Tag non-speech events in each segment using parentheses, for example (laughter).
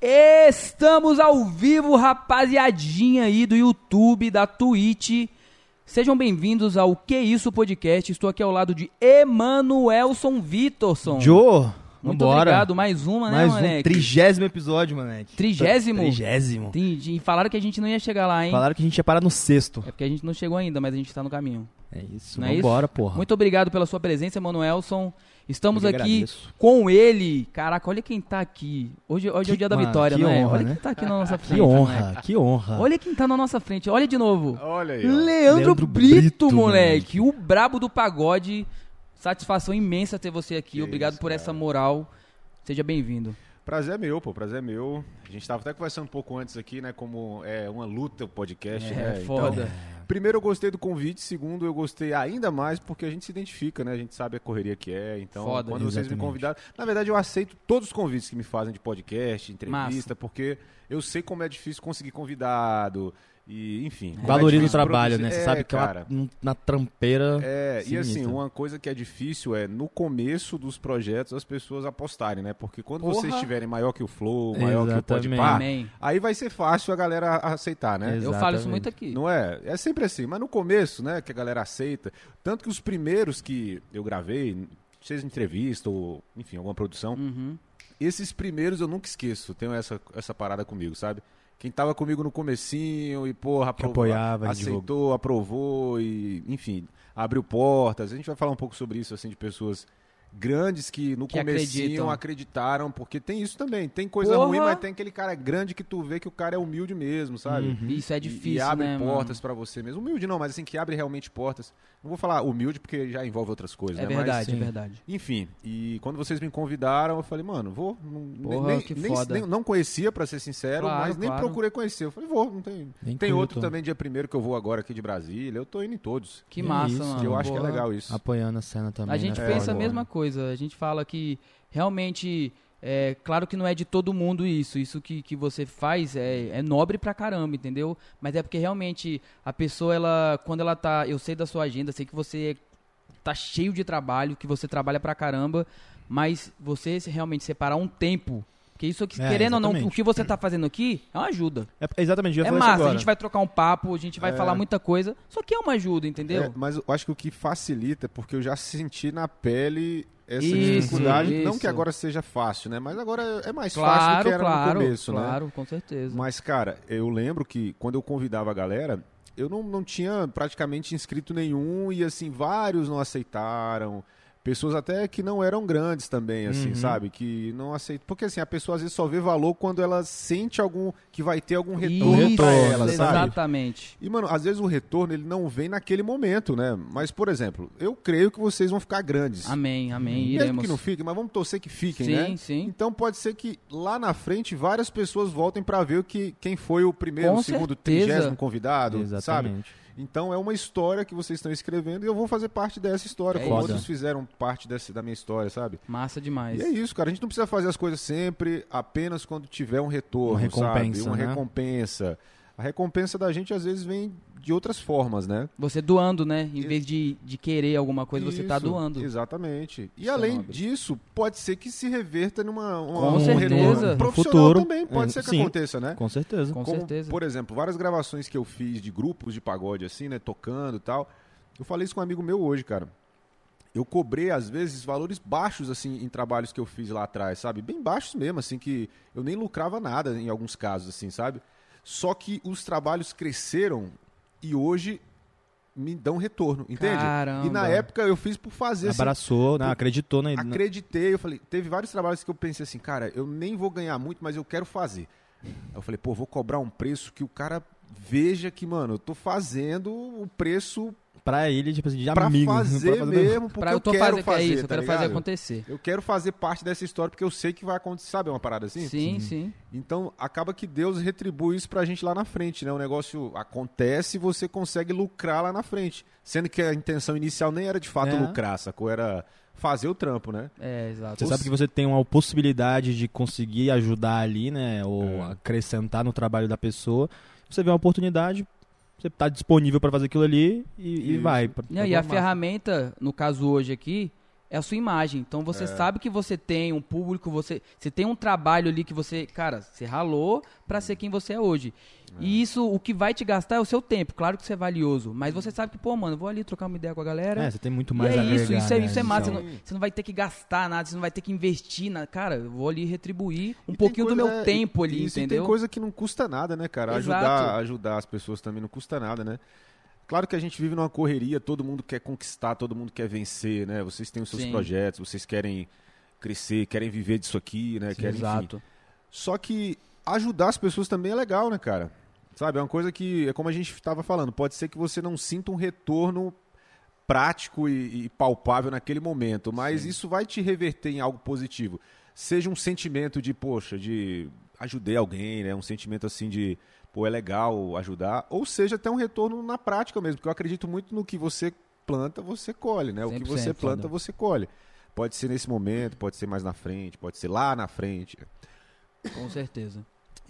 Estamos ao vivo, rapaziadinha aí do YouTube, da Twitch. Sejam bem-vindos ao Que Isso Podcast. Estou aqui ao lado de Emanuelson Vitorson. Joe, Muito vambora. obrigado. Mais uma, né, Mais um trigésimo episódio, moleque. Trigésimo? Trigésimo. Entendi. Falaram que a gente não ia chegar lá, hein? Falaram que a gente ia parar no sexto. É porque a gente não chegou ainda, mas a gente tá no caminho. É isso, Não é vambora, isso? porra. Muito obrigado pela sua presença, Emanuelson. Estamos que aqui agradeço. com ele. Caraca, olha quem tá aqui. Hoje, hoje é o Que- dia da mano, vitória, que não é? honra, Olha né? quem tá aqui na nossa frente. Que honra, moleque. que honra. Olha quem tá na nossa frente. Olha de novo. Olha aí, ó. Leandro, Leandro Brito, Brito, moleque. O brabo do pagode. Satisfação imensa ter você aqui. Que Obrigado isso, por cara. essa moral. Seja bem-vindo. Prazer é meu, pô, prazer é meu. A gente tava até conversando um pouco antes aqui, né, como é uma luta o podcast, É, né? foda. Então, primeiro eu gostei do convite, segundo eu gostei ainda mais porque a gente se identifica, né? A gente sabe a correria que é. Então, Foda. quando vocês me Exatamente. convidaram, na verdade eu aceito todos os convites que me fazem de podcast, entrevista, porque eu sei como é difícil conseguir convidado e, enfim. é Valoriza o difícil trabalho, produzir. né? Você É, sabe que é uma- cara. um- na trampeira. É, e assim, Sinistra. uma coisa que é difícil é no começo dos projetos as pessoas apostarem, né? Porque quando Porra. vocês estiverem maior que o Flow, maior que o Exatamente. Podpah, aí vai ser fácil a galera aceitar, né? Exato. Eu falo isso Exatamente. muito aqui. Não é? É sempre assim, mas no começo, né, que a galera aceita. Tanto que os primeiros que eu gravei, seja entrevista ou, enfim, alguma produção, Uhum. esses primeiros eu nunca esqueço. Tenho essa, essa parada comigo, sabe? Quem tava comigo no comecinho e, porra, aprova- apoiava, aceitou, aprovou e, enfim, abriu portas. A gente vai falar um pouco sobre isso, assim, de pessoas grandes que no Que comecinho acreditam. acreditaram, porque tem isso também. Tem coisa Porra! ruim, mas tem aquele cara grande que tu vê que o cara é humilde mesmo, sabe? Uhum. Isso é difícil, e, abre né, portas pra você mesmo. Humilde não, mas assim, que abre realmente portas. Não vou falar humilde porque já envolve outras coisas, É né? verdade, é sim. verdade. Mas, enfim, e quando vocês me convidaram, eu falei, mano, vou. Não, Porra, nem, que nem- foda. nem- não conhecia, pra ser sincero, Claro, mas nem claro. procurei conhecer. Eu falei, vou, não tem. Nem Tem outro também, dia primeiro, que eu vou agora aqui de Brasília. Eu tô indo em todos. Que É massa, isso, mano. que eu acho que é legal isso. Apoiando a cena também. A gente né? pensa a mesma coisa. A gente fala que realmente, é claro que não é de todo mundo isso. Isso que, que você faz é, é nobre pra caramba, entendeu? Mas é porque realmente a pessoa, ela, quando ela tá. Eu sei da sua agenda, sei que você tá cheio de trabalho, que você trabalha pra caramba, mas você realmente separar um tempo. Porque isso que, É, querendo ou não, o exatamente. que você tá fazendo aqui é uma ajuda. É, exatamente, eu ia É massa, a gente vai trocar um papo, a gente vai É. falar muita coisa, só que é uma ajuda, entendeu? É, mas eu acho que o que facilita é porque eu já senti na pele essa Isso, dificuldade. Não isso. que agora seja fácil, né? Mas agora é mais fácil do claro, que era claro, no começo, né? claro, com certeza. Mas, cara, eu lembro que quando eu convidava a galera, eu não, não tinha praticamente inscrito nenhum e, assim, vários não aceitaram. Pessoas até que não eram grandes também, assim, Uhum. sabe? Que não aceitam. Porque, assim, a pessoa às vezes só vê valor quando ela sente algum. que vai ter algum retorno Isso, pra ela, sabe? exatamente. E, mano, às vezes o retorno ele não vem naquele momento, né? Mas, por exemplo, eu creio que vocês vão ficar grandes. Amém, amém. Mesmo Iremos. que não fiquem, mas vamos torcer que fiquem, sim, né? sim. Então pode ser que lá na frente várias pessoas voltem pra ver o que, quem foi o primeiro, Com o segundo, certeza. trigésimo convidado, sabe? Então é uma história que vocês estão escrevendo e eu vou fazer parte dessa história, É como isso. outros fizeram parte desse, da minha história, sabe? Massa demais. E é isso, cara. A gente não precisa fazer as coisas sempre apenas quando tiver um retorno, Uma recompensa, sabe? Uma né? recompensa. A recompensa da gente às vezes vem de outras formas, né? Você doando, né? Em Isso. vez de, de querer alguma coisa, você tá Isso, doando. Exatamente. E Isso é além nobre. disso, pode ser que se reverta numa uma, Com um certeza. retorno No profissional futuro. também. Pode É, ser que sim. aconteça, né? Com certeza. Com Como, certeza. Por exemplo, várias gravações que eu fiz de grupos de pagode, assim, né? Tocando e tal. Eu falei isso com um amigo meu hoje, cara. Eu cobrei, às vezes, valores baixos, assim, em trabalhos que eu fiz lá atrás, sabe? Bem baixos mesmo, assim, que eu nem lucrava nada em alguns casos, assim, sabe? Só que os trabalhos cresceram e hoje me dão retorno, entende? Caramba. E na época eu fiz por fazer, assim, Abraçou, né? por- acreditou na, acreditei, eu falei, teve vários trabalhos que eu pensei assim, cara, eu nem vou ganhar muito, mas eu quero fazer. Eu falei, pô, vou cobrar um preço que o cara veja que, mano, eu tô fazendo o preço pra ele, tipo assim, de pra amigo. (laughs) fazer pra mesmo, porque Pra eu, eu tô quero fazer, fazer, que é isso, eu tá quero fazer ligado? acontecer. Eu quero fazer parte dessa história porque eu sei que vai acontecer, sabe uma parada assim? Sim, sim. Então, acaba que Deus retribui isso pra gente lá na frente, né? O negócio acontece e você consegue lucrar lá na frente. Sendo que a intenção inicial nem era de fato É. lucrar, sacou? Era fazer o trampo, né? É, exato. Você sabe que você tem uma possibilidade de conseguir ajudar ali, né? Ou É. acrescentar no trabalho da pessoa. Você vê uma oportunidade, você tá disponível pra fazer aquilo ali e, e vai. Não, e a ferramenta, no caso hoje aqui, é a sua imagem. Então você sabe que você tem um público, você, você tem um trabalho ali que você, cara, você ralou pra ser quem você é hoje. E isso, o que vai te gastar é o seu tempo. Claro que isso é valioso, mas você sabe que, pô, mano, vou ali trocar uma ideia com a galera. É, você tem muito E mais é a isso, agregar, isso é, né? isso é massa. Então- Você não, você não vai ter que gastar nada, você não vai ter que investir na. Cara, eu vou ali retribuir um E pouquinho do coisa- meu é, tempo e- ali, isso, e entendeu? tem coisa que não custa nada, né, cara? Exato. Ajudar, ajudar as pessoas também não custa nada, né? Claro que a gente vive numa correria, todo mundo quer conquistar, todo mundo quer vencer, né? Vocês têm os seus Sim. projetos, vocês querem crescer, querem viver disso aqui, né? Querem, enfim. Exato. Só que ajudar as pessoas também é legal, né, cara? Sabe, é uma coisa que, é como a gente estava falando, pode ser que você não sinta um retorno prático e, e palpável naquele momento, mas isso vai te reverter em algo positivo. Seja um sentimento de, poxa, de ajudei alguém, né? Um sentimento assim de, pô, é legal ajudar, ou seja até um retorno na prática mesmo, porque eu acredito muito no que você planta, você colhe, né? O que 100%, você planta, você colhe. Pode ser nesse momento, pode ser mais na frente, pode ser lá na frente. Com certeza.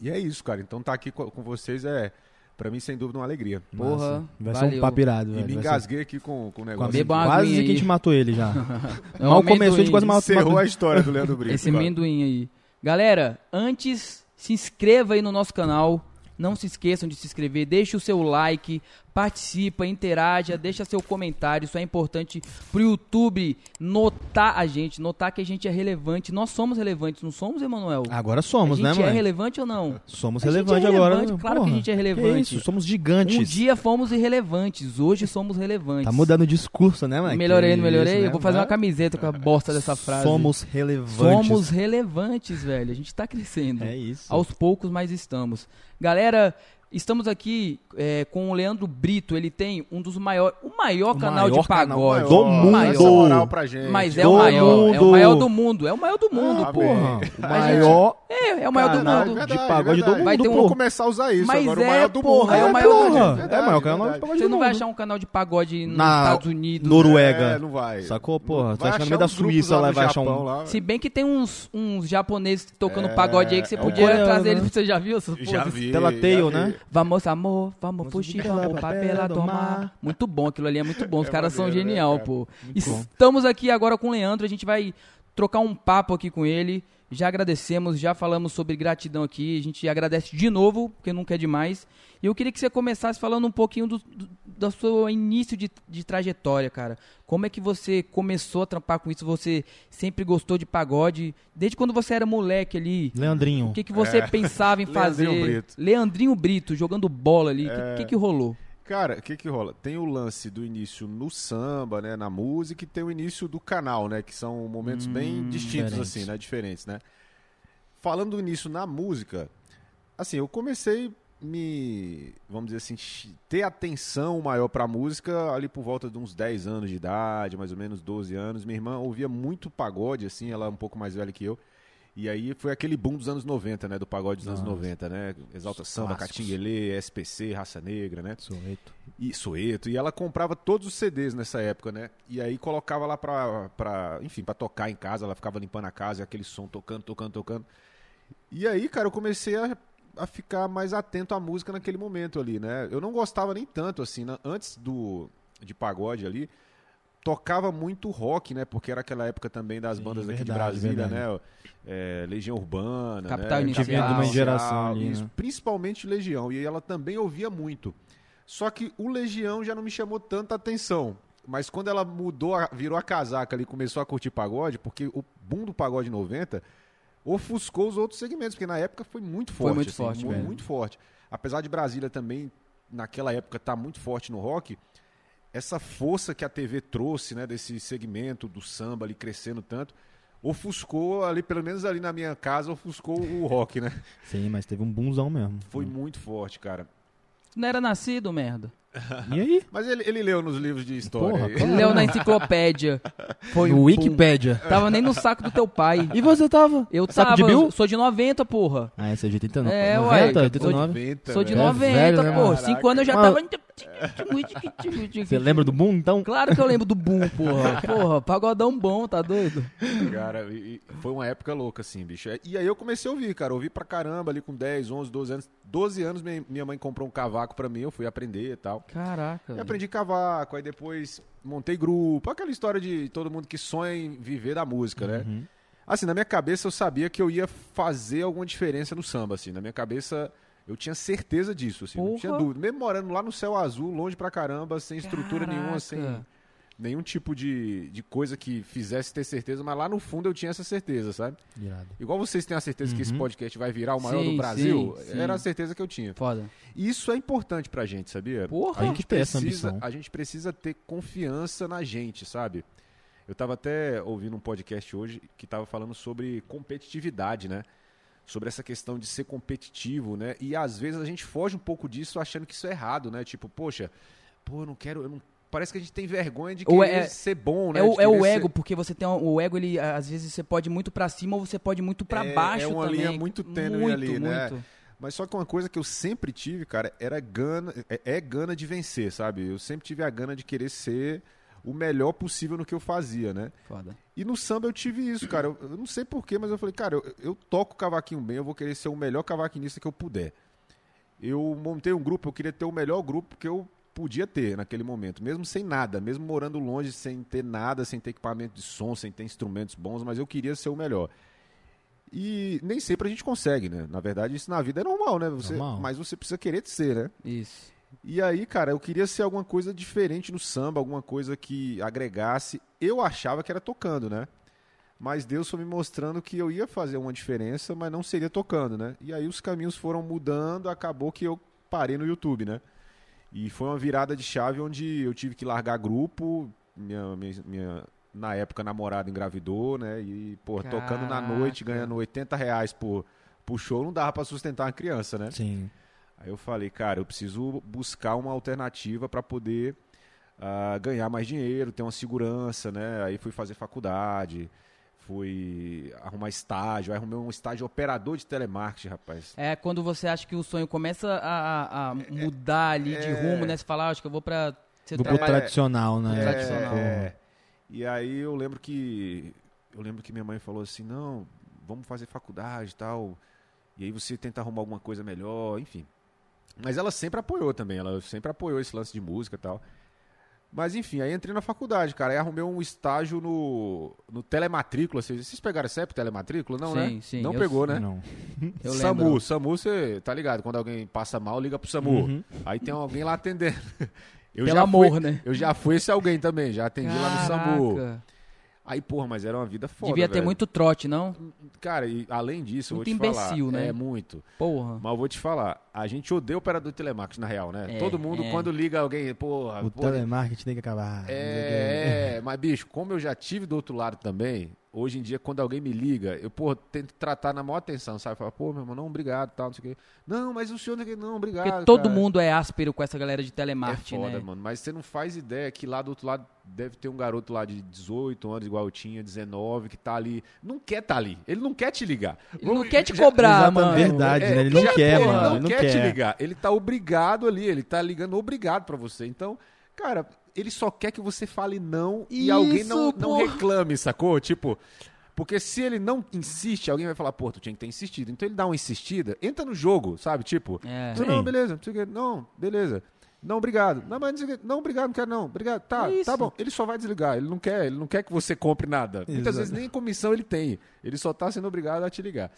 E é isso, cara. Então tá aqui co- com vocês é, pra mim, sem dúvida, uma alegria. Porra, Massa. Vai ser um valeu. papo irado, E velho. me vai ser- engasguei aqui com, com o Com negócio. Uma Quase que a gente matou ele já. (laughs) É um Mal começou, a gente quase matou. Encerrou a história do Leandro (laughs) Brito. Esse amendoim aí. Galera, antes, se inscreva aí no nosso canal. Não se esqueçam de se inscrever, deixe o seu like, participa, interaja, deixa seu comentário. Isso é importante pro YouTube notar a gente, notar que a gente é relevante. Nós somos relevantes, não somos, Emanuel? Agora somos, a né, gente é mano? relevante ou não? Somos A gente é relevantes agora. relevante, claro que a porra. gente é relevante. isso, somos gigantes. Um dia fomos irrelevantes, hoje somos relevantes. Tá mudando o discurso, né, mano? Melhorei, não melhorei? isso, Eu né? vou fazer uma camiseta com a bosta dessa frase. Somos relevantes. Somos relevantes, velho. A gente tá crescendo. É isso. Aos poucos, mas estamos. Galera, estamos aqui é, com o Leandro Brito. Ele tem um dos maiores. O maior O canal maior de canal pagode. do mundo. Maior. Essa moral pra gente. Mas é Do o maior. É o mundo. maior do mundo. É o maior do mundo, Ah, pô. bem. Porra, o gente- maior É, é o maior do Canal mundo. de pagode do mundo, Vai ter um- Vou começar a usar isso Mas agora. é, o maior do porra, mundo. é o maior do verdade, mundo. verdade, É o maior canal de verdade. pagode Você não vai mundo. achar um canal de pagode nos Na Estados Unidos. Noruega. É, não vai. Sacou, porra? Tu Vai acha que no achar meio da Suíça lá vai achar um... Se bem que tem uns, uns japoneses tocando É, pagode aí que você é podia trazer né? eles. Você já viu essas Já vi. Tela já Tail, vi. né? Vamos, amor, vamos pela vamos papel papel tomar. mar. Muito bom, aquilo ali é muito bom. Os É caras são maneiro, né, genial, cara? pô. Muito bom. Estamos aqui agora com o Leandro, a gente vai trocar um papo aqui com ele. Já agradecemos, já falamos sobre gratidão aqui. A gente agradece de novo, porque nunca é demais. E eu queria que você começasse falando um pouquinho do, do, do seu início de, de trajetória, cara. Como é que você começou a trampar com isso? Você sempre gostou de pagode? Desde quando você era moleque ali? Leandrinho. O que, que você pensava em (laughs) fazer? Leandrinho Brito. Leandrinho Brito, jogando bola ali. O que, que, que rolou? Cara, o que que rola? Tem o lance do início no samba, né, na música, e tem o início do canal, né, que são momentos bem distintos, diferentes. assim, né, diferentes, né. Falando do início na música, assim, eu comecei me, vamos dizer assim, ter atenção maior pra música ali por volta de uns 10 anos de idade, mais ou menos 12 anos. Minha irmã ouvia muito pagode, assim, ela é um pouco mais velha que eu. E aí foi aquele boom dos anos 90, né, do pagode dos anos Nossa. 90, né, Exalta Samba. Catinguelê, SPC, Raça Negra, né. Soweto. E Soeto. E ela comprava todos os CDs nessa época, né? E aí colocava lá pra, pra enfim, pra tocar em casa. Ela ficava limpando a casa e aquele som tocando, tocando, tocando. E aí, cara, eu comecei a, a ficar mais atento à música naquele momento ali, né? Eu não gostava nem tanto, assim, né? antes do de pagode ali. Tocava muito rock, né? Porque era aquela época também das Sim, bandas aqui de verdade, Brasília, verdade. né? É, Legião Urbana, Capital né? Inicial. Tive de uma geração ali, isso, né? principalmente Legião. E ela também ouvia muito. Só que o Legião já não me chamou tanta atenção. Mas quando ela mudou, virou a casaca ali, começou a curtir pagode, porque o boom do pagode 90 ofuscou os outros segmentos, porque na época foi muito Foi forte. muito assim, forte, mu- velho. muito forte. Apesar de Brasília também, naquela época, estar muito forte no rock, essa força que a TV trouxe, né, desse segmento do samba ali crescendo tanto, ofuscou ali, pelo menos ali na minha casa, ofuscou o rock, né? Sim, mas teve um boomzão mesmo. Foi muito forte, cara. Não era nascido, merda. E aí? (laughs) Mas ele, ele leu nos livros de história. Porra, claro. Leu na enciclopédia. (laughs) Foi no boom. Wikipedia. Tava nem no saco do teu pai. E você tava? Eu Saco tava, de Bill? eu sou de 90, porra. Ah, essa é de 89. É, ué. 90, Sou de- 89. 90, Sou de É velho. 90, velho, né, porra. Caraca. Cinco anos eu já Mas- tava. Você lembra do boom, então? Claro que eu lembro do boom, porra. Porra, pagodão bom, tá doido? Cara, e- e foi uma época louca, assim, bicho. E aí eu comecei a ouvir, cara. Ouvi pra caramba ali com 10, 11, 12 anos. 12 anos minha, minha mãe comprou um cavaco pra mim, eu fui aprender e tal. Caraca. E aprendi cavaco, aí depois montei grupo. Aquela história de todo mundo que sonha em viver da música, né? Uhum. Assim, na minha cabeça eu sabia que eu ia fazer alguma diferença no samba, assim. Na minha cabeça eu tinha certeza disso, assim. Não Porra. tinha dúvida. Mesmo morando lá no céu azul, longe pra caramba, sem estrutura nenhuma, sem Caraca. nenhum tipo de, de coisa que fizesse ter certeza, mas lá no fundo eu tinha essa certeza, sabe? Irado. Igual vocês têm a certeza que esse Uhum. podcast vai virar o maior Sim, do Brasil, sim, sim. era a certeza que eu tinha. Foda. E isso é importante pra gente, sabia? Porra. A gente, precisa, a gente precisa ter confiança na gente, sabe? Eu tava até ouvindo um podcast hoje que tava falando sobre competitividade, né? Sobre essa questão de ser competitivo, né? E às vezes a gente foge um pouco disso achando que isso é errado, né? Tipo, poxa, pô, eu não quero. Eu não... Parece que a gente tem vergonha de querer é- ser bom, né? É o, é o ego, ser- porque você tem um- o ego, ele às vezes você pode muito pra cima ou você pode muito pra É- baixo é uma também. linha muito tênue muito, ali, né? muito. Mas só que uma coisa que eu sempre tive, cara, era gana, é, é gana de vencer, sabe? Eu sempre tive a gana de querer ser o melhor possível no que eu fazia, né? Foda. E no samba eu tive isso, cara. Eu, eu não sei porquê, mas eu falei, cara, eu, eu toco cavaquinho bem, eu vou querer ser o melhor cavaquinista que eu puder. Eu montei um grupo, eu queria ter o melhor grupo que eu podia ter naquele momento, mesmo sem nada, mesmo morando longe, sem ter nada, sem ter equipamento de som, sem ter instrumentos bons, mas eu queria ser o melhor. E nem sempre a gente consegue, né? Na verdade, isso na vida é normal, né? Você, Normal. Mas você precisa querer ser, né? Isso. E aí, cara, eu queria ser alguma coisa diferente no samba, alguma coisa que agregasse. Eu achava que era tocando, né? Mas Deus foi me mostrando que eu ia fazer uma diferença, mas não seria tocando, né? E aí os caminhos foram mudando, acabou que eu parei no YouTube, né? E foi uma virada de chave onde eu tive que largar grupo, minha, minha, minha- na época namorada engravidou, né? E, pô, tocando na noite, ganhando 80 reais por, por show, não dava pra sustentar uma criança, né? Sim. Aí eu falei, cara, eu preciso buscar uma alternativa para poder ah, ganhar mais dinheiro, ter uma segurança, né? Aí fui fazer faculdade, fui arrumar estágio, aí arrumei um estágio operador de telemarketing, rapaz. É quando você acha que o sonho começa a, a- a mudar ali de é. rumo, né? Você fala, ah, acho que eu vou pra ser Do pro tradicional, né? É, tradicional. É. E aí eu lembro que eu lembro que minha mãe falou assim, não, vamos fazer faculdade e tal. E aí você tenta arrumar alguma coisa melhor, enfim. Mas ela sempre apoiou também, ela sempre apoiou esse lance de música e tal. Mas enfim, aí entrei na faculdade, cara. Aí arrumei um estágio no, no telematrícula. Vocês, vocês pegaram CEP telematrícula? Não, Sim, né? sim, Não eu- pegou, né? Não. Eu SAMU, lembro. SAMU, você tá ligado? Quando alguém passa mal, liga pro SAMU. Uhum. Aí tem alguém lá atendendo. (laughs) Eu Pelo já amor, fui, né? Eu já fui esse alguém também, já atendi lá no SAMU. Aí, porra, mas era uma vida foda, Devia ter velho. muito trote, não? Cara, e além disso, Muito eu vou te imbecil, falar. né? É, muito. Porra. Mas eu vou te falar, a gente odeia o operador de telemarketing, na real, né? É, Todo mundo, é. quando liga alguém, porra... O porra, telemarketing tem que acabar. é, é, mas bicho, como eu já tive do outro lado também, hoje em dia, quando alguém me liga, eu, pô, tento tratar na maior atenção, sabe? Falar, pô, meu irmão, não, obrigado, tal, não sei o quê. Não, mas o senhor não, não obrigado, Porque todo cara. mundo é áspero com essa galera de É telemarketing, foda, né? mano. Mas você não faz ideia que lá do outro lado deve ter um garoto lá de 18 anos, igual eu tinha, 19, que tá ali. Não quer tá ali. Ele não quer te ligar. Ele não Vamos- quer te já- cobrar, mano. Verdade, né? Ele não já- quer, pô, mano, Ele não, ele não quer, te quer. ligar. Ele tá obrigado ali. Ele tá ligando obrigado pra você. Então, cara, ele só quer que você fale não e Isso, alguém não, não reclame, sacou? Tipo. Porque se ele não insiste, alguém vai falar, pô, tu tinha que ter insistido. Então ele dá uma insistida, entra no jogo, sabe? Tipo, É. não, não, beleza, não sei o quê. Não, beleza. Não, obrigado. Não, mas não, sei o quê. não, obrigado, não quero não. Obrigado. Tá, É isso. tá bom. Ele só vai desligar. Ele não quer, ele não quer que você compre nada. Muitas Exato. vezes nem comissão ele tem. Ele só tá sendo obrigado a te ligar.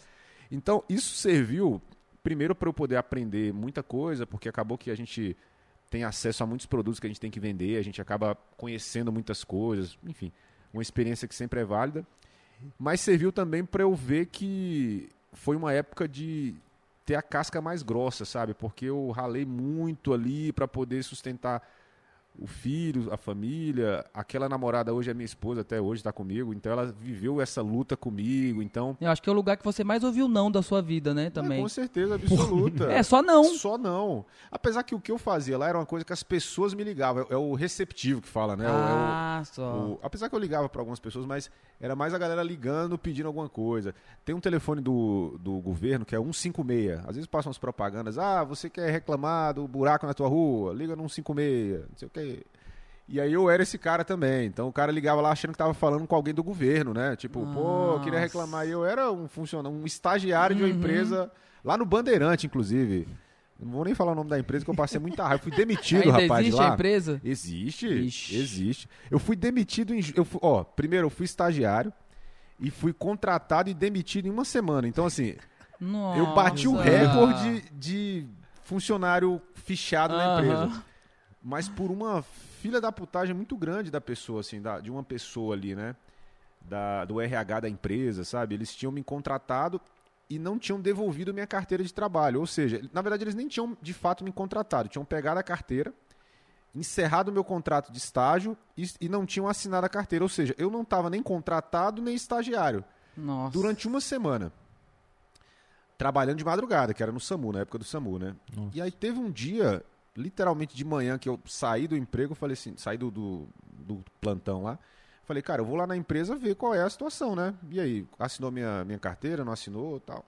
Então, isso serviu primeiro para eu poder aprender muita coisa, porque acabou que a gente tem acesso a muitos produtos que a gente tem que vender, a gente acaba conhecendo muitas coisas, enfim, uma experiência que sempre é válida. Mas serviu também para eu ver que foi uma época de ter a casca mais grossa, sabe? Porque eu ralei muito ali para poder sustentar o filho, a família. Aquela namorada hoje é minha esposa, até hoje está comigo. Então ela viveu essa luta comigo. Então. Eu acho que é o lugar que você mais ouviu não da sua vida, né? É, Também. com certeza, absoluta. (laughs) É, só não. Só não. Apesar que o que eu fazia lá era uma coisa que as pessoas me ligavam. É, é o receptivo que fala, né? É o- é o- Ah, só. o- apesar que eu ligava para algumas pessoas, mas era mais a galera ligando, pedindo alguma coisa. Tem um telefone do, do governo que é 156. Às vezes passam as propagandas. Ah, você quer reclamar do buraco na tua rua? Liga no 156. Não sei o quê. E aí eu era esse cara também. Então o cara ligava lá achando que tava falando com alguém do governo, né? Tipo, pô, eu queria Nossa. reclamar. E eu era um funcionário, um estagiário de uma Uhum. empresa lá no Bandeirante, inclusive. Não vou nem falar o nome da empresa que eu passei muita raiva. Fui (laughs) demitido, Ainda rapaz, existe lá. a empresa? Existe, Ixi. existe. Eu fui demitido em. Eu fui- ó, primeiro eu fui estagiário e fui contratado e demitido em uma semana. Então, assim, Nossa. eu bati o recorde de funcionário fichado na Aham. empresa. Mas por uma filha da putagem muito grande da pessoa, assim, da, de uma pessoa ali, né? Da, do RH da empresa, sabe? Eles tinham me contratado e não tinham devolvido minha carteira de trabalho. Ou seja, na verdade, eles nem tinham de fato me contratado. Tinham pegado a carteira, encerrado o meu contrato de estágio e, e não tinham assinado a carteira. Ou seja, eu não estava nem contratado nem estagiário Nossa. durante uma semana. Trabalhando de madrugada, que era no SAMU, na época do SAMU, né? Nossa. E aí teve um dia, literalmente de manhã, que eu saí do emprego, falei assim, saí do, do, do plantão lá. Falei, cara, eu vou lá na empresa ver qual é a situação, né? E aí, assinou minha, minha carteira, não assinou tal.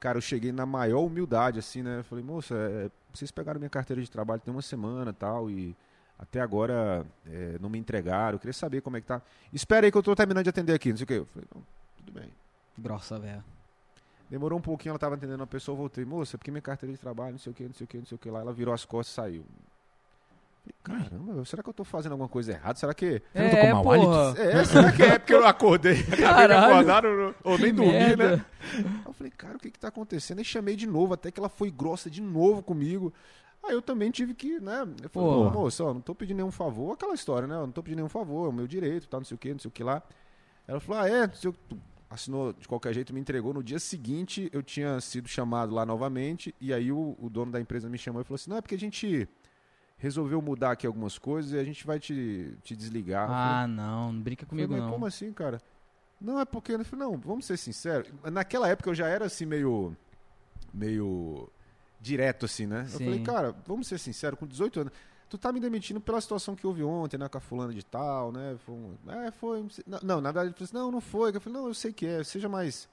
Cara, eu cheguei na maior humildade, assim, né? Falei, moça, é, vocês pegaram minha carteira de trabalho tem uma semana tal, e até agora é, não me entregaram. Eu queria saber como é que tá. Espera aí que eu tô terminando de atender aqui, não sei o quê. Eu falei, não, tudo bem. Grossa, velho. Demorou um pouquinho, ela tava atendendo uma pessoa, voltei, moça, porque minha carteira de trabalho, não sei o que, não sei o que, não sei o que lá. Ela virou as costas e saiu. Falei, Caramba, será que eu tô fazendo alguma coisa errada? Será que. Será que eu tô com mau hálito? É, será que é porque eu acordei? (laughs) Acabei de Caralho. acordar ou, ou nem dormi, merda. né? Aí eu falei, cara, o que que tá acontecendo? Aí chamei de novo, até que ela foi grossa de novo comigo. Aí eu também tive que, né? Eu falei, Pô. moça, ó, não tô pedindo nenhum favor. Aquela história, né? Eu não tô pedindo nenhum favor, é o meu direito, tá, não sei o que, não sei o que lá. Ela falou, ah, é, não Assinou de qualquer jeito, me entregou. No dia seguinte, eu tinha sido chamado lá novamente. E aí o, o dono da empresa me chamou e falou assim: não, é porque a gente resolveu mudar aqui algumas coisas e a gente vai te, te desligar. Eu falei, Ah, não. Não brinca comigo, falei, não. como assim, cara? Não, é porque. Eu falei, não, vamos ser sinceros. Naquela época eu já era assim, meio. meio. direto, assim, né? Eu Sim. falei, cara, vamos ser sinceros, com 18 anos. Tu tá me demitindo pela situação que houve ontem, né, com a fulana de tal, né? Foi um- é, foi. Não, na verdade, ele falou assim, não, não foi. Eu falei, não, eu sei que é. Seja mais.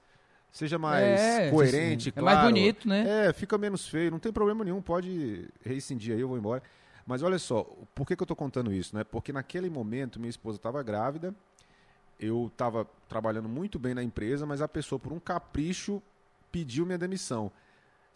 Seja mais É, coerente, É claro. mais bonito, né? É, fica menos feio, não tem problema nenhum, pode rescindir aí, eu vou embora. Mas olha só, por que, que eu tô contando isso, né? Porque naquele momento minha esposa estava grávida, eu estava trabalhando muito bem na empresa, mas a pessoa, por um capricho, pediu minha demissão.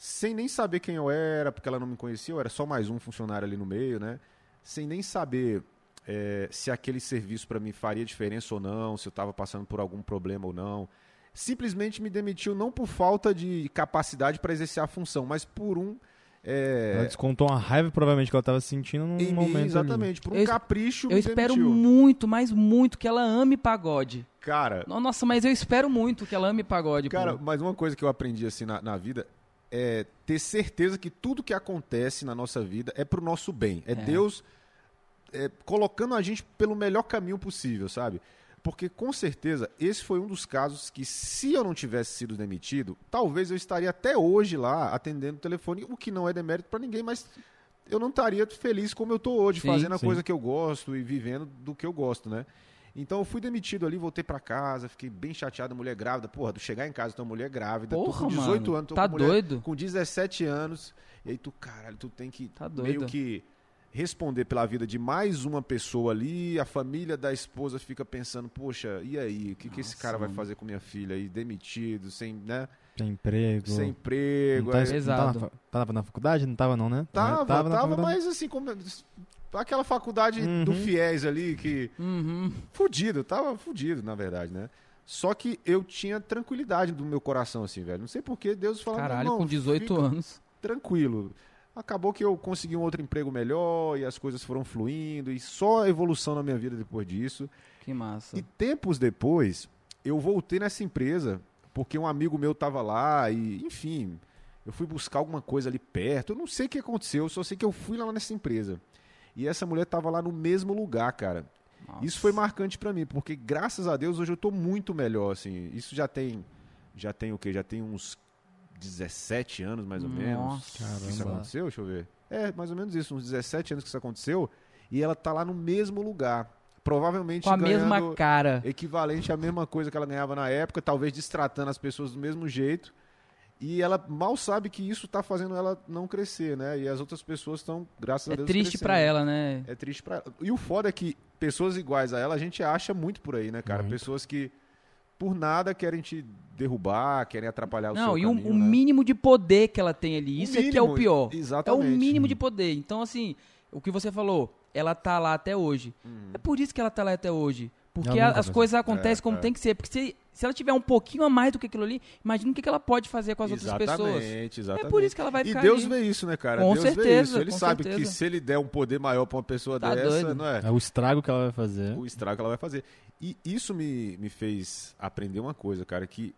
Sem nem saber quem eu era, porque ela não me conhecia, eu era só mais um funcionário ali no meio, né? Sem nem saber eh, se aquele serviço para mim faria diferença ou não, se eu estava passando por algum problema ou não. Simplesmente me demitiu não por falta de capacidade para exercer a função, mas por um. eh, Ela descontou uma raiva, provavelmente, que ela tava sentindo num em mim, momento ali. exatamente, por um Eu- capricho. Eu me espero demitiu. muito, mas muito que ela ame pagode. Cara, Nossa, mas eu espero muito que ela ame pagode. Cara, pô. mas uma coisa que eu aprendi assim na, na vida é ter certeza que tudo que acontece na nossa vida é pro nosso bem. É, É. Deus é, colocando a gente pelo melhor caminho possível, sabe? Porque com certeza esse foi um dos casos que, se eu não tivesse sido demitido, talvez eu estaria até hoje lá atendendo o telefone, o que não é demérito pra ninguém, mas eu não estaria feliz como eu tô hoje, Sim, fazendo a sim. coisa que eu gosto e vivendo do que eu gosto, né? Então eu fui demitido ali, voltei pra casa, fiquei bem chateado, mulher grávida. Porra, tu chegar em casa, tu é uma mulher grávida, tô Porra, com 18 mano. anos, tô Tá com mulher doido? com 17 anos, e aí tu, caralho, tu tem que Tá meio que responder pela vida de mais uma pessoa ali, a família da esposa fica pensando, poxa, e aí, o que, que esse cara vai fazer com minha filha aí, demitido, sem, né, Sem emprego. sem emprego, Não tá, aí- não Pesado. Tava, tava na faculdade? Não tava, não, né? Tava, Tava tava, na faculdade. mas assim, como, aquela faculdade Uhum. do FIES ali, que Uhum. fudido, tava fudido, na verdade, né? Só que eu tinha tranquilidade do meu coração, assim, velho. Não sei porquê, Deus falou, Caralho, não, com 18 fica anos. tranquilo. Acabou que eu consegui um outro emprego melhor e as coisas foram fluindo e só evolução na minha vida depois disso. Que massa. E tempos depois, eu voltei nessa empresa porque um amigo meu tava lá e, enfim, eu fui buscar alguma coisa ali perto. Eu não sei o que aconteceu, eu só sei que eu fui lá nessa empresa. E essa mulher tava lá no mesmo lugar, cara. Nossa. Isso foi marcante pra mim, porque graças a Deus hoje eu tô muito melhor, assim. Isso já tem já tem o quê? Já tem uns 17 anos mais ou menos. Nossa. Isso Caramba. aconteceu, deixa eu ver. É, mais ou menos isso, uns 17 anos que isso aconteceu, e ela tá lá no mesmo lugar. Provavelmente Com a mesma cara. equivalente à mesma coisa que ela ganhava na época, talvez destratando as pessoas do mesmo jeito. E ela mal sabe que isso tá fazendo ela não crescer, né? E as outras pessoas estão, graças a É Deus, triste crescendo. pra ela, né? É triste pra ela. E o foda é que pessoas iguais a ela a gente acha muito por aí, né, cara? Muito. Pessoas que por nada querem te derrubar, querem atrapalhar o Não, seu e o, caminho, o né? mínimo de poder que ela tem ali. Isso é que é o mínimo, pior. É o Exatamente. mínimo de poder. Então, assim, o que você falou, ela tá lá até hoje. Uhum. É por isso que ela tá lá até hoje. Porque a- as coisas acontecem É, como é. tem que ser. Porque se, se ela tiver um pouquinho a mais do que aquilo ali, imagina o que, que ela pode fazer com as outras pessoas. Exatamente, exatamente. É por isso que ela vai E ficar Deus ali. vê isso, né, cara? Com Deus vê certeza, isso. Ele sabe que certeza. se ele der um poder maior pra uma pessoa Tá dessa, doido. não é? É o estrago que ela vai fazer. o estrago que ela vai fazer. E isso me, me fez aprender uma coisa, cara, que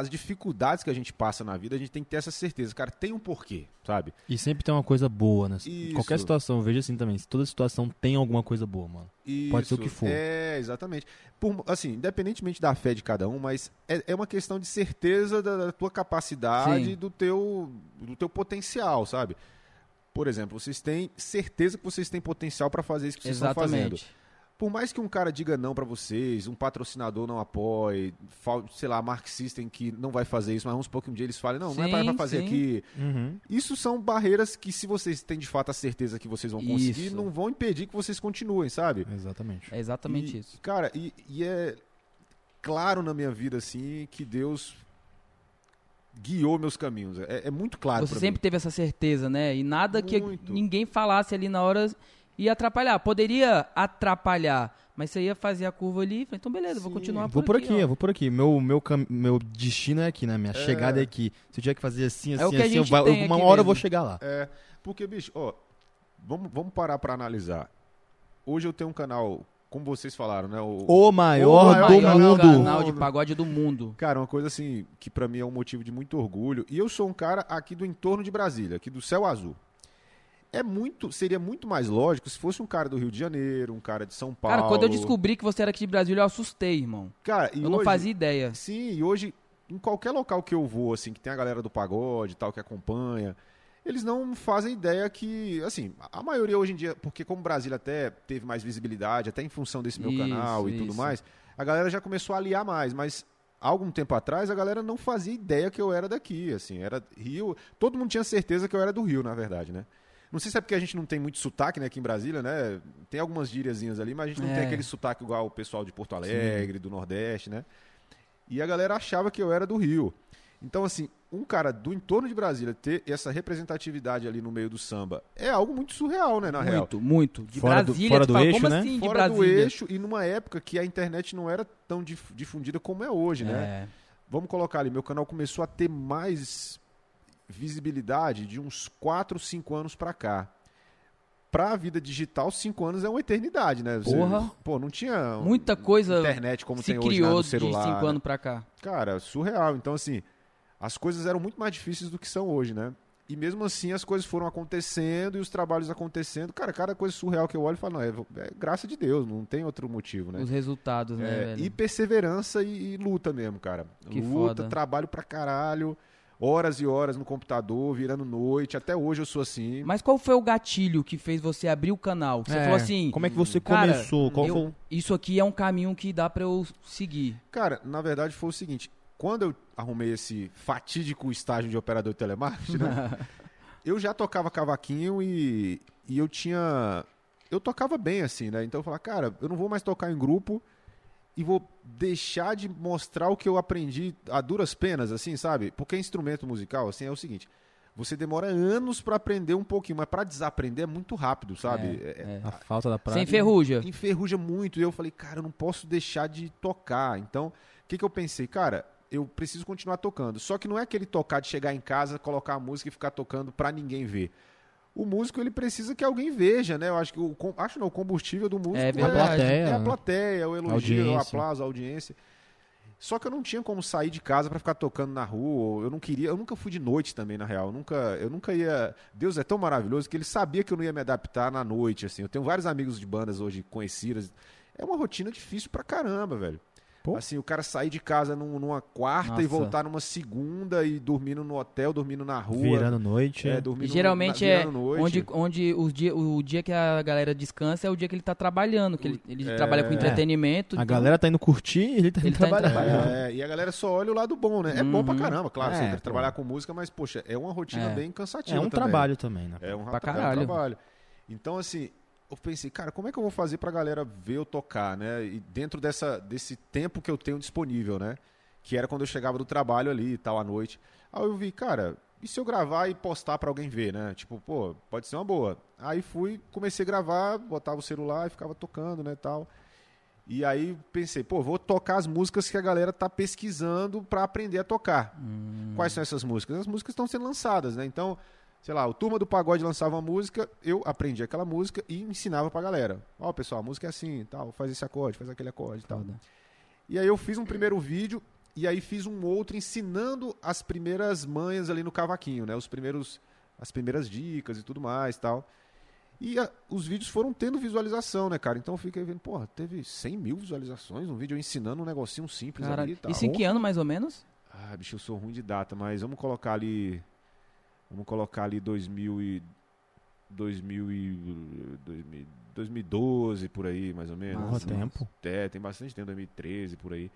as dificuldades que a gente passa na vida, a gente tem que ter essa certeza, cara, tem um porquê, sabe? E sempre tem uma coisa boa, né? Isso. Qualquer situação, eu vejo assim também. Toda situação tem alguma coisa boa, mano. Pode ser o Isso, que for. É, exatamente. Por, assim, independentemente da fé de cada um, mas é, é uma questão de certeza da, da tua capacidade, Sim. do teu, do teu potencial, sabe? Por exemplo, vocês têm certeza que vocês têm potencial para fazer isso que vocês estão fazendo. Por mais que um cara diga não pra vocês, um patrocinador não apoie, sei lá, Mark System que não vai fazer isso, mas vamos supor que um dia eles falem, não, não é pra, Sim, pra fazer sim. aqui. Uhum. Isso são barreiras que, se vocês têm de fato a certeza que vocês vão conseguir, Isso. não vão impedir que vocês continuem, sabe? Exatamente. É exatamente E, isso. Cara, e, e é claro na minha vida, assim, que Deus guiou meus caminhos. É, é muito claro Você pra sempre mim. teve essa certeza, né? E nada que Muito. ninguém falasse ali na hora ia atrapalhar. Poderia atrapalhar, mas você ia fazer a curva ali e falei, então beleza, vou Sim. continuar Vou por aqui, ó. eu vou por aqui. Meu, meu, cam- meu destino é aqui, né? Minha chegada é aqui. Se eu tiver que fazer assim, assim, É o que a assim, eu gente vai- tem uma aqui hora eu vou mesmo. chegar lá. É, porque, bicho, ó, vamos, vamos parar pra analisar. Hoje eu tenho um canal, como vocês falaram, né? O, O maior, maior do canal mundo. canal de pagode do mundo. Cara, uma coisa assim, que pra mim é um motivo de muito orgulho. E eu sou um cara aqui do entorno de Brasília, aqui do céu azul. É muito, seria muito mais lógico se fosse um cara do Rio de Janeiro, um cara de São Paulo. Cara, quando eu descobri que você era aqui de Brasília, eu assustei, irmão. Cara, e eu não hoje- fazia ideia. Sim, e hoje, em qualquer local que eu vou, assim, que tem a galera do pagode e tal, que acompanha, eles não fazem ideia que, assim, a maioria hoje em dia, porque como Brasília até teve mais visibilidade, até em função desse meu Isso, canal e tudo isso. mais, a galera já começou a aliar mais, mas há algum tempo atrás a galera não fazia ideia que eu era daqui, assim, era Rio, todo mundo tinha certeza que eu era do Rio, na verdade, né? Não sei se é porque a gente não tem muito sotaque, né, aqui em Brasília, né? Tem algumas gíriazinhas ali, mas a gente não É. tem aquele sotaque igual o pessoal de Porto Alegre, do Nordeste, né? E a galera achava que eu era do Rio. Então, assim, um cara do entorno de Brasília ter essa representatividade ali no meio do samba é algo muito surreal, né, na real. muito, muito. De Fora do- Brasília, fora tu do fala, eixo, como né? assim de Fora do Brasília? eixo e numa época que a internet não era tão dif- difundida como é hoje, né? É. Vamos colocar ali, meu canal começou a ter mais visibilidade de uns 4, 5 anos pra cá. Pra vida digital, 5 anos é uma eternidade, né? Você- Porra. pô, não tinha Muita coisa internet como se tem hoje né, criou no de celular. cinco né? anos pra cá. Cara, surreal. Então, assim, as coisas eram muito mais difíceis do que são hoje, né? E mesmo assim as coisas foram acontecendo e os trabalhos acontecendo. Cara, cada coisa surreal que eu olho e falo, não, é, é graça de Deus, não tem outro motivo, né? Os resultados, né, É, velho? e perseverança e, e luta mesmo, cara. Que luta, foda. trabalho pra caralho, horas e horas no computador, virando noite. Até hoje eu sou assim. Mas qual foi o gatilho que fez você abrir o canal? Que Você É, falou assim, Como é que você cara, começou? Qual eu- foi? isso aqui é um caminho que dá pra eu seguir. Cara, na verdade foi o seguinte: quando eu arrumei esse fatídico estágio de operador de telemarketing, né, (laughs) eu já tocava cavaquinho e, e eu tinha. Eu tocava bem assim, né? Então eu falava, cara, eu não vou mais tocar em grupo e vou deixar de mostrar o que eu aprendi a duras penas, assim, sabe? Porque instrumento musical, assim, é o seguinte. Você demora anos pra aprender um pouquinho, mas pra desaprender é muito rápido, sabe? É- É. A falta da prática. Sem ferrugem. enferruja muito. E eu falei, cara, eu não posso deixar de tocar. Então, o que, que eu pensei? Cara, eu preciso continuar tocando. Só que não é aquele tocar de chegar em casa, colocar a música e ficar tocando pra ninguém ver. O músico, ele precisa que alguém veja, né? Eu acho que o, acho não, o combustível do músico É é. A plateia, é a né? plateia, o elogio, o Audiência. aplauso, a audiência. Só que eu não tinha como sair de casa pra ficar tocando na rua. Eu não queria, eu nunca fui de noite também, na real. Eu nunca, eu nunca ia. Deus é tão maravilhoso que ele sabia que eu não ia me adaptar na noite, assim. Eu tenho vários amigos de bandas hoje conhecidas. É uma rotina difícil pra caramba, velho. Pô. Assim, o cara sair de casa num- numa quarta e Nossa. voltar numa segunda e dormindo no hotel, dormindo na rua. Virando noite. é, É, dormindo E geralmente na, é virando noite. onde, onde os dia, o dia que a galera descansa é o dia que ele tá trabalhando, que ele, ele É. trabalha com entretenimento. A então- galera tá indo curtir e ele tá indo Ele tá indo trabalhar. trabalhar. É, e a galera só olha o lado bom, né? É bom pra Uhum. caramba, claro, É, você tem que pô. trabalhar com música, mas, poxa, é uma rotina É. bem cansativa É um também. trabalho também, né? É um, Pra ra- é um trabalho. Então, assim, eu pensei, cara, como é que eu vou fazer pra galera ver eu tocar, né? E dentro dessa, desse tempo que eu tenho disponível, né? Que era quando eu chegava do trabalho ali e tal, à noite. Aí eu vi, cara, e se eu gravar e postar pra alguém ver, né? Tipo, pô, pode ser uma boa. Aí fui, comecei a gravar, botava o celular e ficava tocando, né, tal. E aí pensei, pô, vou tocar as músicas que a galera tá pesquisando pra aprender a tocar. Quais são essas músicas? As músicas estão sendo lançadas, né? Então, sei lá, o Turma do Pagode lançava uma música, eu aprendi aquela música e ensinava pra galera. Ó, pessoal, a música é assim, tal, faz esse acorde, faz aquele acorde e tal. Foda. E aí eu fiz um primeiro vídeo e aí fiz um outro ensinando as primeiras manhas ali no cavaquinho, né? Os primeiros as primeiras dicas e tudo mais, tal. E a- os vídeos foram tendo visualização, né, cara? Então eu fiquei vendo, porra, teve 100 mil visualizações, um vídeo ensinando um negocinho simples Cara, ali e tal. isso em que ano mais ou menos? Ah, bicho, eu sou ruim de data, mas vamos colocar ali. Vamos colocar ali 2000 e. 2000 e. 2000 2012, por aí, mais ou menos. Porra, Nossa, tempo. É, tem bastante tempo, 2013, por aí.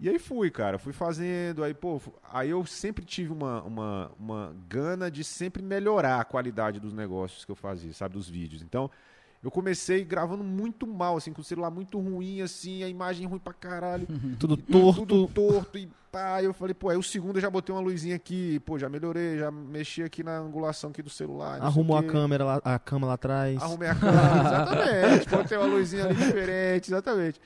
E aí fui, cara, fui fazendo, aí, pô, aí eu sempre tive uma, uma, uma gana de sempre melhorar a qualidade dos negócios que eu fazia, sabe, dos vídeos. Então, eu comecei gravando muito mal, assim, com o celular muito ruim, assim, a imagem ruim pra caralho. (laughs) Tudo E torto. Tudo torto e pá. Eu falei, pô, aí o segundo eu já botei uma luzinha aqui, pô, já melhorei, já mexi aqui na angulação aqui do celular. Arrumou a câmera lá, a cama lá atrás. Arrumei a câmera, (laughs) exatamente. Botei uma luzinha ali diferente, exatamente.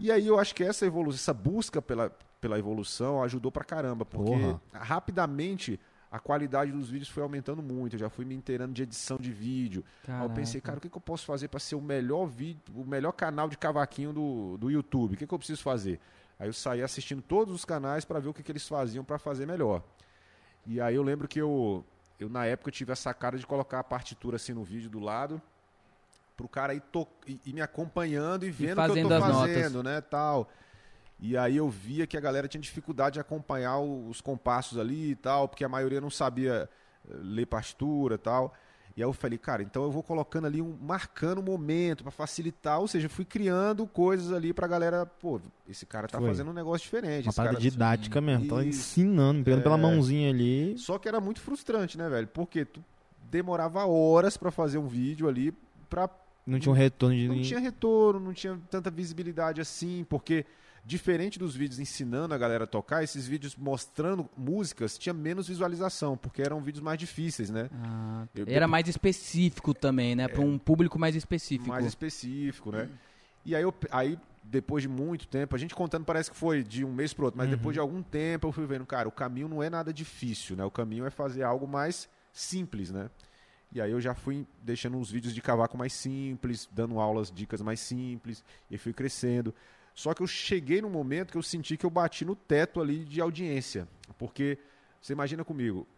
E aí eu acho que essa evolução, essa busca pela, pela evolução ajudou pra caramba, porque Porra. rapidamente a qualidade dos vídeos foi aumentando muito. Eu já fui me inteirando de edição de vídeo. Aí eu pensei, cara, o que, que eu posso fazer pra ser o melhor vídeo, o melhor canal de cavaquinho do, do YouTube? O que, que eu preciso fazer? Aí eu saí assistindo todos os canais pra ver o que, que eles faziam pra fazer melhor. E aí eu lembro que eu, eu na época eu tive a sacada de colocar a partitura assim no vídeo do lado pro cara ir, to e, me acompanhando e vendo o que eu tô fazendo, né, tal. E aí eu via que a galera tinha dificuldade de acompanhar os compassos ali e tal, porque a maioria não sabia eh, ler partitura e tal. E aí eu falei, cara, então eu vou colocando ali um marcando o momento pra facilitar, ou seja, fui criando coisas ali pra galera, pô, esse cara tá Foi. fazendo um negócio diferente. Uma parada cara... didática mesmo. Tava Isso. ensinando, pegando pela É. mãozinha ali. Só que era muito frustrante, né, velho? Porque tu demorava horas pra fazer um vídeo ali pra Não tinha um retorno de. não tinha retorno, não tinha tanta visibilidade assim, porque diferente dos vídeos ensinando a galera a tocar, esses vídeos mostrando músicas tinha menos visualização, porque eram vídeos mais difíceis, né? Ah, Eu- era mais específico também, né? Pra um público mais específico. Mais específico, né? E aí, eu, aí, depois de muito tempo, a gente contando parece que foi de um mês pro outro, mas Uhum. depois de algum tempo eu fui vendo, cara, o caminho não é nada difícil, né? O caminho é fazer algo mais simples, né? E aí eu já fui deixando uns vídeos de cavaco mais simples, dando aulas, dicas mais simples, e fui crescendo. Só que eu cheguei num momento que eu senti que eu bati no teto ali de audiência. Porque, você imagina comigo,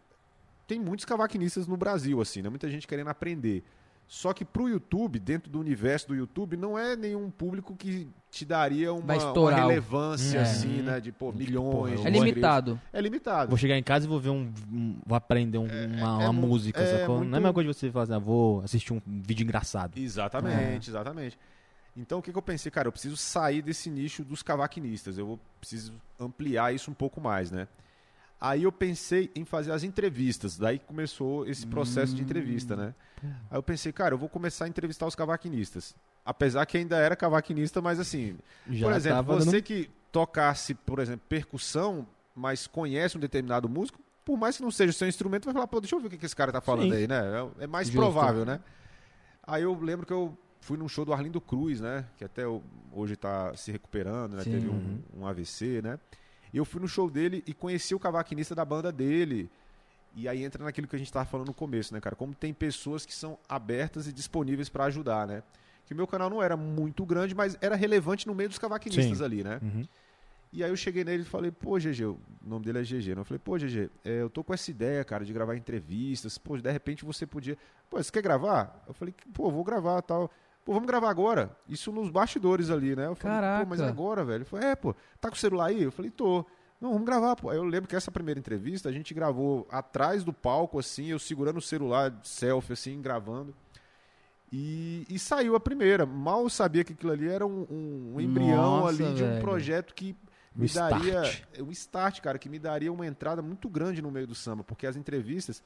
tem muitos cavaquinistas no Brasil, assim, né? Muita gente querendo aprender. Só que pro YouTube, dentro do universo do YouTube, não é nenhum público que te daria uma, uma relevância, É. assim, né? De, pô, milhões. porra, É limitado. É limitado. Vou chegar em casa e vou ver um. um- vou aprender um- uma, é uma mu- música, é sacou? muito- Não é a mesma coisa de você fazer, ah, vou assistir um vídeo engraçado. Exatamente, exatamente. Então o que, que eu pensei, cara, eu preciso sair desse nicho dos cavaquinistas, eu vou preciso ampliar isso um pouco mais, né? Aí eu pensei em fazer as entrevistas, daí começou esse processo de entrevista, né? Aí eu pensei, cara, eu vou começar a entrevistar os cavaquinistas. Apesar que ainda era cavaquinista, mas assim, Já por exemplo, você dando- que tocasse, por exemplo, percussão, mas conhece um determinado músico, por mais que não seja o seu instrumento, vai falar, pô, deixa eu ver o que que esse cara tá falando Sim. aí, né? É- É mais Justo. provável, né? Aí eu lembro que eu fui num show do Arlindo Cruz, né? Que até hoje tá se recuperando, né? Sim. Teve um, um AVC, né? E eu fui no show dele e conheci o cavaquinista da banda dele. E aí entra naquilo que a gente tava falando no começo, né, cara? Como tem pessoas que são abertas e disponíveis para ajudar, né? Que o meu canal não era muito grande, mas era relevante no meio dos cavaquinistas Sim. ali, né? Uhum. E aí eu cheguei nele e falei, pô, GG, o nome dele é GG, né? Eu falei, pô, GG, é, eu tô com essa ideia, cara, de gravar entrevistas, pô, de repente você podia... Pô, você quer gravar? Eu falei, pô, vou gravar tal. Pô, vamos gravar agora. Isso nos bastidores ali, né? Eu falei, Caraca. pô, mas agora, velho? Ele falou, é, pô, tá com o celular aí? Eu falei, tô. Não, vamos gravar, pô. Aí eu lembro que essa primeira entrevista a gente gravou atrás do palco, assim, eu segurando o celular, selfie, assim, gravando. E, e saiu a primeira. Mal sabia que aquilo ali era um, um- um embrião Nossa, ali de um velho. projeto que Um me daria. start. Um start, cara, que me daria uma entrada muito grande no meio do samba, porque as entrevistas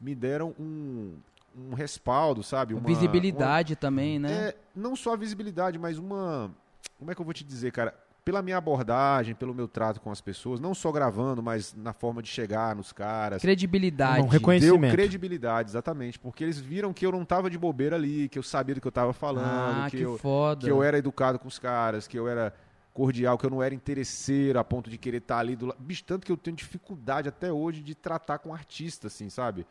me deram um, um respaldo, sabe? Uma, Visibilidade também, uma- né? É, não só a visibilidade, mas uma. Como é que eu vou te dizer, cara? Pela minha abordagem, pelo meu trato com as pessoas, não só gravando, mas na forma de chegar nos caras. Credibilidade. Não, reconhecimento. Deu credibilidade, exatamente. Porque eles viram que eu não tava de bobeira ali, que eu sabia do que eu tava falando, ah, que, que, eu, foda. que eu era educado com os caras, que eu era cordial, que eu não era interesseiro a ponto de querer estar ali do lado. Bicho, tanto que eu tenho dificuldade até hoje de tratar com artista, assim, sabe?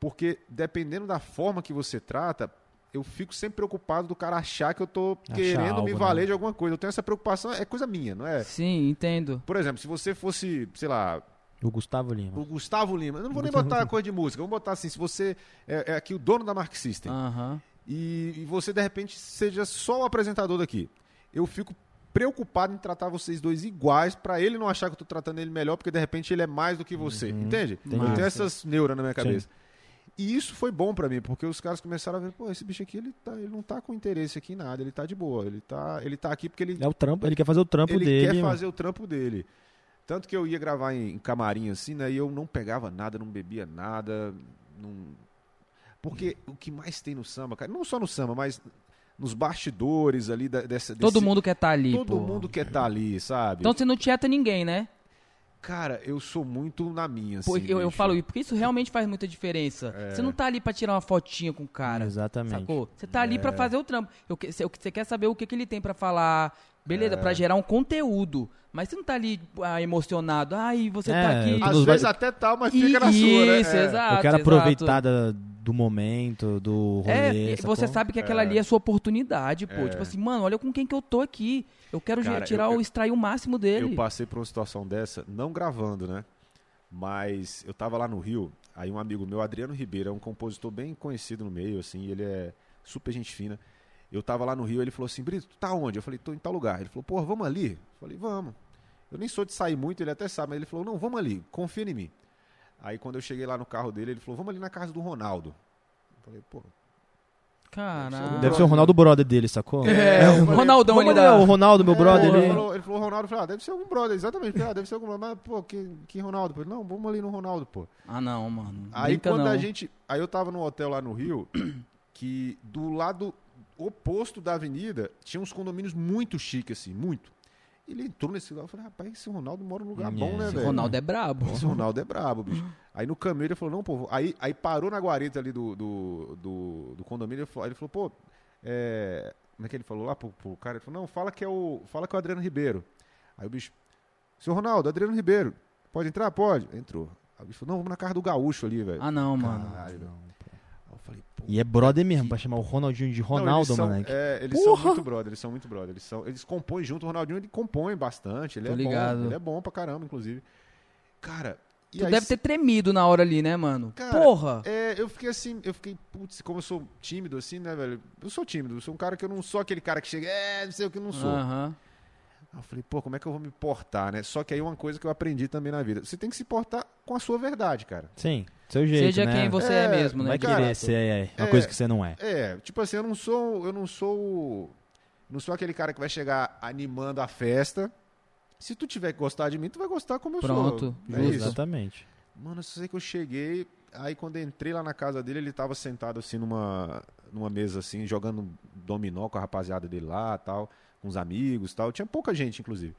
Porque dependendo da forma que você trata, eu fico sempre preocupado do cara achar que eu tô Achar querendo algo, me né? valer de alguma coisa. Eu tenho essa preocupação, é coisa minha, não é? Sim, entendo. Por exemplo, se você fosse, sei lá, O Gustavo Lima. o Gustavo Lima, eu não vou nem Gustavo botar Lima. coisa de música, vamos botar assim, se você é, é aqui o dono da Mark System Aham. e, e você de repente seja só o apresentador daqui, eu fico preocupado em tratar vocês dois iguais pra ele não achar que eu tô tratando ele melhor, porque de repente ele é mais do que você, Uhum. entende? Entendi. Eu tenho essas neuras na minha cabeça. E isso foi bom pra mim, porque os caras começaram a ver, pô, esse bicho aqui, ele, tá, ele não tá com interesse aqui em nada, ele tá de boa, ele tá, ele tá aqui porque ele É o trampo, ele quer fazer o trampo ele dele. quer mano. fazer o trampo dele. Tanto que eu ia gravar em, em camarim assim, né? E eu não pegava nada, não bebia nada. Não... Porque o que mais tem no samba, cara, não só no samba, mas nos bastidores ali da, dessa. Todo desse- mundo quer estar ali, Todo pô. mundo quer estar ali, sabe? Então você não tieta ninguém, né? Cara, eu sou muito na minha, assim. Pô, eu, eu falo isso, porque isso realmente faz muita diferença. É. Você não tá ali pra tirar uma fotinha com o cara. Exatamente. Sacou? Você tá ali É. pra fazer o trampo. Você você quer saber o que, que ele tem pra falar. Beleza, É. pra gerar um conteúdo. Mas você não tá ali ah, emocionado. Ai, você É, tá aqui. Às Nos vezes ba- até tal, mas fica na sua, né? Isso, É. exato. eu quero exato. aproveitar da- do momento, do rolê. É, e sacou? você sabe que aquela É. ali é a sua oportunidade, pô. É. Tipo assim, mano, olha com quem que eu tô aqui. Eu quero Cara, tirar eu- o eu- extrair o máximo dele. Eu passei por uma situação dessa, não gravando, né? Mas eu tava lá no Rio, aí um amigo meu, Adriano Ribeiro, é um compositor bem conhecido no meio, assim, ele é super gente fina. Eu tava lá no Rio, ele falou assim, Brito, tu tá onde? Eu falei, tô em tal lugar. Ele falou, porra, vamos ali? Eu falei, vamos. Eu nem sou de sair muito, ele até sabe, mas ele falou, não, vamos ali, confia em mim. Aí quando eu cheguei lá no carro dele, ele falou, vamos ali na casa do Ronaldo. Eu falei, pô, Caralho. Deve ser o Ronaldo brother dele, sacou? É, o falei, Ronaldão ali da... o Ronaldo, meu É, brother, ele ele... falou, ele falou Ronaldo, falei, ah, deve ser algum brother, exatamente. Falei, ah, deve ser algum brother, mas, pô, que, que Ronaldo? Eu falei, não, vamos ali no Ronaldo, pô. Ah, não, mano. Aí Brinca quando não. a gente. Aí eu tava num hotel lá no Rio, (clears throat) que do lado oposto da avenida tinha uns condomínios muito chiques, assim, muito. Ele entrou nesse lugar, eu falei, rapaz, esse Ronaldo mora num lugar É, bom, né, esse velho? Ronaldo é brabo. Esse Ronaldo é brabo, bicho. Aí no caminho ele falou, não, pô, aí, aí parou na guarita ali do, do, do, do condomínio, ele falou, ele falou, pô, é, como é que ele falou lá pro, pro cara? Ele falou, não, fala que é o, fala que é o Adriano Ribeiro. Aí o bicho, seu Ronaldo, Adriano Ribeiro, pode entrar? Pode. Entrou. Aí o bicho falou, não, vamos na casa do gaúcho ali, velho. Ah, não, mano. Caralho. Aí eu falei, pô. E é brother mesmo, pra chamar o Ronaldinho de Ronaldo, mano. É, eles Porra! são muito brother, eles são muito brother. Eles, são, eles compõem junto, o Ronaldinho ele compõe bastante. Ele Tô é ligado. bom. Ele é bom pra caramba, inclusive. Cara, e Tu aí deve ter tremido na hora ali, né, mano? Cara, Porra! É, eu fiquei assim, eu fiquei, putz, como eu sou tímido assim, né, velho? Eu sou tímido, eu sou um cara que eu não sou aquele cara que chega, é, não sei o que eu não sou. Aham. Aí eu falei, pô, como é que eu vou me portar, né? Só que aí uma coisa que eu aprendi também na vida, você tem que se portar com a sua verdade, cara. Sim, seu jeito, Seja né? quem você é, É, mesmo, né? vai querer ser é, uma É. coisa que você não é. É, tipo assim, eu não sou, eu não sou, não sou aquele cara que vai chegar animando a festa. Se tu tiver que gostar de mim, tu vai gostar como eu Pronto, sou. É justo. isso. Exatamente. Mano, eu sei que eu cheguei, aí quando eu entrei lá na casa dele, ele tava sentado assim numa, numa mesa assim, jogando dominó com a rapaziada dele lá, tal, com os amigos, tal. Tinha pouca gente, inclusive.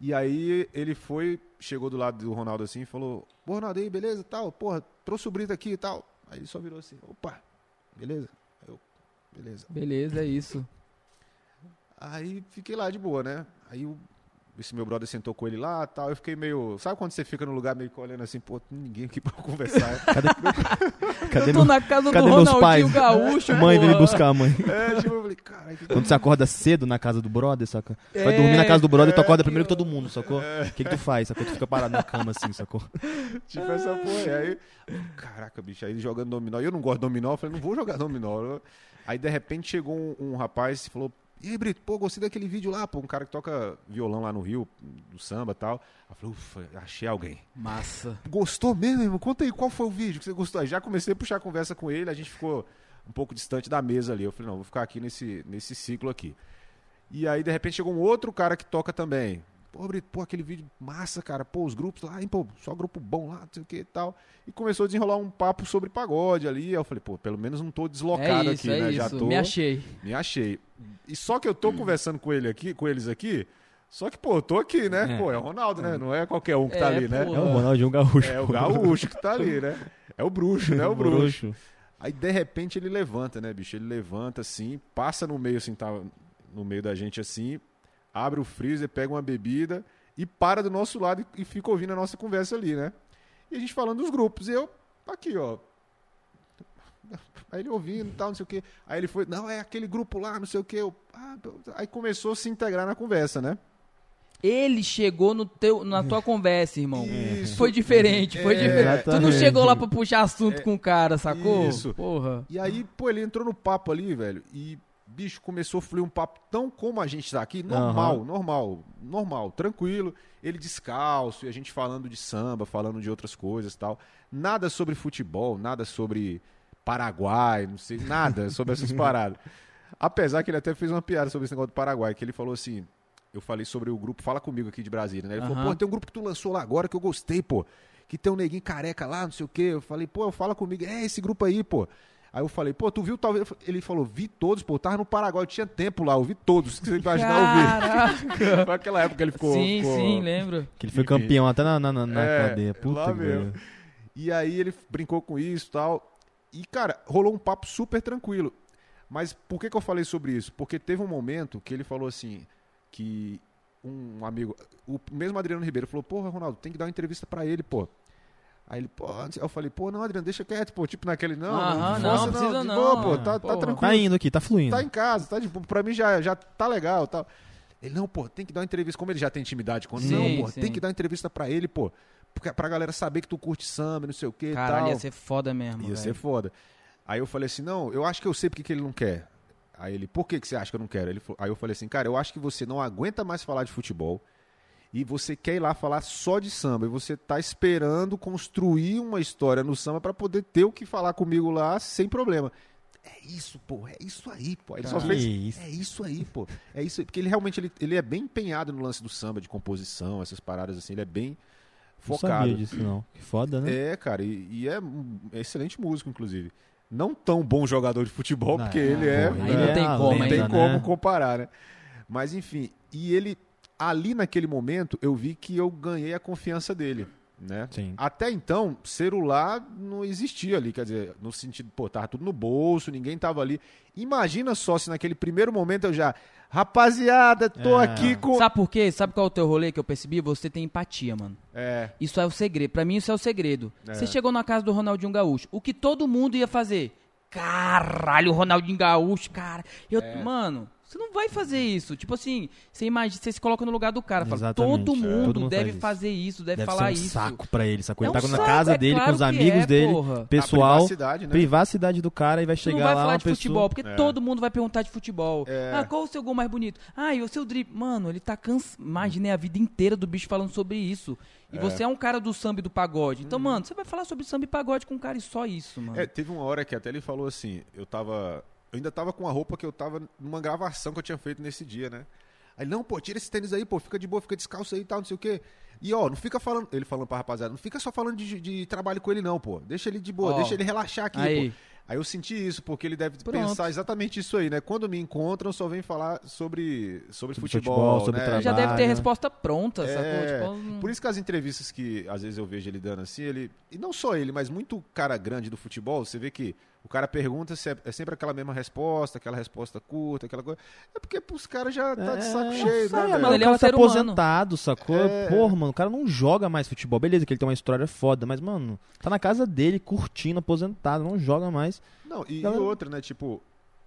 E aí ele foi, chegou do lado do Ronaldo assim e falou: "Pô, Ronaldo, aí, beleza, tal, porra, trouxe o Brito aqui e tal". Aí ele só virou assim: "Opa, beleza?". Eu, beleza. Beleza, é isso. Aí fiquei lá de boa, né? Aí o esse meu brother sentou com ele lá tal. Eu fiquei meio. Sabe quando você fica no lugar meio que olhando assim, pô, tem ninguém aqui pra conversar. Cadê, (laughs) cadê, Eu tô meu- na casa cadê do Ronaldinho pais? Gaúcho, Mãe, vem buscar, mãe. é, tipo, eu falei, cara, que Quando você acorda cedo na casa do brother, saca? Vai É, dormir na casa do brother, tu é, acorda primeiro que todo mundo, sacou? É. O que, que tu faz? Sacou? Tu fica parado na cama assim, sacou? Tipo essa porra. E aí, caraca, bicho, aí ele jogando dominó. E eu não gosto de dominó, eu falei, não vou jogar dominó. Aí de repente chegou um, um rapaz e falou: E aí, Brito, pô, gostei daquele vídeo lá, pô, um cara que toca violão lá no Rio, do samba e tal. Eu falei, ufa, achei alguém. Massa. Gostou mesmo, irmão? Conta aí, qual foi o vídeo que você gostou? Aí já comecei a puxar a conversa com ele, a gente ficou um pouco distante da mesa ali. Eu falei, não, vou ficar aqui nesse, nesse ciclo aqui. E aí, de repente, chegou um outro cara que toca também. Pô, Brito, pô, aquele vídeo massa, cara. Pô, os grupos lá, hein, pô, só grupo bom lá, não sei o que e tal. E começou a desenrolar um papo sobre pagode ali. Aí eu falei, pô, pelo menos não tô deslocado É isso, aqui, é né? Já isso. tô. Me achei. Me achei. E só que eu tô conversando com ele aqui, com eles aqui. Só que, pô, eu tô aqui, né? É. Pô, é o Ronaldo, né? Não é qualquer um que tá É, ali, né? pô. É o Ronaldinho Gaúcho. É o gaúcho que tá ali, né? É o bruxo, né? O bruxo. Bruxo. Aí, de repente, ele levanta, né, bicho? Ele levanta assim, passa no meio, assim, tá no meio da gente assim, abre o freezer, pega uma bebida e para do nosso lado e, fica ouvindo a nossa conversa ali, né? E a gente falando dos grupos. E eu, aqui, ó. Aí ele ouvindo e tal, não sei o quê. Aí ele foi, não, é aquele grupo lá, não sei o quê. Eu, ah, aí começou a se integrar na conversa, né? Ele chegou no teu, na tua conversa, irmão. Isso. Foi diferente, foi É, diferente. Tu não chegou lá pra puxar assunto com o cara, sacou? isso. Porra. E aí, pô, ele entrou no papo ali, velho, e, bicho, começou a fluir um papo tão como a gente tá aqui, normal, Aham. normal, normal, tranquilo. Ele descalço, e a gente falando de samba, falando de outras coisas tal. Nada sobre futebol, nada sobre Paraguai, não sei, nada (laughs) sobre essas paradas. Apesar que ele até fez uma piada sobre esse negócio do Paraguai, que ele falou assim. Eu falei sobre o grupo Fala Comigo aqui de Brasília, né? Ele falou, Aham. pô, tem um grupo que tu lançou lá agora que eu gostei, pô. Que tem um neguinho careca lá, não sei o quê. Eu falei, pô, Fala Comigo. É esse grupo aí, pô. Aí eu falei, pô, tu viu talvez. Ele falou, vi todos, pô, eu tava no Paraguai, eu tinha tempo lá, eu vi todos. Se você imaginar, eu vi. Caraca. (laughs) Foi aquela época que ele ficou. sim, ficou- sim, lembro. Que ele foi campeão até na, na, na- na É, cadeia. Puta lá que mesmo. pariu. E aí ele brincou com isso e tal. E, cara, rolou um papo super tranquilo. Mas por que, que eu falei sobre isso? Porque teve um momento que ele falou assim, que um amigo, o mesmo Adriano Ribeiro, falou, porra, Ronaldo, tem que dar uma entrevista pra ele, pô. Aí ele, pô, eu falei, pô, não, Adriano, deixa quieto, pô, tipo naquele, não, Aham, não, não, precisa de não. boa, pô, tá, tá Porra. tranquilo, Tá indo aqui, tá fluindo. tá em casa, tá, tipo, pra mim já, já tá legal tal. Ele, não, pô, tem que dar uma entrevista, como ele já tem intimidade com Sim, não, pô, sim. tem que dar uma entrevista pra ele, pô, porque- pra galera saber que tu curte samba, não sei o que e Caralho, tal. ia ser foda mesmo. Ia velho. ser foda. Aí eu falei assim, não, eu acho que eu sei porque que ele não quer. Aí ele, por que, que você acha que eu não quero? Ele, aí eu falei assim, cara, eu acho que você não aguenta mais falar de futebol e você quer ir lá falar só de samba. E você tá esperando construir uma história no samba pra poder ter o que falar comigo lá sem problema. É isso, pô, é isso aí, pô. Ele só fez. isso. É isso aí, pô. É isso aí. Porque ele realmente ele, ele é bem empenhado no lance do samba, de composição, essas paradas assim. Ele é bem Não focado. sabia disso, não. Que foda, né? É, cara, e, e é um excelente músico, inclusive. Não tão bom jogador de futebol, Não, porque ele é. Aí né, não tem como, não ainda, tem né? como comparar, né? Mas enfim, e ele ali naquele momento eu vi que eu ganhei a confiança dele, né? Sim. Até então, celular não existia ali, quer dizer, no sentido, pô, tava tudo no bolso, ninguém tava ali. Imagina só se naquele primeiro momento eu já, rapaziada, tô É. aqui com Sabe por quê? Sabe qual é o teu rolê que eu percebi? Você tem empatia, mano. É, Isso é o segredo. Pra mim, isso é o segredo. É. Você chegou na casa do Ronaldinho Gaúcho. O que todo mundo ia fazer? Caralho, o Ronaldinho Gaúcho, cara. Eu, É. Mano, você não vai fazer isso. Tipo assim, você imagina, você se coloca no lugar do cara. Fala, todo É. mundo Todo mundo deve faz isso. fazer isso, deve, Deve falar ser um isso. saco pra ele, sacou? É Ele um tá na saco, casa é dele, claro com os que amigos é, dele, porra. pessoal, privacidade, né? privacidade do cara e vai Você chegar não vai lá falar uma de pessoa... futebol, porque É. todo mundo vai perguntar de futebol. É. Ah, qual o seu gol mais bonito? Ah, e o seu drible. Mano, ele tá cansado. Imaginei a vida inteira do bicho falando sobre isso. E É. você é um cara do samba e do pagode. Então, mano, você vai falar sobre samba e pagode com um cara e só isso, mano. É, teve uma hora que até ele falou assim, eu tava. Eu ainda tava com a roupa que eu tava numa gravação que eu tinha feito nesse dia, né? Aí, não, pô, tira esse tênis aí, pô, fica de boa, fica descalço aí e tal, não sei o quê. E ó, não fica falando. Ele falando pra rapaziada, não fica só falando de, de trabalho com ele, não, pô. Deixa ele de boa, Ó, deixa ele relaxar aqui, aí. pô. Aí eu senti isso, porque ele deve Pronto. pensar exatamente isso aí, né? Quando me encontram, só vem falar sobre, sobre, Sobre futebol, futebol, sobre né? trabalho. Já deve ter resposta pronta, É, sacou? Tipo, Por isso que as entrevistas que às vezes eu vejo ele dando assim, ele. E não só ele, mas muito cara grande do futebol, você vê que O cara pergunta se é, é sempre aquela mesma resposta, aquela resposta curta, aquela coisa. É porque os caras já tá de saco É, cheio, sai, né, mano, velho? ele é um o cara tá ser humano. aposentado, sacou? É. Porra, mano, o cara não joga mais futebol. Beleza, que ele tem uma história foda, mas, mano, tá na casa dele, curtindo, aposentado, não joga mais. Não, e, e Galera- outra, né? Tipo,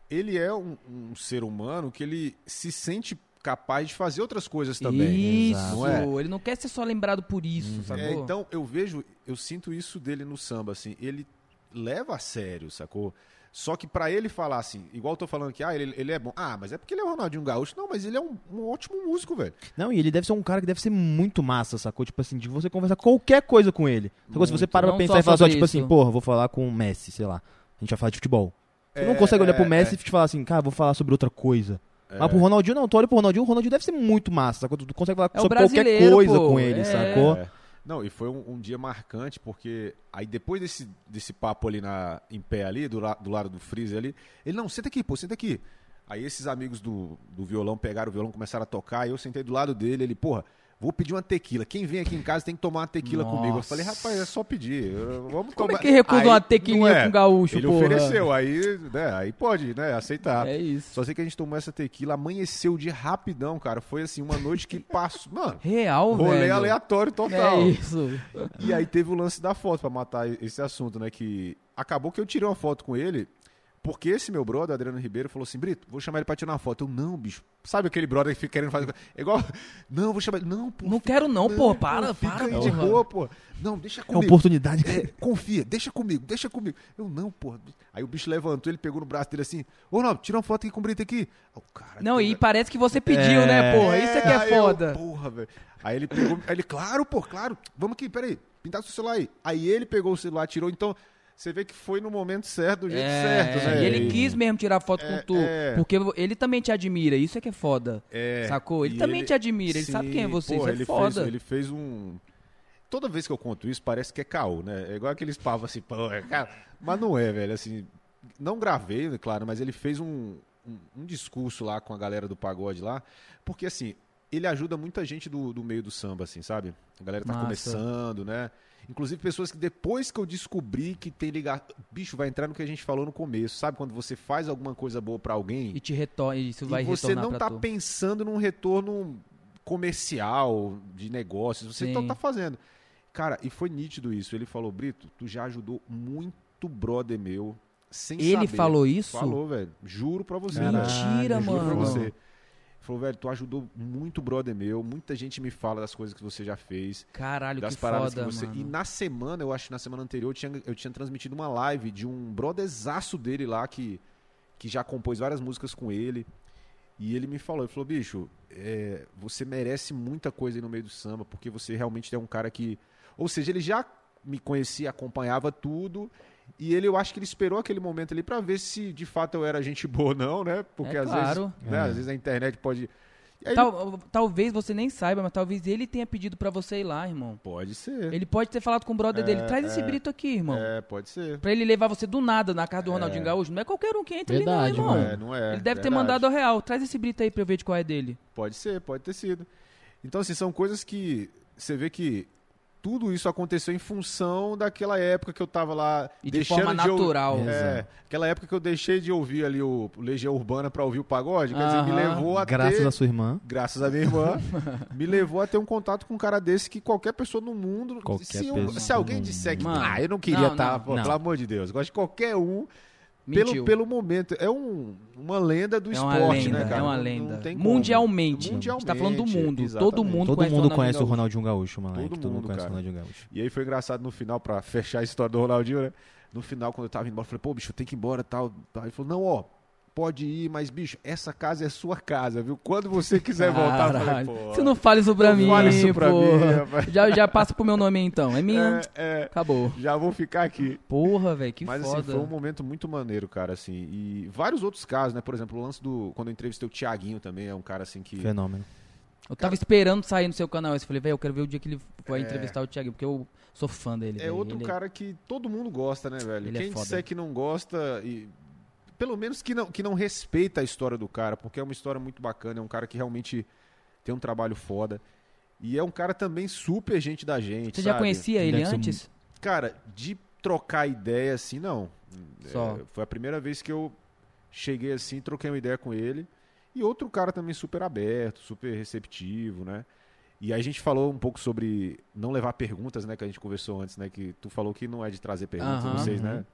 ele é um, um ser humano que ele se sente capaz de fazer outras coisas também. Isso, Não é? ele não quer ser só lembrado por isso, sacou? É, então, eu vejo, eu sinto isso dele no samba, assim. Ele leva a sério, sacou? Só que pra ele falar assim, igual eu tô falando que ah, ele, ele é bom. Ah, mas é porque ele é o Ronaldinho Gaúcho. Não, mas ele é um, um ótimo músico, velho. Não, e ele deve ser um cara que deve ser muito massa, sacou? Tipo assim, de você conversar qualquer coisa com ele. Sacou? Se você para pra Não pensar e falar só, tipo isso. assim, porra, vou falar com o Messi, sei lá. A gente vai falar de futebol. Você É, não consegue olhar pro é, Messi é. e te falar assim, cara, vou falar sobre outra coisa. É. Mas pro Ronaldinho não, tu olha pro Ronaldinho, o Ronaldinho deve ser muito massa, sacou? Tu consegue falar É sobre qualquer coisa pô, com ele, é. sacou? Não, e foi um, um dia marcante, porque aí depois desse, desse papo ali na, em pé ali, do, la- do lado do freezer ali, ele, não, senta aqui, pô, senta aqui. Aí esses amigos do, do violão pegaram o violão, começaram a tocar, eu sentei do lado dele, ele, porra, vou pedir uma tequila. Quem vem aqui em casa tem que tomar uma tequila Nossa. comigo. Eu falei, rapaz, é só pedir. Vamos Como tomar. é que recusa uma tequilinha é. com gaúcho, Ele porra? ofereceu, aí, né, aí pode, né, aceitar. É isso. Só sei que a gente tomou essa tequila, amanheceu dia rapidão, cara. Foi assim, uma noite que passou. Mano, Real, rolê velho. aleatório total. É isso. E aí teve o lance da foto pra matar esse assunto, né? Que acabou que eu tirei uma foto com ele, porque esse meu brother, Adriano Ribeiro, falou assim: Brito, vou chamar ele pra tirar uma foto. Eu, não, bicho. Sabe aquele brother que fica querendo fazer. É igual. Não, vou chamar ele. Não, pô. Não fica- quero não, pô. pô, Para, fica para, aí de boa, pô. Não, deixa É comigo. oportunidade. É, confia, deixa comigo, deixa comigo. Eu, não, porra. Aí o bicho levantou, ele pegou no braço dele assim: Ô, Ronaldo, tira uma foto aqui com o Brito aqui. Aí o cara. Não, e parece que você pediu, É. né, porra? Isso é que é aí eu, foda. porra, velho. Aí ele pegou. Aí ele, claro, pô, claro. Vamos aqui, peraí. Pintar seu celular aí. Aí ele pegou o celular, tirou. Então, você vê que foi no momento certo, do jeito É, certo, né? E ele quis mesmo tirar foto É, com tu. é. Porque ele também te admira. Isso é que é foda. É, Sacou? Ele e também te admira. Ele sabe Sim, quem é você. porra, isso é ele foda. Fez, ele fez um. Toda vez que eu conto isso, parece que é caô, né? É igual aqueles pavos assim, pô, é cara. Mas não é, velho. Assim, não gravei, né, claro, mas ele fez um, um, um discurso lá com a galera do pagode lá. Porque, assim, ele ajuda muita gente do, do meio do samba, assim, sabe? A galera tá Massa. começando, né? Inclusive pessoas que depois que eu descobri que tem ligar. Bicho, vai entrar no que a gente falou no começo, sabe? Quando você faz alguma coisa boa pra alguém E te retorna. Isso vai e você retornar não pra tá tu. pensando num retorno comercial, de negócios, você Sim. só tá fazendo. Cara, e foi nítido isso. Ele falou, Brito, tu já ajudou muito brother meu, sem Ele saber. falou isso? Falou, velho. Juro pra você. Caralho, velho. Mentira, Juro pra mano. você. Falou, velho, tu ajudou muito brother meu, muita gente me fala das coisas que você já fez, Caralho, das que paradas foda, que você... mano. E na semana, eu acho que na semana anterior, eu tinha, eu tinha transmitido uma live de um brotherzaço dele lá, que, que já compôs várias músicas com ele. E ele me falou, ele falou, bicho, é, você merece muita coisa aí no meio do samba, porque você realmente é um cara que... Ou seja, ele já me conhecia, acompanhava tudo, e ele, eu acho que ele esperou aquele momento ali pra ver se de fato eu era gente boa ou não, né? Porque É às claro. vezes, né, É. às vezes a internet pode... Aí Tal- talvez você nem saiba, mas talvez ele tenha pedido pra você ir lá, irmão. Pode ser. Ele pode ter falado com o brother É, dele, traz esse é. brito aqui, irmão. É, pode ser. Pra ele levar você do nada na casa do Ronaldinho Gaúcho. Não é qualquer um que entra Verdade, ali, não, irmão. Não é, não é. ele deve ter verdade. mandado ao real. Traz esse brito aí pra eu ver de qual é dele. Pode ser, pode ter sido. Então, assim, são coisas que você vê que tudo isso aconteceu em função daquela época que eu tava lá E de deixando forma de ou- natural. É. É, aquela época que eu deixei de ouvir ali o Legião Urbana pra ouvir o pagode, quer dizer, me levou a Graças ter, à sua irmã. graças à minha irmã, (laughs) me levou a ter um contato com um cara desse que qualquer pessoa no mundo, Qualquer se, pessoa se alguém disser que, mundo. ah, eu não queria estar, Não. pelo amor de Deus, gosto de qualquer um, Mentiu. pelo momento, é um, uma lenda do é uma esporte, lenda, né, cara? é uma lenda. como. Mundialmente. A gente tá falando do Mundialmente, mundo. Todo exatamente. mundo Todo conhece mundo o conhece o Ronaldinho Gaúcho, moleque. Todo Todo, mundo conhece o cara. Ronaldinho Gaúcho. E aí foi engraçado no final, pra fechar a história do Ronaldinho, né? No final, quando eu tava indo embora, eu falei, pô, bicho, eu tenho que ir embora e tal. Aí ele falou, não, ó, pode ir, mas, bicho, essa casa é sua casa, viu? Quando você quiser voltar, eu falei, Caralho. pô. Você não fala isso pra não mim, fala isso pra mim, porra. rapaz. já, já passa pro meu nome aí, então. É minha. É, é, Acabou. já vou ficar aqui. Porra, velho, que Mas foda. assim, foi um momento muito maneiro, cara, assim. E vários outros casos, né? Por exemplo, o lance do. Quando eu entrevistei o Thiaguinho também, é um cara assim que. Fenômeno. Eu tava esperando sair no seu canal. Eu falei, velho, eu quero ver o dia que ele vai entrevistar o Thiago, porque eu sou fã dele. É velho. outro Ele- cara que todo mundo gosta, né, velho? Ele é Quem foda. disser que não gosta, e pelo menos que não, que não respeita a história do cara, porque é uma história muito bacana, é um cara que realmente tem um trabalho foda. E é um cara também super gente da gente. Você já sabe? conhecia ele Deve ser um- antes? Cara, de trocar ideia assim, não. Só. É, foi a primeira vez que eu cheguei assim, troquei uma ideia com ele. E outro cara também super aberto, super receptivo, né? E aí a gente falou um pouco sobre não levar perguntas, né? Que a gente conversou antes, né? Que tu falou que não é de trazer perguntas, Aham. vocês, né?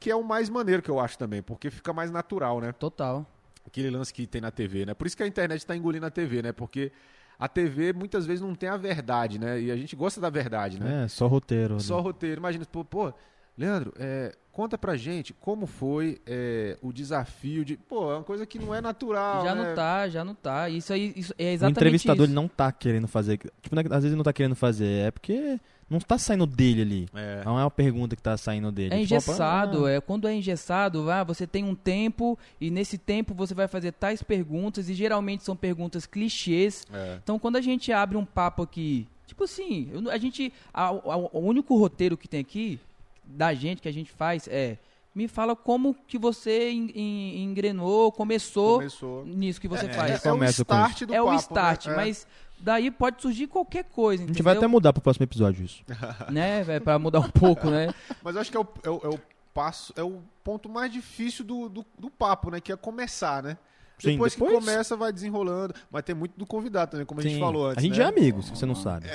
Que é o mais maneiro que eu acho também, porque fica mais natural, né? Total. Aquele lance que tem na TV, né? Por isso que a internet tá engolindo a TV, né? Porque a TV muitas vezes não tem a verdade, né? E a gente gosta da verdade, né? É, só roteiro. ali. Só roteiro. Imagina, pô, pô Leandro, é, conta pra gente como foi é, o desafio de. Pô, é uma coisa que não é natural. já né? não tá, já não tá. Isso aí isso é O exatamente entrevistador isso. ele não tá querendo fazer. Tipo, é às vezes ele não tá querendo fazer, é porque não tá saindo dele ali. É. Não é uma pergunta que tá saindo dele. É Tipo, engessado, ah, é quando é engessado, ah, você tem um tempo e nesse tempo você vai fazer tais perguntas e geralmente são perguntas clichês. É. Então quando a gente abre um papo aqui, tipo assim, a gente a- a- o único roteiro que tem aqui da gente que a gente faz é me fala como que você en- en- engrenou, começou, Começou. nisso que você É, faz. é, começa o com start do É o papo, start, né? É. mas daí pode surgir qualquer coisa, A gente vai até entendeu? mudar pro próximo episódio isso. (laughs) né, é para mudar um pouco, né? (laughs) Mas eu acho que é o, é o- é o passo, é o ponto mais difícil do, do, do papo, né? Que é começar, né? Sim, depois, que depois- começa, vai desenrolando. Mas tem muito do convidado também, como a gente Sim. falou antes. A gente né? é amigo, se você não sabe. (laughs)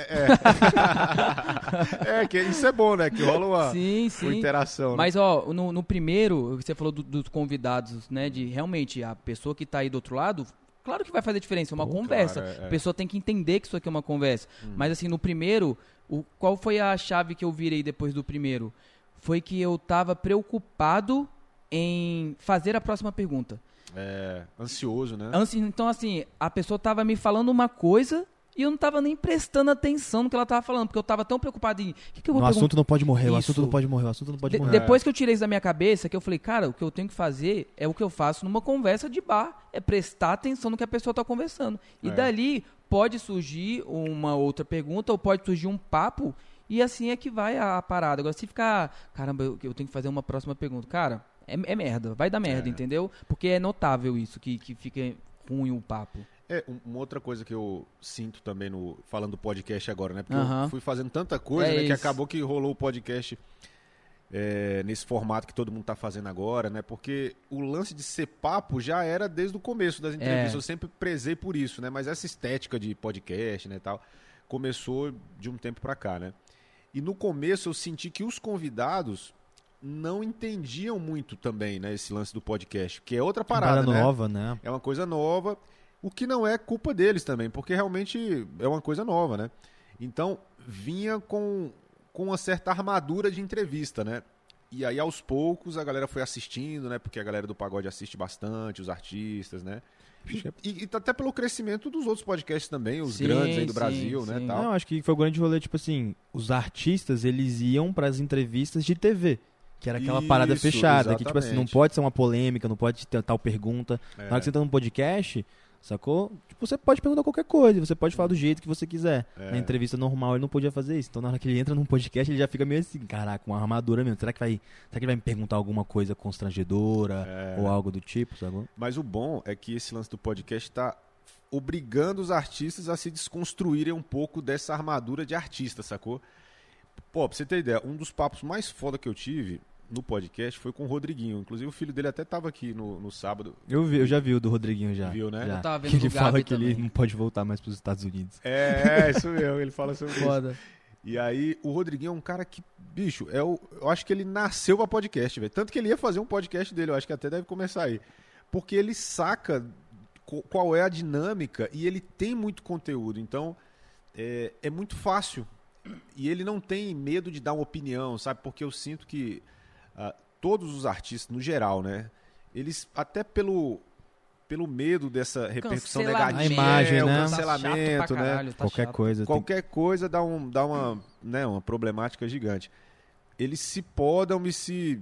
É, que isso é bom, né? Que rola uma, Sim, uma sim. interação. né? Mas, ó, no, no primeiro, você falou do- dos convidados, né? De realmente a pessoa que tá aí do outro lado, claro que vai fazer diferença, é uma Pô, conversa. é, é. A pessoa tem que entender que isso aqui é uma conversa. Mas, assim, no primeiro, o, qual foi a chave que eu virei depois do primeiro? Foi que eu tava preocupado em fazer a próxima pergunta. É, ansioso, né? Ansi- Então, assim, a pessoa tava me falando uma coisa e eu não tava nem prestando atenção no que ela tava falando, porque eu tava tão preocupado em. O que, que eu vou O assunto não pode morrer, o assunto não pode morrer, o assunto não pode De- morrer. depois que eu tirei isso da minha cabeça, que eu falei, cara, o que eu tenho que fazer é o que eu faço numa conversa de bar, é prestar atenção no que a pessoa está conversando. E É. dali pode surgir uma outra pergunta ou pode surgir um papo e assim é que vai a, a parada. Agora, se ficar, caramba, eu, eu tenho que fazer uma próxima pergunta, cara, é, é merda, vai dar merda, É. entendeu? Porque é notável isso, que, que fica ruim o papo. É, um- uma outra coisa que eu sinto também no falando do podcast agora, né? Porque Aham. eu fui fazendo tanta coisa, É né? Que acabou que rolou o podcast é, nesse formato que todo mundo tá fazendo agora, né? Porque o lance de ser papo já era desde o começo das entrevistas. É. Eu sempre prezei por isso, né? Mas essa estética de podcast, né, tal, começou de um tempo pra cá, né? E no começo eu senti que os convidados não entendiam muito também, né, esse lance do podcast, que é outra parada, Parada né? nova, né? É uma coisa nova, o que não é culpa deles também, porque realmente é uma coisa nova, né? Então, vinha com, com uma certa armadura de entrevista, né? E aí, aos poucos, a galera foi assistindo, né? Porque a galera do pagode assiste bastante, os artistas, né? E, e, e até pelo crescimento dos outros podcasts também, os Sim, grandes aí do sim, Brasil, né? sim. Tal. Não, acho que foi o grande rolê, tipo assim, os artistas, eles iam pras entrevistas de TV. Que era aquela parada Isso, fechada, que tipo assim, não exatamente. pode ser uma polêmica, não pode ter tal pergunta. É. Na hora que você tá num podcast, sacou? Tipo, você pode perguntar qualquer coisa, você pode falar do jeito que você quiser. É. Na entrevista normal ele não podia fazer isso. Então na hora que ele entra num podcast, ele já fica meio assim, caraca, uma armadura mesmo. Será que vai, será que ele vai me perguntar alguma coisa constrangedora É. ou algo do tipo, sacou? Mas o bom é que esse lance do podcast está obrigando os artistas a se desconstruírem um pouco dessa armadura de artista, sacou? Pô, pra você ter ideia, um dos papos mais foda que eu tive no podcast foi com o Rodriguinho. Inclusive o filho dele até tava aqui no, no sábado. Eu, vi, eu já vi o do Rodriguinho já. Viu, né? Já. Eu tava vendo que ele fala Gabi que ele não pode voltar mais pros Estados Unidos. É, é, isso (laughs) mesmo, ele fala sobre isso. Foda. E aí, o Rodriguinho é um cara que, bicho, é o, eu acho que ele nasceu pra podcast, velho. Tanto que ele ia fazer um podcast dele, eu acho que até deve começar aí. Porque ele saca qual é a dinâmica e ele tem muito conteúdo. Então, é, é muito fácil. E ele não tem medo de dar uma opinião, sabe? Porque eu sinto que ah, todos os artistas, no geral, né? Eles, até pelo, pelo medo dessa repercussão negativa, A imagem, é, o né? Tá cancelamento, pra né? caralho, tá Qualquer chato. coisa. tem- Qualquer coisa dá, um, dá uma, né, uma problemática gigante. Eles se podam e se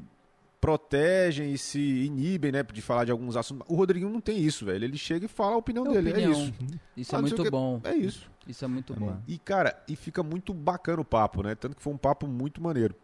protegem e se inibem, né, de falar de alguns assuntos. O Rodriguinho não tem isso, velho. Ele chega e fala a opinião É dele. opinião. É isso. Isso Ah, é muito que- bom. É isso. Isso é muito É, bom. E, cara, e fica muito bacana o papo, né? Tanto que foi um papo muito maneiro.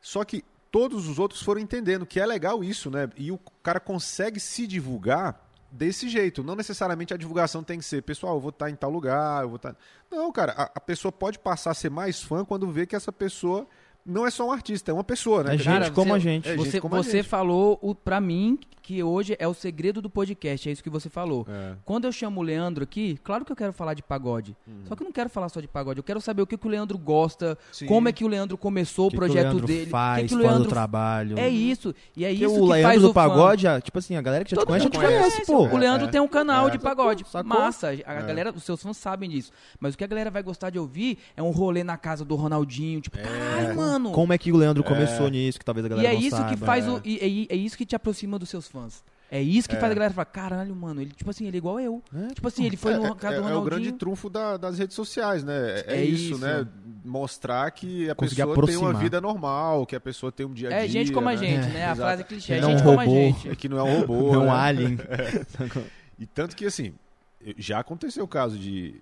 Só que todos os outros foram entendendo que é legal isso, né? E o cara consegue se divulgar desse jeito. Não necessariamente a divulgação tem que ser, pessoal, eu vou estar em tal lugar, eu vou estar. Não, cara, a, a pessoa pode passar a ser mais fã quando vê que essa pessoa não é só um artista, é uma pessoa, né? É gente Cara, como você- a gente. É gente Você, como a você gente. falou o, pra mim que hoje é o segredo do podcast, é isso que você falou. É. Quando eu chamo o Leandro aqui, claro que eu quero falar de pagode. Só que eu não quero falar só de pagode. Eu quero saber o que, que o Leandro gosta, Sim. como é que o Leandro começou O o que projeto que o Leandro dele. faz o que, que o Leandro do trabalho. É isso. E é Porque isso o que Leandro faz do o fã. pagode, ah, tipo assim, a galera que já te conhece, já te conhece, pô. O Leandro É. tem um canal É. de pagode. Sacou? Massa. A galera, os seus fãs sabem disso. Mas o que a galera vai gostar de ouvir é um rolê na casa do Ronaldinho. Tipo, caralho, mano. Como é que o Leandro começou nisso, que talvez a E galera é não isso que saiba. faz é. o. E, é, é isso que te aproxima dos seus fãs. É isso que É. faz a galera falar, caralho, mano, ele, tipo assim, ele é igual eu. É, Tipo assim, ele foi É, no é- casa é- do é o grande Ronaldinho. trunfo da- das redes sociais, né? É, é É isso, isso. né? Mostrar que a Conseguir pessoa tem uma aproximar. vida normal, que a pessoa tem um dia a dia. É gente como a né? gente, né? A Exato. frase clichê, é gente um como a gente. É que não é um robô. (laughs) Não né? alien. (laughs) E tanto que, assim, já aconteceu o caso de,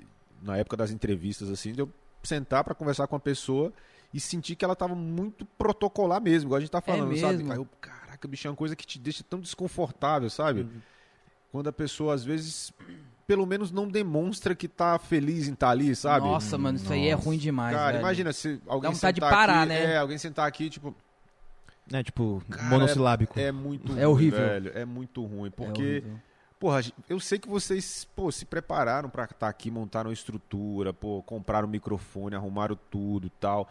na época das entrevistas, assim, de eu sentar pra conversar com a pessoa e sentir que ela tava muito protocolar mesmo, igual a gente tá falando, sabe? mesmo? Aí eu, caraca, bicho, é uma coisa que te deixa tão desconfortável, sabe? Quando a pessoa, às vezes, pelo menos não demonstra que tá feliz em estar ali, sabe? Nossa, mano, isso aí é ruim demais. Cara, velho. imagina se alguém Dá vontade de sentar parar, aqui, né? É, alguém sentar aqui, tipo, É, tipo, Cara, monossilábico. é muito É ruim, horrível. velho. É muito ruim, É porque horrível. Porra, eu sei que vocês, pô, se prepararam pra estar aqui, montaram a estrutura, pô, compraram o microfone, arrumaram tudo e tal.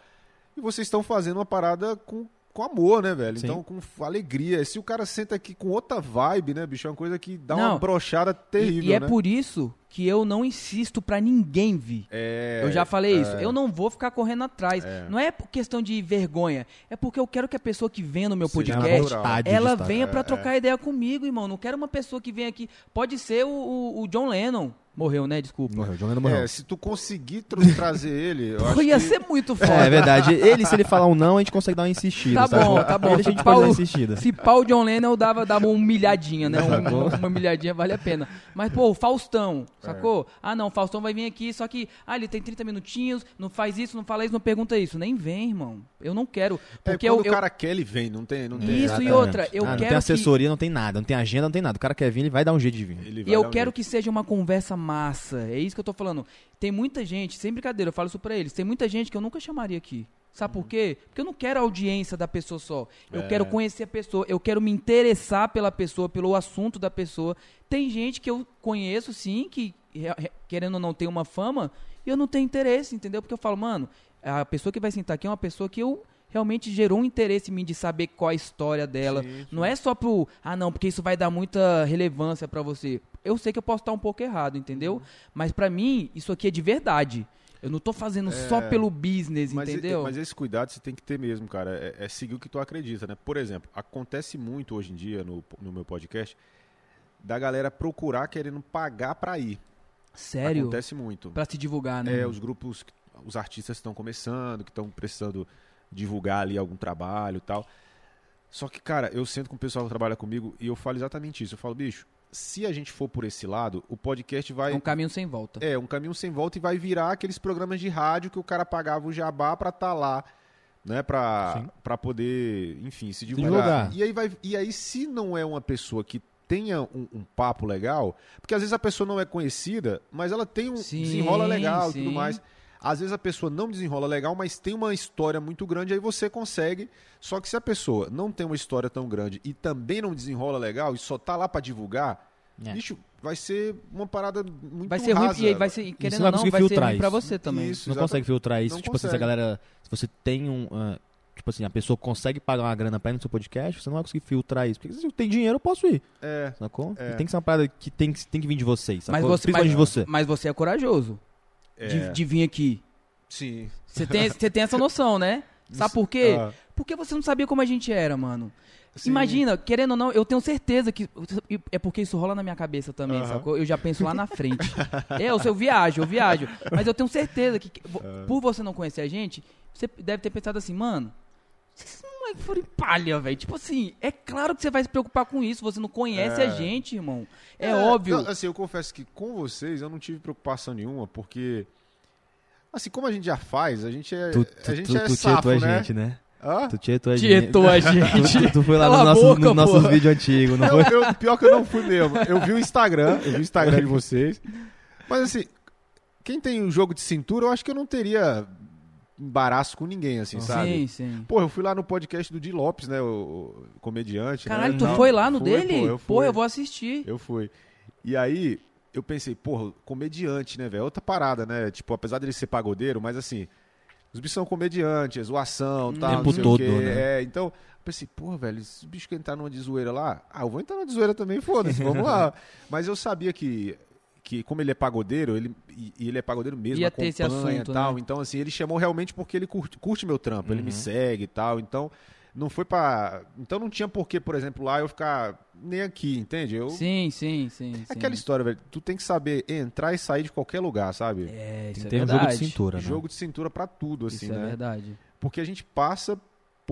E vocês estão fazendo uma parada com, com amor, né, velho? Sim. Então, com alegria. Se o cara senta aqui com outra vibe, né, bicho? É uma coisa que dá Não, uma brochada E, terrível, e é né? por isso que eu não insisto pra ninguém vir. É, Eu já falei é, isso. Eu não vou ficar correndo atrás. É. Não é por questão de vergonha. É porque eu quero que a pessoa que vem no meu Seja podcast, ela venha É, pra é. trocar ideia comigo, irmão. Não quero uma pessoa que venha aqui. Pode ser o, o- o John Lennon. Morreu, né? Desculpa. Morreu, jogando morreu. É, se tu conseguir tra- trazer ele, eu acho Pô, (laughs) ia que... ser muito foda. É, é verdade. Ele, se ele falar um não, a gente consegue dar uma insistida. Tá bom, tá bom. Ele a gente Se pode pau- insistida. Se pau o John Lennon, eu dava, dava uma humilhadinha, né? (laughs) Uma, Sacou? uma humilhadinha vale a pena. Mas, pô, o Faustão, É. sacou? Ah, não, o Faustão vai vir aqui, só que, ah, ele tem 30 minutinhos, não faz isso, não fala isso, não pergunta isso. Nem vem, irmão. Eu não quero. É, Porque quando eu, o eu- cara quer, ele vem, não tem... Não tem Isso, e Exatamente. outra, eu Ah, Não quero tem assessoria, não tem nada. Não tem agenda, não tem nada. O cara quer vir, ele vai dar um jeito de vir. Ele E eu um quero jeito. que seja uma conversa massa. É isso que eu tô falando. Tem muita gente, sem brincadeira, eu falo isso pra eles. Tem muita gente que eu nunca chamaria aqui. Sabe por quê? Porque eu não quero a audiência da pessoa só. Eu É. quero conhecer a pessoa, eu quero me interessar pela pessoa, pelo assunto da pessoa. Tem gente que eu conheço, sim, que re- re- querendo ou não tem uma fama, e eu não tenho interesse, entendeu? Porque eu falo, mano, a pessoa que vai sentar aqui é uma pessoa que eu realmente gerou um interesse em mim de saber qual a história dela. Sim, sim. Não é só pro, ah não, porque isso vai dar muita relevância pra você. Eu sei que eu posso estar um pouco errado, entendeu? Uhum. Mas pra mim, isso aqui é de verdade. Eu não tô fazendo só É. pelo business, Mas, e- entendeu? mas esse cuidado você tem que ter mesmo, cara. É, é seguir o que tu acredita, né? Por exemplo, acontece muito hoje em dia no, no meu podcast da galera procurar querendo pagar pra ir. Sério? Acontece muito. Pra se divulgar, né? É, os grupos, os artistas estão começando, que estão precisando divulgar ali algum trabalho e tal. Só que, cara, eu sento com o pessoal que trabalha comigo e eu falo exatamente isso. Eu falo, bicho, se a gente for por esse lado, o podcast vai É um caminho sem volta. é, um caminho sem volta e vai virar aqueles programas de rádio que o cara pagava o jabá pra estar lá, né, pra, Sim. pra poder, enfim, se divulgar. divulgar. E, aí vai, e aí, se não é uma pessoa que tenha um, um papo legal, porque às vezes a pessoa não é conhecida, mas ela tem um Sim, desenrola legal e tudo sim. mais. Às vezes a pessoa não desenrola legal, mas tem uma história muito grande, aí você consegue. Só que se a pessoa não tem uma história tão grande e também não desenrola legal e só tá lá pra divulgar, É. bicho, vai ser uma parada muito Vai ser ruim, rasa. e aí vai ser, querendo vai ou não, vai ser filtrar ruim pra isso. você também. Isso. Não consegue filtrar isso. Não tipo assim, se a galera. Se você tem um. ah, tipo assim, a pessoa consegue pagar uma grana pra ir no seu podcast, você não vai conseguir filtrar isso. Porque se eu tenho dinheiro, eu posso ir. É, Sacou? É. E tem que ser uma parada que tem que, tem que vir de vocês. Sacou? Mas você, Principalmente de mas, você. mas você é corajoso é. de, de vir aqui. Sim. Você tem, você tem essa noção, né? (laughs) Sabe por quê? Ah, Porque você não sabia como a gente era, mano. sim. Imagina, querendo ou não, eu tenho certeza que. É porque isso rola na minha cabeça também, Aham. sacou? Eu já penso lá na frente. (laughs) é, eu, eu viajo, eu viajo. Mas eu tenho certeza que, É. por você não conhecer a gente, você deve ter pensado assim, mano. Esses moleques foram em palha, velho. Tipo assim, é claro que você vai se preocupar com isso. Você não conhece É. a gente, irmão. É, óbvio. não, assim, eu confesso que com vocês eu não tive preocupação nenhuma, porque. Assim, como a gente já faz, a gente é. Tu, tu, a gente tu, é tu safo, tietou a né? gente, né? Hã? Tu tietou a gente. Tietou a gente. (laughs) Tu, tu foi lá nos nossos, boca, nos nossos porra. vídeos antigos, não Eu- foi? eu- pior que eu não fui mesmo. Eu vi o Instagram, eu vi o Instagram de vocês. Mas assim, quem tem um jogo de cintura, eu acho que eu não teria embaraço com ninguém, assim, sabe? Sim, sim. Pô, eu fui lá no podcast do Di Lopes, né? O, o comediante. né, Caralho, e tu tal. foi lá no Fui, dele? Pô, eu fui. eu vou assistir. Eu fui. E aí, eu pensei, porra, comediante, né, velho? Outra parada, né? Tipo, apesar dele ser pagodeiro, mas assim, os bichos são comediantes, zoação, tal, tempo não sei todo, o quê. né? É, então, eu pensei, porra, velho, esse bicho que entrar numa de zoeira lá, ah, eu vou entrar numa de zoeira também, foda-se, vamos lá. (laughs) Mas eu sabia que, que como ele é pagodeiro, ele, e, e ele é pagodeiro mesmo, Ia acompanha ter esse assunto, e tal. né? Então, assim, ele chamou realmente porque ele curte, curte meu trampo, ele me Uhum. segue e tal. Então, não foi pra. Então não tinha porquê, por exemplo, lá eu ficar nem aqui, entende? Eu, Sim, sim, sim. é sim. aquela história, velho. Tu tem que saber entrar e sair de qualquer lugar, sabe? É, isso Tem que é ter um verdade. jogo de cintura, né? Jogo de cintura pra tudo, assim, Isso é né? verdade. Porque a gente passa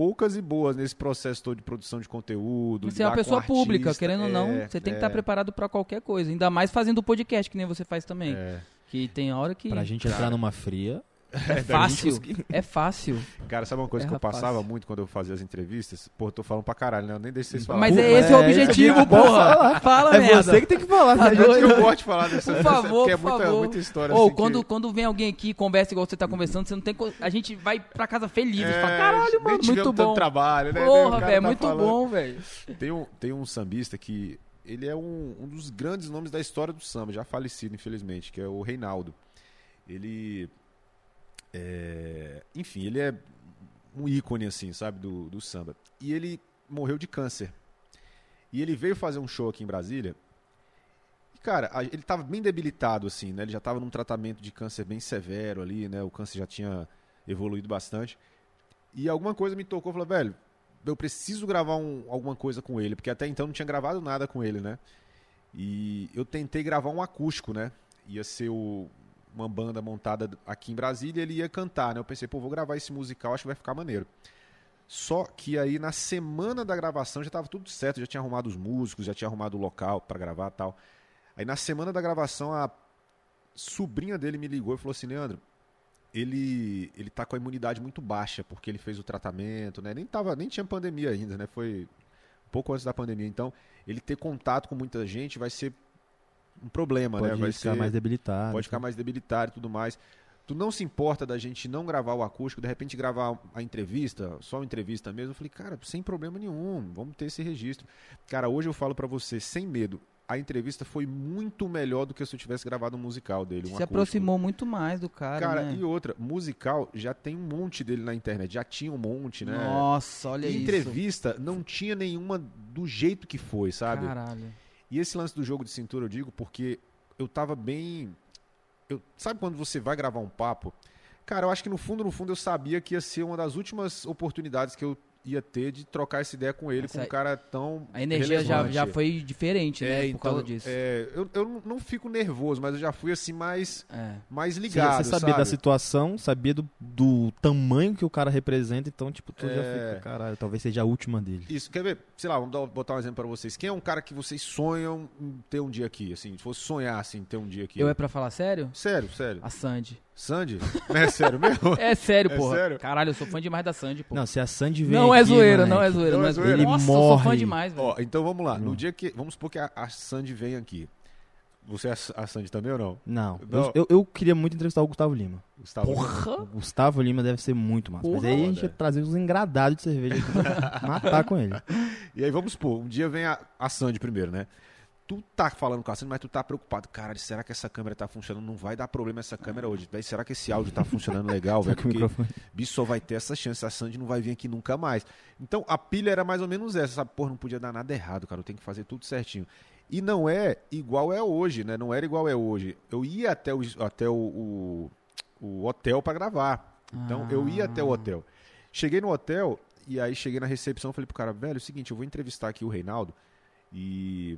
poucas e boas nesse processo todo de produção de conteúdo. Você é uma pessoa pública, artista. querendo ou não, É, você tem que é, estar preparado pra qualquer coisa. Ainda mais fazendo podcast, que nem você faz também. É. Que tem hora que. Pra gente entrar numa fria. É fácil. É fácil. Cara, sabe uma coisa É, que eu rapaz. passava muito quando eu fazia as entrevistas? Pô, eu tô falando pra caralho, né? Eu nem deixo vocês falarem. Mas é esse o é, objetivo, isso aqui, porra. Fala, É merda. você que tem que falar, Tá né? Gente, doido? eu gosto de falar dessa Por favor, porque é por muita, favor. muita história Ou assim quando, que... quando vem alguém aqui e conversa igual você tá conversando, você não tem. co- A gente vai pra casa feliz. É, fala, caralho, mano, muito bom. trabalho, né? O Porra, velho, tá muito falando. bom, velho. Tem um, tem um sambista que ele é um, um dos grandes nomes da história do samba, já falecido, infelizmente, que é o Reinaldo. Ele. É, enfim, ele é um ícone, assim, sabe, do, do samba. E ele morreu de câncer. E ele veio fazer um show aqui em Brasília. E, cara, ele tava bem debilitado, assim, né? Ele já tava num tratamento de câncer bem severo ali, né? O câncer já tinha evoluído bastante. E alguma coisa me tocou, falou, velho, eu preciso gravar um- alguma coisa com ele, porque até então não tinha gravado nada com ele, né? E eu tentei gravar um acústico, né? Ia ser o- uma banda montada aqui em Brasília ele ia cantar, né? Eu pensei, pô, vou gravar esse musical, acho que vai ficar maneiro. Só que aí na semana da gravação já tava tudo certo, já tinha arrumado os músicos, já tinha arrumado o local pra gravar e tal. Aí na semana da gravação a sobrinha dele me ligou e falou assim, Leandro, ele ele tá com a imunidade muito baixa porque ele fez o tratamento, né? Nem tava, nem tinha pandemia ainda, né? Foi um pouco antes da pandemia. Então, ele ter contato com muita gente vai ser um problema, Pode né? Vai ficar ser mais debilitado. pode ficar mais debilitário e tudo mais. Tu não se importa da gente não gravar o acústico, de repente gravar a entrevista, só uma entrevista mesmo. Eu falei, cara, sem problema nenhum, vamos ter esse registro. Cara, hoje eu falo pra você, sem medo, a entrevista foi muito melhor do que se eu tivesse gravado um musical dele. Um Se acústico. aproximou muito mais do cara, Cara, né? e outra, musical já tem um monte dele na internet, já tinha um monte, né? Nossa, olha E isso. entrevista não tinha nenhuma do jeito que foi, sabe? Caralho. E esse lance do jogo de cintura eu digo porque eu tava bem. Eu, sabe quando você vai gravar um papo? Cara, eu acho que no fundo, no fundo, eu sabia que ia ser uma das últimas oportunidades que eu ia ter de trocar essa ideia com ele, Essa- com um cara tão. A energia já, relevante. já foi diferente, né? É, por então, causa disso. é, eu, eu não- fico nervoso, mas eu já fui assim mais, É. mais Você, ligado. você sabia sabe? da situação, sabia do, do tamanho que o cara representa, então, tipo, tu já É. fica, caralho, talvez seja a última dele. Isso, quer ver? Sei lá, vamos dar- botar um exemplo pra vocês. Quem é um cara que vocês sonham em ter um dia aqui? Assim, se fosse sonhar assim, ter um dia aqui. Eu é pra falar sério? Sério, sério. A Sandy. Sandy? Não é sério mesmo? (laughs) É sério, É porra. sério? Caralho, eu sou fã demais da Sandy, pô. Não, se a Sandy vem Não é aqui, zoeira, não é zoeira. Não Não é é zoeira. Ele Nossa, eu sou fã morre. demais, velho. Ó, então vamos lá. No dia que. Vamos supor que a, a Sandy vem aqui. Você é a Sandy também ou não? Não, Não. Eu, eu, eu queria muito entrevistar o Gustavo Lima. Gustavo? Porra! O Gustavo Lima deve ser muito massa. Mas Porra, aí a gente ia trazer uns engradados de cerveja aqui pra (laughs) matar com ele. E aí vamos supor, um dia vem a, a Sandy primeiro, né? Tu tá falando com a Sandy, mas tu tá preocupado. Caralho, será que essa câmera tá funcionando? Não vai dar problema essa câmera hoje. Véi, será que esse áudio tá funcionando legal, (laughs) velho? Com o Porque microfone. bicho só vai ter essa chance. A Sandy não vai vir aqui nunca mais. Então a pilha era mais ou menos essa, sabe? Porra, não podia dar nada errado, cara. Eu tenho que fazer tudo certinho. E não é igual é hoje, né? Não era igual é hoje. Eu ia até o, até o, o, o hotel pra gravar. Então eu ia até o hotel. Cheguei no hotel e aí cheguei na recepção falei pro cara, velho, é o seguinte, eu vou entrevistar aqui o Reinaldo e,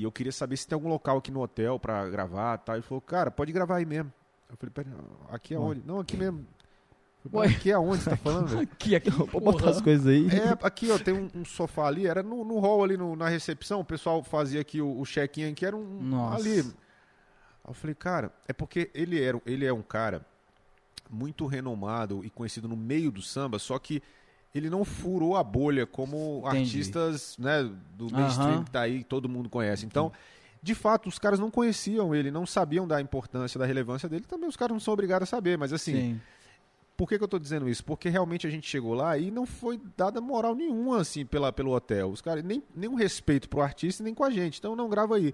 e eu queria saber se tem algum local aqui no hotel pra gravar e tal. Ele falou, cara, pode gravar aí mesmo. Eu falei, pera, aqui é Ué. onde? Não, aqui mesmo. Ué. falei, aqui é onde você tá falando? (laughs) Aqui, aqui. Vou botar as coisas aí. É, aqui, ó, tem um, um sofá ali, era no, no hall ali no- na recepção, o pessoal fazia aqui o, o check-in aqui, era um Nossa. ali. Aí eu falei, cara, é porque ele, era, ele é um cara muito renomado e conhecido no meio do samba, só que ele não furou a bolha como Entendi. artistas né, do mainstream Aham. que tá aí, todo mundo conhece. Então, de fato, os caras não conheciam ele, não sabiam da importância, da relevância dele. Também os caras não são obrigados a saber, mas assim, Sim. por que, que eu tô dizendo isso? Porque realmente a gente chegou lá e não foi dada moral nenhuma, assim, pela, pelo hotel. Os caras, nem, nem um respeito pro artista, nem com a gente. Então não grava aí.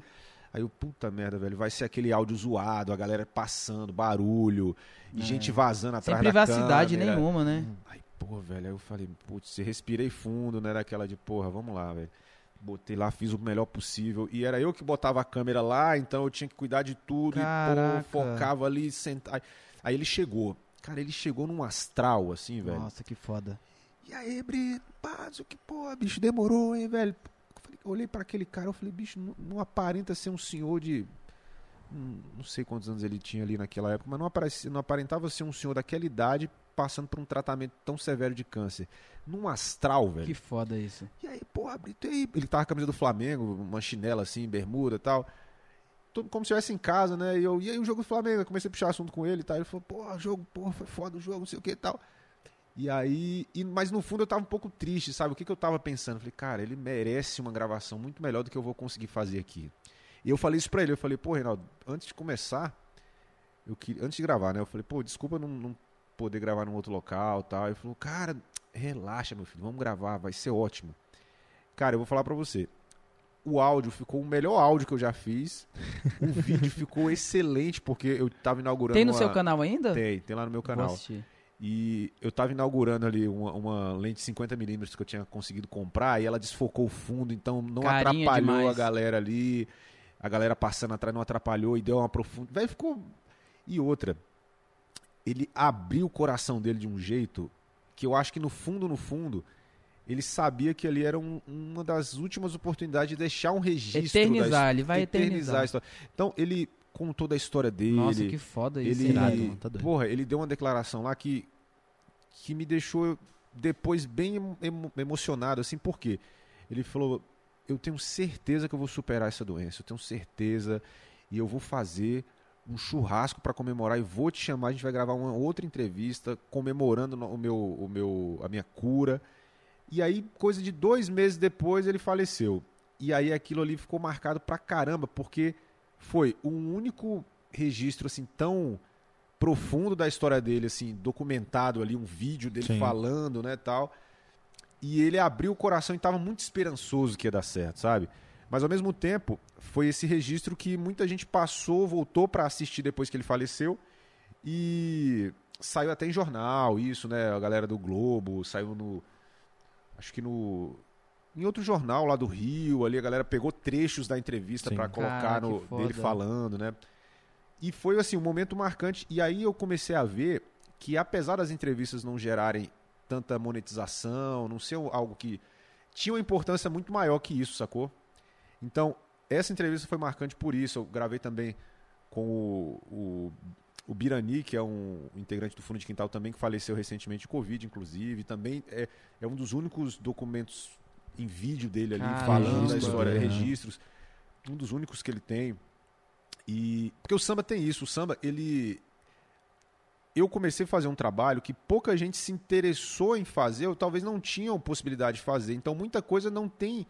Aí eu, puta merda, velho, vai ser aquele áudio zoado, a galera passando, barulho, e gente vazando Sem atrás privacidade da câmera. nenhuma, né? Aí, pô, velho, aí eu falei, putz, respirei fundo, né, daquela de, porra, vamos lá, velho. Botei lá, fiz o melhor possível. E era eu que botava a câmera lá, então eu tinha que cuidar de tudo. Caraca. E, pô, focava ali, sentar. Aí ele chegou. Cara, ele chegou num astral, assim, velho. Nossa, que foda. E aí, Brito, pá, isso que, pô, bicho, demorou, hein, velho. Eu falei- olhei pra aquele cara, eu falei, bicho, não, não aparenta ser um senhor de. Não sei quantos anos ele tinha ali naquela época, mas não, aparecia, não aparentava ser um senhor daquela idade passando por um tratamento tão severo de câncer. Num astral, velho. Que foda isso. E aí, porra, Brito, aí? Ele tava com a camisa do Flamengo, uma chinela assim, bermuda e tal. Todo, como se estivesse em casa, né? E eu, e aí o jogo do Flamengo? Eu comecei a puxar assunto com ele e tal. Ele falou, porra, jogo, porra, foi foda o jogo, não sei o que e tal. E aí, e- mas no fundo eu tava um pouco triste, sabe? O que, que eu tava pensando? Falei, cara, ele merece uma gravação muito melhor do que eu vou conseguir fazer aqui. E eu falei isso pra ele, eu falei, pô, Reinaldo, antes de começar, eu queria, antes de gravar, né? Eu falei, pô, desculpa não, não poder gravar num outro local e tal. Ele falou, cara, relaxa, meu filho, vamos gravar, vai ser ótimo. Cara, eu vou falar pra você. O áudio ficou o melhor áudio que eu já fiz. O (laughs) vídeo ficou excelente, porque eu tava inaugurando. Tem no uma- seu canal ainda? Tem, tem lá no meu canal. E eu tava inaugurando ali uma, uma lente 50mm que eu tinha conseguido comprar e ela desfocou o fundo, então não Carinha atrapalhou demais. a galera ali. A galera passando atrás não atrapalhou e deu uma profunda. Véi, ficou. E outra, ele abriu o coração dele de um jeito que eu acho que no fundo, no fundo, ele sabia que ali era um- uma das últimas oportunidades de deixar um registro. da Eternizar, his- ele vai eternizar. história. Então, ele contou da história dele. Nossa, que foda isso. Ele, irado, mano, tá doido. porra, ele deu uma declaração lá que, que me deixou depois bem emo- emocionado, assim, por quê? Ele falou, eu tenho certeza que eu vou superar essa doença, eu tenho certeza, e eu vou fazer um churrasco para comemorar e vou te chamar, a gente vai gravar uma outra entrevista comemorando o meu, o meu, a minha cura. E aí, coisa de dois meses depois, ele faleceu. E aí aquilo ali ficou marcado pra caramba, porque foi um único registro assim tão profundo da história dele, assim, documentado ali, um vídeo dele Sim. falando, né, tal. E ele abriu o coração e estava muito esperançoso que ia dar certo, sabe? Mas ao mesmo tempo, foi esse registro que muita gente passou, voltou pra assistir depois que ele faleceu e saiu até em jornal, isso, né? A galera do Globo, saiu no acho que no em outro jornal lá do Rio, ali a galera pegou trechos da entrevista pra colocar Caraca, no dele falando, né? E foi assim um momento marcante e aí eu comecei a ver que apesar das entrevistas não gerarem tanta monetização, não ser algo que tinha uma importância muito maior que isso, sacou? Então, essa entrevista foi marcante por isso. Eu gravei também com o, o, o Birani, que é um integrante do Fundo de Quintal também, que faleceu recentemente de Covid, inclusive. Também é, é um dos únicos documentos em vídeo dele ali, Caramba. falando da história, né? registros. Um dos únicos que ele tem. E porque o samba tem isso, o samba, ele eu comecei a fazer um trabalho que pouca gente se interessou em fazer, ou talvez não tinham possibilidade de fazer. Então muita coisa não tem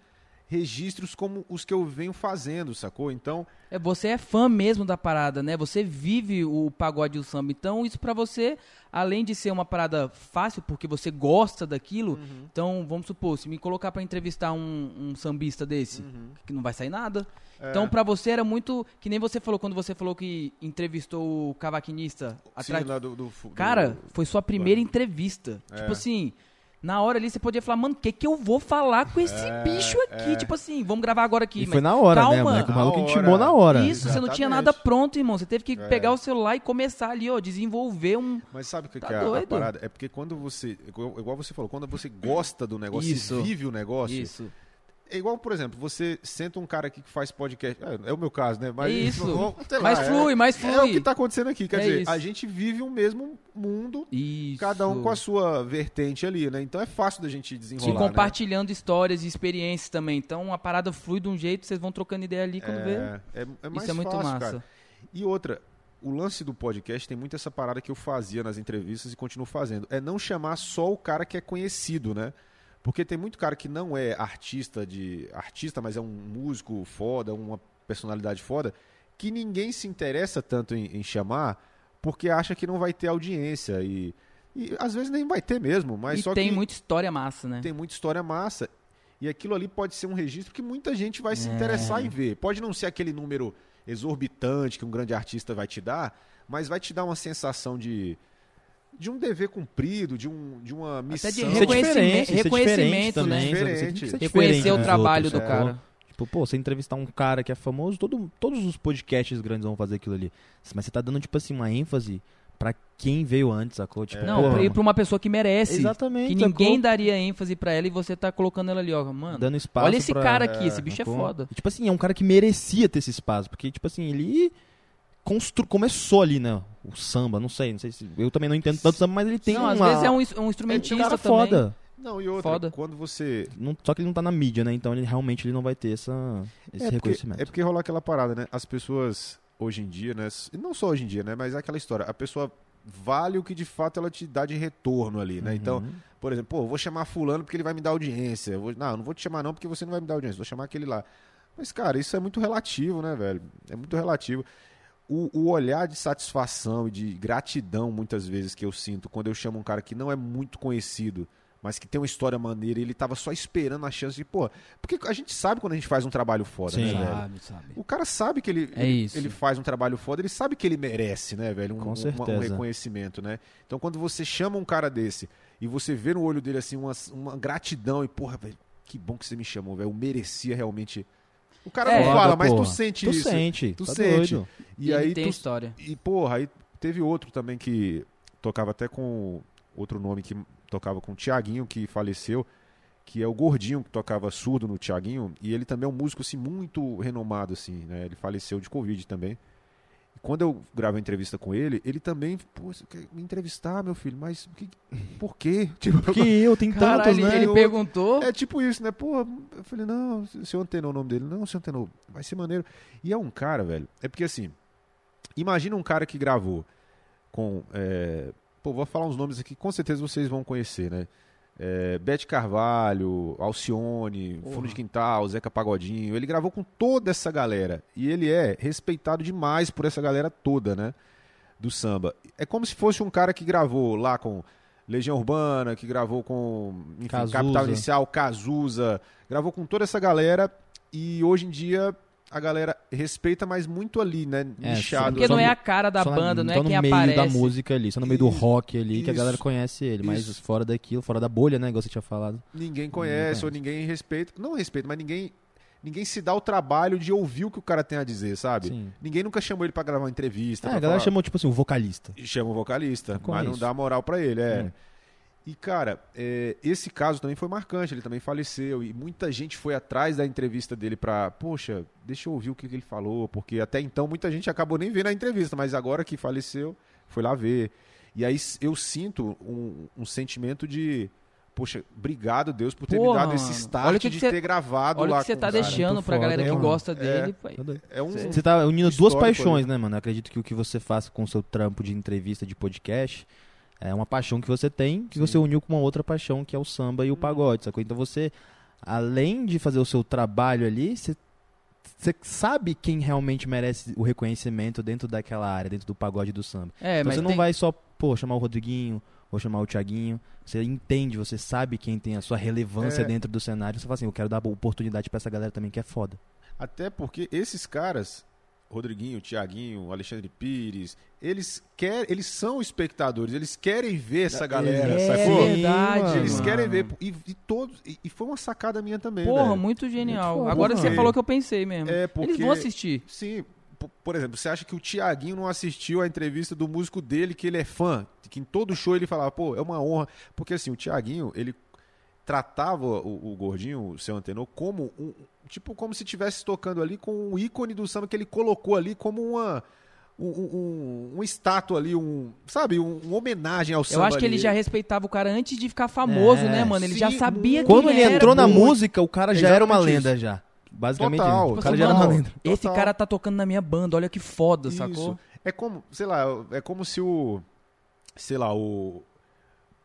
registros como os que eu venho fazendo, sacou? Então, É, você é fã mesmo da parada, né? Você vive o pagode e o samba. Então, isso pra você, além de ser uma parada fácil, porque você gosta daquilo, Uhum. então, vamos supor, se me colocar pra entrevistar um, um sambista desse, que não vai sair nada. É. Então, pra você era muito. Que nem você falou quando você falou que entrevistou o cavaquinista atrás. sim, lá do, do, fu- Cara, do- foi sua primeira entrevista. É. Tipo assim, na hora ali você podia falar, mano, o que que eu vou falar com esse bicho aqui? Tipo assim, vamos gravar agora aqui. É, E mas foi na hora, né, calma. moleque? O maluco intimou hora. na hora. Isso, você não tinha Exatamente. nada pronto, irmão. Você teve que É. pegar o celular e começar ali, ó, desenvolver um. Mas sabe o que, Tá que é a- a, doido. parada? É porque quando você, igual, você falou, quando você gosta do negócio, Isso. e vive o negócio, Isso. É igual, por exemplo, você senta um cara aqui que faz podcast, é, é o meu caso, né? Mas, Isso. (laughs) sei lá, Mais é- flui, mais É o que flui. tá acontecendo aqui, quer É dizer, isso. a gente vive o mesmo mundo, Isso. cada um com a sua vertente ali, né? Então é fácil da gente E desenrolar, né? compartilhando histórias e experiências também. Então a parada flui de um jeito, vocês vão trocando ideia ali quando vê. É, é, é mais Isso é muito fácil, massa. cara. E outra, o lance do podcast tem muito essa parada que eu fazia nas entrevistas e continuo fazendo. É não chamar só o cara que é conhecido, né? Porque tem muito cara que não é artista de artista, mas é um músico foda, uma personalidade foda, que ninguém se interessa tanto em, em chamar porque acha que não vai ter audiência e E às vezes nem vai ter mesmo, mas e só tem que muita história massa, né? tem muita história massa. E aquilo ali pode ser um registro que muita gente vai se É. interessar em ver. Pode não ser aquele número exorbitante que um grande artista vai te dar, mas vai te dar uma sensação de de um dever cumprido, de, um, de uma missão. de Isso é reconhecimento- isso é reconhecimento, também, né? Reconhecer o trabalho outros, do sacou? cara. Tipo, pô, você entrevistar um cara que é famoso, todo, todos os podcasts grandes vão fazer aquilo ali. Mas você tá dando, tipo assim, uma ênfase pra quem veio antes, sacou? Tipo, Não, porra, e pra uma pessoa que merece. Exatamente. Que sacou? ninguém daria ênfase pra ela e você tá colocando ela ali, ó. Mano, dando espaço olha esse pra- cara aqui, esse bicho é sacou? foda. E, tipo assim, é um cara que merecia ter esse espaço, porque, tipo assim, ele constru... começou ali, né? O samba, não sei, não sei se. Eu também não entendo tanto samba, mas ele tem não, uma... às vezes é um, um ele tem um instrumentista cara também. foda. Não, e outra, Foda. quando você. Não- só que ele não tá na mídia, né? Então ele realmente ele não vai ter essa, esse é, porque, reconhecimento. é porque rola aquela parada, né? As pessoas hoje em dia, né? e Não só hoje em dia, né? Mas é aquela história. A pessoa vale o que de fato ela te dá de retorno ali, né? Então, Uhum. por exemplo, pô, eu vou chamar fulano porque ele vai me dar audiência. Eu vou- não, eu não vou te chamar não porque você não vai me dar audiência. Vou chamar aquele lá. Mas, cara, isso é muito relativo, né, velho? É muito relativo. O, o olhar de satisfação e de gratidão, muitas vezes, que eu sinto quando eu chamo um cara que não é muito conhecido, mas que tem uma história maneira e ele tava só esperando a chance de, pô... Porque a gente sabe quando a gente faz um trabalho foda, Sim. né, velho? Sabe, sabe. O cara sabe que ele, É ele, faz um trabalho foda, ele sabe que ele merece, né, velho? Um, Com um- certeza. um reconhecimento, né? Então quando você chama um cara desse e você vê no olho dele assim uma, uma gratidão e, porra, velho, que bom que você me chamou, velho. Eu merecia realmente. O cara É. não fala, mas tu porra. sente Tu isso. sente, Tu tá sente. doido. E, ele aí tem tu, história. e porra, aí teve outro também que tocava até com outro nome que tocava com o Tiaguinho, que faleceu, que é o Gordinho, que tocava surdo no Tiaguinho, e ele também é um músico assim, muito renomado, assim, né? Ele faleceu de Covid também. Quando eu gravo a entrevista com ele, ele também, pô, você quer me entrevistar, meu filho, mas que- por quê? (laughs) Tipo, Porque eu, tem Caralho, tantos, né? ele Eu- perguntou. é tipo isso, né? Pô, eu falei, não, o senhor antenou o nome dele. Não, senhor antenou. Vai ser maneiro. E é um cara, velho. É porque assim, imagina um cara que gravou com. é, pô, vou falar uns nomes aqui, com certeza vocês vão conhecer, né? É, Bete Carvalho, Alcione, Porra. Fundo de Quintal, Zeca Pagodinho. Ele gravou com toda essa galera. E ele é respeitado demais por essa galera toda, né? Do samba. É como se fosse um cara que gravou lá com Legião Urbana, que gravou com enfim. Capital Inicial, Cazuza. Gravou com toda essa galera. E hoje em dia a galera respeita, mas muito ali, né? É, Nichado. Porque não é no- a cara da Só na- banda, não é só no quem meio aparece. da música ali, só no meio do Isso, rock ali, que a isso, galera conhece ele, mas isso. fora daquilo, fora da bolha, né, igual você tinha falado. Ninguém Ninguém conhece, ou conhece. ninguém respeita. Não respeita, mas ninguém. Ninguém se dá o trabalho de ouvir o que o cara tem a dizer, sabe? Sim. Ninguém nunca chamou ele pra gravar uma entrevista. É, a galera falar- chamou, tipo assim, o vocalista. chama o vocalista, Com mas não isso. dá moral pra ele, é. Hum. E, cara, é, esse caso também foi marcante, ele também faleceu, e muita gente foi atrás da entrevista dele pra, poxa, deixa eu ouvir o que que ele falou, porque até então muita gente acabou nem vendo a entrevista, mas agora que faleceu, foi lá ver. E aí eu sinto um, um sentimento de, poxa, obrigado Deus por ter Porra, me dado esse start Olha de que cê- ter gravado Olha lá o que você tá os caras. deixando Muito pra galera que mano. gosta dele. pai. É um, Você tá unindo duas paixões, ali. né, mano? Eu acredito que o que você faz com o seu trampo de entrevista, de podcast, é uma paixão que você tem, que Sim. você uniu com uma outra paixão, que é o samba e o pagode, sacou? Então você, além de fazer o seu trabalho ali, você, você sabe quem realmente merece o reconhecimento dentro daquela área, dentro do pagode e do samba. É, então mas você não tem- vai só, pô, chamar o Rodriguinho, ou chamar o Thiaguinho. Você entende, você sabe quem tem a sua relevância É. dentro do cenário. Você fala assim, eu quero dar oportunidade pra essa galera também que é foda. Até porque esses caras, Rodriguinho, Tiaguinho, Alexandre Pires, eles querem, eles são espectadores, eles querem ver essa galera, é sacou? verdade, mano. Eles mano. querem ver e, e todos e, e foi uma sacada minha também, Porra, velho. muito genial. Muito Agora você falou que eu pensei mesmo. É porque Eles vão assistir. Sim, por exemplo, você acha que o Tiaguinho não assistiu a entrevista do músico dele que ele é fã, que em todo show ele falava, pô, é uma honra, porque assim, o Tiaguinho, ele tratava o, o gordinho, o seu antenor, como um tipo como se estivesse tocando ali com um ícone do samba que ele colocou ali como uma um, um, um estátua ali, um, sabe, um, uma homenagem ao samba. Eu acho que ele ali. já respeitava o cara antes de ficar famoso, É, né, mano? Ele sim, já sabia quem Quando ele era, entrou na muito. música, o cara já era uma lenda já. Basicamente, Total, isso. Tipo o cara assim, já era uma lenda. Esse Total. cara tá tocando na minha banda, olha que foda, Isso. sacou? É como, sei lá, é como se o. Sei lá, o.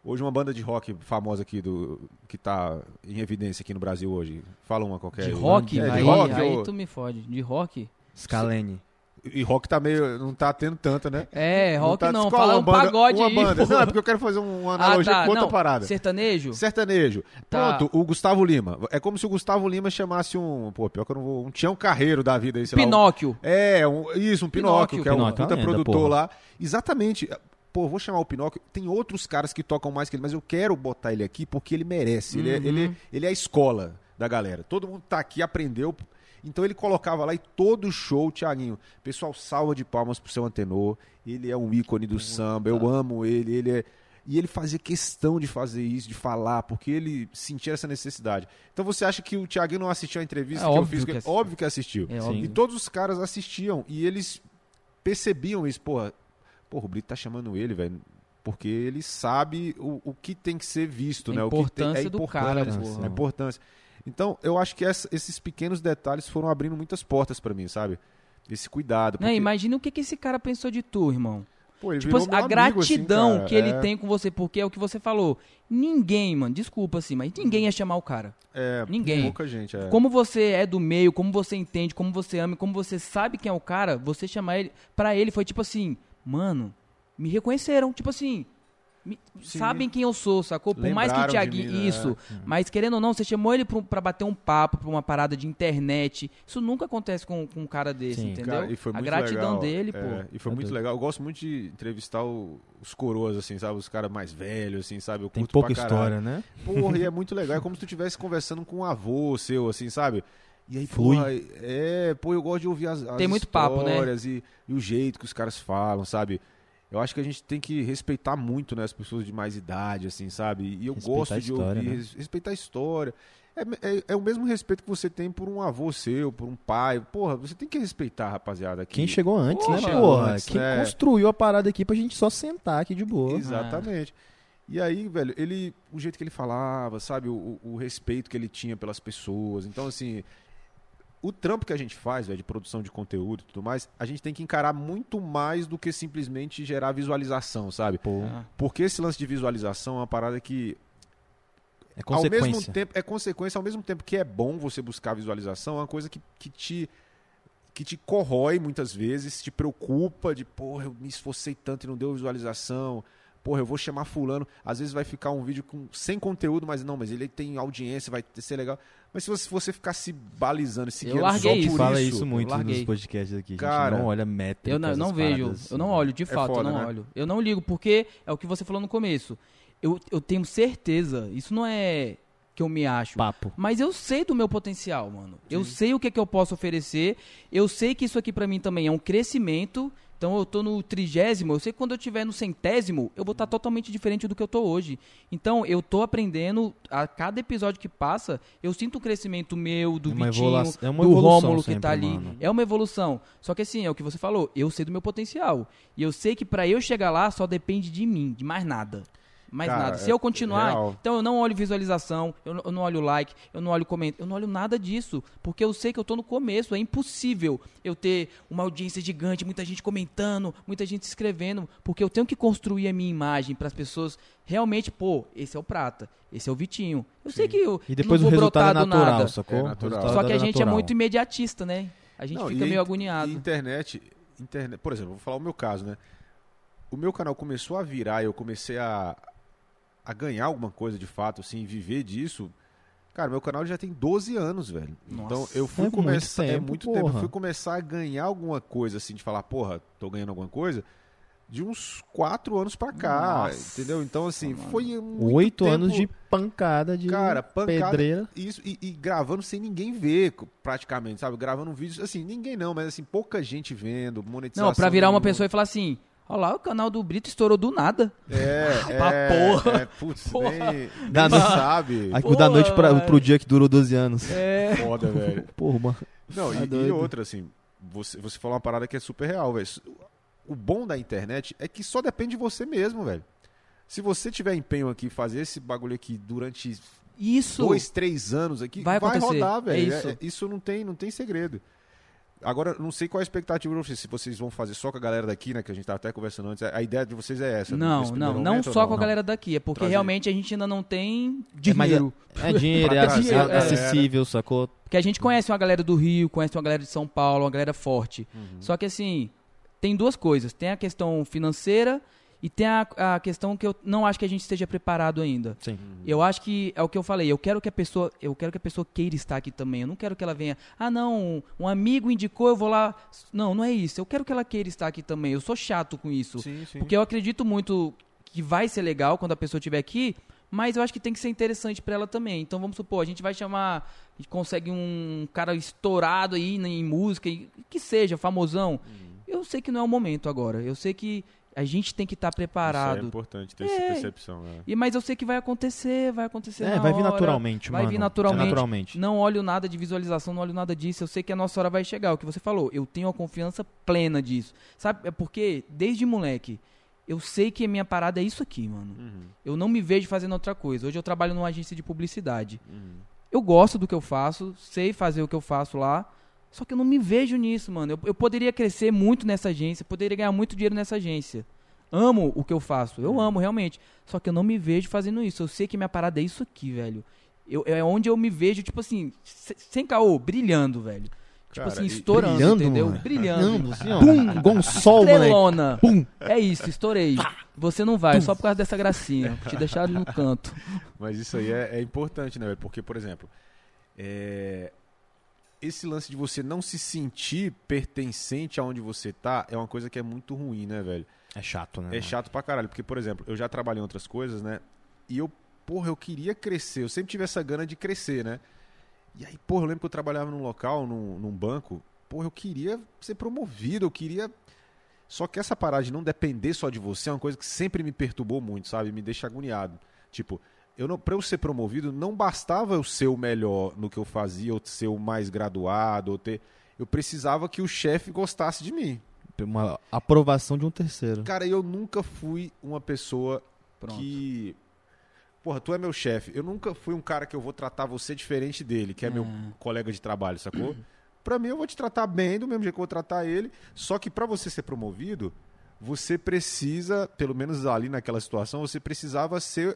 Hoje uma banda de rock famosa aqui do. que tá em evidência aqui no Brasil hoje. Fala uma qualquer. De aí. rock, É, de aí, rock, aí ou- tu me fode. De rock? Scalene. E rock tá meio. não tá tendo tanta, né? É, rock tá- não, fala uma um banda- pagode Uma aí, banda. pô. Não, é porque eu quero fazer uma analogia Ah, tá, com outra não, parada. Sertanejo? Sertanejo. Tá. Pronto, o Gustavo Lima. É como se o Gustavo Lima chamasse um. Pô, pior que eu não vou. Um Tião Carreiro da vida aí, sei lá, um- Pinóquio. É, um- isso, um Pinóquio, Pinóquio. que é um Pinóquio é puta produtor porra. lá. Exatamente. Pô, vou chamar o Pinóquio. Tem outros caras que tocam mais que ele, mas eu quero botar ele aqui porque ele merece. Ele, é, Uhum. ele, ele é a escola da galera. Todo mundo tá aqui, aprendeu. Então ele colocava lá e todo show, Thiaguinho, pessoal salva de palmas pro seu antenor. Ele é um ícone do samba, eu amo ele, ele é. E ele fazia questão de fazer isso, de falar, porque ele sentia essa necessidade. Então você acha que o Thiaguinho não assistiu a entrevista É que eu fiz? que assistiu. óbvio que assistiu. É óbvio. E todos os caras assistiam e eles percebiam isso. Porra, porra o Brito tá chamando ele, velho. Porque ele sabe o, o que tem que ser visto, A né? O que tem, importância é do cara, porra. A importância. Então, eu acho que essa- esses pequenos detalhes foram abrindo muitas portas pra mim, sabe? Esse cuidado. Não, porque, imagina o que, que esse cara pensou de tu, irmão. pô, ele Tipo assim, a assim, gratidão cara. que ele É, tem com você, porque é o que você falou. Ninguém, mano, desculpa assim, mas ninguém ia chamar o cara. É, Ninguém. Pouca gente, é. Como você é do meio, como você entende, como você ama, e como você sabe quem é o cara, você chamar ele. Pra ele foi tipo assim, mano, me reconheceram. Tipo assim, me- sabem quem eu sou, sacou? Por mais que o Lembraram Thiaguinho. mim, né? Isso. Mas querendo ou não, você chamou ele pra, pra bater um papo, pra uma parada de internet. Isso nunca acontece com, com um cara desse, Sim. entendeu? Cara, e foi a muito gratidão legal. dele, É, pô. e foi Tá muito doido. legal. Eu gosto muito de entrevistar o- os coroas, assim, sabe? Os caras mais velhos, assim, sabe? Eu Tem pouca história, né? Porra, e é muito legal. É como se tu estivesse conversando com um avô seu, assim, sabe? E aí, Flui. porra, é, pô, eu gosto de ouvir as, as Tem muito papo, né? histórias e, e o jeito que os caras falam, sabe? Eu acho que a gente tem que respeitar muito, né, as pessoas de mais idade, assim, sabe? E eu Respeitar gosto de história, ouvir, né? res- respeitar a história. É, é- é o mesmo respeito que você tem por um avô seu, por um pai. Porra, você tem que respeitar, rapaziada. Quem que- chegou antes, né, porra? antes, Quem né? construiu a parada aqui pra gente só sentar aqui de boa. Exatamente. E aí, velho, ele, o jeito que ele falava, sabe, o, o- o respeito que ele tinha pelas pessoas. Então, assim, o trampo que a gente faz, velho, de produção de conteúdo e tudo mais, a gente tem que encarar muito mais do que simplesmente gerar visualização, sabe? Pô, Ah. Porque esse lance de visualização é uma parada que, é ao mesmo consequência. tempo, é consequência, ao mesmo tempo que é bom você buscar visualização, é uma coisa que, que te que te corrói muitas vezes, te preocupa de, porra, eu me esforcei tanto e não deu visualização. Porra, eu vou chamar fulano. Às vezes vai ficar um vídeo com, sem conteúdo, mas não, mas ele tem audiência, vai ser legal. Mas se você, se você ficar se balizando se Eu guiando só gente por fala isso, isso muito eu nos podcasts aqui. A gente Cara, não olha métricas, Eu não, não vejo, paradas, eu não olho, de fato, foda, eu não né? olho. Eu não ligo, porque é o que você falou no começo. Eu, eu tenho certeza, isso não é que eu me acho. Papo. Mas eu sei do meu potencial, mano. Eu sei o que é que eu posso oferecer. Eu sei que isso aqui pra mim também é um crescimento. Então eu tô no trigésimo, eu sei que quando eu tiver no centésimo, eu vou estar totalmente diferente do que eu tô hoje. Então eu tô aprendendo, a cada episódio que passa, eu sinto um crescimento meu, do É Vitinho, é do Rômulo que tá ali. mano. É uma evolução. Só que assim, é o que você falou, eu sei do meu potencial. E eu sei que pra eu chegar lá só depende de mim, de mais nada. Mais Cara, nada. Se é eu continuar, real. então eu não olho visualização, eu não, eu não olho like, eu não olho comentário, eu não olho nada disso, porque eu sei que eu tô no começo, é impossível eu ter uma audiência gigante, muita gente comentando, muita gente escrevendo, porque eu tenho que construir a minha imagem para as pessoas realmente, pô, esse é o Prata, esse é o Vitinho. Eu sei que eu E depois não o vou resultado é brotar do natural, nada. sacou? É O Só que a gente é muito imediatista, né? A gente Não, fica e meio agoniado. E internet, internet, por exemplo, vou falar o meu caso, né? O meu canal começou a virar, eu comecei a, a ganhar alguma coisa de fato, assim, viver disso. Cara, meu canal já tem 12 anos, velho. Nossa. então eu fui É muito começar. é tempo, muito tempo. Eu porra. fui começar a ganhar alguma coisa, assim, de falar, porra, tô ganhando alguma coisa. De uns 4 anos pra cá, Nossa, entendeu? Então, assim, mano. foi muito Oito tempo- anos de pancada, de Cara, pancada. pedreira. Isso, e, e gravando sem ninguém ver, praticamente, sabe? Gravando um vídeo, assim, ninguém não, mas assim, pouca gente vendo, monetização. Não, pra virar uma pessoa e falar assim, ó lá, o canal do Brito estourou do nada. É, (laughs) Pra é, porra. É, putz, Porra. nem, nem no- sabe. Aqui, da noite pra, pro dia que durou 12 anos. É. Foda, velho. Porra, mano. Não, Tá e, e outra, assim, você, você falou uma parada que é super real, velho. O bom da internet é que só depende de você mesmo, velho. Se você tiver empenho aqui, fazer esse bagulho aqui durante Isso. dois, três anos aqui, Vai vai, rodar, velho. É isso. isso não tem, não tem segredo. Agora, não sei qual é a expectativa de vocês. Se vocês vão fazer só com a galera daqui, né? Que a gente tava até conversando antes. A ideia de vocês é essa. Não, nesse não, não momento, ou só com a Não. galera daqui, é porque Trazer. realmente a gente ainda não tem É, dinheiro. É dinheiro, é, ac- trazer, é é. acessível, sacou? Porque a gente conhece uma galera do Rio, conhece uma galera de São Paulo, uma galera forte. Uhum. Só que assim, tem duas coisas. Tem a questão financeira e tem a, a questão que eu não acho que a gente esteja preparado ainda. Sim. Eu acho que é o que eu falei. Eu quero que a pessoa, eu quero que a pessoa queira estar aqui também. Eu não quero que ela venha. Ah, não, um amigo indicou, eu vou lá. Não, não é isso. Eu quero que ela queira estar aqui também. Eu sou chato com isso, Sim, sim. porque eu acredito muito que vai ser legal quando a pessoa estiver aqui. Mas eu acho que tem que ser interessante pra ela também. Então vamos supor, a gente vai chamar, a gente consegue um cara estourado aí né, em música, e que seja famosão. Uhum. Eu sei que não é o momento agora. Eu sei que a gente tem que estar Isso é preparado. importante ter essa É. percepção. né? E, mas eu sei que vai acontecer, vai acontecer É, na vai vir hora. naturalmente, vai mano. vir naturalmente. É naturalmente. Não olho nada de visualização, não olho nada disso. Eu sei que a nossa hora vai chegar. O que você falou, eu tenho a confiança plena disso. Sabe? É porque, desde moleque, eu sei que a minha parada é isso aqui, mano. Uhum, Eu não me vejo fazendo outra coisa. Hoje eu trabalho numa agência de publicidade. uhum. Eu gosto do que eu faço, sei fazer o que eu faço lá. Só que eu não me vejo nisso, mano. Eu, eu poderia crescer muito nessa agência, poderia ganhar muito dinheiro nessa agência. Amo o que eu faço, eu amo realmente. Só que eu não me vejo fazendo isso. Eu sei que minha parada é isso aqui, velho. Eu, é onde eu me vejo, tipo assim, se- sem caô, brilhando, velho. Tipo Cara, assim, estourando, Brilhando, entendeu? mano. Brilhando. assim. Pum, igual um sol. Estrelona. Pum. É isso, estourei. Você não vai, só por causa dessa gracinha. Te deixar no canto. (laughs) Mas isso aí é, é importante, né, velho? Porque, por exemplo, é, esse lance de você não se sentir pertencente aonde você tá é uma coisa que é muito ruim, né, velho? É chato, né? É chato pra caralho. Porque, por exemplo, eu já trabalhei em outras coisas, né? E eu, porra, eu queria crescer. Eu sempre tive essa gana de crescer, né? E aí, porra, eu lembro que eu trabalhava num local, num, num banco. Porra, eu queria ser promovido, eu queria. Só que essa parada de não depender só de você é uma coisa que sempre me perturbou muito, sabe? Me deixa agoniado. Tipo, eu não, pra eu ser promovido, não bastava eu ser o melhor no que eu fazia, ou ser o mais graduado, ou ter. Eu precisava que o chefe gostasse de mim. Uma aprovação de um terceiro. Cara, eu nunca fui uma pessoa Pronto. que. Porra, tu é meu chefe. Eu nunca fui um cara que eu vou tratar você diferente dele, que é meu Hum. colega de trabalho, sacou? Pra mim, eu vou te tratar bem, do mesmo jeito que eu vou tratar ele. Só que pra você ser promovido, você precisa, pelo menos ali naquela situação, você precisava ser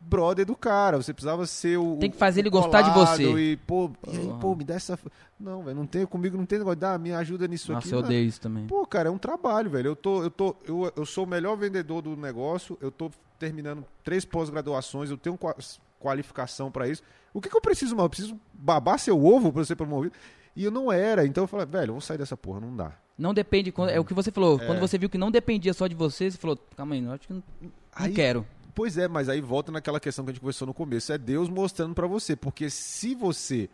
brother do cara. Você precisava ser o. Tem que fazer ele gostar de você. E, pô, e aí, pô, me dá essa. Não, velho, não tem. Comigo não tem negócio. Dá, me ajuda nisso Nossa, aqui. eu Não, odeio isso também. Pô, cara, é um trabalho, velho. Eu, tô, eu, tô, eu, eu sou o melhor vendedor do negócio, eu tô terminando três pós-graduações, eu tenho qua- qualificação pra isso. O que, que eu preciso, mano? Eu preciso babar seu ovo pra eu ser promovido? E eu não era, então eu falei, velho, eu vou sair dessa porra, não dá. Não depende, quando- é o que você falou. É. Quando você viu que não dependia só de você, você falou, calma aí, não, acho que não, não Aí- quero. Pois é, mas aí volta naquela questão que a gente conversou no começo. É Deus mostrando pra você. Porque se você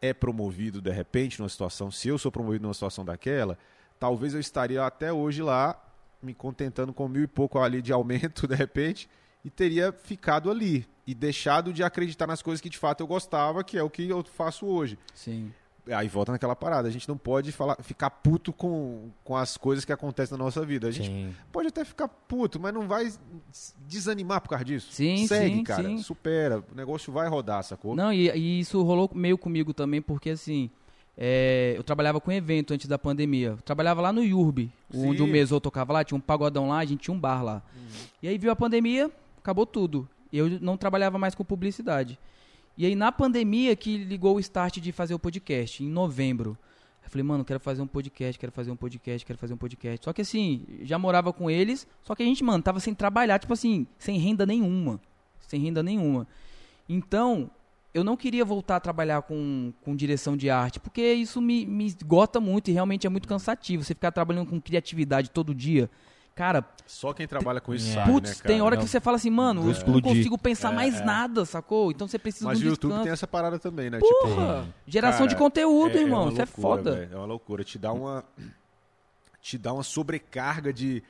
é promovido de repente numa situação, se eu sou promovido numa situação daquela, talvez eu estaria até hoje lá me contentando com mil e pouco ali de aumento (laughs) de repente e teria ficado ali e deixado de acreditar nas coisas que de fato eu gostava, que é o que eu faço hoje. Sim. Aí volta naquela parada, a gente não pode falar, ficar puto com, com as coisas que acontecem na nossa vida. A gente Sim. pode até ficar puto, mas não vai desanimar por causa disso. Sim, Segue, sim, cara. sim. Supera. O negócio vai rodar, sacou? Não, e, e isso rolou meio comigo também, porque assim, é, eu trabalhava com evento antes da pandemia. Eu trabalhava lá no Yurb, onde o Mesô tocava lá, tinha um pagodão lá, a gente tinha um bar lá. E aí viu a pandemia, acabou tudo. Eu não trabalhava mais com publicidade. E aí na pandemia que ligou o start de fazer o podcast, em novembro. Eu falei, mano, quero fazer um podcast, quero fazer um podcast, quero fazer um podcast. Só que assim, já morava com eles, só que a gente, mano, tava sem trabalhar, tipo assim, sem renda nenhuma. Sem renda nenhuma. Então, eu não queria voltar a trabalhar com, com direção de arte, porque isso me, me esgota muito e realmente é muito cansativo. Você ficar trabalhando com criatividade todo dia. Cara, Só quem trabalha com isso É. sabe, putz, né, cara? tem hora Não. que você fala assim, mano, eu não consigo pensar É, mais é. nada, sacou? Então você precisa Mas de o um YouTube descanso. tem essa parada também, né? Porra, Tipo, geração cara, de conteúdo, irmão, uma isso é loucura, foda. velho, É uma loucura. Te dá uma. Te dá uma sobrecarga de. de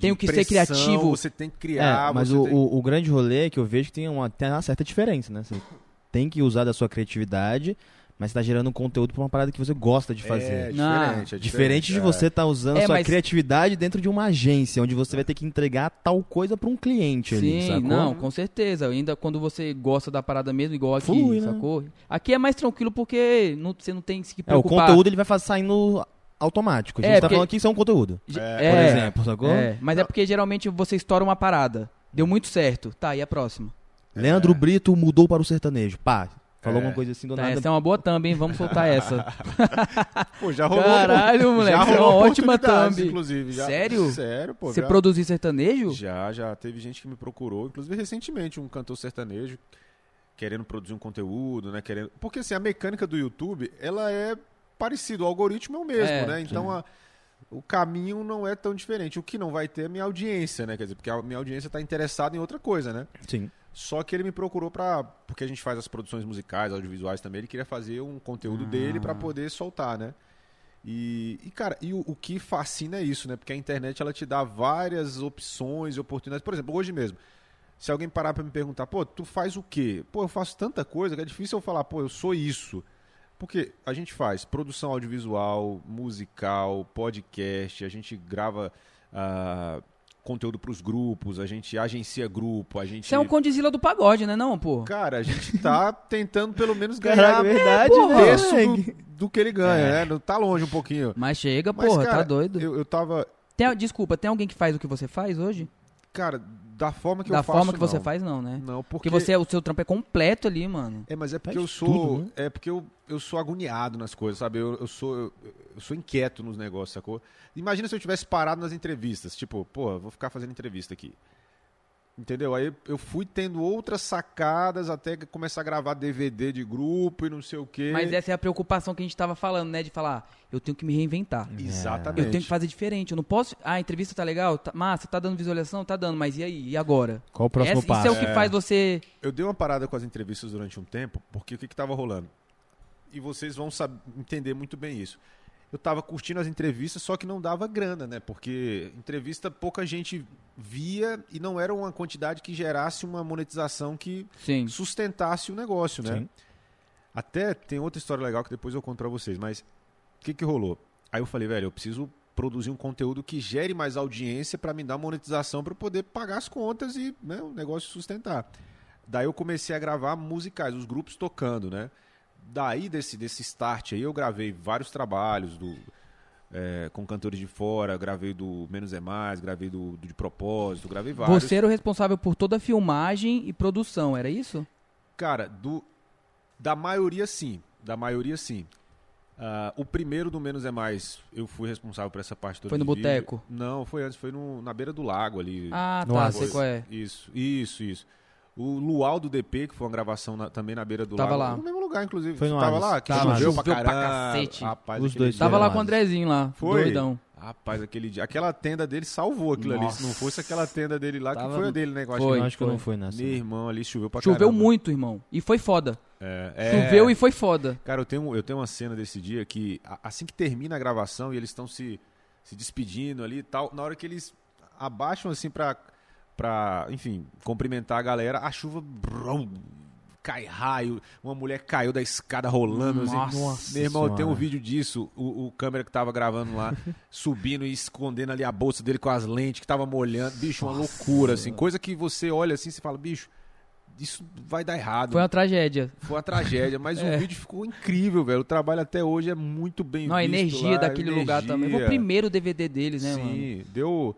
Tenho que ser criativo. Você tem que criar. É, mas você o, tem- o, o grande rolê é que eu vejo que tem uma, tem uma certa diferença, né? Você tem que usar da sua criatividade, mas você tá gerando um conteúdo pra uma parada que você gosta de fazer. É Não. diferente, é Diferente de é. você estar usando É, sua mas- criatividade dentro de uma agência, onde você vai ter que entregar tal coisa pra um cliente ali, Sim, sacou? não, com certeza. Ainda quando você gosta da parada mesmo, igual aqui, Flui, né? sacou? Aqui é mais tranquilo porque não- você não tem que se É, o preocupar. conteúdo ele vai saindo automático. A gente É, tá porque- falando aqui que isso é um conteúdo. Ge- É, Por é, exemplo, sacou? é, mas é porque geralmente você estoura uma parada. Deu muito certo. Tá, e a próxima? Leandro Brito mudou para o sertanejo. Pá, falou É. alguma coisa assim do Tá, nada. essa é uma boa thumb, hein? Vamos soltar (laughs) essa. Pô, já rolou. Caralho, moleque, já isso é uma rolou ótima thumb. Inclusive, já. Sério? Sério, pô. Você já, produzir sertanejo? já, já teve gente que me procurou, inclusive recentemente, um cantor sertanejo querendo produzir um conteúdo, né? Querendo... Porque assim, a mecânica do YouTube, ela é parecida, o algoritmo é o mesmo, É, né? Então a- o caminho não é tão diferente. O que não vai ter é a minha audiência, né? Quer dizer, porque a minha audiência está interessada em outra coisa, né? Sim. Só que ele me procurou pra. Porque a gente faz as produções musicais, audiovisuais também. Ele queria fazer um conteúdo dele pra poder soltar, né? E, e, cara, e o, o que fascina é isso, né? Porque a internet ela te dá várias opções e oportunidades. Por exemplo, hoje mesmo, se alguém parar pra me perguntar, pô, tu faz o quê? Pô, eu faço tanta coisa que é difícil eu falar, pô, eu sou isso. Porque a gente faz produção audiovisual, musical, podcast, a gente grava ah, conteúdo pros grupos, a gente agencia grupo, a gente. Você é um condizila do pagode, né não, pô? Cara, a gente tá (laughs) tentando pelo menos ganhar Caraca, verdade, um né, terço moleque? do, do que ele ganha, né? Não Tá longe um pouquinho. Mas chega, Mas, porra, cara, tá doido. Eu, eu tava. Tem- desculpa, tem alguém que faz o que você faz hoje? Cara, da forma que da eu faço. forma que você não. faz, não, né? Não, Porque porque. você, o seu trampo é completo ali, mano. É, mas é porque Faz eu sou. tudo, né? É porque eu, eu sou agoniado nas coisas, sabe? Eu, eu sou eu, eu sou inquieto nos negócios, sacou? Imagina se eu tivesse parado nas entrevistas, tipo, pô, vou ficar fazendo entrevista aqui. Entendeu? Aí eu fui tendo outras sacadas até que começar a gravar DVD de grupo e não sei o quê. Mas essa é a preocupação que a gente tava falando, né? De falar, eu tenho que me reinventar. Exatamente. Eu tenho que fazer diferente. Eu não posso. Ah, a entrevista tá legal? Tá, massa, tá dando visualização? Tá dando, mas e aí? E agora? Qual o próximo Essa- passo? Isso é o que faz você. Eu dei uma parada com as entrevistas durante um tempo, porque o que estava rolando? E vocês vão sab- entender muito bem isso. Eu tava curtindo as entrevistas, só que não dava grana, né? Porque entrevista pouca gente via e não era uma quantidade que gerasse uma monetização que Sim. sustentasse o negócio, né? Sim. Até tem outra história legal que depois eu conto pra vocês, mas o que que rolou? Aí eu falei, velho, eu preciso produzir um conteúdo que gere mais audiência pra me dar monetização pra eu poder pagar as contas e né, o negócio sustentar. Daí eu comecei a gravar musicais, os grupos tocando, né? Daí desse, desse start aí eu gravei vários trabalhos do, é, com cantores de fora, gravei do Menos é Mais, gravei do, do De Propósito, gravei vários. Você era o responsável por toda a filmagem e produção, era isso? Cara, do, da maioria sim. Da maioria sim. Ah, o primeiro do Menos é Mais, eu fui responsável por essa parte toda Foi no boteco? Não, foi antes, foi no, na beira do lago ali. Ah, No tá, sei qual é. Isso, isso, isso. O Luau do DP, que foi uma gravação na- também na beira do Tava lago. lá. No mesmo lugar, inclusive. Foi no Tava Ares. lá, que Tava. choveu, pra pra caramba. cacete. Rapaz, Os dois dia- Tava lá Ares. com o Andrezinho lá, Foi? doidão. Rapaz, aquele dia. Aquela tenda dele salvou aquilo ali. Se não Nossa. fosse aquela tenda dele lá, Tava- que foi a dele, né? eu acho Foi, que- acho que foi. não fui nessa. Meu irmão ali choveu pra Choveu caramba. muito, irmão. E foi foda. É, é. Choveu e foi foda. Cara, eu tenho, eu tenho uma cena desse dia que, assim que termina a gravação e eles estão se, se despedindo ali e tal, na hora que eles abaixam assim pra, pra, enfim, cumprimentar a galera, a chuva brum, cai raio, uma mulher caiu da escada rolando. assim. Nossa Meu irmão, tem um Senhora. vídeo disso, o, o câmera que tava gravando lá, (laughs) subindo e escondendo ali a bolsa dele com as lentes que tava molhando. Bicho, uma loucura, assim. Coisa que você olha assim e fala, bicho, isso vai dar errado. Foi uma tragédia. Foi uma tragédia, mas (laughs) É. o vídeo ficou incrível, velho. O trabalho até hoje é muito bem Não, a visto energia lá, daquele lugar energia. também. Foi o primeiro DVD deles, né, Sim, mano? deu...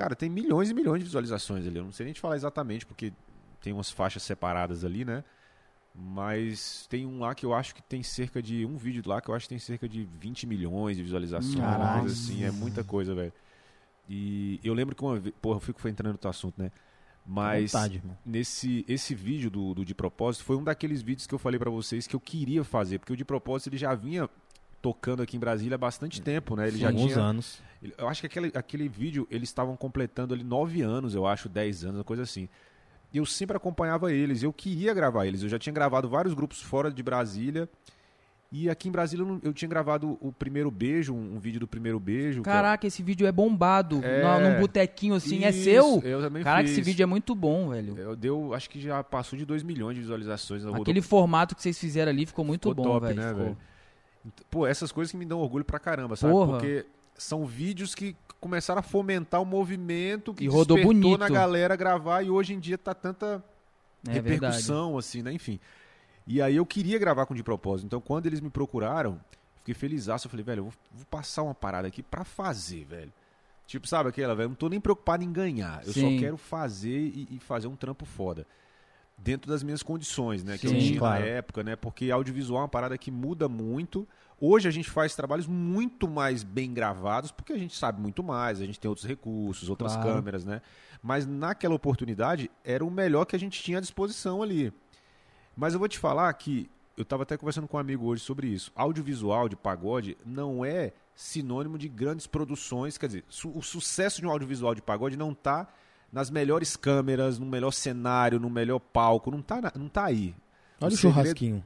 Cara, tem milhões e milhões de visualizações ali. Eu não sei nem te falar exatamente, porque tem umas faixas separadas ali, né? Mas tem um lá que eu acho que tem cerca de... Um vídeo lá que eu acho que tem cerca de 20 milhões de visualizações. Caralho. assim, é muita coisa, velho. E eu lembro que uma vez... Porra, eu fico entrando no teu assunto, né? Mas Vontade, nesse esse vídeo do, do de propósito foi um daqueles vídeos que eu falei pra vocês que eu queria fazer, porque o de propósito ele já vinha tocando aqui em Brasília há bastante tempo, né? Ele já Alguns tinha, anos. eu acho que aquele, aquele vídeo eles estavam completando ali nove anos, eu acho, dez anos, uma coisa assim. E eu sempre acompanhava eles, eu queria gravar eles. Eu já tinha gravado vários grupos fora de Brasília E aqui em Brasília eu, tinha gravado o primeiro beijo, um, um vídeo do primeiro beijo. que é- Caraca, esse vídeo é bombado. É. Na- Num botequinho assim. é Isso, seu? Eu também Caraca, fiz. esse vídeo é muito bom, velho. Eu deu, acho que já passou de 2 milhões de visualizações. Aquele formato que vocês fizeram ali ficou muito Ficou bom, top, velho. né, Ficou. velho? Pô, essas coisas que me dão orgulho pra caramba, sabe? Porra. Porque são vídeos que começaram a fomentar o movimento que E rodou despertou bonito. na galera gravar e hoje em dia tá tanta É verdade. repercussão, assim, né? Enfim. E aí eu queria gravar com de propósito. Então, quando eles me procuraram, fiquei feliz. Eu falei, velho, eu vou, vou passar uma parada aqui pra fazer, velho. Tipo, sabe aquela, velho? Não tô nem preocupado em ganhar. Eu Sim. só quero fazer e, e fazer um trampo foda. Dentro das minhas condições, né? Que eu Sim, tinha claro. na época, né? Porque audiovisual é uma parada que muda muito. Hoje a gente faz trabalhos muito mais bem gravados, porque a gente sabe muito mais, a gente tem outros recursos, outras Claro. câmeras, né? Mas naquela oportunidade era o melhor que a gente tinha à disposição ali. Mas eu vou te falar que eu estava até conversando com um amigo hoje sobre isso. Audiovisual de pagode não é sinônimo de grandes produções. Quer dizer, su- o sucesso de um audiovisual de pagode não está nas melhores câmeras, no melhor cenário, no melhor palco. Não está não tá aí. Olha o segredo- churrasquinho.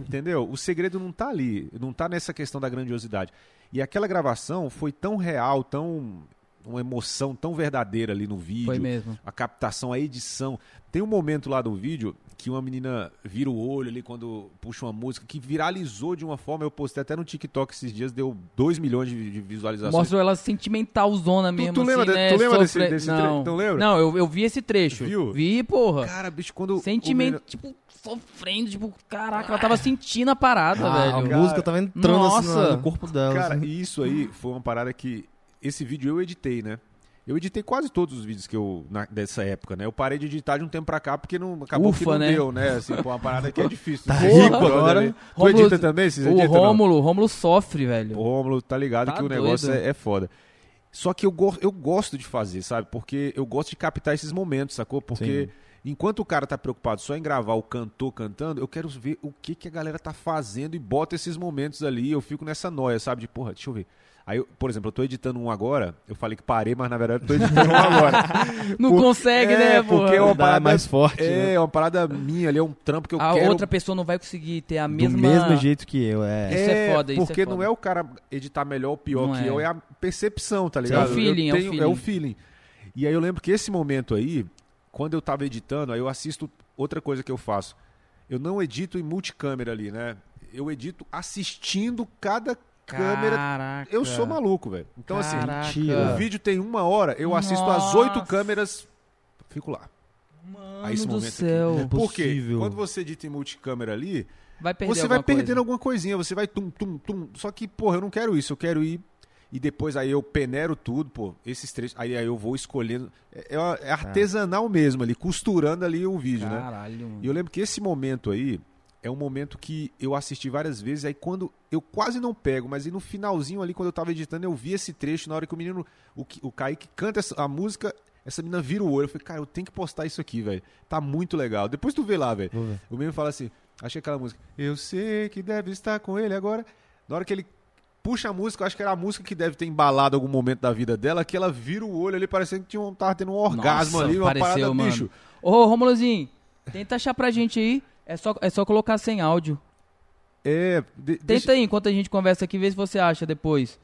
Entendeu? O segredo não tá ali, não tá nessa questão da grandiosidade. E aquela gravação foi tão real, tão uma emoção tão verdadeira ali no vídeo. Foi mesmo. A captação, a edição. Tem um momento lá do vídeo que uma menina vira o olho ali quando puxa uma música que viralizou de uma forma, eu postei até no TikTok esses dias, deu 2 milhões de, de visualizações. Mostrou ela sentimentalzona mesmo. tu lembra assim, de- né? tu lembra desse- Sofre- desse não. trecho? Não lembra? Não, eu, eu vi esse trecho. Viu? Vi, porra. Cara, bicho, quando. Sentimento, menino- tipo, sofrendo, tipo, caraca, ela tava sentindo a parada, Ah, velho. a música tava entrando assim nossa. no- no corpo dela. Cara, assim. e isso aí foi uma parada que. Esse vídeo eu editei, né? Eu editei quase todos os vídeos que eu. na- dessa época, né? Eu parei de editar de um tempo pra cá porque não, acabou que Ufa, não né? deu, né? Assim, pô, uma parada que é (laughs) difícil. Tá rico agora. ali. Tu Rômulo- edita também? Vocês O? Rômulo, o Rômulo sofre, velho. O Rômulo tá ligado Tá que o negócio é, é foda. Só que eu, go eu gosto de fazer, sabe? Porque eu gosto de captar esses momentos, sacou? Porque enquanto o cara tá preocupado só em gravar o cantor cantando, eu quero ver o que, que a galera tá fazendo e bota esses momentos ali. Eu fico nessa noia, sabe? De porra, deixa eu ver. Aí, eu, por exemplo, eu tô editando um agora. Eu falei que parei, mas na verdade eu tô editando um agora. (laughs) Não Por- consegue, é, né, porque porra? é uma parada mais forte, É, né? é uma parada minha ali, é um trampo que eu A quero. outra pessoa não vai conseguir ter a Do mesma... mesmo jeito que eu, é. Isso é foda, isso é Porque foda. não é o cara editar melhor ou pior Não que é. eu, é a percepção, tá É o ligado? Feeling, é o tenho- feeling. É o feeling. E aí eu lembro que esse momento aí, quando eu tava editando, aí eu assisto outra coisa que eu faço. Eu não edito em multicâmera ali, né? Eu edito assistindo cada câmera. Caraca. Eu sou maluco, velho. Então, assim, Caraca. mentira. o vídeo tem uma hora, eu assisto as Nossa. oito câmeras, fico lá. Mano Aí esse do momento aqui. céu. É Por quê? possível. Quando você edita em multicâmera ali, Vai você vai perdendo coisa. alguma coisinha, você vai tum, tum, tum. Só que, porra, eu não quero isso, eu quero ir. E depois aí eu peneiro tudo, pô, esses trechos. Aí, aí eu vou escolhendo. É, é artesanal mesmo ali, costurando ali o vídeo, né? Caralho, mano. E eu lembro que esse momento aí é um momento que eu assisti várias vezes. Aí quando eu quase não pego, mas aí no finalzinho ali, quando eu tava editando, eu vi esse trecho. Na hora que o menino, o, o Kaique canta essa, a música, essa menina vira o olho. Eu falei, cara, eu tenho que postar isso aqui, velho. Tá muito legal. Depois tu vê lá, velho. O menino fala assim: achei aquela música. Eu sei que deve estar com ele agora. Na hora que ele puxa a música, eu acho que era a música que deve ter embalado algum momento da vida dela, que ela vira o olho ali, parecendo que tinha um, tava tendo um orgasmo Nossa, ali, uma pareceu, parada, mano. bicho. Ô, Romulozinho, tenta achar pra gente aí. É só, é só colocar sem áudio. É, de- Tenta deixa- aí, enquanto a gente conversa aqui, vê se você acha depois.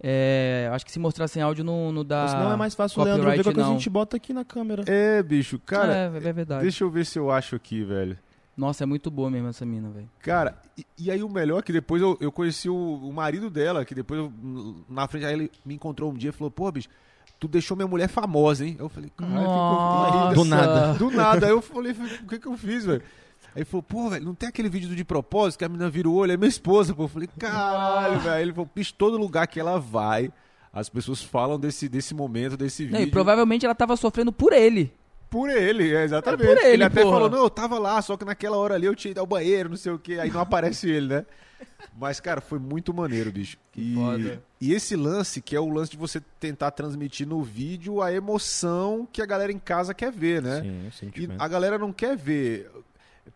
É, acho que se mostrar sem áudio não, não dá. Senão é mais fácil o Leandro ver que a não. gente bota aqui na câmera. É, bicho, cara, é, é verdade. deixa eu ver se eu acho aqui, velho. Nossa, é muito boa mesmo essa mina, velho. Cara, e, e aí o melhor é que depois eu, eu conheci o, o marido dela, que depois eu, na frente, aí ele me encontrou um dia e falou, pô, bicho, tu deixou minha mulher famosa, hein? Eu falei, caralho, que? Do nada. Do nada. Aí eu falei, o que que eu fiz, velho? Aí ele falou, pô, velho, não tem aquele vídeo do de propósito que a menina vira o olho? É minha esposa, pô. Eu falei, caralho, velho. Ele falou, bicho, todo lugar que ela vai, as pessoas falam desse, desse momento, desse Não, vídeo. e provavelmente ela tava sofrendo por ele. Por ele, é, exatamente. É por ele, até porra. falou, não, eu tava lá, só que naquela hora ali eu tinha ido ao banheiro, não sei o que, aí não aparece ele, né? Mas, cara, foi muito maneiro, bicho. E, foda. e esse lance, que é o lance de você tentar transmitir no vídeo a emoção que a galera em casa quer ver, né? Sim, E a galera não quer ver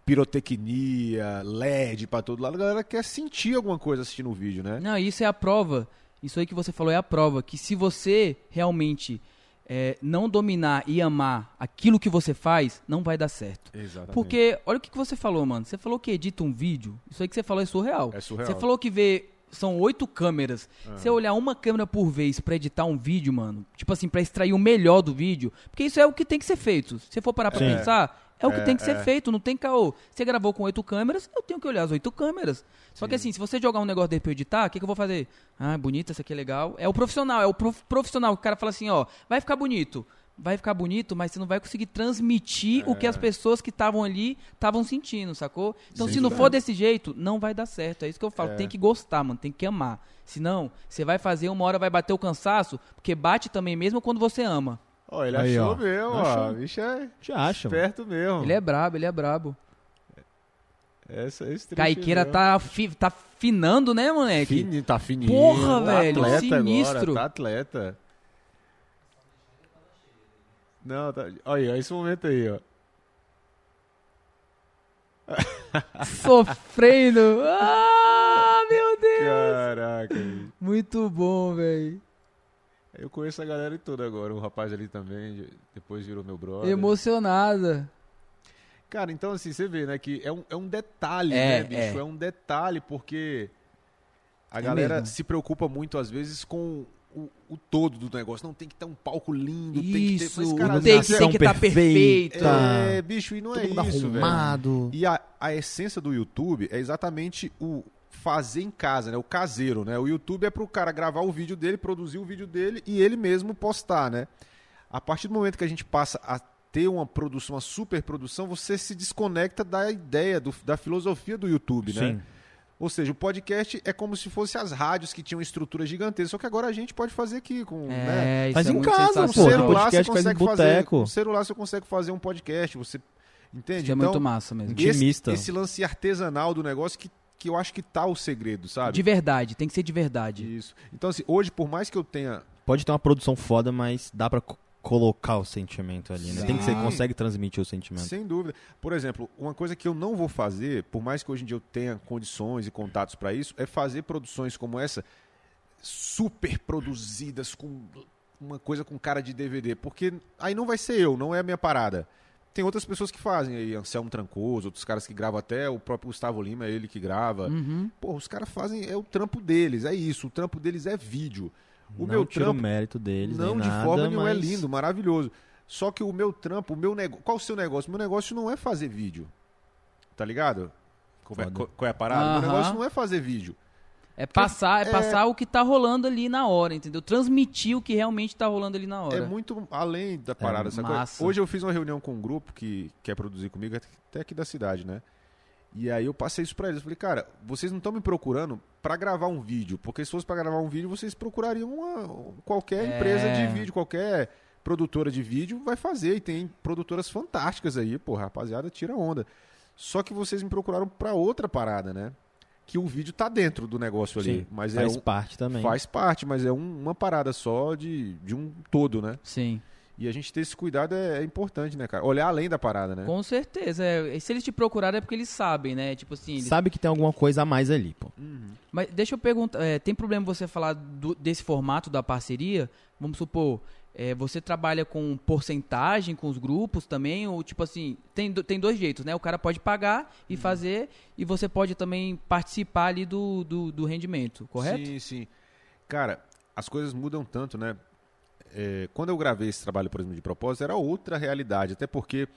pirotecnia, LED pra todo lado, a galera quer sentir alguma coisa assistindo o vídeo, né? Não, isso é a prova. Isso aí que você falou é a prova. Que se você realmente é, não dominar e amar aquilo que você faz, não vai dar certo. Exatamente. Porque, olha o que que você falou, mano. Você falou que edita um vídeo. Isso aí que você falou é surreal. É surreal. Você falou que vê. São oito câmeras. Você olhar uma câmera por vez pra editar um vídeo, mano. Tipo assim, pra extrair o melhor do vídeo. Porque isso é o que tem que ser feito. Se você for parar pra Sim. pensar, é o que É, tem que ser é. feito. Não tem caô. Você gravou com oito câmeras, eu tenho que olhar as oito câmeras. Só que assim, se você jogar um negócio pra eu editar, o que, que eu vou fazer? Ah, bonito, essa aqui é legal. É o profissional, é o prof- profissional. O cara fala assim, ó, vai ficar bonito. Vai ficar bonito, mas você não vai conseguir transmitir o que as pessoas que estavam ali estavam sentindo, sacou? Então, Sem se não for desse jeito, não vai dar certo. É isso que eu falo. Tem que gostar, mano. Tem que amar. Senão, você vai fazer, uma hora vai bater o cansaço, porque bate também mesmo quando você ama. Ó, ele Aí, achou ó. mesmo, ó. Achou. O bicho é Te acha, mano. esperto mesmo. Ele é brabo, ele é brabo. Essa, esse trecho Caiqueira mesmo. tá, fi- tá finando, né, moleque? Fini, tá fininho. Porra, tá velho, atleta sinistro. Agora, tá atleta. Não, tá... Olha aí, ó, esse momento aí, ó. (laughs) (laughs) Sofrendo. Ah, meu Deus. Caraca. bicho. Muito bom, velho. Eu conheço a galera toda agora. O rapaz ali também, depois virou meu brother. Emocionada. Cara, então assim, você vê, né, que é um, é um detalhe, É, né, bicho? é. É. um detalhe porque a É galera mesmo. se preocupa muito, às vezes, com o, o todo do negócio. Não, tem que ter um palco lindo, tem que ter... Isso, Mas, cara, take vezes tem que estar perfeita. perfeito. É, bicho, e não é Todo mundo isso, velho. arrumado. E a, a essência do YouTube é exatamente o fazer em casa, né? O caseiro, né? O YouTube é pro cara gravar o vídeo dele, produzir o vídeo dele e ele mesmo postar, né? A partir do momento que a gente passa a ter uma produção, uma super produção, você se desconecta da ideia, do- da filosofia do YouTube, né? Sim. Ou seja, o podcast é como se fosse as rádios que tinham estrutura gigantesca, só que agora a gente pode fazer aqui com, né? É, isso Faz é em muito casa, Com pô, celular você podcast faz em consegue fazer, com celular você consegue fazer um podcast, você entende? Isso é muito massa mesmo. Esse, esse lance artesanal do negócio que, que eu acho que tá o segredo, sabe? De verdade, tem que ser de verdade. Isso. Então, assim, hoje, por mais que eu tenha. Pode ter uma produção foda, mas dá pra co- colocar o sentimento ali, né? Tem que ser, Sim. consegue transmitir o sentimento. Sem dúvida. Por exemplo, uma coisa que eu não vou fazer, por mais que hoje em dia eu tenha condições e contatos para isso, é fazer produções como essa super produzidas com uma coisa com cara de DVD, porque aí não vai ser eu, não é a minha parada. Tem outras pessoas que fazem aí, Anselmo Trancoso, outros caras que gravam até, o próprio Gustavo Lima, é ele que grava. Uhum. Pô, os caras fazem, é o trampo deles, é isso, o trampo deles é vídeo. O não meu tiro trampo o mérito deles, não, de nada, forma nenhuma, é mas... lindo, maravilhoso. Só que o meu trampo, o meu negócio. Qual o seu negócio? O meu negócio não é fazer vídeo. Tá ligado? Qual é, qual- é a parada? O meu negócio não é fazer vídeo. É passar, é... é- passar o que tá rolando ali na hora, entendeu? Transmitir o que realmente tá rolando ali na hora. É muito além da parada. essa coisa. massa. Hoje eu fiz uma reunião com um grupo que quer produzir comigo, até aqui da cidade, né? E aí eu passei isso pra eles. Eu falei, cara, vocês não estão me procurando pra gravar um vídeo. Porque se fosse pra gravar um vídeo, vocês procurariam uma, qualquer É. empresa de vídeo, qualquer produtora de vídeo vai fazer. E tem produtoras fantásticas aí, pô, rapaziada, tira onda. Só que vocês me procuraram pra outra parada, né? Que o vídeo tá dentro do negócio ali. Sim, mas faz é um, parte também. faz parte, mas é um- uma parada só de, de um todo, né? Sim, E a gente ter esse cuidado é, é importante, né, cara? Olhar além da parada, né? com certeza. É, e se eles te procurarem é porque eles sabem, né? Tipo assim, eles- Sabe que tem alguma coisa a mais ali, pô. Uhum. Mas deixa eu perguntar, é, tem problema você falar do- desse formato da parceria? Vamos supor, é, você trabalha com porcentagem com os grupos também? Ou tipo assim, tem, tem dois jeitos, né? O cara pode pagar e fazer, e você pode também participar ali do, do, do rendimento, correto? Sim, sim. Cara, as coisas mudam tanto, né? É, quando eu gravei esse trabalho, por exemplo, de propósito, era outra realidade. Até porque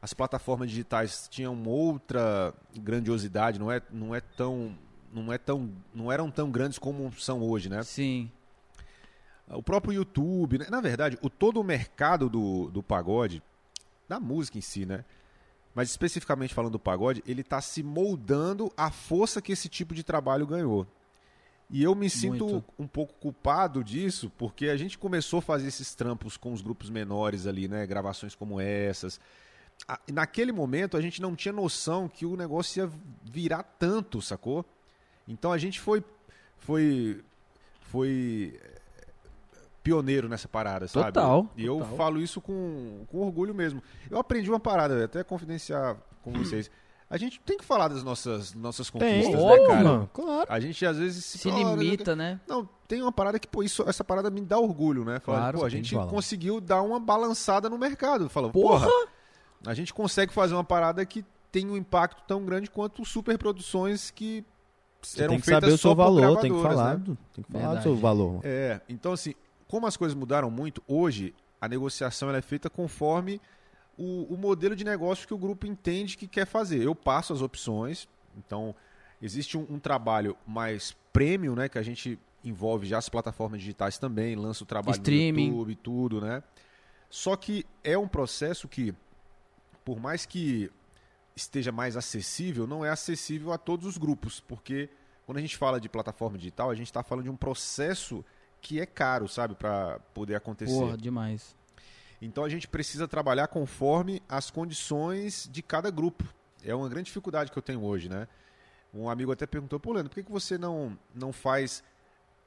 as plataformas digitais tinham outra grandiosidade, não é, não é tão. Não, é tão, não eram tão grandes como são hoje, né? Sim. O próprio YouTube, né? na verdade, o todo o mercado do, do pagode, da música em si, né? Mas especificamente falando do pagode, ele está se moldando à força que esse tipo de trabalho ganhou. E eu me sinto Muito. um pouco culpado disso, porque a gente começou a fazer esses trampos com os grupos menores ali, né? Gravações como essas. Naquele momento a gente não tinha noção que o negócio ia virar tanto, sacou? Então a gente foi foi foi pioneiro nessa parada, sabe? Total, E eu total. falo isso com, com orgulho mesmo. Eu aprendi uma parada, até confidenciar com (clears throat) vocês. A gente tem que falar das nossas, nossas Tem, conquistas, óbvio, né, cara? mano. Claro. A gente às vezes Se fala, "Ah, limita, né? Não, tem uma parada que, pô, isso, essa parada me dá orgulho, né? Falar, Claro, pô, a tem gente conseguiu dar uma balançada no mercado. Fala, Porra! porra, a gente consegue fazer uma parada que tem um impacto tão grande quanto superproduções que Você eram tem que feitas saber o só seu valor, tem que falar, né? do, tem que falar do seu valor. É, então assim, como as coisas mudaram muito, hoje a negociação é feita conforme o, o modelo de negócio que o grupo entende que quer fazer. Eu passo as opções, então existe um, um trabalho mais premium, né, que a gente envolve já as plataformas digitais também, lança o trabalho Streaming. no YouTube, tudo, né? Só que é um processo que, por mais que esteja mais acessível, não é acessível a todos os grupos, porque quando a gente fala de plataforma digital, a gente está falando de um processo que é caro, sabe, para poder acontecer. Porra, demais. Então a gente precisa trabalhar conforme as condições de cada grupo. É uma grande dificuldade que eu tenho hoje, né? Um amigo até perguntou, pô, Leandro, por que, que você não, não faz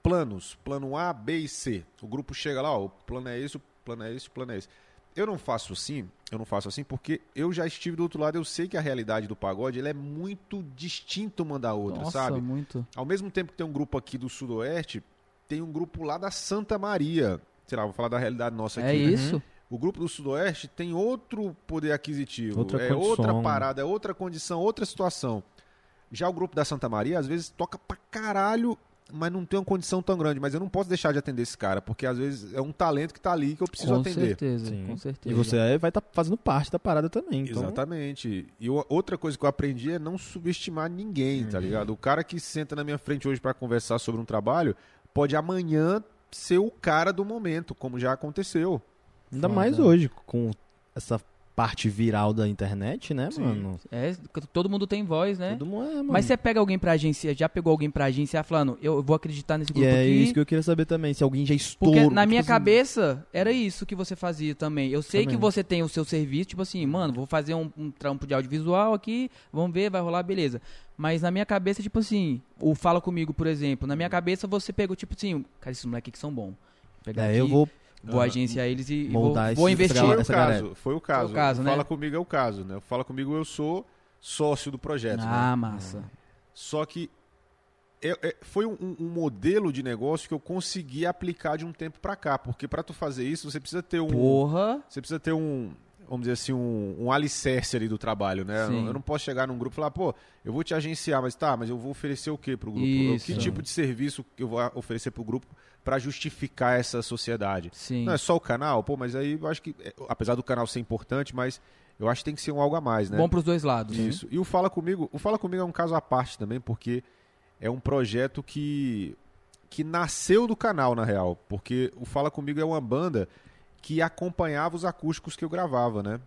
planos? Plano A, B e C. O grupo chega lá, ó, o plano é esse, o plano é esse, o plano é esse. Eu não faço assim, eu não faço assim porque eu já estive do outro lado, eu sei que a realidade do pagode ele é muito distinta uma da outra, Nossa, sabe? muito. Ao mesmo tempo que tem um grupo aqui do Sudoeste, tem um grupo lá da Santa Maria. Sei lá, vou falar da realidade nossa aqui. É né? isso? O grupo do Sudoeste tem outro poder aquisitivo, Outra é condição. outra parada, é outra condição, outra situação. Já o grupo da Santa Maria, às vezes, toca pra caralho, mas não tem uma condição tão grande. Mas eu não posso deixar de atender esse cara, porque às vezes é um talento que tá ali que eu preciso com atender. certeza, Sim. com certeza. E você vai estar fazendo parte da parada também. Então, Exatamente. E outra coisa que eu aprendi é não subestimar ninguém, Uhum. tá ligado? O cara que senta na minha frente hoje pra conversar sobre um trabalho pode amanhã ser o cara do momento, como já aconteceu. Ainda Foda. mais hoje, com essa parte viral da internet, né, Sim. mano? É, todo mundo tem voz, né? Todo mundo é, mano. Mas você pega alguém pra agência, já pegou alguém pra agência falando, eu vou acreditar nesse E grupo é aqui. isso que eu queria saber também, se alguém já estourou. Porque na tipo minha assim, cabeça era isso que você fazia também. Eu sei Também. que você tem o seu serviço, tipo assim, mano, vou fazer um, um trampo de audiovisual aqui, vamos ver, vai rolar, beleza. Mas na minha cabeça, tipo assim, o Fala Comigo, por exemplo, na minha cabeça você pegou, tipo assim, cara, esses moleques aqui são bons. Pegar É, aqui, eu vou vou agenciar eles e, e vou, vou esse investir. Foi o essa caso, foi o caso. Foi o caso, né? Fala comigo é o caso, né? Fala comigo eu sou sócio do projeto, né? Ah, massa. Só que é- é- foi um, um- um modelo de negócio que eu consegui aplicar de um tempo pra cá, porque pra tu fazer isso você precisa ter um, Porra. você precisa ter um, vamos dizer assim, um, um alicerce ali do trabalho, né? Eu eu não posso chegar num grupo e falar, pô, eu vou te agenciar, mas tá, mas eu vou oferecer o quê pro grupo? Isso. Que tipo de serviço que eu vou oferecer pro grupo pra justificar essa sociedade? Sim. Não é só o canal? Pô, mas aí eu acho que, é, apesar do canal ser importante, mas eu acho que tem que ser um algo a mais, né? Bom pros dois lados. né? Isso. E o Fala Comigo, o Fala Comigo é um caso à parte também, porque é um projeto que que nasceu do canal na real, porque o Fala Comigo é uma banda que acompanhava os acústicos que eu gravava, né?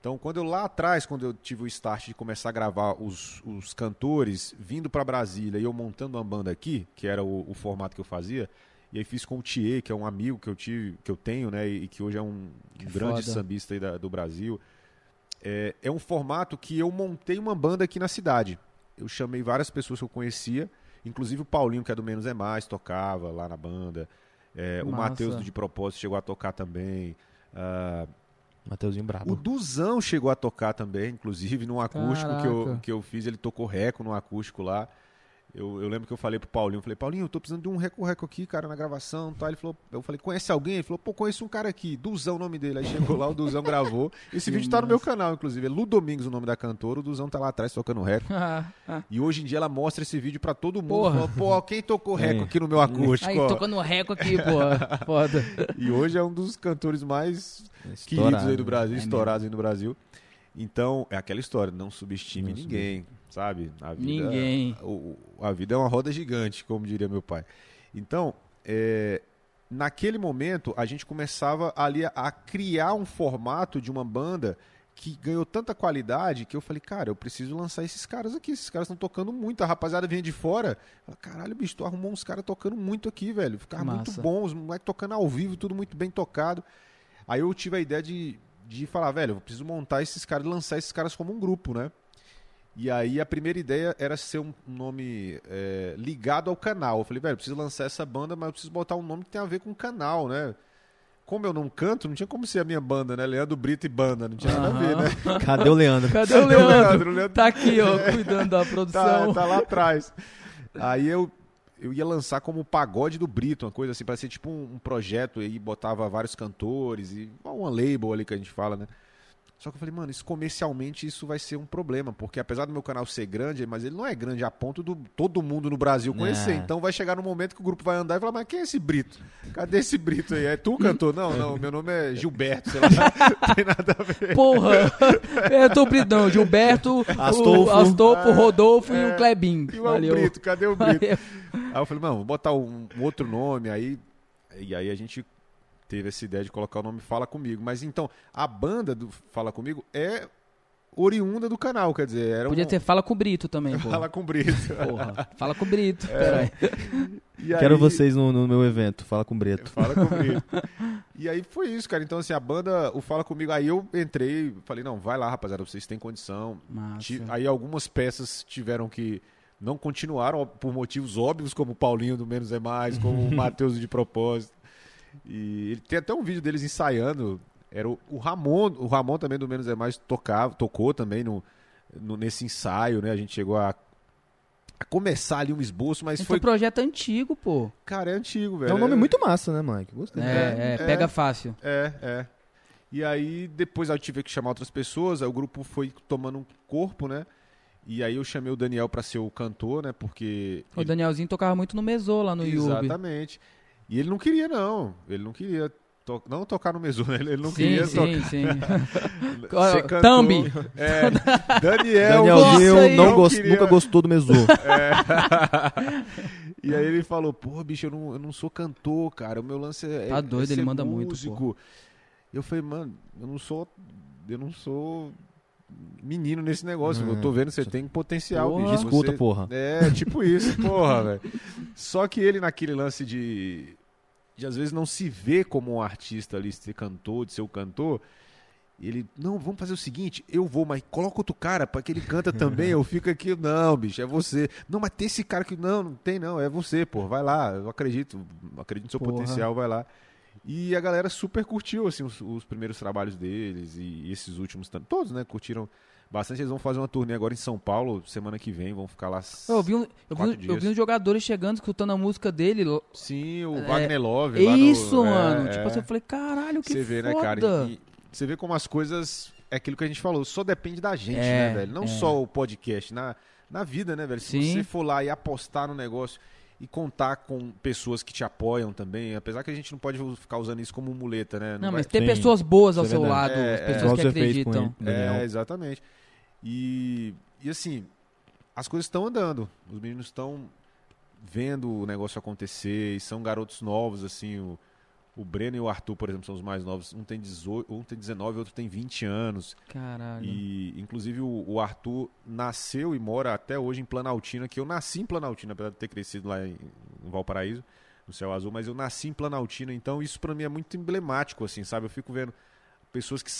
Então, quando eu lá atrás, quando eu tive o start de começar a gravar os, os cantores vindo para Brasília e eu montando uma banda aqui, que era o, o formato que eu fazia, e aí fiz com o Thier, que é um amigo que eu tive, que eu tenho, né, e que hoje é um Que grande foda. sambista da- do Brasil. É, é um formato que eu montei uma banda aqui na cidade. Eu chamei várias pessoas que eu conhecia, inclusive o Paulinho, que é do Menos é Mais, tocava lá na banda. É, o. Matheus De Propósito chegou a tocar também. Ah, Mateuzinho o brabo. Duzão chegou a tocar também, inclusive, num acústico que eu, que eu fiz. Ele tocou reco num acústico lá. Eu, eu lembro que eu falei pro Paulinho, eu falei, Paulinho, eu tô precisando de um reco-reco aqui, cara, na gravação tal. Ele falou, eu falei, conhece alguém? Ele falou, pô, conheço um cara aqui, Duzão o nome dele. Aí chegou lá, o Duzão gravou. (laughs) Esse Que vídeo tá no meu canal, inclusive. É Lu Domingos o nome da cantora, o Duzão tá lá atrás tocando reco. (laughs) E hoje em dia ela mostra esse vídeo pra todo mundo. Porra. Falou, pô, quem tocou (laughs) reco É. aqui no meu acústico? Aí, ó?" tocando reco aqui, porra. Foda. E hoje é um dos cantores mais queridos Estourado. aí do Brasil, É estourados aí no Brasil. Então, é aquela história, não subestime Não ninguém, sabe? A vida, Ninguém. o- a vida é uma roda gigante, como diria meu pai. Então, é, naquele momento, a gente começava ali a, a criar um formato de uma banda que ganhou tanta qualidade que eu falei, cara, eu preciso lançar esses caras aqui. Esses caras estão tocando muito. A rapaziada vinha de fora. Caralho, bicho, tu arrumou uns caras tocando muito aqui, velho. Ficaram muito bons, os moleques tocando ao vivo, tudo muito bem tocado. Aí eu tive a ideia de, de falar, velho, eu preciso montar esses caras, lançar esses caras como um grupo, né? E aí a primeira ideia era ser um nome é, ligado ao canal. Eu falei, velho, eu preciso lançar essa banda, mas eu preciso botar um nome que tem a ver com o canal, né? como eu não canto, não tinha como ser a minha banda, né? Leandro Brito e banda, não tinha nada a ver, né? (laughs) Cadê o Leandro? (laughs) Cadê o Leandro? Leandro? O Leandro- Tá aqui, ó, cuidando da (laughs) Tá, produção. tá lá atrás. Aí eu, eu ia lançar como o pagode do Brito, uma coisa assim, para ser tipo um, um projeto, e aí botava vários cantores, e uma label ali que a gente fala, né? Só que eu falei, mano, isso comercialmente isso vai ser um problema, porque apesar do meu canal ser grande, mas ele não é grande a ponto do todo mundo no Brasil conhecer. É. Então vai chegar no momento que o grupo vai andar e falar, mas quem é esse Brito? Cadê esse Brito aí? É tu (laughs) cantor? Não, não, meu nome é Gilberto, sei lá, (laughs) não tem nada a ver. Porra! Eu tô Britão, Gilberto, Astolfo. o Astolfo, É, Rodolfo e é. o Klebin. E o Valeu. Brito, cadê o Brito? Valeu. Aí eu falei, mano, vou botar um, um outro nome, aí. E aí a gente teve essa ideia de colocar o nome Fala Comigo. Mas então, a banda do Fala Comigo é oriunda do canal, quer dizer, era Podia um... ter Fala com o Brito também, pô. Fala com o Brito. Porra. Fala com o Brito. É. Peraí. E aí- Quero vocês no, no meu evento. Fala com o Breto. Fala com o Brito. (laughs) e aí foi isso, cara. Então, assim, a banda, o Fala Comigo, aí eu entrei, falei, não, vai lá, rapaziada, vocês têm condição. Massa. Aí algumas peças tiveram que não continuaram por motivos óbvios, como o Paulinho do Menos é Mais, como o (laughs) Matheus de Propósito. E ele tem até um vídeo deles ensaiando. Era o, o Ramon, o Ramon também do Menos é Mais tocava, tocou também no, no- nesse ensaio, né? A gente chegou a, a começar ali um esboço, mas Esse foi, foi um projeto antigo, pô. cara, é antigo, velho. É um nome muito massa, né, Mike? Gostei. É, É, é, é. pega fácil. É, é. E aí depois eu tive que chamar outras pessoas, aí o grupo foi tomando um corpo, né? E aí eu chamei o Daniel pra ser o cantor, né? Porque O ele- Danielzinho tocava muito no Mesô lá no Yubi. Exatamente. E ele não queria, não. Ele não queria to- não tocar no Mesu, né? Ele não sim, queria sim, sim. (laughs) tocar. ser cantor. Thumb. É, Daniel. Nossa, não não gost- queria- nunca gostou do Mesu. (laughs) e aí ele falou, pô, bicho, eu não, eu não sou cantor, cara. O meu lance é. Tá é doido, ele ser manda muito, músico. Eu falei, mano, eu não sou. Eu não sou menino nesse negócio. Hum, eu tô vendo, você tem potencial, Porra. bicho. Escuta, Você- porra. É, tipo isso, (laughs) porra, velho. Só que ele naquele lance de. De às vezes não se ver como um artista ali, ser cantor, de ser o cantor. Ele, não, vamos fazer o seguinte, eu vou, mas coloca outro cara para que ele canta também, eu fico aqui, não, bicho, é você. Não, mas tem esse cara que, não, não tem não, é você, pô, vai lá, eu acredito, acredito no seu Porra. potencial, vai lá. E a galera super curtiu, assim, os, os primeiros trabalhos deles e, esses últimos, tam- todos, né, curtiram bastante. Eles vão fazer uma turnê agora em São Paulo, semana que vem, vão ficar lá. Eu vi, um, eu, vi, Quatro eu vi uns jogadores chegando, escutando a música dele. Sim, o É, Wagner Love. no- Isso, é, mano. é. Tipo assim, eu falei, caralho, que Você vê, foda. né, cara? E, e você vê como as coisas. É aquilo que a gente falou, só depende da gente, É, né, velho? Não é. só o podcast, na, na vida, né, velho? Se Sim. você for lá e apostar no negócio e contar com pessoas que te apoiam também, apesar que a gente não pode ficar usando isso como muleta, né? Não, vai- mas ter Sim, pessoas boas ao é seu verdade. lado, É, as é. pessoas Igual que acreditam. ele. É, exatamente. E, e assim, as coisas estão andando. Os meninos estão vendo o negócio acontecer e são garotos novos, assim, o, o Breno e o Arthur, por exemplo, são os mais novos. Um tem 18, um tem 19, outro tem 20 anos. Caralho. E inclusive o, o Arthur nasceu e mora até hoje em Planaltina, que eu nasci em Planaltina, apesar de ter crescido lá em, em Valparaíso, no Céu Azul, mas eu nasci em Planaltina, então isso pra mim é muito emblemático, assim, sabe? Eu fico vendo pessoas que,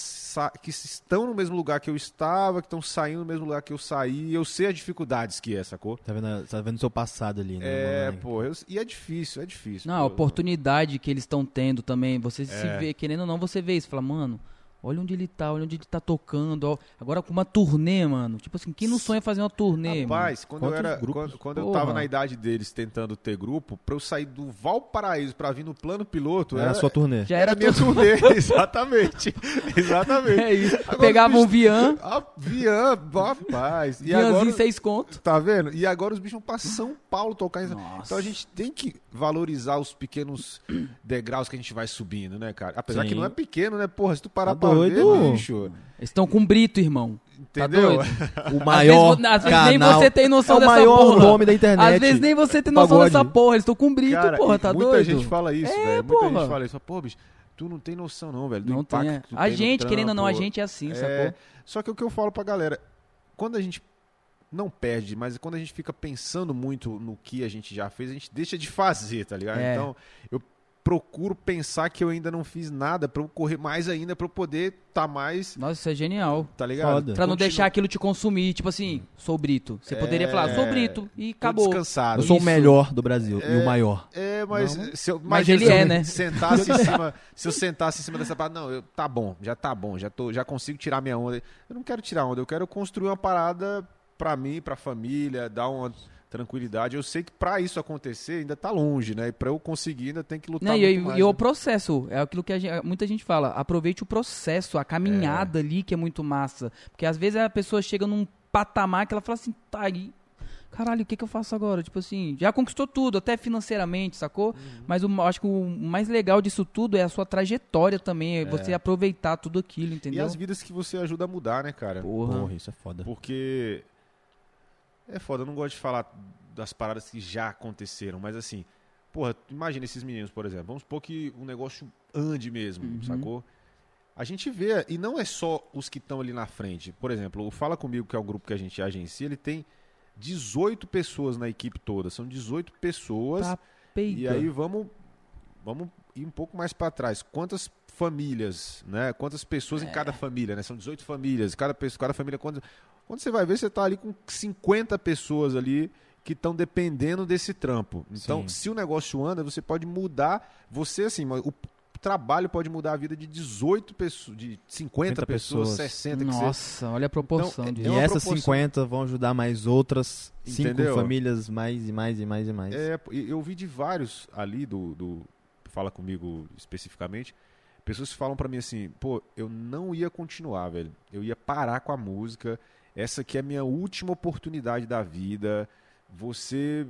que estão no mesmo lugar que eu estava, que estão saindo no mesmo lugar que eu saí, e eu sei as dificuldades que é, sacou? Tá vendo, tá vendo o seu passado ali, né? É, pô, eu- e é difícil, é difícil. Não, a pô. oportunidade que eles estão tendo também. Você se É. vê, querendo ou não, você vê isso. Fala, mano, olha onde ele tá, olha onde ele tá tocando. ó. Agora com uma turnê, mano. Tipo assim, quem não sonha fazer uma turnê, mano? Rapaz, quando eu, era, grupos? quando, quando eu tava na idade deles tentando ter grupo, pra eu sair do Valparaíso pra vir no plano piloto, Era a sua turnê. Já Era era minha turnê, (laughs) exatamente. Exatamente. É isso. Agora Pegava um Vian, Ah, Vian, rapaz. E Vianzinho agora, seis conto. tá vendo? E agora os bichos vão pra São Paulo tocar. em-. Então a gente tem que valorizar os pequenos (clears throat) degraus que a gente vai subindo, né, cara? Apesar Sim. que não é pequeno, né? Porra, se tu parar Tá pra doido. ver, bicho. Eles estão com brito, irmão. Entendeu? Tá doido? (laughs) O maior às vezes, às vezes nem canal. você tem noção é o dessa maior porra. nome da internet. Às vezes nem você tem noção Pagode. dessa porra. Eles estão com brito, Cara, porra, tá muita doido? gente fala isso, É, velho. Muita gente fala isso. Pô, bicho, tu não tem noção não, velho. Do Não impacto tem. é. que tu A tem no gente, querendo ou não, a gente é assim, É, sacou? Só que o que eu falo pra galera, quando a gente não perde, mas quando a gente fica pensando muito no que a gente já fez, a gente deixa de fazer, tá ligado? É. Então, eu procuro pensar que eu ainda não fiz nada pra eu correr mais ainda, pra eu poder tá mais, Nossa, isso é genial. tá ligado? Pra não deixar aquilo te consumir, tipo assim, sou Brito. Você poderia É, falar, sou Brito, e Tô acabou. descansado. Eu sou Isso. o melhor do Brasil e o maior. É, mas Não. se eu, Mas ele se eu é, né? Sentasse em (laughs) cima, se eu sentasse em cima dessa parada, não, eu, tá bom, já tá bom, já tô, já consigo tirar minha onda. Eu não quero tirar onda, eu quero construir uma parada pra mim, pra família, dar uma tranquilidade. Eu sei que pra isso acontecer ainda tá longe, né? E pra eu conseguir ainda tem que lutar Não, e, muito e- mais. e o né? processo, é aquilo que a gente- muita gente fala, aproveite o processo, a caminhada ali que é muito massa. Porque às vezes a pessoa chega num patamar que ela fala assim, tá aí, caralho, o que, que eu faço agora? Tipo assim, já conquistou tudo, até financeiramente, sacou? Uhum. Mas o, acho que o mais legal disso tudo é a sua trajetória também, é você aproveitar tudo aquilo, E entendeu? as vidas que você ajuda a mudar, né, cara? Porra. Porra, isso é foda. Porque é foda, eu não gosto de falar das paradas que já aconteceram, mas assim, porra, imagina esses meninos, por exemplo. Vamos supor que o negócio ande mesmo, Uhum. sacou? A gente vê, e não é só os que estão ali na frente. Por exemplo, o Fala Comigo, que é o grupo que a gente agencia, ele tem 18 pessoas na equipe toda. São 18 pessoas. Tá. E aí vamos, vamos ir um pouco mais para trás. Quantas famílias, né? Quantas pessoas É. em cada família, né? São 18 famílias. Cada, pessoa, cada família... Quando, quando você vai ver, você tá ali com 50 pessoas ali que estão dependendo desse trampo. Então, Sim. se o negócio anda, você pode mudar... Você, assim, o trabalho pode mudar a vida de 18 pessoas, de 50 50 pessoas, pessoas. 60, que seja. Nossa, olha a proporção Então, disso. E uma essas proporção. 50 vão ajudar mais outras cinco Entendeu? famílias, mais e mais e mais e mais. É, e eu vi de vários ali do, do fala comigo especificamente, pessoas que falam pra mim assim, pô, eu não ia continuar, velho. Eu ia parar com a música. Essa aqui é a minha última oportunidade da vida. Você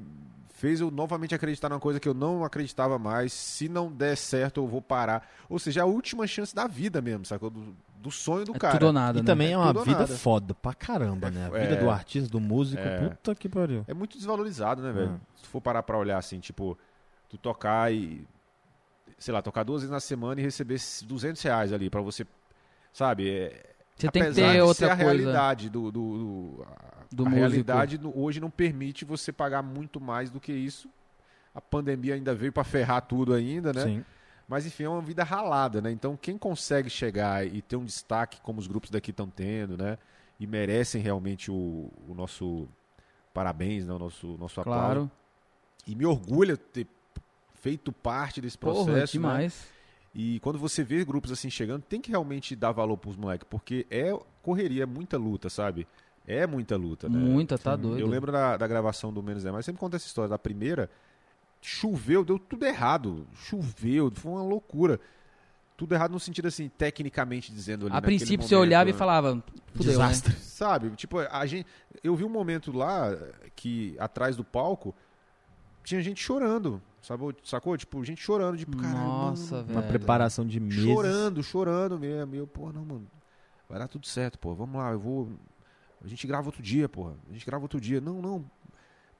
fez eu novamente acreditar numa coisa que eu não acreditava mais. Se não der certo, eu vou parar. Ou seja, é a última chance da vida mesmo, sacou? Do, do sonho do É cara. tudo ou nada, E né? também é, É uma vida nada. foda pra caramba, né? A É, vida do artista, do músico, é. puta que pariu. É muito desvalorizado, né, velho? Se tu for parar pra olhar assim, tipo, tu tocar e. Sei lá, tocar duas vezes na semana e receber 200 reais ali pra você. Sabe? É, Você tem que apesar ter de outra ser a coisa realidade do. do, do- a do a realidade hoje não permite você pagar muito mais do que isso. A pandemia ainda veio pra ferrar tudo ainda, né? Sim. Mas enfim, é uma vida ralada, né? Então quem consegue chegar e ter um destaque como os grupos daqui estão tendo, né? E merecem realmente o, o nosso parabéns, né? O nosso, nosso aplauso. Claro. E me orgulha ter feito parte desse processo. Porra, né? E quando você vê grupos assim chegando, tem que realmente dar valor pros moleques, porque é correria, é muita luta, sabe? É muita luta, né? Muita, tá doido. Eu lembro da, da gravação do Menos é Mais, sempre conta essa história. Da primeira, choveu, deu tudo errado. Choveu, foi uma loucura. Tudo errado no sentido assim, tecnicamente dizendo ali. A princípio você momento, olhava e né? falava, fudeu, né? Desastre. Sabe? Tipo, a gente. Eu vi um momento lá que atrás do palco tinha gente chorando. Sabe? Sacou? Tipo, gente chorando, tipo, caralho. Nossa, mano, velho. Uma preparação de meses. Chorando, chorando mesmo. E eu, pô, não, mano. Vai dar tudo certo, pô. Vamos lá, eu vou. A gente grava outro dia, porra. A gente grava outro dia. Não, não.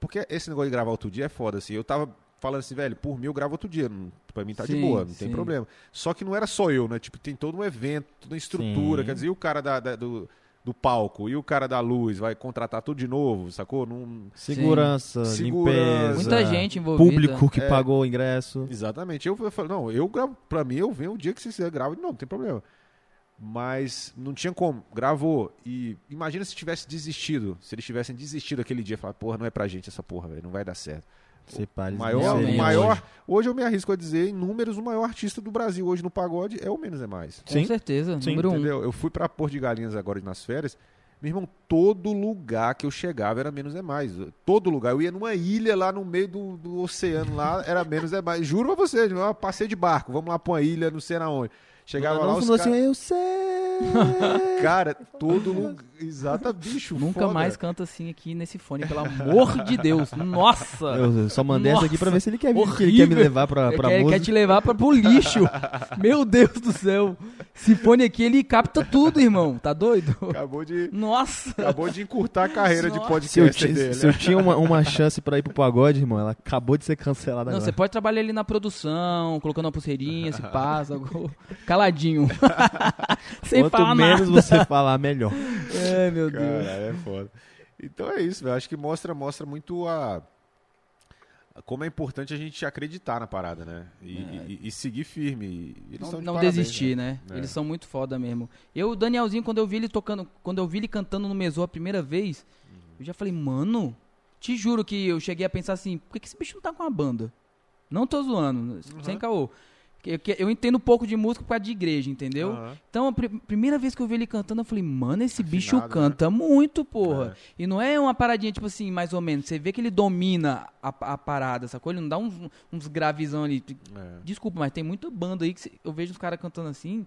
Porque esse negócio de gravar outro dia é foda, assim. Eu tava falando assim, velho, por mim eu gravo outro dia. Não, pra mim tá de Sim, boa, não tem sim. problema. Só que não era só eu, né? Tipo, tem todo um evento, toda uma estrutura. Sim. Quer dizer, e o cara da, da- do, do palco e o cara da luz vai contratar tudo de novo, sacou? Não... Segurança, Segurança. limpeza. Muita gente envolvida. Público que É. pagou o ingresso. Exatamente. Eu, eu falo, não, eu gravo, pra mim, eu venho o dia que você grava, não, não tem problema. Mas não tinha como, gravou. E imagina se tivesse desistido. Se eles tivessem desistido aquele dia, falar, porra, não é pra gente essa porra, velho, não vai dar certo. Se Maior, maior, hoje. hoje. eu me arrisco a dizer, em números, o maior artista do Brasil hoje no pagode é o Menos é Mais. Com Sim. certeza, Sim, número um. Entendeu? Eu fui pra Porto de Galinhas agora nas férias. Meu irmão, todo lugar que eu chegava era menos é mais. Todo lugar. Eu ia numa ilha lá no meio do, do oceano lá, era menos é mais. Juro pra você, eu passei de barco. Vamos lá pra uma ilha, não sei na onde. Chegava lá, Não os falou caras. assim, eu sei. (laughs) Cara, todo lugar. Exata, bicho. Nunca foda. mais canta assim aqui nesse fone, pelo amor de Deus. Nossa! Eu só mandei essa aqui pra ver se ele quer, vir, que ele quer me levar pra, pra quer, música. quer te levar pra, pro lixo. Meu Deus do céu. Esse fone aqui, ele capta tudo, irmão. Tá doido? Acabou de, Nossa! acabou de encurtar a carreira de Nossa. Se eu, podcast dele. se eu tinha uma, uma chance pra ir pro pagode, irmão, ela acabou de ser cancelada Não, agora. você pode trabalhar ali na produção, colocando uma pulseirinha, se passa, caladinho. (laughs) Sem Quanto falar menos nada. você falar, melhor. Ai, meu Deus. Cara, é foda. Então é isso, velho. Acho que mostra, mostra muito a, como é importante a gente acreditar na parada, né? E, É. e- e seguir firme. Eles Não, de não parabéns, desistir, né? É. Eles são muito foda mesmo. Eu, o Danielzinho, quando eu vi ele tocando, quando eu vi ele cantando no Mesô a primeira vez, Uhum. eu já falei, mano, te juro que eu cheguei a pensar assim, por que, que esse bicho não tá com uma banda? Não tô zoando, sem caô. Que Eu entendo um pouco de música por causa de igreja, entendeu? Aham. Então, a pri- primeira vez que eu vi ele cantando, eu falei, mano, esse bicho Afinado, né? canta muito, porra. E não é uma paradinha, tipo assim, mais ou menos. Você vê que ele domina a, a parada, sacou? Ele não dá uns, uns gravizão ali. É. Desculpa, mas tem muita banda aí que eu vejo os caras cantando assim.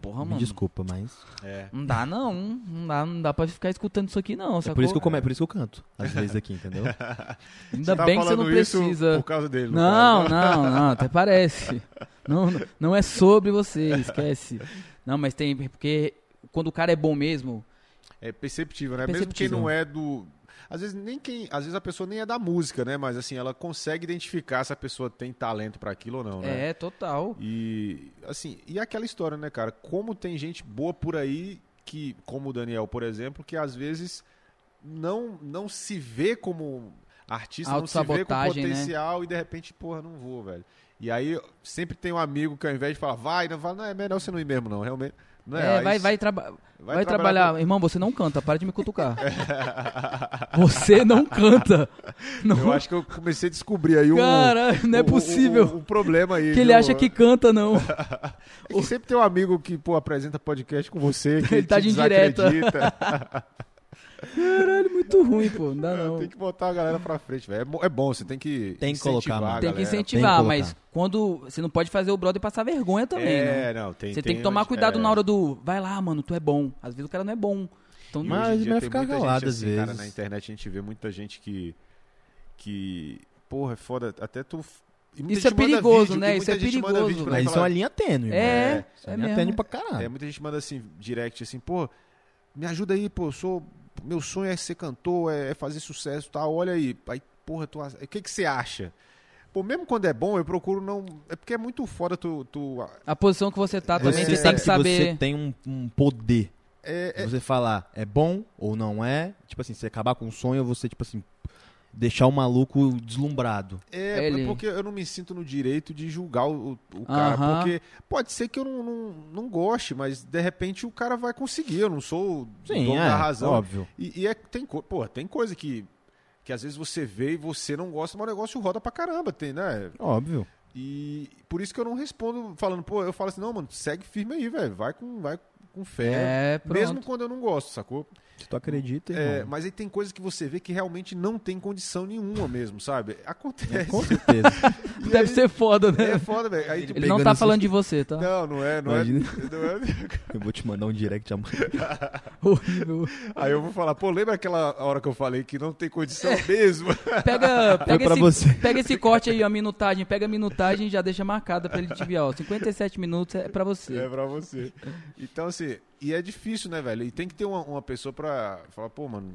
Porra, Me mano. desculpa, mas. É. Não dá, não. Não dá, não dá pra ficar escutando isso aqui, não. É por isso que eu come... é por isso que eu canto. Às vezes aqui, entendeu? (laughs) Ainda tá bem que você não precisa. Por causa dele. Não, caso, não, não, (laughs) até parece. Não, não é sobre você, esquece. Não, mas tem, porque quando o cara é bom mesmo, É perceptível, né? Mesmo Perceptível. quem não é do. Às vezes nem quem. Às vezes a pessoa nem é da música, né? Mas assim, ela consegue identificar se a pessoa tem talento pra aquilo ou não, né? é total. E assim, e aquela história, né, cara? Como tem gente boa por aí que, como o Daniel, por exemplo, que às vezes não não se vê como artista, não se vê com né? potencial e de repente, porra, não vou, velho. E aí sempre tem um amigo que ao invés de falar, vai, não fala, não, é melhor você não ir mesmo, não, realmente. Não É, vai, vai, traba vai, trabalhar trabalhar. Irmão, você não canta, para de me cutucar. (laughs) você não canta. Não. Eu acho que eu comecei a descobrir aí o. Cara, não é o- o- possível. O, o problema aí. que ele viu? acha que canta, não. (laughs) É que sempre tem um amigo que, pô, apresenta podcast com você, que Ele tá de indireta. (laughs) Caralho, muito ruim, pô. Não dá não. Tem que botar a galera pra frente, velho. É É bom, você tem que. Tem que colocar, incentivar mano. Tem que incentivar, Tem que mas quando. Você não pode fazer o brother passar vergonha também, né? É, não, tem Você tem, que tomar cuidado é. na hora do. Vai lá, mano, tu é bom. Às vezes o cara não é bom. Então, Mas melhor tem ficar calado às assim, Cara, vezes. na internet a gente vê muita gente que. Que. Porra, é foda. Até tu. Isso é perigoso, vídeo, né? Isso é perigoso, pra Mas mim isso é uma linha tênue. É, Isso é, é uma linha mesmo. tênue pra caralho. É, muita gente manda assim, direct, assim, pô, me ajuda aí, pô, eu sou. Meu sonho é ser cantor, é, é fazer sucesso e tal. Olha aí. Aí, porra, tu, o que, que você acha? Pô, mesmo quando é bom, eu procuro não. É porque é muito foda tu. tu a posição que você tá também, Você você tem que Você saber. tem um, um poder. é, é- Você falar é bom ou não é. Tipo assim, você acabar com um sonho, você, tipo assim, deixar o maluco deslumbrado. É, Ele- porque eu não me sinto no direito de julgar o, o cara. Aham. Porque pode ser que eu não, não, não goste, mas de repente o cara vai conseguir. Eu não sou Sim, dono é, da razão. óbvio. E, e é, tem, porra, tem coisa que, que às vezes você vê e você não gosta, mas o negócio roda pra caramba, tem, né? Óbvio. E por isso que eu não respondo falando, pô, eu falo assim, não, mano, segue firme aí, velho. Vai com, vai com fé. É, pronto. mesmo quando eu não gosto, sacou? Se tu acredita, É, mas aí tem coisas que você vê que realmente não tem condição nenhuma mesmo, sabe? Acontece. Com certeza. (laughs) E Deve aí- ser foda, né? É foda, velho. Aí tu Ele não tá assim- falando de você, tá? Não, não é, não Imagina. é. (laughs) não é- Eu vou te mandar um direct amanhã. (laughs) Aí eu vou falar, pô, lembra aquela hora que eu falei que não tem condição É. mesmo? Pega, pega, esse, você. pega esse corte aí, a minutagem. Pega a minutagem e já deixa marcada pra ele te enviar. Ó, 57 minutos é pra você. É pra você. Então, assim, e é difícil, né, velho? E tem que ter uma, uma pessoa pra falar, pô, mano.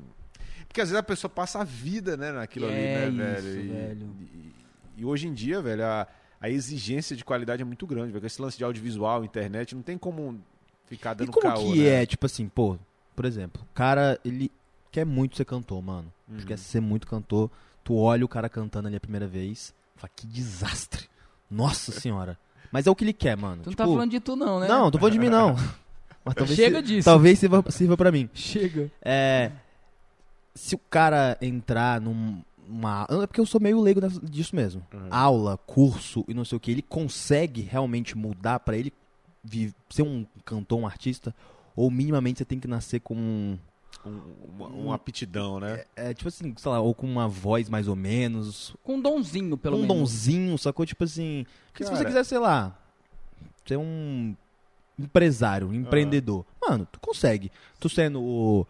Porque às vezes a pessoa passa a vida, né, naquilo É ali, né, isso, velho? E, velho. E, e hoje em dia, velho, a, a exigência de qualidade é muito grande, velho. Com esse lance de audiovisual, internet, não tem como ficar E dando como caô, que né? é, tipo assim, pô, por exemplo, o cara, ele quer muito ser cantor, mano. Uhum. Quer ser muito cantor. Tu olha o cara cantando ali a primeira vez, fala, que desastre. Nossa (laughs) senhora. Mas é o que ele quer, mano. Tu não tipo, tá falando de tu, não, né? Não, tô falando de mim, não. (laughs) Mas talvez Chega si- disso. Talvez sirva, sirva pra mim. Chega. É. Se o cara entrar num- numa. É porque eu sou meio leigo disso mesmo. Uhum. Aula, curso e não sei o que. Ele consegue realmente mudar pra ele ser um cantor, um artista? Ou minimamente você tem que nascer com. um- Um- uma, uma aptidão, né? É, tipo assim, sei lá, ou com uma voz mais ou menos. Com um donzinho, pelo um menos. donzinho, sacou? Tipo assim. Porque se você quiser, sei lá, ser um empresário, um empreendedor, mano, tu consegue. Tu sendo o-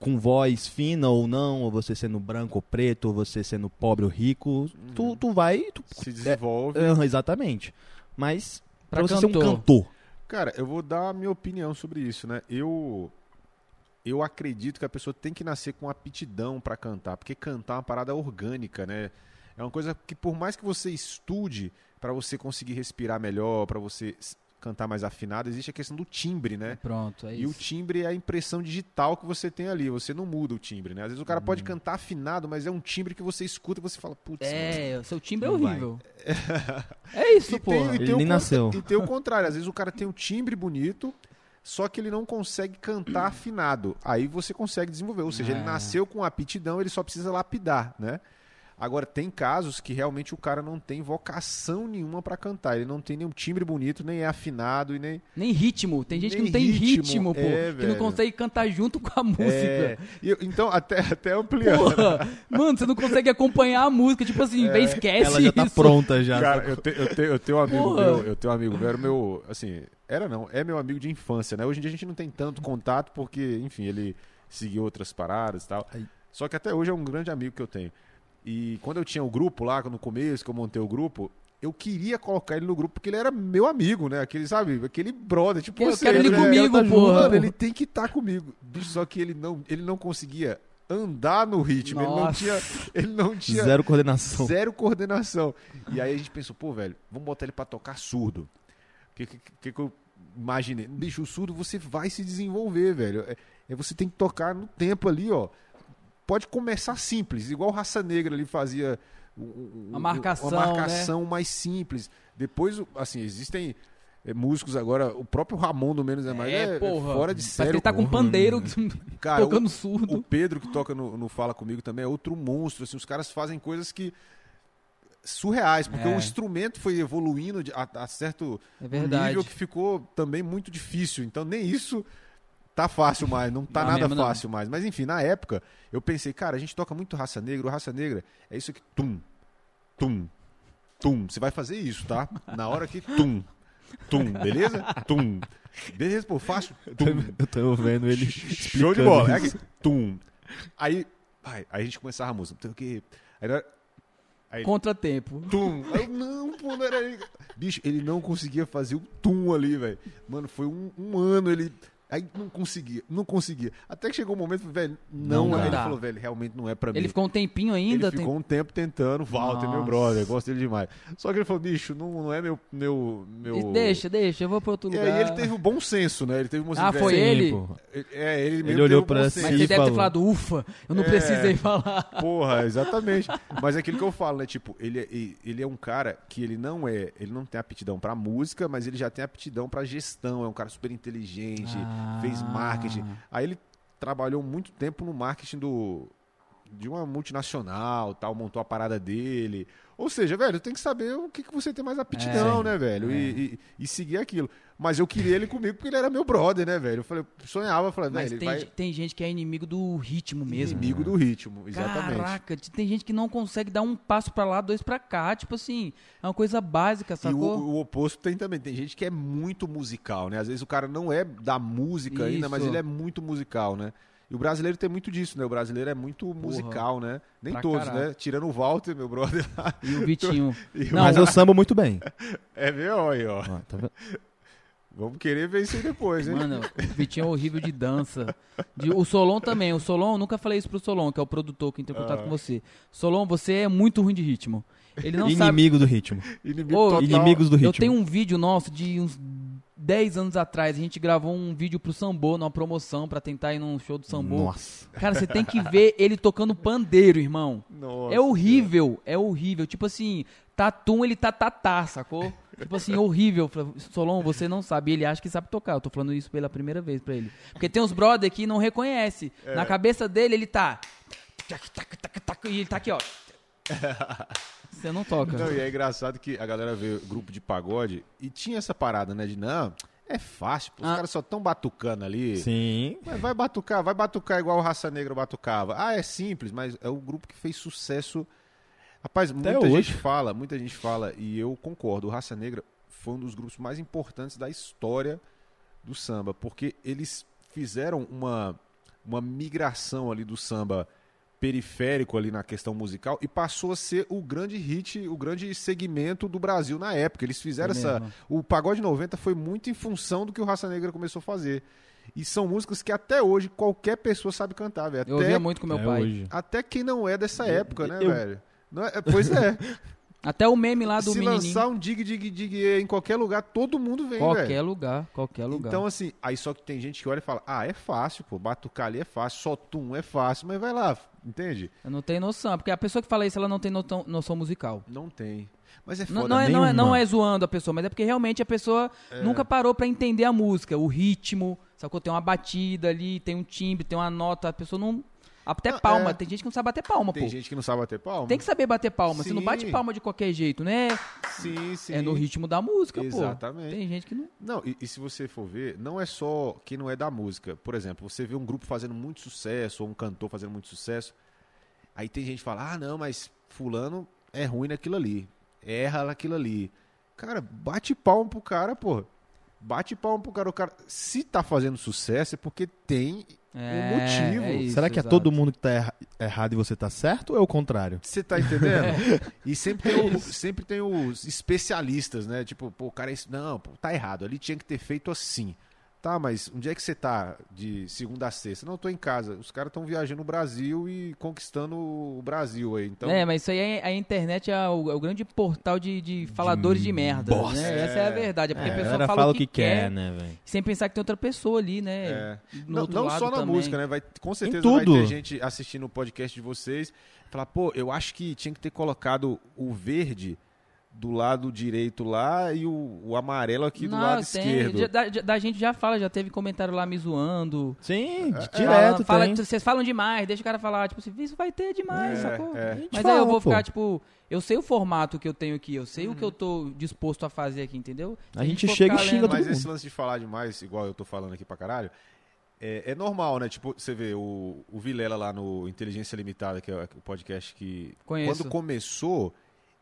com voz fina ou não, ou você sendo branco ou preto, ou você sendo pobre ou rico, tu, Uhum. tu vai. Tu, Se desenvolve. Ah, exatamente. Mas pra, Pra você ser um cantor. cantor. Cara, eu vou dar a minha opinião sobre isso, né? Eu eu acredito que a pessoa tem que nascer com aptidão pra cantar, porque cantar é uma parada orgânica, né? É uma coisa que por mais que você estude pra você conseguir respirar melhor, pra você cantar mais afinado, existe a questão do timbre, né? Pronto, é E o isso. timbre é a impressão digital que você tem ali, você não muda o timbre, né? Às vezes o cara Uhum. pode cantar afinado, mas é um timbre que você escuta e você fala, putz, mano. É, o seu timbre é vai. horrível. (laughs) É isso, E e Ele tem o nem nasceu. E tem o contrário, às vezes o cara tem um timbre bonito, só que ele não consegue cantar afinado. Aí você consegue desenvolver, ou seja, ele É. nasceu com aptidão, ele só precisa lapidar, né? Agora, tem casos que realmente o cara não tem vocação nenhuma pra cantar. Ele não tem nenhum timbre bonito, nem é afinado e nem. Nem ritmo. Tem gente que Nem não tem ritmo, ritmo, pô. é, que não velho. consegue cantar junto com a música. É. Eu- então, até, até ampliando. Porra, mano, você não consegue acompanhar a música, tipo assim, véi, esquece Ela já tá isso. pronta já. Cara, eu, te- eu, te- eu tenho um amigo Porra. meu, eu tenho um amigo meu, era meu, assim, era não, é meu amigo de infância, né? Hoje em dia a gente não tem tanto contato porque, enfim, ele seguiu outras paradas e tal. Só que até hoje é um grande amigo que eu tenho. E quando eu tinha o grupo lá, no começo, que eu montei o grupo, eu queria colocar ele no grupo porque ele era meu amigo, né? Aquele, sabe, aquele brother, tipo Eu você, quero ele né? comigo, Tá junto, porra. Mano, ele tem que estar comigo. Bicho, só que ele não, ele não conseguia andar no ritmo, ele não tinha, ele não tinha Zero coordenação. Zero coordenação. E aí a gente pensou, pô, velho, vamos botar ele pra tocar surdo. O que, que, que, que eu imaginei? Bicho, o surdo você vai se desenvolver, velho. É, é você tem que tocar no tempo ali, ó. Pode começar simples, igual o Raça Negra ali fazia. um- um- A marcação, né? Uma marcação mais simples. Depois, assim, existem é, músicos agora, o próprio Ramon do Menos é Mais é, é porra. fora de sério. ele tá com um porra. pandeiro (laughs) Cara, o- tocando o surdo. Pedro, que toca no, no Fala Comigo, também é outro monstro. Assim, os caras fazem coisas que. surreais, porque É. o instrumento foi evoluindo a, a certo É verdade. nível que ficou também muito difícil. Então, nem isso tá fácil mais, não tá Não, nada mesmo não. fácil mais. Mas enfim, na época, eu pensei, cara, a gente toca muito raça negra, o raça negra é isso aqui, tum, tum, tum. Você vai fazer isso, tá? Na hora que tum, tum, beleza? Tum. Beleza, pô, fácil. Tum. Eu tô vendo ele. Show de bola. É aqui, tum. Aí, aí a gente começava a música. Tem o quê? Aí, aí Contratempo. tum. Aí eu, não, pô, não era. Bicho, ele não conseguia fazer o tum ali, velho. Mano, foi um, um ano ele. Aí não conseguia, não conseguia. Até que chegou um momento, velho, não, Não aí ele falou, velho, realmente não é pra mim. Ele ficou um tempinho ainda. Ele ficou um tempo tentando, Walter, meu Nossa. brother, gosto dele demais. Só que ele falou, bicho, não, não é meu. meu, meu... tem... Deixa, deixa, eu vou pra outro E lugar. aí ele teve o bom senso, né? Ele teve uma Ah, foi ele? É, ele, mesmo Ele olhou o pra senso. Mas você deve ter falado, ufa, eu não É. precisei falar. (laughs) Porra, exatamente. Mas é aquilo que eu falo, né? Tipo, ele, é- ele é um cara que ele não é. Ele não tem aptidão pra música, mas ele já tem aptidão pra gestão. É um cara super inteligente, Ah. Fez marketing. Aí ele trabalhou muito tempo no marketing do. De uma multinacional, tal, montou a parada dele. Ou seja, velho, tem que saber o que, que você tem mais aptidão, É. né, velho? É. E, e- e seguir aquilo. Mas eu queria ele comigo porque ele era meu brother, né, velho? Eu falei, sonhava, falei, Mas velho, tem, vai tem gente que é inimigo do ritmo mesmo. inimigo do ritmo, exatamente. Caraca, tem gente que não consegue dar um passo pra lá, dois pra cá. Tipo assim, é uma coisa básica, E o, sacou? o oposto tem também. Tem gente que é muito musical, né? Às vezes o cara não é da música ainda, mas Isso. ele é muito musical, né? E o brasileiro tem muito disso, né? O brasileiro é muito musical, né? Nem todos, caralho. né? Tirando o Walter, meu brother. E o Vitinho. (laughs) E o- Não, Mas eu sambo muito bem. (laughs) É meu aí, ó. Ó, tá? Vamos querer ver isso aí depois, hein? Mano, o Vitinho é horrível de dança. De- o Solon também. O Solon, eu nunca falei isso pro Solon, que é o produtor que entrou em contato Ah. com você. Solon, você é muito ruim de ritmo. Ele não sabe. Inimigo do ritmo. Inimigo Ô, total. Inimigos do ritmo. Eu tenho um vídeo nosso de uns 10 anos atrás. A gente gravou um vídeo pro Sambô, numa promoção, pra tentar ir num show do Sambô. Nossa. Cara, você tem que ver ele tocando pandeiro, irmão. Nossa, É horrível, é horrível. Tipo assim, tatum, ele tá tatá, sacou? Tipo assim, horrível. Solon, você não sabe. Ele acha que sabe tocar. Eu tô falando isso pela primeira vez pra ele. Porque tem uns brother que não reconhece. É. Na cabeça dele, ele tá... E ele tá aqui, ó. (laughs) Você não toca. Não, e é engraçado que a galera vê grupo de pagode e tinha essa parada, né? De não, é fácil, pô, os Ah. caras só tão batucando ali. Sim. Mas vai batucar, vai batucar igual o Raça Negra batucava. Ah, é simples, mas é o grupo que fez sucesso. Rapaz, muita hoje. gente fala, muita gente fala, e eu concordo, o Raça Negra foi um dos grupos mais importantes da história do samba, porque eles fizeram uma, uma migração ali do samba periférico ali na questão musical e passou a ser o grande hit, o grande segmento do Brasil na época. Eles fizeram É essa, mesmo. o Pagode 90 foi muito em função do que o Raça Negra começou a fazer. E são músicas que até hoje qualquer pessoa sabe cantar, velho. Eu Até, ouvia muito com meu É pai. hoje. até quem não é dessa época, né, eu- velho? Não é- pois é. (laughs) Até o meme lá do Se menininho. lançar um dig, dig, dig em qualquer lugar, todo mundo vem, Qualquer velho. lugar, qualquer lugar. Então, assim, aí só que tem gente que olha e fala, ah, é fácil, pô, batucar ali é fácil, só tum é fácil, mas vai lá, entende? Eu não tenho noção, porque a pessoa que fala isso, ela não tem noção, noção musical. Não tem. Mas é Não, foda. não é, não, é, não é zoando a pessoa, mas é porque realmente a pessoa É. nunca parou pra entender a música, o ritmo, sacou? Tem uma batida ali, tem um timbre, tem uma nota, a pessoa não... Até Não, palma, é. tem gente que não sabe bater palma, Tem pô. gente que não sabe bater palma. Tem que saber bater palma, você não Sim. bate palma de qualquer jeito, né? Sim, sim. É no ritmo da música, pô. Exatamente. Tem gente que não... Não, e, e se você for ver, não é só quem não é da música. Por exemplo, você vê um grupo fazendo muito sucesso, ou um cantor fazendo muito sucesso, aí tem gente que fala, ah, não, mas fulano é ruim naquilo ali, erra naquilo ali. Cara, bate palma pro cara, pô. Bate palma pro cara. O cara, se tá fazendo sucesso, é porque tem É, motivo. é isso, Será que é exato. todo mundo que tá erra- errado e você tá certo ou é o contrário? Você tá entendendo? (laughs) e sempre tem, o- sempre tem os especialistas, né? Tipo, pô, o cara é isso. Não, pô, tá errado. Ali tinha que ter feito assim. Tá, mas onde é que você tá de segunda a sexta? Não, eu tô em casa. Os caras estão viajando no Brasil e conquistando o Brasil aí. Então, É, mas isso aí, é- a internet é o, é o grande portal de, de faladores de, merda, bosta. né? Essa é a verdade, é porque É, a pessoa galera fala, o que, quer, né, velho? sem pensar que tem outra pessoa ali, né? é. No não, outro não lado só na também. música, né? Vai, com certeza tudo. vai ter gente assistindo o podcast de vocês falar, pô, eu acho que tinha que ter colocado o verde do lado direito lá e o, o amarelo aqui do Não, lado tem, esquerdo. da, da gente já fala, já teve comentário lá me zoando. Sim, É, direto Fala- tem. Vocês falam demais, deixa o cara falar, tipo assim, isso vai ter demais, É, sacou? é. A gente Mas aí eu fala, vou pô. ficar, tipo, eu sei o formato que eu tenho aqui, eu sei o que eu Uhum. tô disposto a fazer aqui, entendeu? Se A gente for chega e xinga lendo- Mas mundo. esse lance de falar demais, igual eu tô falando aqui pra caralho, é, é normal, né? Tipo, você vê o, o Vilela lá no Inteligência Limitada, que é o podcast que. Conheço. Quando começou,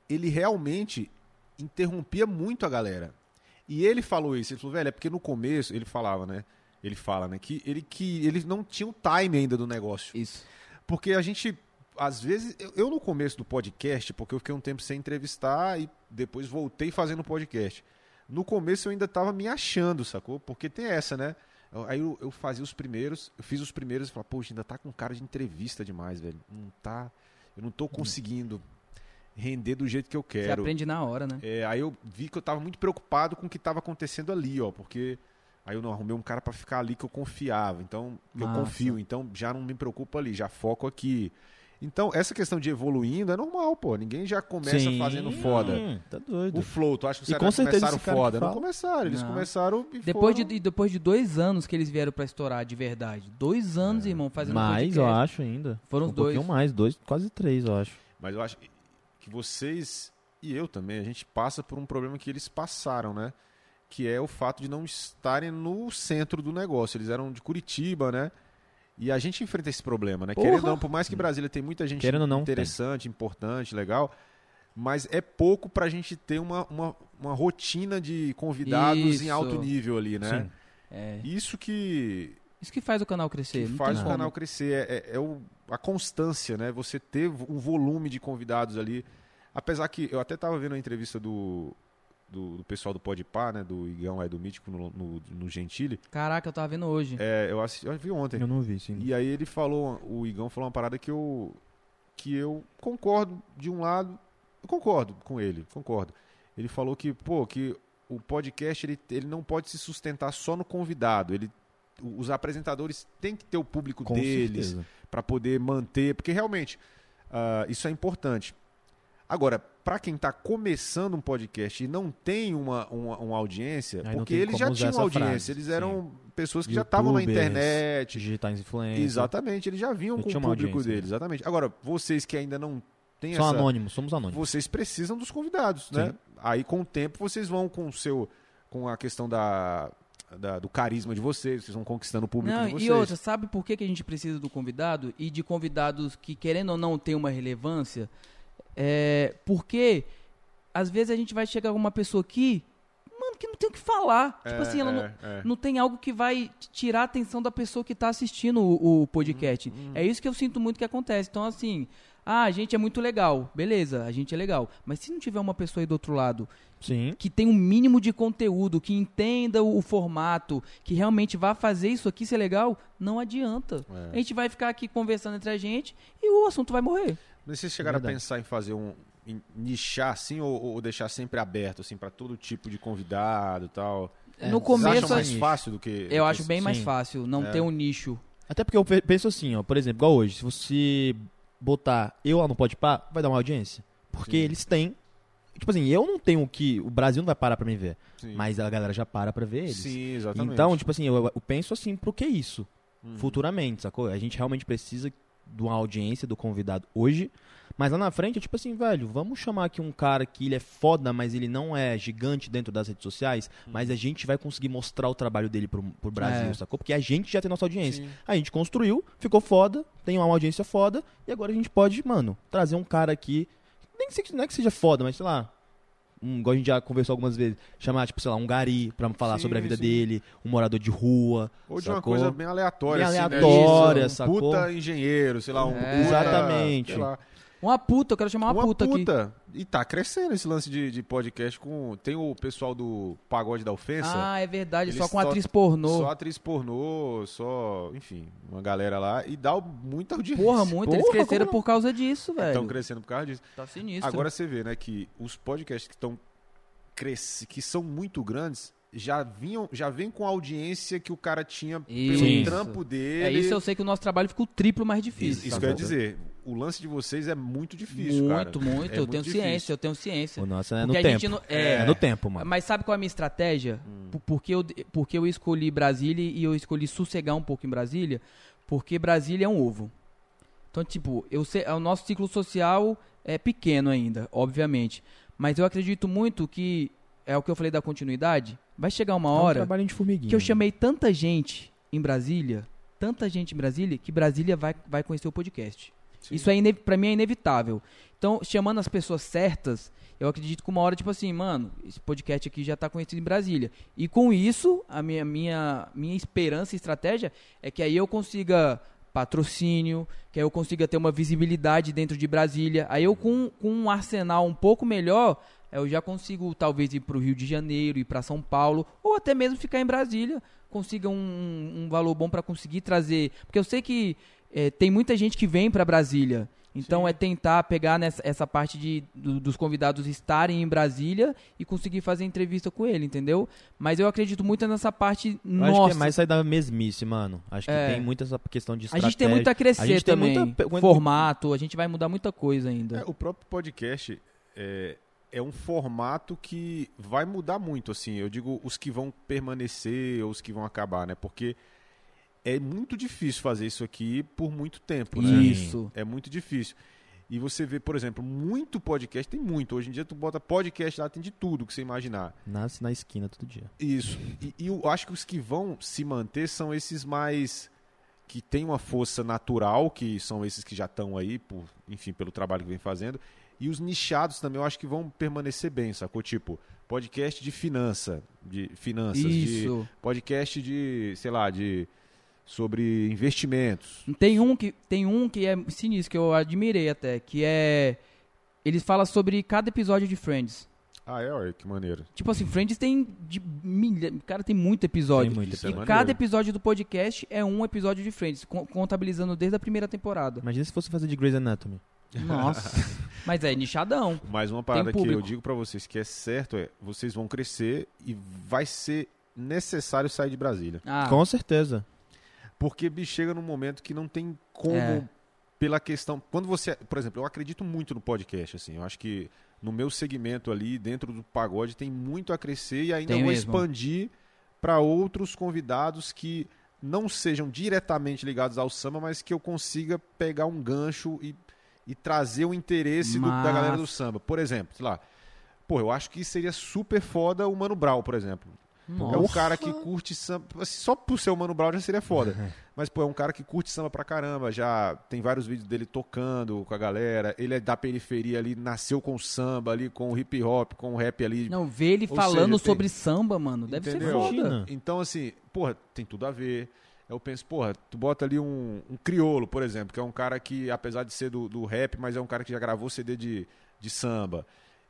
ele realmente interrompia muito a galera. E ele falou isso, ele falou, velho, é porque no começo, ele falava, né? Ele fala, né? Que ele, que ele não tinha o time ainda do negócio. Isso. Porque a gente, às vezes, eu, eu no começo do podcast, porque eu fiquei um tempo sem entrevistar e depois voltei fazendo podcast. No começo eu ainda tava me achando, sacou? Porque tem essa, né? Aí eu, eu fazia os primeiros, eu fiz os primeiros e falava, poxa, ainda tá com cara de entrevista demais, velho. Não tá. Eu não tô conseguindo render do jeito que eu Você quero. aprende na hora, né? É, aí eu vi que eu tava muito preocupado com o que tava acontecendo ali, ó, porque aí eu não arrumei um cara pra ficar ali que eu confiava, então que eu Massa. confio, então já não me preocupo ali, já foco aqui. Então, essa questão de evoluindo é normal, pô. Ninguém já começa Sim. fazendo foda. Tá doido. O Flow, tu acha que os E caras começaram foda? Não começaram, eles Não. começaram e Depois foram... de, depois de dois anos que eles vieram pra estourar de verdade. Dois anos, irmão, fazendo Mais, podcast. eu acho ainda. Foram um dois. pouquinho mais, dois, quase três, eu acho. Mas eu acho que vocês e eu também, a gente passa por um problema que eles passaram, né? Que é o fato de não estarem no centro do negócio. Eles eram de Curitiba, né? E a gente enfrenta esse problema, né? Porra! Querendo ou não, por mais que Brasília tem muita gente Querendo ou não, interessante, importante, legal, mas é pouco pra gente ter uma, uma, uma rotina de convidados em Isso. alto nível ali, né? Sim. É. Isso que, Isso que faz o canal crescer. que faz o como. canal crescer. É, é- é o- a constância, né? Você ter um volume de convidados ali. Apesar que eu até tava vendo a entrevista do, do, do pessoal do Podpah, né? Do Igão aí do Mítico no, no, no Gentili. Caraca, eu tava vendo hoje. É, eu, assisti, eu vi ontem. Eu não vi, sim. E aí ele falou, o Igão falou uma parada que eu que eu concordo de um lado, eu concordo com ele, concordo. Ele falou que, pô, que o podcast ele, ele não pode se sustentar só no convidado, ele os apresentadores têm que ter o público Com deles para poder manter, porque realmente ah, isso é importante. Agora, para quem está começando um podcast e não tem uma, uma, uma audiência, Aí porque eles já tinham audiência, frase, eles sim. eram pessoas que já estavam na Youtubers, internet, Digitais influencers. Exatamente, eles já vinham Eu com o público deles, exatamente. Agora, vocês que ainda não têm São essa... anônimos, somos anônimos. Vocês precisam dos convidados, né? Aí, com o tempo, vocês vão com o seu... Com a questão da, da- do carisma de vocês, vocês vão conquistando o público Não, de vocês. e outra, sabe por que, que a gente precisa do convidado? E de convidados que, querendo ou não, tem uma relevância? É, porque, às vezes, a gente vai chegar com uma pessoa aqui, mano, que não tem o que falar. É, tipo assim, ela não, é, é. não tem algo que vai tirar a atenção da pessoa que está assistindo o, o podcast. Uhum, É isso que eu sinto muito que acontece. Então, assim, ah, a gente é muito legal. Beleza, a gente é legal. Mas se não tiver uma pessoa aí do outro lado Sim. que tem um mínimo de conteúdo, que entenda o, o formato, que realmente vá fazer isso aqui ser legal, não adianta. É. A gente vai ficar aqui conversando entre a gente e o assunto vai morrer. Mas vocês chegaram a Verdade. pensar em fazer um, em nichar assim ou, ou deixar sempre aberto assim para todo tipo de convidado e tal? É, no começo, acham mais fácil do que eu do acho que- bem mais sim. fácil não É. ter um nicho. Até porque eu pe- penso assim, ó, por exemplo, igual hoje, se você botar eu lá no Podpah, vai dar uma audiência. Porque Sim. eles têm. Tipo assim, eu não tenho o que. O Brasil não vai parar pra me ver. Sim. Mas a galera já para pra ver eles. Sim, exatamente. Então, tipo assim, eu, eu penso assim, pro que isso? Uhum. Futuramente, sacou? A gente realmente precisa de uma audiência do convidado hoje. Mas lá na frente, é tipo assim, velho, vamos chamar aqui um cara que ele é foda, mas ele não é gigante dentro das redes sociais, Uhum. mas a gente vai conseguir mostrar o trabalho dele pro, pro Brasil, É. sacou? Porque a gente já tem nossa audiência. Sim. A gente construiu, ficou foda, tem uma audiência foda, e agora a gente pode, mano, trazer um cara aqui, nem que, não é que seja foda, mas sei lá, um, igual a gente já conversou algumas vezes, chamar, tipo, sei lá, um gari pra falar Sim, sobre a vida sim. dele, um morador de rua. Ou de uma sacou? coisa bem aleatória, Bem assim, né? aleatória, Um sacou? Puta engenheiro, sei lá, um É. puta, Exatamente. sei lá. Uma puta, eu quero chamar uma, puta, aqui. E tá crescendo esse lance de, de podcast com. Tem o pessoal do Pagode da Ofensa. Ah, é verdade, Eles só com só- atriz pornô. Só atriz pornô, só. Enfim, uma galera lá. E dá muita audiência. Porra, muito. Eles Porra, cresceram como não? por causa disso, velho. Estão crescendo por causa disso. Tá sinistro. Agora você vê, né, que os podcasts que estão cresce, que são muito grandes, já vinham, já vem com a audiência que o cara tinha Isso. pelo trampo dele. é isso eu sei que o nosso trabalho ficou triplo mais difícil. Isso, isso sacou? que eu ia dizer. O lance de vocês é muito difícil, cara. Muito, muito. É eu tenho difícil. ciência, eu tenho ciência. O nosso é Porque no tempo. não- é. é. no tempo, mano. Mas sabe qual é a minha estratégia? Hum. Por- Porque eu, porque eu escolhi Brasília e eu escolhi sossegar um pouco em Brasília? Porque Brasília é um ovo. Então, tipo, eu sei, o nosso ciclo social é pequeno ainda, obviamente. Mas eu acredito muito que, é o que eu falei da continuidade, vai chegar uma É um hora trabalhinho de formiguinha. que eu chamei tanta gente em Brasília, tanta gente em Brasília, que Brasília vai, vai conhecer o podcast. Sim. Isso é pra mim é inevitável. Então, chamando as pessoas certas, eu acredito que uma hora, tipo assim, mano, esse podcast aqui já tá conhecido em Brasília. E com isso, a minha, minha, minha esperança e estratégia é que aí eu consiga patrocínio, que aí eu consiga ter uma visibilidade dentro de Brasília. Aí eu, com, com um arsenal um pouco melhor, eu já consigo talvez ir pro Rio de Janeiro, ir para São Paulo, ou até mesmo ficar em Brasília, consiga um, um valor bom para conseguir trazer. Porque eu sei que é, tem muita gente que vem para Brasília. Então Sim. é tentar pegar nessa, essa parte de, do- dos convidados estarem em Brasília e conseguir fazer entrevista com ele, entendeu? Mas eu acredito muito nessa parte Eu nossa. acho que é mais sair da mesmice, mano. Acho que É. tem muito essa questão de a estratégia. gente tem muito a crescer A gente tem também. muita- Formato, a gente vai mudar muita coisa ainda. É, o próprio podcast é, é um formato que vai mudar muito, assim. Eu digo os que vão permanecer ou os que vão acabar, né? Porque é muito difícil fazer isso aqui por muito tempo, né? Isso. É muito difícil. E você vê, por exemplo, muito podcast, tem muito. Hoje em dia tu bota podcast lá, tem de tudo que você imaginar. Nasce na esquina todo dia. Isso. E, e eu acho que os que vão se manter são esses mais que têm uma força natural, que são esses que já estão aí, por, enfim, pelo trabalho que vem fazendo. E os nichados também eu acho que vão permanecer bem, sacou? Tipo, podcast de finança, de finanças, de Isso. podcast de, sei lá, de sobre investimentos. Tem um que tem um que é sinistro que eu admirei até, que é eles falam sobre cada episódio de Friends. Ah, é, olha que maneiro. Tipo assim, Friends tem de milha, cara tem muito episódio. Tem muito é e maneiro. cada episódio do podcast é um episódio de Friends, co- contabilizando desde a primeira temporada. Imagina se fosse fazer de Grey's Anatomy. Nossa. (laughs) Mas é nichadão. Mais uma parada que eu digo pra vocês que é certo é, vocês vão crescer e vai ser necessário sair de Brasília. Ah, Com certeza. Porque bicho, chega num momento que não tem como É. pela questão, quando você, por exemplo, eu acredito muito no podcast assim. Eu acho que no meu segmento ali dentro do pagode tem muito a crescer e ainda Tem vou mesmo. expandir para outros convidados que não sejam diretamente ligados ao samba, mas que eu consiga pegar um gancho e, e trazer o interesse do- da galera do samba. Por exemplo, sei lá, pô, eu acho que seria super foda o Mano Brown, por exemplo. Nossa. É um cara que curte samba. assim, só por ser o Mano Brown já seria foda. (laughs) Mas, pô, é um cara que curte samba pra caramba. Já tem vários vídeos dele tocando com a galera. Ele é da periferia ali, nasceu com o samba ali, com o hip hop, com o rap ali. Não, ver ele Ou falando seja, tem- sobre samba, mano, deve Entendeu? ser foda. Então, assim, porra, tem tudo a ver. Eu penso, porra, tu bota ali um, um criolo, por exemplo, que é um cara que, apesar de ser do, do rap, mas é um cara que já gravou CD de, de samba.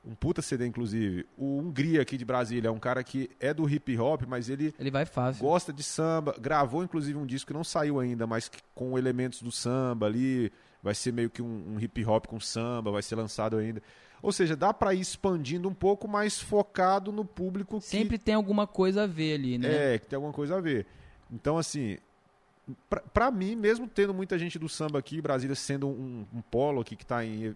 Um puta CD, inclusive. O Hungria aqui de Brasília é um cara que é do hip hop, mas ele Ele vai fácil. gosta de samba, gravou inclusive um disco que não saiu ainda, mas que- com elementos do samba ali, vai ser meio que um, um hip hop com samba, vai ser lançado ainda. Ou seja, dá pra ir expandindo um pouco, mais focado no público que Sempre tem alguma coisa a ver ali, né? é, que tem alguma coisa a ver. Então, assim, pra, pra mim, mesmo tendo muita gente do samba aqui, Brasília sendo um, um polo aqui que tá em,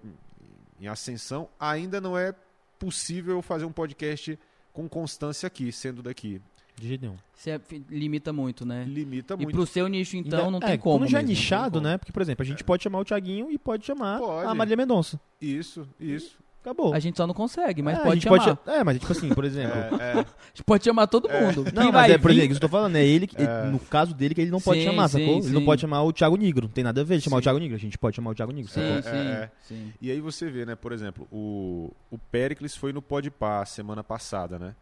em ascensão, ainda não é possível fazer um podcast com constância aqui, sendo daqui. De jeito nenhum. Você é- limita muito, né? Limita E muito. pro seu nicho, então, Ainda- não é, tem como. Quando já é mesmo, não nichado, como. né? Porque, por exemplo, a gente pode chamar o Thiaguinho e pode chamar Pode. a Marília Mendonça. Isso, isso. Acabou. A gente só não consegue, mas É, pode chamar. Pode, é, mas tipo assim, por exemplo. É, é. (laughs) A gente pode chamar todo mundo. Não, Quem mas vai é, por exemplo, isso que eu tô falando, é ele, que- É. no caso dele, que ele não pode Sim, chamar, sim, sacou? Ele não sim. pode chamar o Thiago Negro, não tem nada a ver de chamar Sim. o Thiago Negro, a gente pode chamar o Thiago Negro, Sim, sacou? sim, É, é. sim. E aí você vê, né, por exemplo, o, o Pericles foi no Podpah semana passada, né?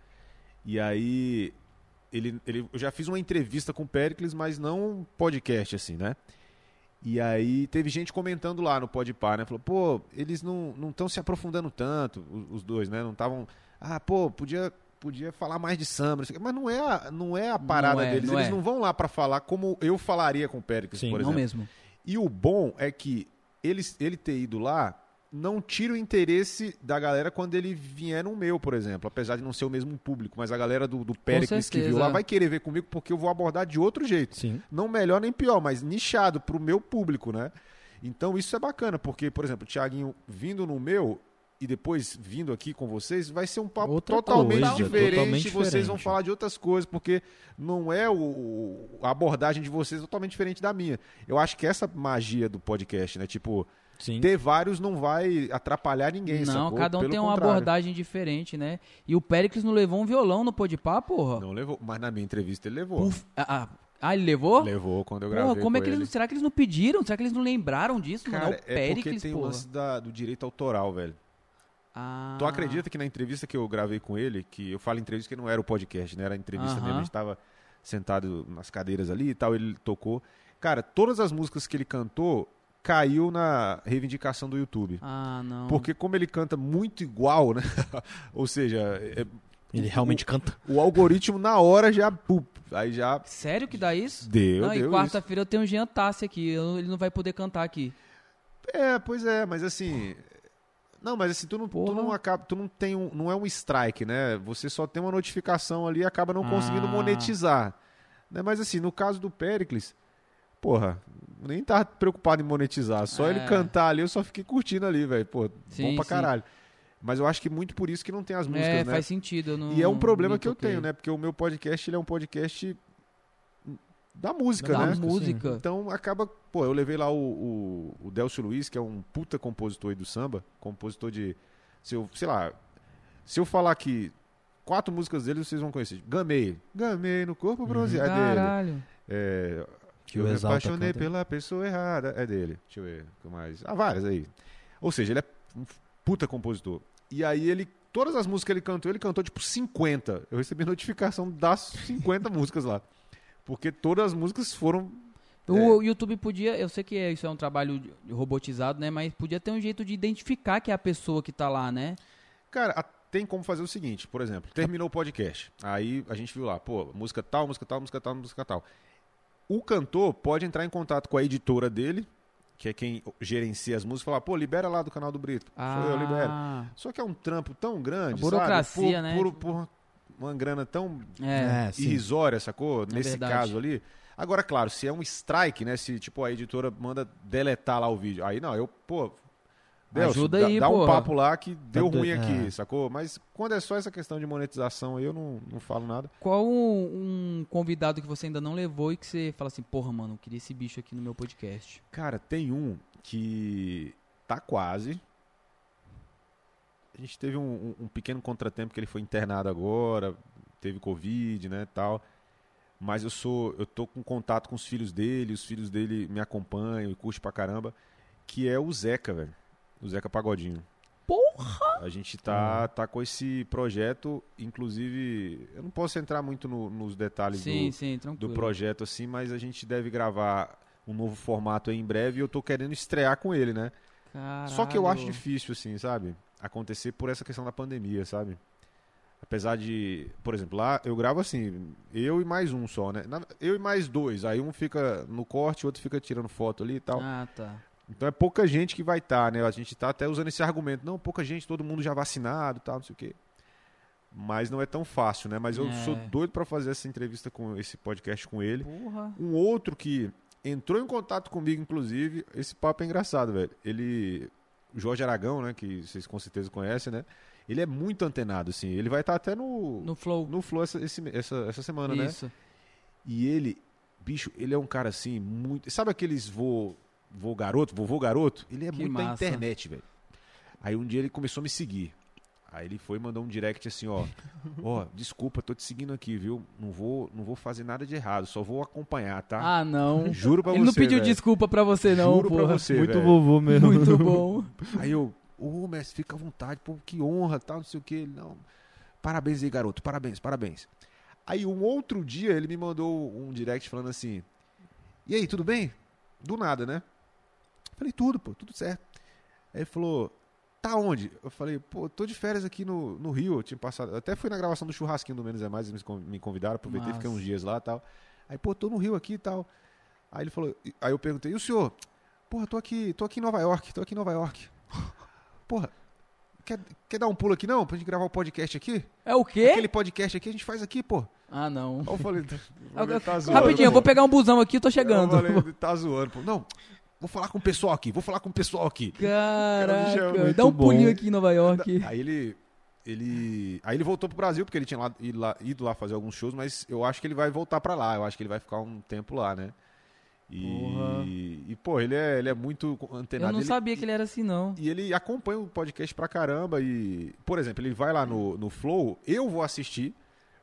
E aí ele, ele, eu já fiz uma entrevista com o Pericles, mas não um podcast assim, né? E aí teve gente comentando lá no Podpah, né? Falou, pô, eles não estão se aprofundando tanto, os, os dois, né? Não estavam, ah, pô, podia podia falar mais de samba, não mas não é a, não é a parada é, deles, não eles é. não vão lá pra falar como eu falaria com o Pericles, Sim, por Não exemplo. mesmo. E o bom é que ele, ele ter ido lá não tira o interesse da galera quando ele vier no meu, por exemplo. Apesar de não ser o mesmo público, mas a galera do, do Pericles que viu lá vai querer ver comigo porque eu vou abordar de outro jeito. Sim. Não melhor nem pior, mas nichado pro meu público, né? Então isso é bacana, porque, por exemplo, o Thiaguinho vindo no meu e depois vindo aqui com vocês, vai ser um papo Outra totalmente coisa, diferente. totalmente vocês vão diferente. falar de outras coisas, porque não é o, o- a abordagem de vocês totalmente diferente da minha. Eu acho que essa magia do podcast, né? Tipo, Sim. ter vários não vai atrapalhar ninguém, Não, sacou? cada um Pelo tem uma contrário. abordagem diferente, né? E o Péricles não levou um violão no Podpah, porra? Não levou, mas na minha entrevista ele levou. Puf, ah, ah, ah, ele levou? Levou quando eu gravei Porra, como é que eles, ele. não- será que eles não pediram? Será que eles não lembraram disso? Cara, mano? É o é porque Péricles, tem o porra. lance da- do direito autoral, velho. Ah. Tu acredita que na entrevista que eu gravei com ele, que eu falo entrevista que não era o podcast, né? Era a entrevista Aham. mesmo, a gente tava sentado nas cadeiras ali e tal, ele tocou. Cara, todas as músicas que ele cantou caiu na reivindicação do YouTube. Ah, não. Porque como ele canta muito igual, né? (laughs) Ou seja, é- Ele realmente canta. o algoritmo na hora já... pup, aí já Sério que dá isso? deu, não, e deu isso. quarta-feira eu tenho o Jean Tassi aqui. eu- ele não vai poder cantar aqui. É, pois é, mas assim. Não, mas assim, tu não, tu não acaba, tu não tem um, não é um strike, né? Você só tem uma notificação ali e acaba não conseguindo Ah. monetizar. Né? Mas assim, no caso do Pericles, porra, nem tava preocupado em monetizar, só É. ele cantar ali, eu só fiquei curtindo ali, velho. Pô, Sim, bom pra sim. caralho. Mas eu acho que muito por isso que não tem as músicas, é, né? faz sentido. Não, E é um problema que eu tenho, né? Porque o meu podcast, ele é um podcast da música, Da né? música. Então acaba. Pô, eu levei lá o, o, o Delcio Luiz, que é um puta compositor aí do samba, compositor de. Se eu, sei lá. Se eu falar que quatro músicas dele, vocês vão conhecer. Gamei. Gamei no corpo bronzeado. É dele. Caralho. É, Que eu me apaixonei canta. pela pessoa errada. É dele. Deixa eu ver. Que mais? Ah, várias aí. Ou seja, ele é um puta compositor. E aí ele. Todas as músicas que ele cantou, ele cantou tipo 50. Eu recebi notificação das 50 (laughs) músicas lá. Porque todas as músicas foram. O YouTube podia, eu sei que é- isso é um trabalho robotizado, né? Mas podia ter um jeito de identificar que é a pessoa que tá lá, né? Cara, a- tem como fazer o seguinte, por exemplo, terminou o podcast. Aí a gente viu lá, pô, música tal, música tal, música tal, música tal. O cantor pode entrar em contato com a editora dele, que é quem gerencia as músicas, e falar, pô, libera lá do canal do Brito. Sou eu, libero. Ah, Só que é um trampo tão grande, burocracia, sabe? Por, né? Por, por uma grana tão é. É, irrisória, sacou? Nesse verdade. caso ali. Agora, claro, se é um strike, né? Se, tipo, a editora manda deletar lá o vídeo. Aí, não, eu, pô... Delcio, Ajuda dá, aí, dá um papo lá que deu Tá ruim aqui, é. sacou? Mas quando é só essa questão de monetização aí, eu não, não falo nada. Qual um, um convidado que você ainda não levou e que você fala assim, porra, mano, eu queria esse bicho aqui no meu podcast? Cara, tem um que tá quase. A gente teve um, um- um pequeno contratempo que ele foi internado agora, teve Covid, né, tal. Mas eu sou, eu tô com contato com os filhos dele, os filhos dele me acompanham e curte pra caramba, que é o Zeca, velho. O Zeca Pagodinho. Porra! A gente tá, tá com esse projeto, inclusive, eu não posso entrar muito no- nos detalhes Sim, do, sim, do projeto assim, mas a gente deve gravar um novo formato aí em breve e eu tô querendo estrear com ele, né? Só que eu acho Caralho. difícil, assim, sabe? Acontecer por essa questão da pandemia, sabe? Apesar de, por exemplo, lá eu gravo assim, eu e mais um só, né? Eu e mais dois, aí um fica no corte, o outro fica tirando foto ali e tal. Ah, tá. Então é pouca gente que vai estar, né? A gente tá até usando esse argumento. Não, pouca gente, todo mundo já vacinado, tal, não sei o quê. Mas não é tão fácil, né? Mas eu É. sou doido para fazer essa entrevista com esse podcast com ele. Porra. Um outro que entrou em contato comigo, inclusive, esse papo é engraçado, velho. Ele, o Jorge Aragão, né, que vocês com certeza conhecem, né? Ele é muito antenado, assim. Ele vai estar até no, No Flow. no Flow essa, esse- essa, essa semana, né? Isso. E ele, bicho, ele é um cara assim, muito. Sabe aqueles vô, vô garoto, vovô garoto? Ele é Que muito da massa. internet, velho. Aí um dia ele começou a me seguir. Aí ele foi e mandou um direct assim, ó. (laughs) Ó, desculpa, tô te seguindo aqui, viu? Não vou, não vou fazer nada de errado, só vou acompanhar, tá? Ah, não. Juro pra Ele você. não pediu velho. desculpa pra você, não, Juro pra porra. você, Muito velho. vovô mesmo. Muito bom. (laughs) Aí eu, ô, mestre, fica à vontade, pô, que honra, tal, não sei o que. Ele, não. Parabéns aí, garoto, parabéns, parabéns. Aí um outro dia ele me mandou um direct falando assim: E aí, tudo bem? Do nada, né? Falei, tudo, pô, tudo certo. Aí ele falou, tá onde? Eu falei, pô, tô de férias aqui no, no Rio. Eu tinha passado. Até fui na gravação do churrasquinho do Menos é Mais, eles me con- me convidaram, aproveitei, fiquei uns dias lá e tal. Aí, pô, tô no Rio aqui e tal. Aí ele falou, aí eu perguntei, e o senhor? Porra, tô aqui, tô aqui em Nova York, tô aqui em Nova York. (laughs) Porra, quer, quer dar um pulo aqui não? Pra gente gravar o podcast aqui? É o quê? Aquele podcast aqui a gente faz aqui, pô. Ah, não. Aí eu falei, (laughs) Eu- eu- tá zoando, Rapidinho, eu pô. vou pegar um busão aqui, eu tô chegando. Eu falei, tá zoando, pô. Não, vou falar com o pessoal aqui, vou falar com o pessoal aqui. Caraca, Muito dá um bom. pulinho aqui em Nova York. Aí ele. Ele. Aí ele voltou pro Brasil, porque ele tinha lá, ido, lá, ido lá fazer alguns shows, mas eu acho que ele vai voltar pra lá. Eu acho que ele vai ficar um tempo lá, né? E. E, pô, ele é, ele é muito antenado. Eu não ele, sabia que ele era assim, não. E ele acompanha o podcast pra caramba. E, por exemplo, ele vai lá no, no Flow, eu vou assistir,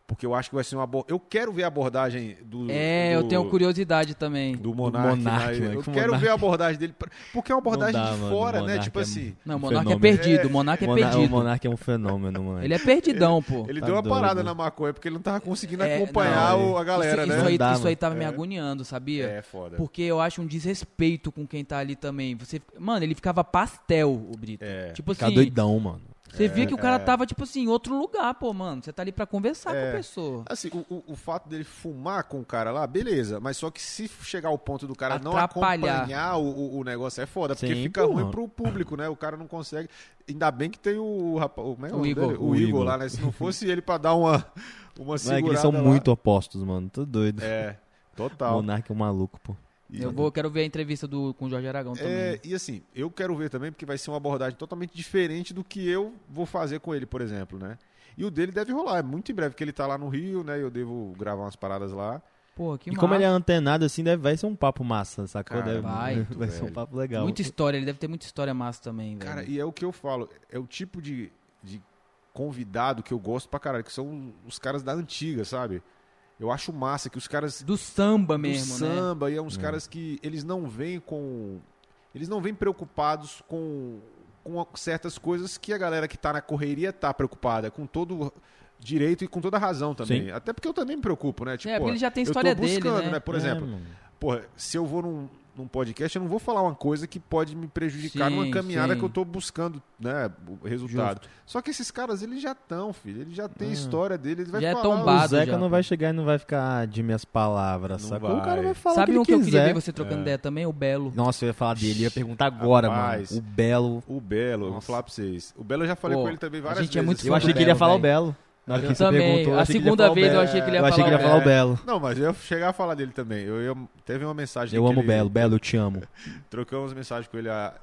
porque eu acho que vai ser uma. abor- Eu quero ver a abordagem do. É, do, eu tenho curiosidade também. Do Monark. Monark, lá. mano, eu que quero Monark. ver a abordagem dele. Porque é uma abordagem dá, de mano, fora, né? Monark Tipo é assim. Não, o Monark é perdido, É, o Monark é O perdido. Monark é um fenômeno, mano. Ele é perdidão, pô. Ele Tá deu uma doido. parada na maconha porque ele não tava conseguindo É, acompanhar não, o- a galera, isso, né? Isso aí, dá, isso aí tava me É. agoniando, sabia? É, foda. Porque eu acho um desrespeito com quem tá ali também. Você, mano, ele ficava pastel, o Brito. É. Tipo assim, doidão, mano. Você via que o cara é. tava, tipo assim, em outro lugar, pô, mano. Você tá ali pra conversar com É. a pessoa. Assim, o, o, o fato dele fumar com o cara lá, beleza. Mas só que se chegar ao ponto do cara não Atrapalhar. acompanhar o, o, o negócio é foda. Porque Sim, fica porra. ruim pro público, né? O cara não consegue. Ainda bem que tem o rapaz. O, como é O nome Igor. dele? O, O Igor, Igor. lá, né? Se não fosse ele pra dar uma, uma Não é segurada que eles são lá- muito opostos, mano. Tô doido. É, O total. Monark é um maluco, pô. E- Eu vou, quero ver a entrevista do, com o Jorge Aragão também. É, e assim, eu quero ver também, porque vai ser uma abordagem totalmente diferente do que eu vou fazer com ele, por exemplo, né? E o dele deve rolar, é muito em breve, porque ele tá lá no Rio, né? Eu devo gravar umas paradas lá. Pô, que e como ele é massa. antenado assim, deve, vai ser um papo massa, sacou? Cara, Deve- vai, (laughs) vai ser um papo legal. Muita história, ele deve ter muita história massa também, velho. Cara, e é o que eu falo, é o tipo de, de convidado que eu gosto pra caralho, que são os caras da antiga, sabe? Eu acho massa que os caras Do samba do mesmo, né? samba e é uns É. caras que eles não vêm com eles não vêm preocupados com com certas coisas que a galera que tá na correria tá preocupada com todo direito e com toda razão também Sim. até porque eu também me preocupo né tipo É, porque ele já tem eu tô história dele, buscando, né? por É, exemplo mano. porra, se eu vou num, num podcast eu não vou falar uma coisa que pode me prejudicar numa Sim, caminhada sim. que eu tô buscando né o resultado só que esses caras eles já estão filho eles já têm Hum. história dele eles vai Já é falar tombado. O Zeca já, não vai chegar e não vai ficar "Ah, de minhas palavras, Não sacou? O cara vai. vai falar Sabe o um que que eu ele queria ver você trocando É. ideia também? O Belo. Nossa, eu ia falar dele, ia perguntar agora, Rapaz. mano. O Belo. o Belo eu vou Nossa. falar pra vocês o Belo eu já falei Pô, com ele também a várias gente é vezes muito assim. Eu achei que ele ia falar o. Belo. Na hora Eu que você também. perguntou, eu A ele segunda falar vez eu achei que ele ia Eu achei que ele ia falar falar o Belo. Não, mas eu ia chegar a falar dele também. Eu, eu teve uma mensagem Eu que amo o ele- Belo. Belo, eu te amo. (laughs) Trocamos mensagem com ele. A...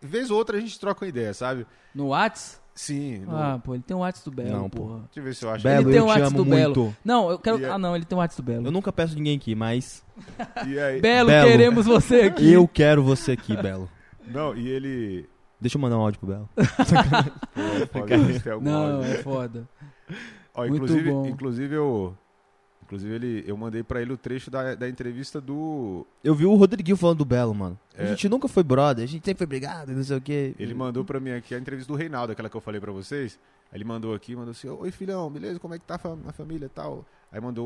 Vez ou outra a gente troca uma ideia, sabe? No Whats? Sim. no- Ah, pô, ele tem o Whats do Belo, Não, pô. porra. Deixa eu ver se eu acho. Belo, tem eu o te Whats do Belo. muito. Não, eu quero. E é- Ah, não, ele tem o Whats do Belo. Eu nunca peço ninguém aqui, mas (laughs) E aí... Belo, Belo. queremos você aqui. eu quero você aqui, Belo. (laughs) Não, e ele. Deixa eu mandar um áudio pro Belo. Pô, é foda, tem algum Não, áudio. é foda. (laughs) Ó, muito inclusive, bom. inclusive eu. Inclusive ele, eu mandei pra ele o trecho da, da entrevista do. Eu vi o Rodriguinho falando do Belo, mano. A É. gente nunca foi brother, a gente sempre foi brigado, não sei o quê. Ele mandou pra mim aqui a entrevista do Reinaldo, aquela que eu falei pra vocês. Aí ele mandou aqui, mandou assim: Oi filhão, beleza? Como é que tá a fam- a família e tal? Aí mandou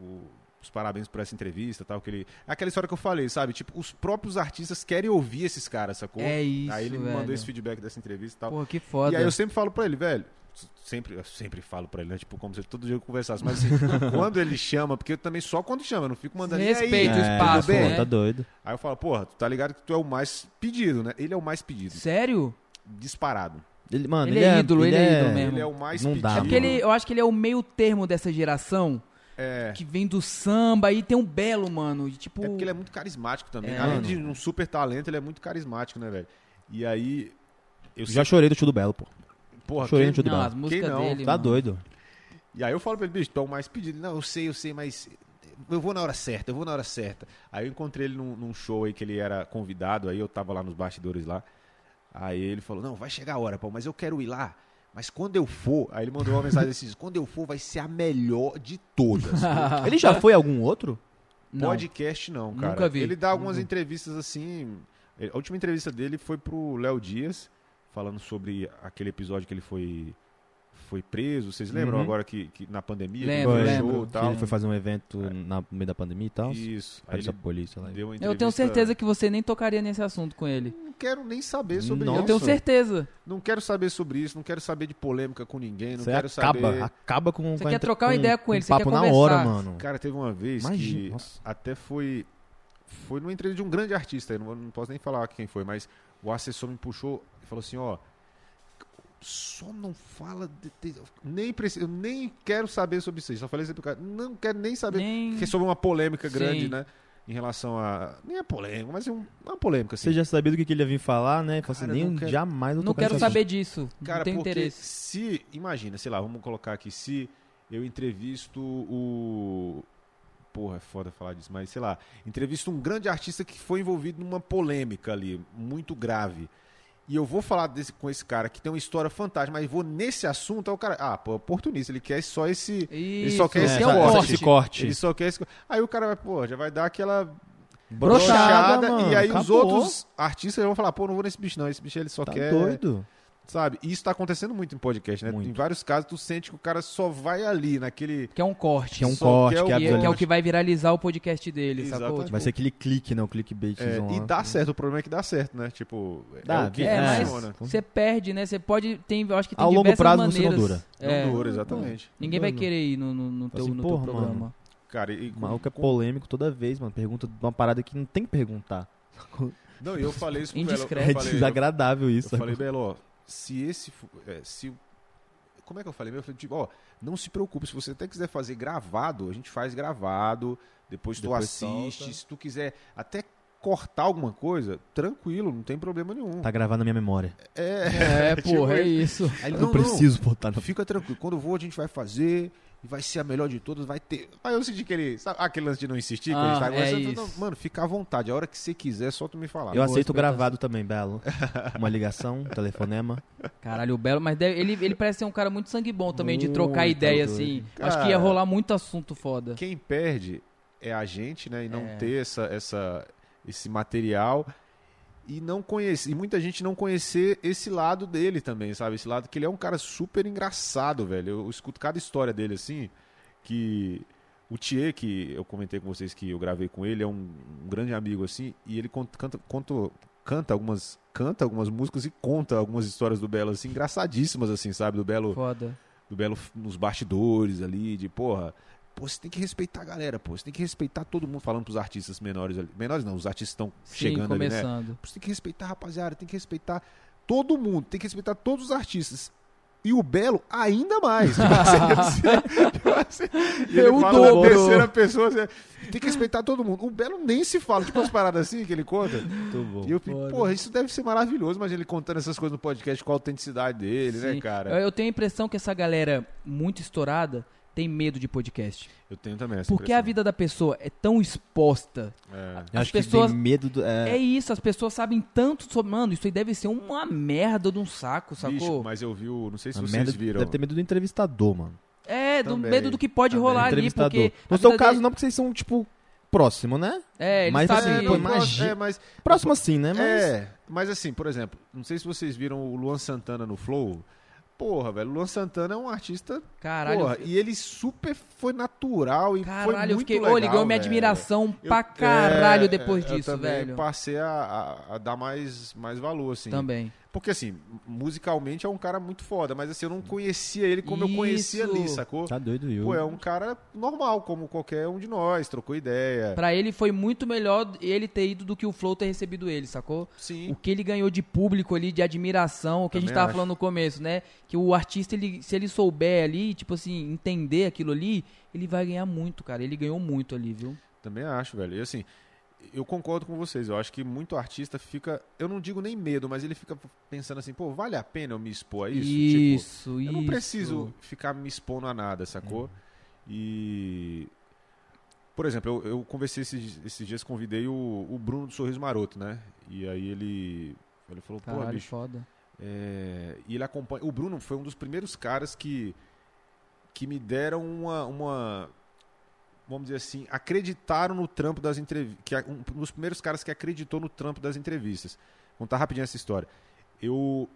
o- o- os parabéns por essa entrevista e tal. Que ele... Aquela história que eu falei, sabe? Tipo, os próprios artistas querem ouvir esses caras, sacou? É isso, Aí ele me velho. mandou esse feedback dessa entrevista e tal. Porra, que foda. E aí eu sempre falo pra ele, velho, sempre, eu sempre falo pra ele, né? Tipo, como se todo dia eu conversasse. Mas assim, (laughs) quando ele chama, porque eu também só quando chama, eu não fico mandando. "E aí?" Respeita o É, espaço, pô, né? Tá doido. Aí eu falo, porra, tu tá ligado que tu é o mais pedido, né? Ele é o mais pedido. Sério? Disparado. Ele, mano, Ele é ídolo, ele é ídolo mesmo. Ele é o mais Não pedido. dá, É porque ele, eu acho que ele é o meio termo dessa geração É. que vem do samba e tem um belo, mano. de Tipo, É porque ele é muito carismático também. É, Além mano. de um super talento, ele é muito carismático, né, velho? E aí. Eu Já chorei do tio do Belo, pô. Porra, chorei quem- no tio do não, as músicas não? dele. Tá mano. doido. E aí eu falo pra ele, bicho, o mais pedido. Não, eu sei, eu sei, mas eu vou na hora certa, eu vou na hora certa. Aí eu encontrei ele num, num show aí que ele era convidado, aí eu tava lá nos bastidores lá. Aí ele falou, não, vai chegar a hora, pô, mas eu quero ir lá. Mas quando eu for, aí ele mandou uma mensagem assim, quando eu for vai ser a melhor de todas. (laughs) Ele já foi algum outro? Não. Podcast não, cara. Nunca vi. Ele dá algumas Uhum. entrevistas assim. A última entrevista dele foi pro Léo Dias, falando sobre aquele episódio que ele foi foi preso. Vocês lembram Uhum. agora que, que na pandemia Lembro, que ele lembro. show Que tal? ele foi fazer um evento na- no meio da pandemia e tal. Isso. Aí ele a polícia lá. deu Eu tenho certeza que você nem tocaria nesse assunto com ele. Não quero nem saber sobre Nossa. Eu tenho isso. certeza. Não quero saber sobre isso. Não quero saber de polêmica com ninguém. Não Você quero acaba, saber. acaba com Você quer entre- trocar uma ideia com ele, com você quer papo na hora, mano. Cara, teve uma vez Imagina, que nossa. até foi foi numa entrevista de um grande artista, eu não, não posso nem falar quem foi, mas o assessor me puxou e falou assim, ó, só não fala de, de- nem preciso, eu nem quero saber sobre isso, só falei isso pro cara, não quero nem saber Nem... que é sobre uma polêmica grande, Sim. né? Em relação a. Nem é polêmica, mas é um- uma polêmica, assim. Você já sabia do que, que ele ia vir falar, né? Assim, Cara, nem não quero- jamais Não quero saber disso. Cara, não tenho porque interesse. se. Imagina, sei lá, vamos colocar aqui, se eu entrevisto o. Porra, é foda falar disso, mas sei lá, entrevisto um grande artista que foi envolvido numa polêmica ali, muito grave. E eu vou falar desse, com esse cara que tem uma história fantástica, mas vou nesse assunto, aí o cara. Ah, pô, oportunista, ele quer só esse. Isso, só quer É, esse é corte. esse corte. Ele só quer esse. Aí o cara vai, pô, já vai dar aquela Broxada, broxada, mano. e aí os acabou. outros artistas vão falar, pô, não vou nesse bicho não, esse bicho ele só Tá quer doido. Sabe? E isso tá acontecendo muito em podcast, né? Muito. Em vários casos, tu sente que o cara só vai ali, naquele. Que é um corte. Que é um Só corte, quer o que é, Que é, que é o que vai viralizar o podcast dele, Exatamente. sacou? Vai ser aquele clique, né? O clickbait. É, e dá certo, o problema é que dá certo, né? Tipo, Dá, é o que É, É, funciona. mas você perde, né? Você pode. Tem, eu acho que tem Ao longo prazo você não maneiras. dura. É, Não dura, exatamente. ninguém vai Não. querer ir no, no, no teu, Assim, no teu porra, programa. mano. Cara, e, O maluco é polêmico toda vez, mano. Pergunta de uma parada que não tem que perguntar. Não, e eu falei isso com o (laughs) Belo. É desagradável isso. eu falei, Belo, ó, se esse. é, se o- Como é que eu falei? Eu falei, tipo, ó, não se preocupe, se você até quiser fazer gravado, a gente faz gravado, depois tu Depois assiste, solta. se tu quiser até cortar alguma coisa, tranquilo, não tem problema nenhum. Tá gravado na minha memória. É, É, (laughs) porra, é Tipo, isso. Aí Eu não preciso botar no... Fica tranquilo, quando eu vou a gente vai fazer e vai ser a melhor de todas, vai ter. Aí eu senti que ele. Sabe aquele lance de não insistir? quando a gente Ah, tá é não, mano, fica à vontade. A hora que você quiser, só tu me falar. Eu Boa aceito gravado também, Belo. Uma ligação, um telefonema. Caralho, o Belo, mas deve- ele, ele parece ser um cara muito sangue bom também, de trocar Muito ideia, doido. assim. Cara, Acho que ia rolar muito assunto foda. Quem perde é a gente, né? E não É. ter essa, essa, esse material. E não conhecer, e muita gente não conhecer esse lado dele também, sabe? Esse lado que ele é um cara super engraçado, velho. Eu, escuto cada história dele assim, que o Thier, que eu comentei com vocês que eu gravei com ele, é um, um grande amigo assim, e ele cont- canta, conta, canta algumas canta algumas músicas e conta algumas histórias do Belo assim, engraçadíssimas assim, sabe? Do Belo Foda. do Belo nos bastidores ali, de porra. Pô, você tem que respeitar a galera, pô. Você tem que respeitar todo mundo falando pros artistas menores ali. Menores não, os artistas estão chegando ali, né? começando. Você tem que respeitar, rapaziada. Tem que respeitar todo mundo. Tem que respeitar todos os artistas. E o Belo, ainda mais. (laughs) E ele Eu fala na dobro. terceira pessoa. assim, tem que respeitar todo mundo. O Belo nem se fala. Tipo umas paradas assim que ele conta. Muito bom. E eu fico, porra, isso deve ser maravilhoso. Mas ele contando essas coisas no podcast com a autenticidade dele, né, Sim. cara? Eu, eu tenho a impressão que essa galera muito estourada tem medo de podcast. Eu tenho também essa Porque a vida da pessoa é tão exposta. É. Eu as acho pessoas- que tem medo do... É. É, isso, as pessoas sabem tanto sobre. Mano, isso aí deve ser uma merda de um saco, sacou? Bicho, mas eu vi o. Não sei se a vocês merda, viram. deve ter medo do entrevistador, mano. É, do Também. medo do que pode Também. rolar ali, porque. No seu caso, dele- não, porque vocês são, tipo, próximo, né? É, ele mas sabe. assim, É, pô, imagina- é, mas, Próximo assim, né? Mas... é, mas assim, por exemplo, não sei se vocês viram o Luan Santana no Flow. Porra, velho, o Luan Santana é um artista. Caralho, porra, e ele super foi natural e foi caralho, muito eu fiquei. legal. Ô, ele ganhou minha velho. admiração Eu- pra caralho é, depois eu disso, também velho. passei a, a- a dar mais, mais valor, assim. Também. Porque, assim, musicalmente é um cara muito foda, mas assim, eu não conhecia ele como eu conhecia ali, Isso. sacou? Tá doido, Will. Pô, é um cara normal, como qualquer um de nós, trocou ideia. Pra ele foi muito melhor ele ter ido do que o Flow ter recebido ele, sacou? Sim. O que ele ganhou de público ali, de admiração, o que a gente Também tava acho. falando no começo, né? Que o artista, ele, se ele souber ali, tipo assim, entender aquilo ali, ele vai ganhar muito, cara. Ele ganhou muito ali, viu? Também acho, velho. E assim, eu concordo com vocês. Eu acho que muito artista fica. Eu não digo nem medo, mas ele fica pensando assim, pô, vale a pena eu me expor a isso? Tipo, Isso, eu isso. não preciso ficar me expondo a nada, sacou? E. Por exemplo, eu, eu conversei esses, esses dias, convidei o, o Bruno do Sorriso Maroto, né? E aí ele. Ele falou, pô, Caralho, bicho. foda. É, e ele acompanha. O Bruno foi um dos primeiros caras que, que me deram uma, uma. Vamos dizer assim, acreditaram no trampo das entrevistas. Um dos primeiros caras que acreditou no trampo das entrevistas. Vou contar rapidinho essa história. Eu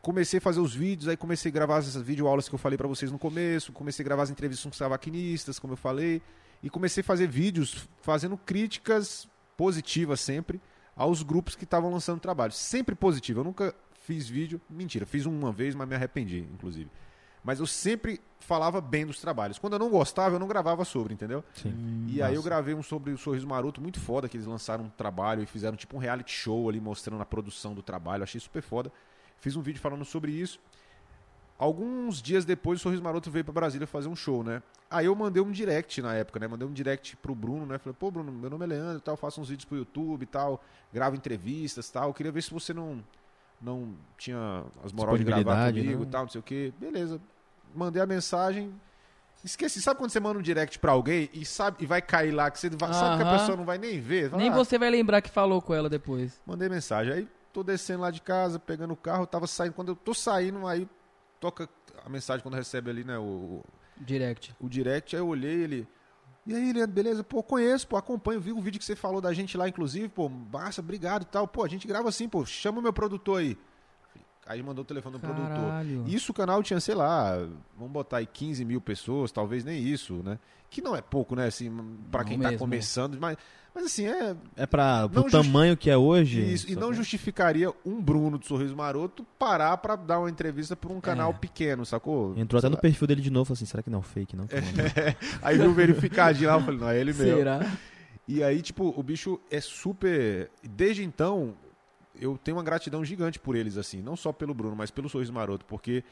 comecei a fazer os vídeos, aí comecei a gravar essas videoaulas que eu falei pra vocês no começo, comecei a gravar as entrevistas com os cavaquinistas, como eu falei, e comecei a fazer vídeos fazendo críticas positivas sempre aos grupos que estavam lançando trabalho. Sempre positivo. Eu nunca fiz vídeo, mentira, fiz uma vez, mas me arrependi, inclusive. Mas eu sempre falava bem dos trabalhos. Quando eu não gostava, eu não gravava sobre, entendeu? Sim. E aí eu gravei um sobre o Sorriso Maroto muito foda, que eles lançaram um trabalho e fizeram tipo um reality show ali mostrando a produção do trabalho. Achei super foda. Fiz um vídeo falando sobre isso. Alguns dias depois o Sorriso Maroto veio pra Brasília fazer um show, né? Aí eu mandei um direct na época, né? Mandei um direct pro Bruno, né? Falei, pô, Bruno, meu nome é Leandro e tal, faço uns vídeos pro YouTube e tal, gravo entrevistas e tal. Eu queria ver se você não, não tinha as moral de gravar comigo né? e tal, não sei o quê. Beleza. Mandei a mensagem. Esqueci, sabe quando você manda um direct pra alguém e sabe e vai cair lá, que você vai- sabe que a pessoa não vai nem ver? Fala, Nem "Ah, você vai lembrar que falou com ela depois. Mandei mensagem. Aí tô descendo lá de casa, pegando o carro, tava saindo. Quando eu tô saindo, aí toca a mensagem quando recebe ali, né, o, Direct. o direct. Aí eu olhei ele. E aí, Leandro, beleza? Pô, conheço, pô, acompanho, vi o vídeo que você falou da gente lá, inclusive, pô, massa, obrigado e tal. Pô, a gente grava assim, pô, chama o meu produtor aí. Aí mandou o telefone do produtor. Caralho. Isso o canal tinha, sei lá, vamos botar aí 15 mil pessoas, talvez nem isso, né? Que não é pouco, né, assim, pra Não quem tá mesmo. começando, mas, mas assim, é, É pra, pro Não justi- tamanho que é hoje. isso, e não que- justificaria um Bruno do Sorriso Maroto parar pra dar uma entrevista pra um canal É. pequeno, sacou? Entrou até no perfil dele de novo, falou assim, será que não é fake, não? mandei?" (laughs) Aí viu verificadinho lá, eu falei, não, é ele mesmo. Será? E aí, tipo, o bicho é super. Desde então, eu tenho uma gratidão gigante por eles, assim. Não só pelo Bruno, mas pelo Sorriso Maroto, porque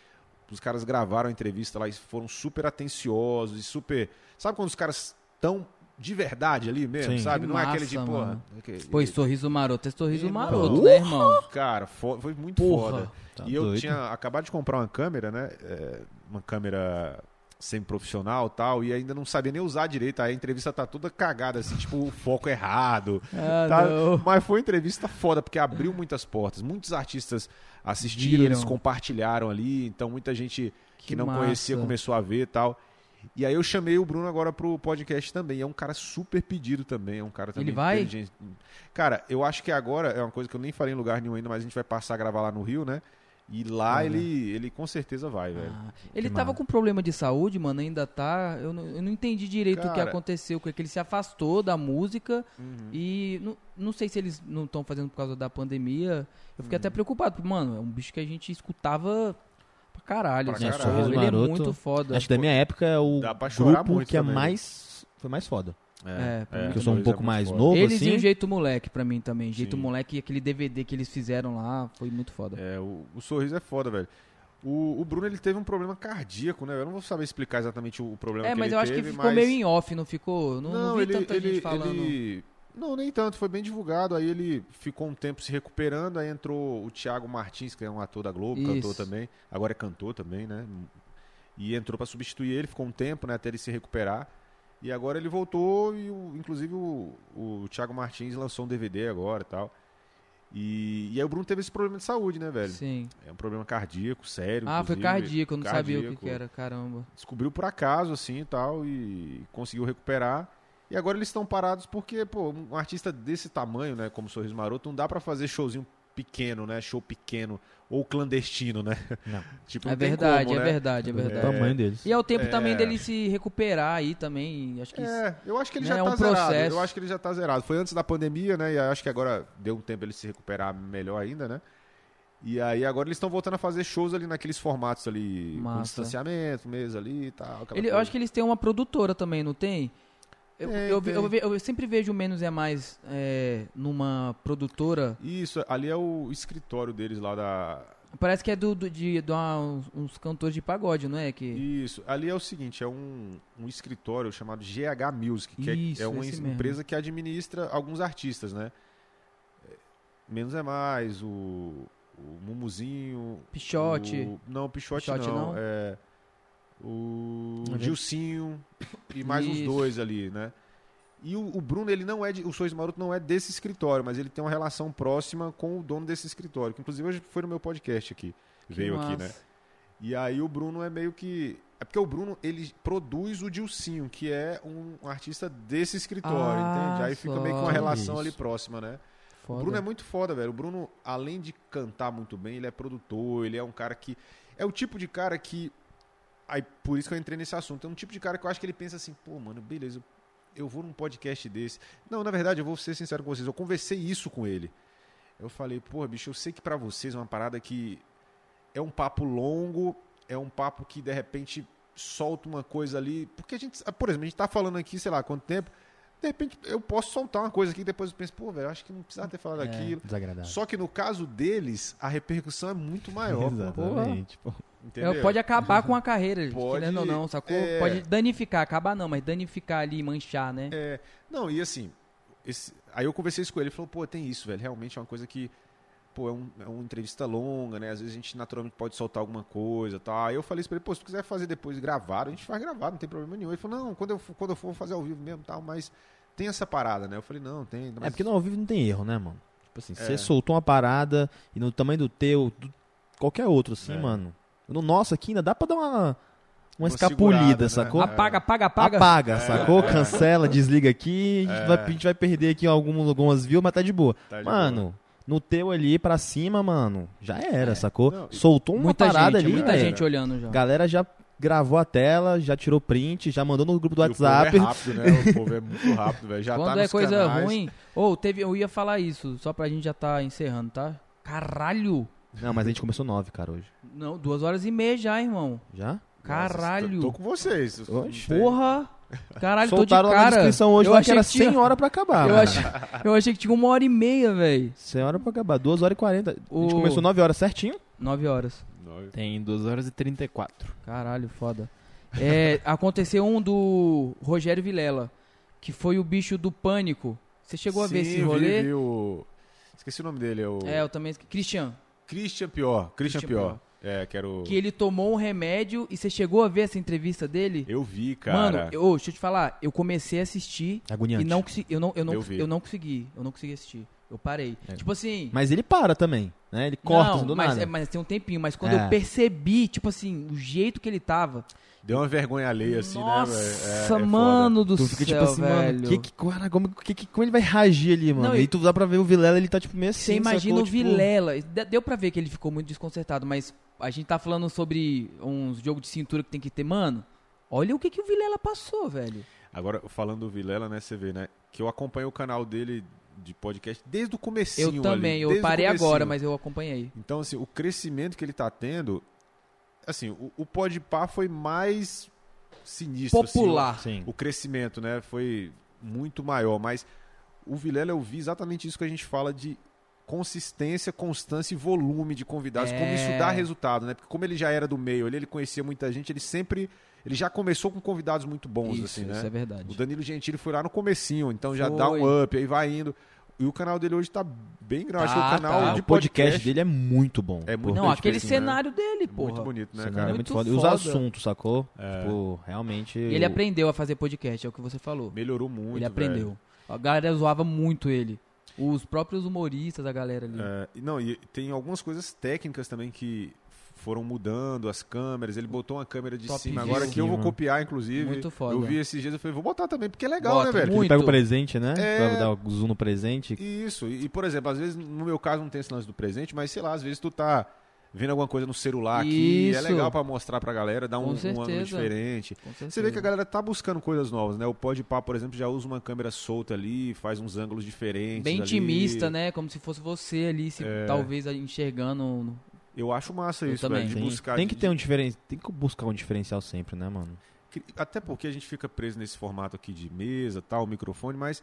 os caras gravaram a entrevista lá e foram super atenciosos e super. Sabe quando os caras estão de verdade ali mesmo, Sim. sabe? Que não é aquele de, massa, porra. Pô, esse sorriso maroto, esse sorriso Irmão. maroto, né, irmão? Cara, fo- foi muito Porra. foda. Tá e eu doido. tinha acabado de comprar uma câmera, né? É, uma câmera semi-profissional tal, e ainda não sabia nem usar direito. Aí a entrevista tá toda cagada, assim, tipo, o foco errado. Ah, Tá? Mas foi uma entrevista foda, porque abriu muitas portas. Muitos artistas assistiram, Viram. eles compartilharam ali, então muita gente que, Que não massa. conhecia começou a ver e tal. E aí eu chamei o Bruno agora pro podcast também. É um cara super pedido também, é um cara também Ele vai? inteligente. Cara, eu acho que agora é uma coisa que eu nem falei em lugar nenhum ainda, mas a gente vai passar a gravar lá no Rio, né? E lá ele, ele com certeza vai, velho. Ah, ele Que tava massa. com problema de saúde, mano, ainda tá. Eu não, eu não entendi direito o que Cara. aconteceu com ele, que ele se afastou da música Uhum. e não, não sei se eles não estão fazendo por causa da pandemia. Eu fiquei Uhum. até preocupado, porque, mano, é um bicho que a gente escutava pra caralho. Pra assim, caralho. Sorriso Ele é muito foda. Acho que da minha época é o Dá pra chorar grupo muito que é também. mais... Foi mais foda. É, pra mim Que eu sou um dois pouco muito mais foda. novo, Eles assim. e o Jeito Moleque pra mim também. Jeito Sim. Moleque e aquele DVD que eles fizeram lá foi muito foda. É, o, o sorriso é foda, velho. O, o Bruno ele teve um problema cardíaco, né? Eu não vou saber explicar exatamente o, o problema É, que mas ele eu acho teve, que ficou mas... meio em off, não ficou? Não, não vi ele, tanta ele, gente falando. ele- Não, nem tanto, foi bem divulgado. Aí ele ficou um tempo se recuperando. Aí entrou o Thiago Martins, que é um ator da Globo, Isso. cantor também. Agora é cantor também, né? E entrou pra substituir ele, ficou um tempo, né? Até ele se recuperar. E agora ele voltou e, o- inclusive, o, o Thiago Martins lançou um DVD agora e tal. E, e aí o Bruno teve esse problema de saúde, né, velho? Sim. É um problema cardíaco, sério. Ah, foi cardíaco, eu não sabia o que, Cardíaco. que era, caramba. Descobriu por acaso, assim e tal, e conseguiu recuperar. E agora eles estão parados porque, pô, um artista desse tamanho, né, como Sorriso Maroto, não dá pra fazer showzinho pequeno, né, show pequeno ou clandestino, né? Não. (laughs) tipo, É não tem verdade, como, é né? verdade, é O verdade. tamanho deles. E é o tempo É. também dele se recuperar aí também. Acho que É, eu acho que ele né, já é tá um zerado. processo. Eu acho que ele já tá zerado. Foi antes da pandemia, né? E acho que agora deu um tempo ele se recuperar melhor ainda, né? E aí agora eles estão voltando a fazer shows ali naqueles formatos ali, com Massa. distanciamento, mesa ali e tal. Ele, eu acho que eles têm uma produtora também, não tem? Eu, Tem, eu, ve- tem. eu eu sempre vejo o Menos é Mais é, numa produtora. Isso, ali é o escritório deles lá da... Parece que é do, do- de, de uma- uns, uns cantores de pagode, não é? Que, Isso, ali é o seguinte, é um, um escritório chamado GH Music, que é- Isso, é, uma esse em- mesmo. empresa que administra alguns artistas, né? É, Menos é Mais, o, o Mumuzinho... Pichote. o- não, Pichote, Pichote não, não? é... O Não, Gilcinho e mais uns Isso. dois ali, né? E o, o Bruno, ele não é de, o Sorriso Maroto não é desse escritório, mas ele tem uma relação próxima com o dono desse escritório, que inclusive hoje foi no meu podcast aqui, Que veio aqui, né? massa. E aí o Bruno é meio que. É porque o Bruno, ele produz o Dilcinho, que é um artista desse escritório, Ah, entende? Aí fica meio que uma relação Isso. ali próxima, né? Foda. O Bruno é muito foda, velho. O Bruno, além de cantar muito bem, ele é produtor, ele é um cara que. É o tipo de cara que. Aí, por isso que eu entrei nesse assunto. É um tipo de cara que eu acho que ele pensa assim, pô, mano, beleza, eu vou num podcast desse. Não, na verdade, eu vou ser sincero com vocês, eu conversei isso com ele. Eu falei, pô, bicho, eu sei que pra vocês é uma parada que é um papo longo, é um papo que de repente solta uma coisa ali. Porque a gente, por exemplo, a gente tá falando aqui, sei lá, quanto tempo. De repente eu posso soltar uma coisa aqui e depois eu penso, pô, velho, acho que não precisava ter falado É. aquilo. Desagradável. Só que no caso deles, a repercussão é muito maior, (laughs) pô, Exatamente. pô. Entendeu? É, pode acabar com a carreira, Pode, querendo ou não, sacou? é. Pode danificar, acabar não, mas danificar ali, manchar, né? É, não, e assim, esse- aí eu conversei isso com ele, ele falou, pô, tem isso, velho, realmente é uma coisa que, pô, é, um, é uma entrevista longa, né, às vezes a gente naturalmente pode soltar alguma coisa, tá, aí eu falei isso pra ele, pô, se tu quiser fazer depois gravado, a gente faz gravado, não tem problema nenhum, ele falou, não, quando eu, for- quando eu for vou fazer ao vivo mesmo, tal, mas tem essa parada, né, eu falei, não, tem, mas... É porque no ao vivo não tem erro, né, mano? Tipo assim, É. você soltou uma parada e no tamanho do teu, do qualquer outro, assim, É. mano. No nosso aqui ainda dá pra dar uma, uma, Uma escapulida, segurada, né? sacou? É. Apaga, apaga, apaga. Apaga, sacou? Cancela, desliga aqui, a gente, É. vai, a gente vai perder aqui algum, algumas views, mas tá de boa. Tá de mano, no teu ali pra cima, mano, já era, sacou? Não, Soltou uma muita parada gente, ali, muita velho. gente olhando já. Galera já gravou a tela, já tirou print, já mandou no grupo do E o povo WhatsApp. é rápido, né, o povo é muito rápido, velho, já Quando tá é nos coisa canais. ruim. Ou teve, eu ia falar isso, só pra gente já tá encerrando, tá? Caralho! Não, mas a gente começou nove, cara, hoje. Não, duas horas e meia já, irmão. Já? Caralho! Tô, tô com vocês. Oxe. Porra! Caralho, Soltaram tô de na cara. descrição hoje eu achei que era que tinha- 100 horas pra acabar. eu, mano. achei, eu achei que tinha uma hora e meia, velho. 100 horas pra acabar, 2 horas e 40. A gente O- começou 9 horas certinho. Nove horas. Não, Tem 2 horas e 34. Caralho, foda. É, (laughs) aconteceu um do Rogério Vilela, que foi o bicho do pânico. Você chegou a ver esse Sim, rolê? Vi, vi o... Esqueci o nome dele, é o É, eu também. esque- Christian. Christian Pior. Christian, Christian Pior. Pior. É, que era o... Que ele tomou um remédio e você chegou a ver essa entrevista dele? Eu vi, cara. Mano, eu, ô, deixa eu te falar, eu comecei a assistir Agoniante. e não, eu, não, eu, não, Eu eu não consegui. Eu não consegui assistir. Eu parei. É. Tipo assim. Mas ele para também, né? Ele corta não, assim, do mas, nada. é, mas tem um tempinho. Mas quando É. eu percebi, tipo assim, o jeito que ele tava. Deu uma vergonha alheia, assim, nossa, né, velho? É- é foda. mano do Tu fica céu, tipo assim, velho. mano, que, que, como, que, que- como ele vai reagir ali, mano? Não, e e- tu dá pra ver o Vilela, ele tá tipo meio assim, Você imagina sacou? o Tipo, Vilela. De- Deu pra ver que ele ficou muito desconcertado, mas a gente tá falando sobre uns jogos de cintura que tem que ter, mano. Olha o que, que o Vilela passou, velho. Agora, falando do Vilela, né, você vê, né, que eu acompanho o canal dele de podcast desde o comecinho Eu também, ali, eu o parei agora, mas eu acompanhei. Então, assim, o crescimento que ele tá tendo... Assim, o, o Podpah foi mais sinistro, assim, Popular. Sim. o crescimento, né, foi muito maior, mas o Vilela eu vi exatamente isso que a gente fala de consistência, constância e volume de convidados, É. como isso dá resultado, né? Porque como ele já era do meio, ele, ele conhecia muita gente, ele sempre, ele já começou com convidados muito bons, isso, assim, isso né? é verdade. O Danilo Gentili foi lá no comecinho, então já Foi. dá um up, aí vai indo. E o canal dele hoje tá bem grande. Acho que o Tá, canal tá. de o podcast, dele é muito bom. É muito Não, aquele né? cenário dele, porra. muito bonito, O né, cenário cara? é muito foda. E os assuntos, sacou? É. Tipo, realmente... Ele o- aprendeu a fazer podcast, é o que você falou. Melhorou muito, ele aprendeu. velho. A galera zoava muito ele. Os próprios humoristas, a galera ali. É, não, e tem algumas coisas técnicas também que foram mudando, as câmeras, ele botou uma câmera de Top cima, agora que eu vou copiar, inclusive. Muito foda. Eu vi esses dias, eu falei, vou botar também, porque é legal, Bota, né, velho? Muito. pega o presente, né? É. Pra dar o zoom no presente. Isso, e, por exemplo, às vezes, no meu caso não tem esse lance do presente, mas sei lá, às vezes tu tá vendo alguma coisa no celular aqui. É Isso. legal pra mostrar pra galera, dar um, um ângulo diferente. Você vê que a galera tá buscando coisas novas, né? O Podpah, por exemplo, já usa uma câmera solta ali, faz uns ângulos diferentes. Bem ali. intimista, né? Como se fosse você ali, se, É. talvez enxergando. Eu acho massa isso, velho, de Tem, buscar. tem que ter um diferen... tem que buscar um diferencial sempre, né, mano? Até porque a gente fica preso nesse formato aqui de mesa, tal, microfone, mas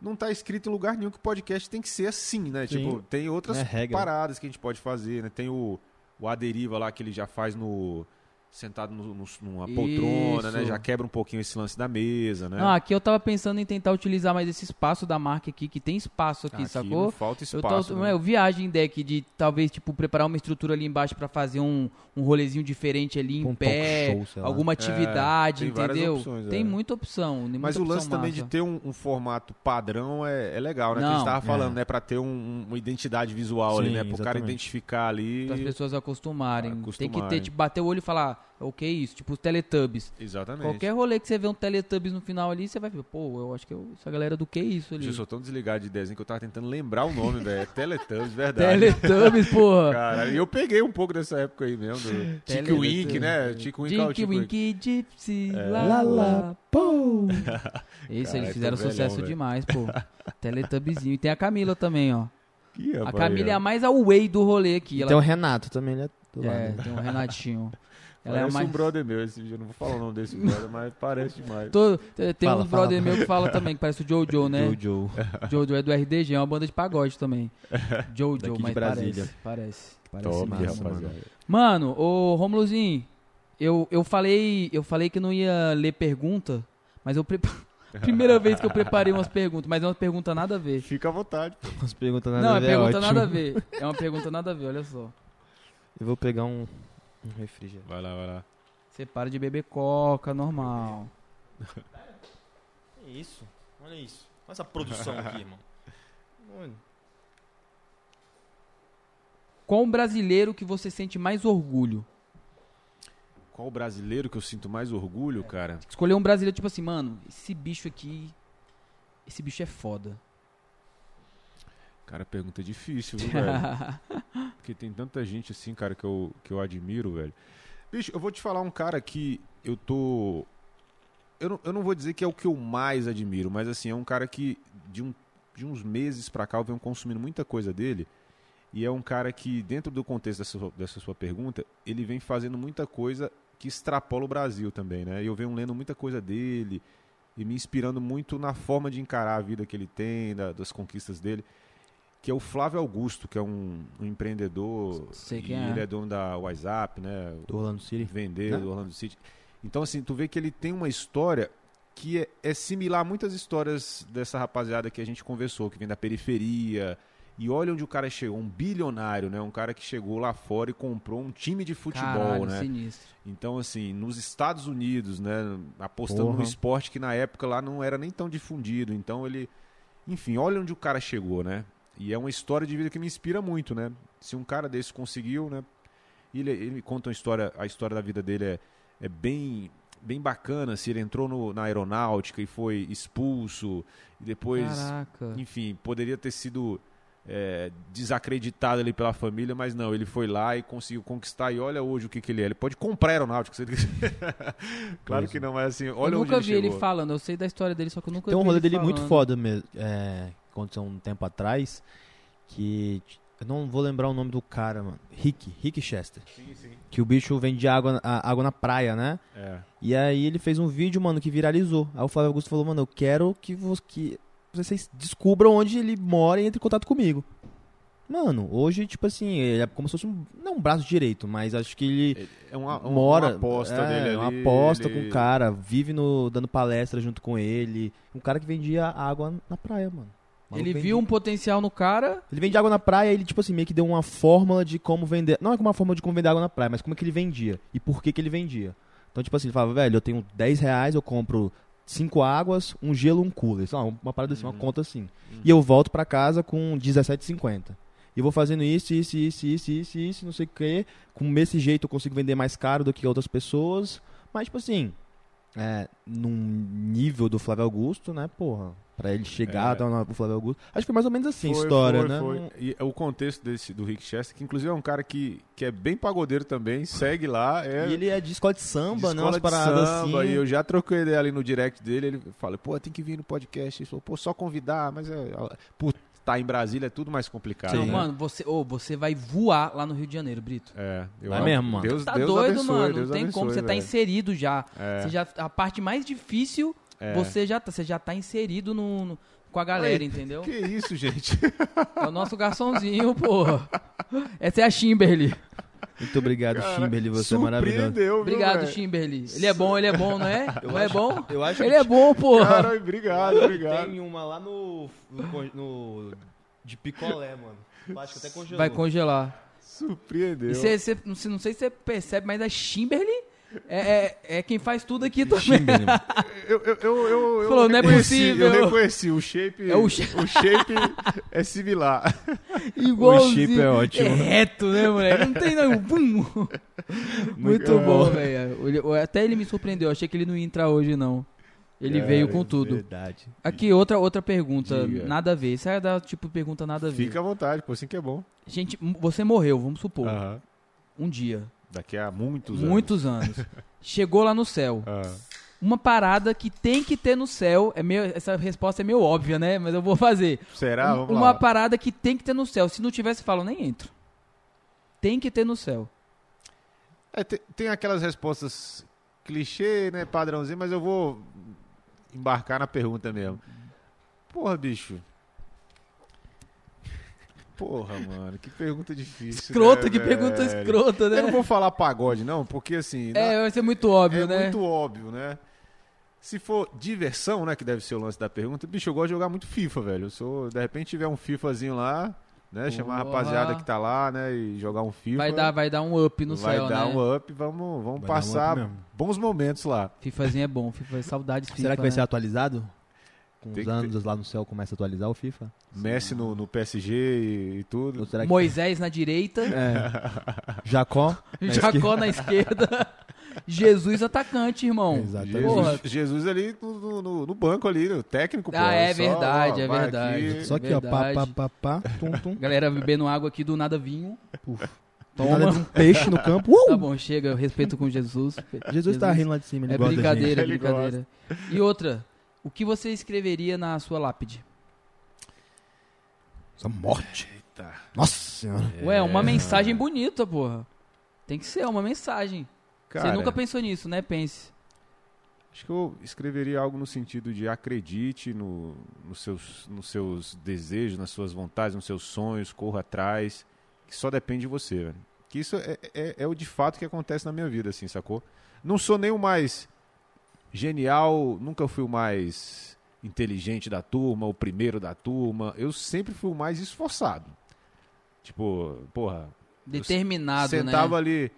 não tá escrito em lugar nenhum que o podcast tem que ser assim, né? Sim. Tipo, tem outras É paradas que a gente pode fazer, né? Tem o, o Aderiva lá que ele já faz no sentado no- no- numa poltrona, né? Isso. Já quebra um pouquinho esse lance da mesa, né? Não, aqui eu tava pensando em tentar utilizar mais esse espaço da marca aqui, que tem espaço aqui, Aqui sacou? não falta Eu, espaço. tô, né? eu viagem deck de talvez tipo preparar uma estrutura ali embaixo pra fazer um, um rolezinho diferente ali em Um pé, show, alguma atividade, tem várias entendeu? opções, tem é. muita opção. tem Mas muita o lance opção também de massa. ter um, um formato padrão é, é legal, né? que a Não, gente tava falando, é. né? Pra ter um- um- uma identidade visual ali, Sim, né? Pro cara exatamente. identificar ali. Para as pessoas acostumarem. Tem que Acostumarem. ter, tipo, bater o olho e falar, o que é isso? Tipo, os Teletubbies. Exatamente. Qualquer rolê que você vê um Teletubbies no final ali, você vai ver, pô, eu acho que eu, essa galera do que é isso ali? Eu sou tão desligado de desenho que eu tava tentando lembrar o nome, velho. É Teletubbies, verdade. Teletubbies, porra. Cara, e eu peguei um pouco dessa época aí mesmo, do (laughs) Tico Teletubbies. Wink, né? Tico Wink, Tico Wink. Gypsy, É. lá, Lá, lá, lá, pô. Isso, Caralho, eles fizeram sucesso demais, pô. (laughs) Teletubbieszinho. E tem a Camila também, ó. Ih, A Camila é a mais away do rolê aqui. Ela... tem o Renato também, né? Do É, lado. tem o Renatinho. (laughs) Ela é Parece mais... um brother meu esse vídeo. Eu não vou falar o nome desse brother, mas parece demais. (laughs) Tô- Tem Fala, um fala, brother fala. meu que fala também, que parece o Jojo, né? Jojo. (laughs) Jojo é do RDG, é uma banda de pagode também. (laughs) Jojo, Daqui de mas Brasília. parece. Parece. Parece Top, massa, rapaziada. Mano, ô Romulozinho, eu, eu falei, eu falei que não ia ler pergunta, mas eu prepa... primeira vez que eu preparei umas perguntas, mas é uma pergunta nada a ver. Fica à vontade. Umas perguntas nada não, a é ver, pergunta ótimo. nada a ver. É uma pergunta nada a ver, olha só. Eu vou pegar um, um refrigerante. Vai lá, vai lá. Você para de beber coca, normal. Que isso? Olha isso. Olha essa produção aqui, irmão. Olha. Qual brasileiro que você sente mais orgulho? Qual o brasileiro que eu sinto mais orgulho, cara? Escolher um brasileiro tipo assim, mano, esse bicho aqui, esse bicho é foda. Cara, pergunta difícil, viu, (laughs) velho? Porque tem tanta gente assim, cara, que eu, que eu admiro, velho. Bicho, eu vou te falar um cara que eu tô. Eu não, eu não vou dizer que é o que eu mais admiro, mas assim, é um cara que de, um, de uns meses pra cá eu venho consumindo muita coisa dele. E é um cara que, dentro do contexto dessa, sua- dessa sua pergunta, ele vem fazendo muita coisa que extrapola o Brasil também, né? Eu venho lendo muita coisa dele e me inspirando muito na forma de encarar a vida que ele tem, da- das conquistas dele que é o Flávio Augusto, que é um, um empreendedor. Sei e quem é. Ele é dono da WhatsApp, né? Do Orlando City. Vendeu, Né? do Orlando City. Então, assim, tu vê que ele tem uma história que é, é similar a muitas histórias dessa rapaziada que a gente conversou, que vem da periferia. E olha onde o cara chegou, um bilionário, né? Um cara que chegou lá fora e comprou um time de futebol, Caralho, né? sinistro. Então, assim, nos Estados Unidos, né? Apostando Porra. no esporte que na época lá não era nem tão difundido. Então ele. Enfim, olha onde o cara chegou, né? E é uma história de vida que me inspira muito, né? Se um cara desse conseguiu, né? e Ele, ele conta uma história, a história da vida dele é, é bem, bem bacana. Se ele entrou no- na aeronáutica e foi expulso, e depois Caraca. enfim, poderia ter sido é, desacreditado ali pela família, mas não, ele foi lá e conseguiu conquistar. E olha hoje o que, que ele é. Ele pode comprar aeronáutica. se ele quiser. claro que não, mas assim, olha eu onde nunca ele vi ele chegou. falando, eu sei da história dele, só que eu nunca Tem um rolê ele dele muito falando. foda mesmo. É, aconteceu um tempo atrás. Que. Eu não vou lembrar o nome do cara, mano. Rick. Rick Chester. Sim, sim. Que o bicho vende água, a- água na praia, né? É. E aí ele fez um vídeo, mano, que viralizou. Aí o Flávio Augusto falou, mano, eu quero que, vo- que vocês descubram onde ele mora e entre em contato comigo. Mano, hoje, tipo assim, ele é como se fosse um. Não um braço direito, mas acho que ele É uma, uma, mora. uma aposta é, dele ali. Uma aposta ele- com o cara, vive no, dando palestra junto com ele. Um cara que vendia água na praia, mano. Ele vendia- viu um potencial no cara, Ele vende água na praia e ele, tipo assim, meio que deu uma fórmula de como vender. Não é uma fórmula de como vender água na praia, mas como é que ele vendia. E por que que ele vendia. Então, tipo assim, ele falava, velho, eu tenho 10 reais, eu compro cinco águas, um gelo, um cooler. Sei lá, uma parada assim, uma Uhum. conta assim. E eu volto pra casa com 17,50. E eu vou fazendo isso, isso, isso, isso, isso, isso, não sei o que. Com esse jeito eu consigo vender mais caro do que outras pessoas. Mas, tipo assim, é, num nível do Flávio Augusto, né, porra. Pra ele chegar É. até o o Flávio Augusto. Acho que foi mais ou menos assim a Foi, história, foi, né? foi. E o contexto desse, do Rick Chester, que inclusive é um cara que, que é bem pagodeiro também, segue lá. É, E ele é de escola de de samba, né? escola Umas de paradas samba, assim. E eu já troquei ideia ali no direct dele. Ele fala, pô, tem que vir no podcast. Ele falou, pô, só convidar, mas é, por estar em Brasília é tudo mais complicado. Sim. Né? mano, você, ô, você vai voar lá no Rio de Janeiro, Brito. É, eu Vai amo. mesmo, mano. Deus, Tá Deus doido, abençoe, mano. Deus não tem como. abençoe, Você tá velho. inserido já. É. Você já. A parte mais difícil, É. você já tá. Você já tá inserido no, no- com a galera, Ai, entendeu? Que isso, gente? (laughs) É o nosso garçomzinho, porra. Essa é a Kimberly. Muito obrigado, Cara, Kimberly. Você é maravilhoso. Surpreendeu, viu, Obrigado? Kimberly. Ele é bom, ele é bom, não é? Eu não é acho- bom? Eu acho Ele que é bom, porra. Cara, obrigado, obrigado. tem uma lá no, no, no- de picolé, mano. Acho que até congelou. Vai congelar. Surpreendeu. E cê, cê- não sei não sei se você percebe, mas a Kimberly é, é, é quem faz tudo aqui também. (laughs) Eu, eu, eu, eu, eu Falou, não é possível. Eu reconheci, o shape, É o o shape. shape é similar. Igualzinho. chip é ótimo. É reto, né, moleque? Não tem não. Bum. Muito bom, velho. Até ele me surpreendeu. Achei que ele não ia entrar hoje, não. Ele É, veio com tudo. Verdade. Aqui, outra, outra pergunta. Diga. Nada a ver. Isso é da tipo pergunta nada a ver. Fica à vontade, pô, assim que é bom. Gente, você morreu, vamos supor. Aham. Um dia. Daqui a muitos anos. muitos anos. (laughs) Chegou lá no céu. Ah, Uma parada que tem que ter no céu. É meio, essa resposta é meio óbvia, né? Mas eu vou fazer. será? Um- uma parada que tem que ter no céu. Se não tivesse, falo, nem entro. Tem que ter no céu. É, te- tem aquelas respostas clichê, né, padrãozinho, mas eu vou embarcar na pergunta mesmo. Porra, bicho. Porra, mano, que pergunta difícil. Escrota, né, que pergunta velho? escrota, né? Eu não vou falar pagode, não, porque assim. na- É, vai ser muito óbvio, é né? muito óbvio, né? Se for diversão, né, que deve ser o lance da pergunta, bicho, eu gosto de jogar muito FIFA, velho. Eu sou, de repente tiver um FIFAzinho lá, né, chamar a rapaziada que tá lá, né, e jogar um FIFA. Vai dar, vai dar um up no vai céu, dar né? um up, vamos, vamos Vai dar um passar up bons momentos lá. (laughs) FIFAzinho é bom, FIFA, saudades FIFA, Será que vai né? ser atualizado? Com os anos lá no céu começa a atualizar o FIFA? Messi no, no PSG e, e tudo. Que... Moisés na direita, É. (laughs) Jacó? na (laughs) Jacó na esquerda, Jesus atacante, irmão. Exatamente. Jesus, Jesus ali no, no- no banco ali, o técnico, pô. Ah, é só, verdade, ó, é verdade. aqui. Só aqui, ó. Pá, Verdade. pá, pá, pá. Tum, tum. Galera bebendo água aqui, do nada vinho. Nada Toma. de um peixe no campo. Uh! Tá bom, chega, eu respeito com Jesus. Jesus tá rindo lá de cima. Ele É brincadeira, é brincadeira. E outra, o que você escreveria na sua lápide? Essa morte. Eita. Nossa senhora. Ué, uma mensagem bonita, porra. Tem que ser uma mensagem. Cara, Você nunca pensou nisso, né? Pense. Acho que eu escreveria algo no sentido de acredite no, nos, seus, nos seus desejos, nas suas vontades, nos seus sonhos, corra atrás, que só depende de você, velho. Que isso é, é, é o de fato que acontece na minha vida, assim, sacou? Não sou nem o mais genial, nunca fui o mais inteligente da turma, o primeiro da turma. Eu sempre fui o mais esforçado. Tipo, porra, Determinado, sentava né? ali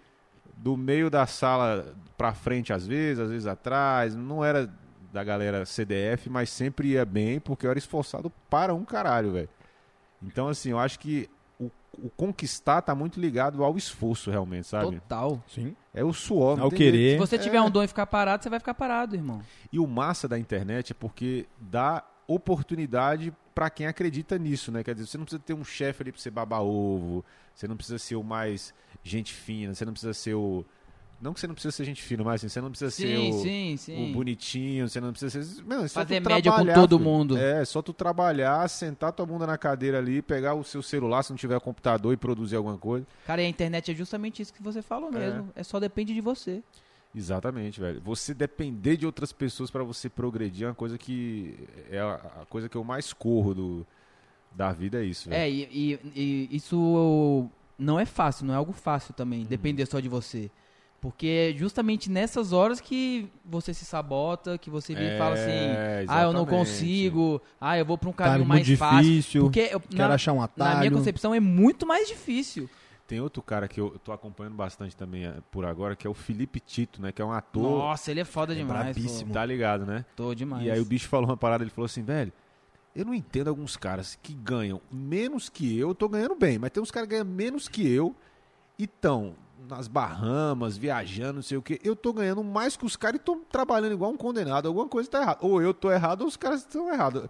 do meio da sala pra frente às vezes, às vezes atrás. Não era da galera CDF, mas sempre ia bem porque eu era esforçado para um caralho, velho. Então, assim, eu acho que o, conquistar tá muito ligado ao esforço, realmente, sabe? Total. Sim. É o suor. não Ao tem querer. Se você tiver É. um dom e ficar parado, você vai ficar parado, irmão. E o massa da internet é porque dá oportunidade pra quem acredita nisso, né? Quer dizer, você não precisa ter um chefe ali pra você babar ovo, você não precisa ser o mais gente fina, você não precisa ser o. Não que você não precisa ser gente fina, mas assim, você não precisa ser Sim, o, sim, o sim. bonitinho, você não precisa ser. Não, é Fazer média com todo filho. mundo. É, só tu trabalhar, sentar tua bunda na cadeira ali, pegar o seu celular, se não tiver computador e produzir alguma coisa. Cara, e a internet é justamente isso que você falou mesmo. É, só depende de você. Exatamente, velho. Você depender de outras pessoas pra você progredir é uma coisa que. É a, coisa que eu mais corro do, da vida, é isso, velho. É, e, e- e isso não é fácil, não é algo fácil também, Uhum. depender só de você. Porque é justamente nessas horas que você se sabota, que você vem e fala assim, É, ah, eu não exatamente. consigo, ah, eu vou pra um caminho mais fácil. difícil. Porque eu- Quero na, achar um atalho. na minha concepção é muito mais difícil. Tem outro cara que eu, tô acompanhando bastante também eh, por agora, que é o Felipe Tito, né? Que é um ator. Nossa, ele é foda É demais. brabíssimo. Tá ligado, né? Tô demais. E aí o bicho falou uma parada, ele falou assim, velho, eu não entendo alguns caras que ganham menos que eu, eu tô ganhando bem, mas tem uns caras que ganham menos que eu e estão nas Bahamas, viajando, não sei o que. Eu tô ganhando mais que os caras e tô trabalhando igual um condenado. Alguma coisa tá errada. Ou eu tô errado ou os caras estão errados.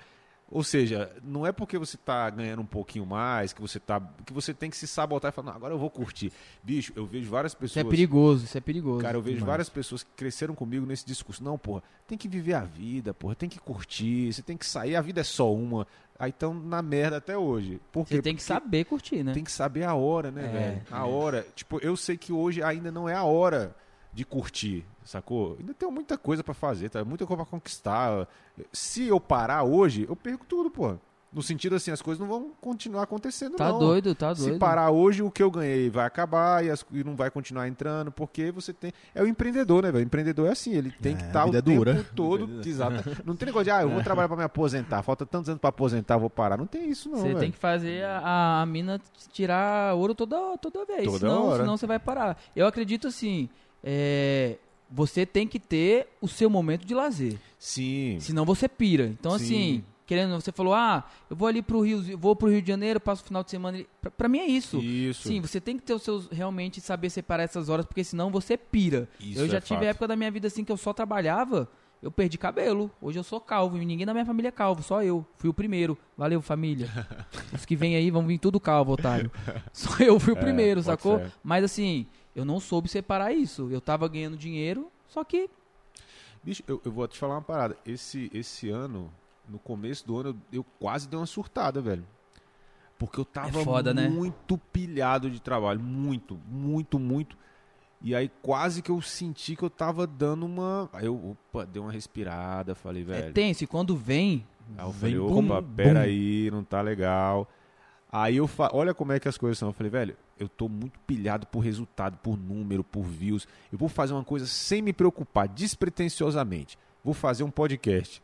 Ou seja, não é porque você tá ganhando um pouquinho mais, que você tá. que você tem que se sabotar e falar, não, agora eu vou curtir. Bicho, eu vejo várias Isso pessoas. é perigoso, isso é perigoso. Cara, eu vejo Demais. várias pessoas que cresceram comigo nesse discurso. Não, porra, tem que viver a vida, porra, tem que curtir, você tem que sair, a vida é só uma. Aí estão na merda até hoje. Por quê? Você tem que Porque saber curtir, né? tem que saber a hora, né, É, velho? A é. hora. Tipo, eu sei que hoje ainda não é a hora de curtir, sacou? Ainda tem muita coisa pra fazer, tá? Muita coisa pra conquistar. Se eu parar hoje, eu perco tudo, pô. No sentido assim, as coisas não vão continuar acontecendo, Tá não. doido, tá doido. Se parar hoje, o que eu ganhei vai acabar e, as- e não vai continuar entrando, porque você tem. É o empreendedor, né, velho? O empreendedor é assim, ele tem que É, a estar o vida é tempo dura. todo. (laughs) Exato. Não tem negócio de, ah, eu vou trabalhar pra me aposentar, falta tantos anos pra aposentar, eu vou parar. Não tem isso, não. Você tem que fazer a, a mina tirar ouro toda, toda vez. Toda senão, hora. senão você vai parar. Eu acredito assim. é, você tem que ter o seu momento de lazer. Sim. Senão você pira. Então, Sim. assim, querendo, você falou, ah, eu vou ali pro Rio, vou pro Rio de Janeiro, passo o final de semana. Pra, pra mim é isso. Isso. Sim, você tem que ter os seus. Realmente saber separar essas horas, porque senão você pira. Isso eu já é tive fato. época da minha vida assim que eu só trabalhava, eu perdi cabelo. Hoje eu sou calvo e ninguém da minha família é calvo, só eu. Fui o primeiro. Valeu, família. (laughs) Os que vêm aí vão vir tudo calvo, otário. (laughs) Só eu fui o É, primeiro, pode sacou? ser. Mas assim, eu não soube separar isso. Eu tava ganhando dinheiro, só que. Bicho, eu, eu vou te falar uma parada. Esse, esse ano, no começo do ano, eu, eu quase dei uma surtada, velho. Porque eu tava É foda, né? muito pilhado de trabalho. Muito, muito, muito. E aí quase que eu senti que eu tava dando uma. Aí eu, opa, dei uma respirada, falei, É velho. tenso. E quando vem, Aí eu Vem falei, bum, opa, bum. peraí, não tá legal. Aí eu fa... olha como é que as coisas são. Eu falei, velho, eu tô muito pilhado por resultado, por número, por views. Eu vou fazer uma coisa sem me preocupar, despretensiosamente. Vou fazer um podcast.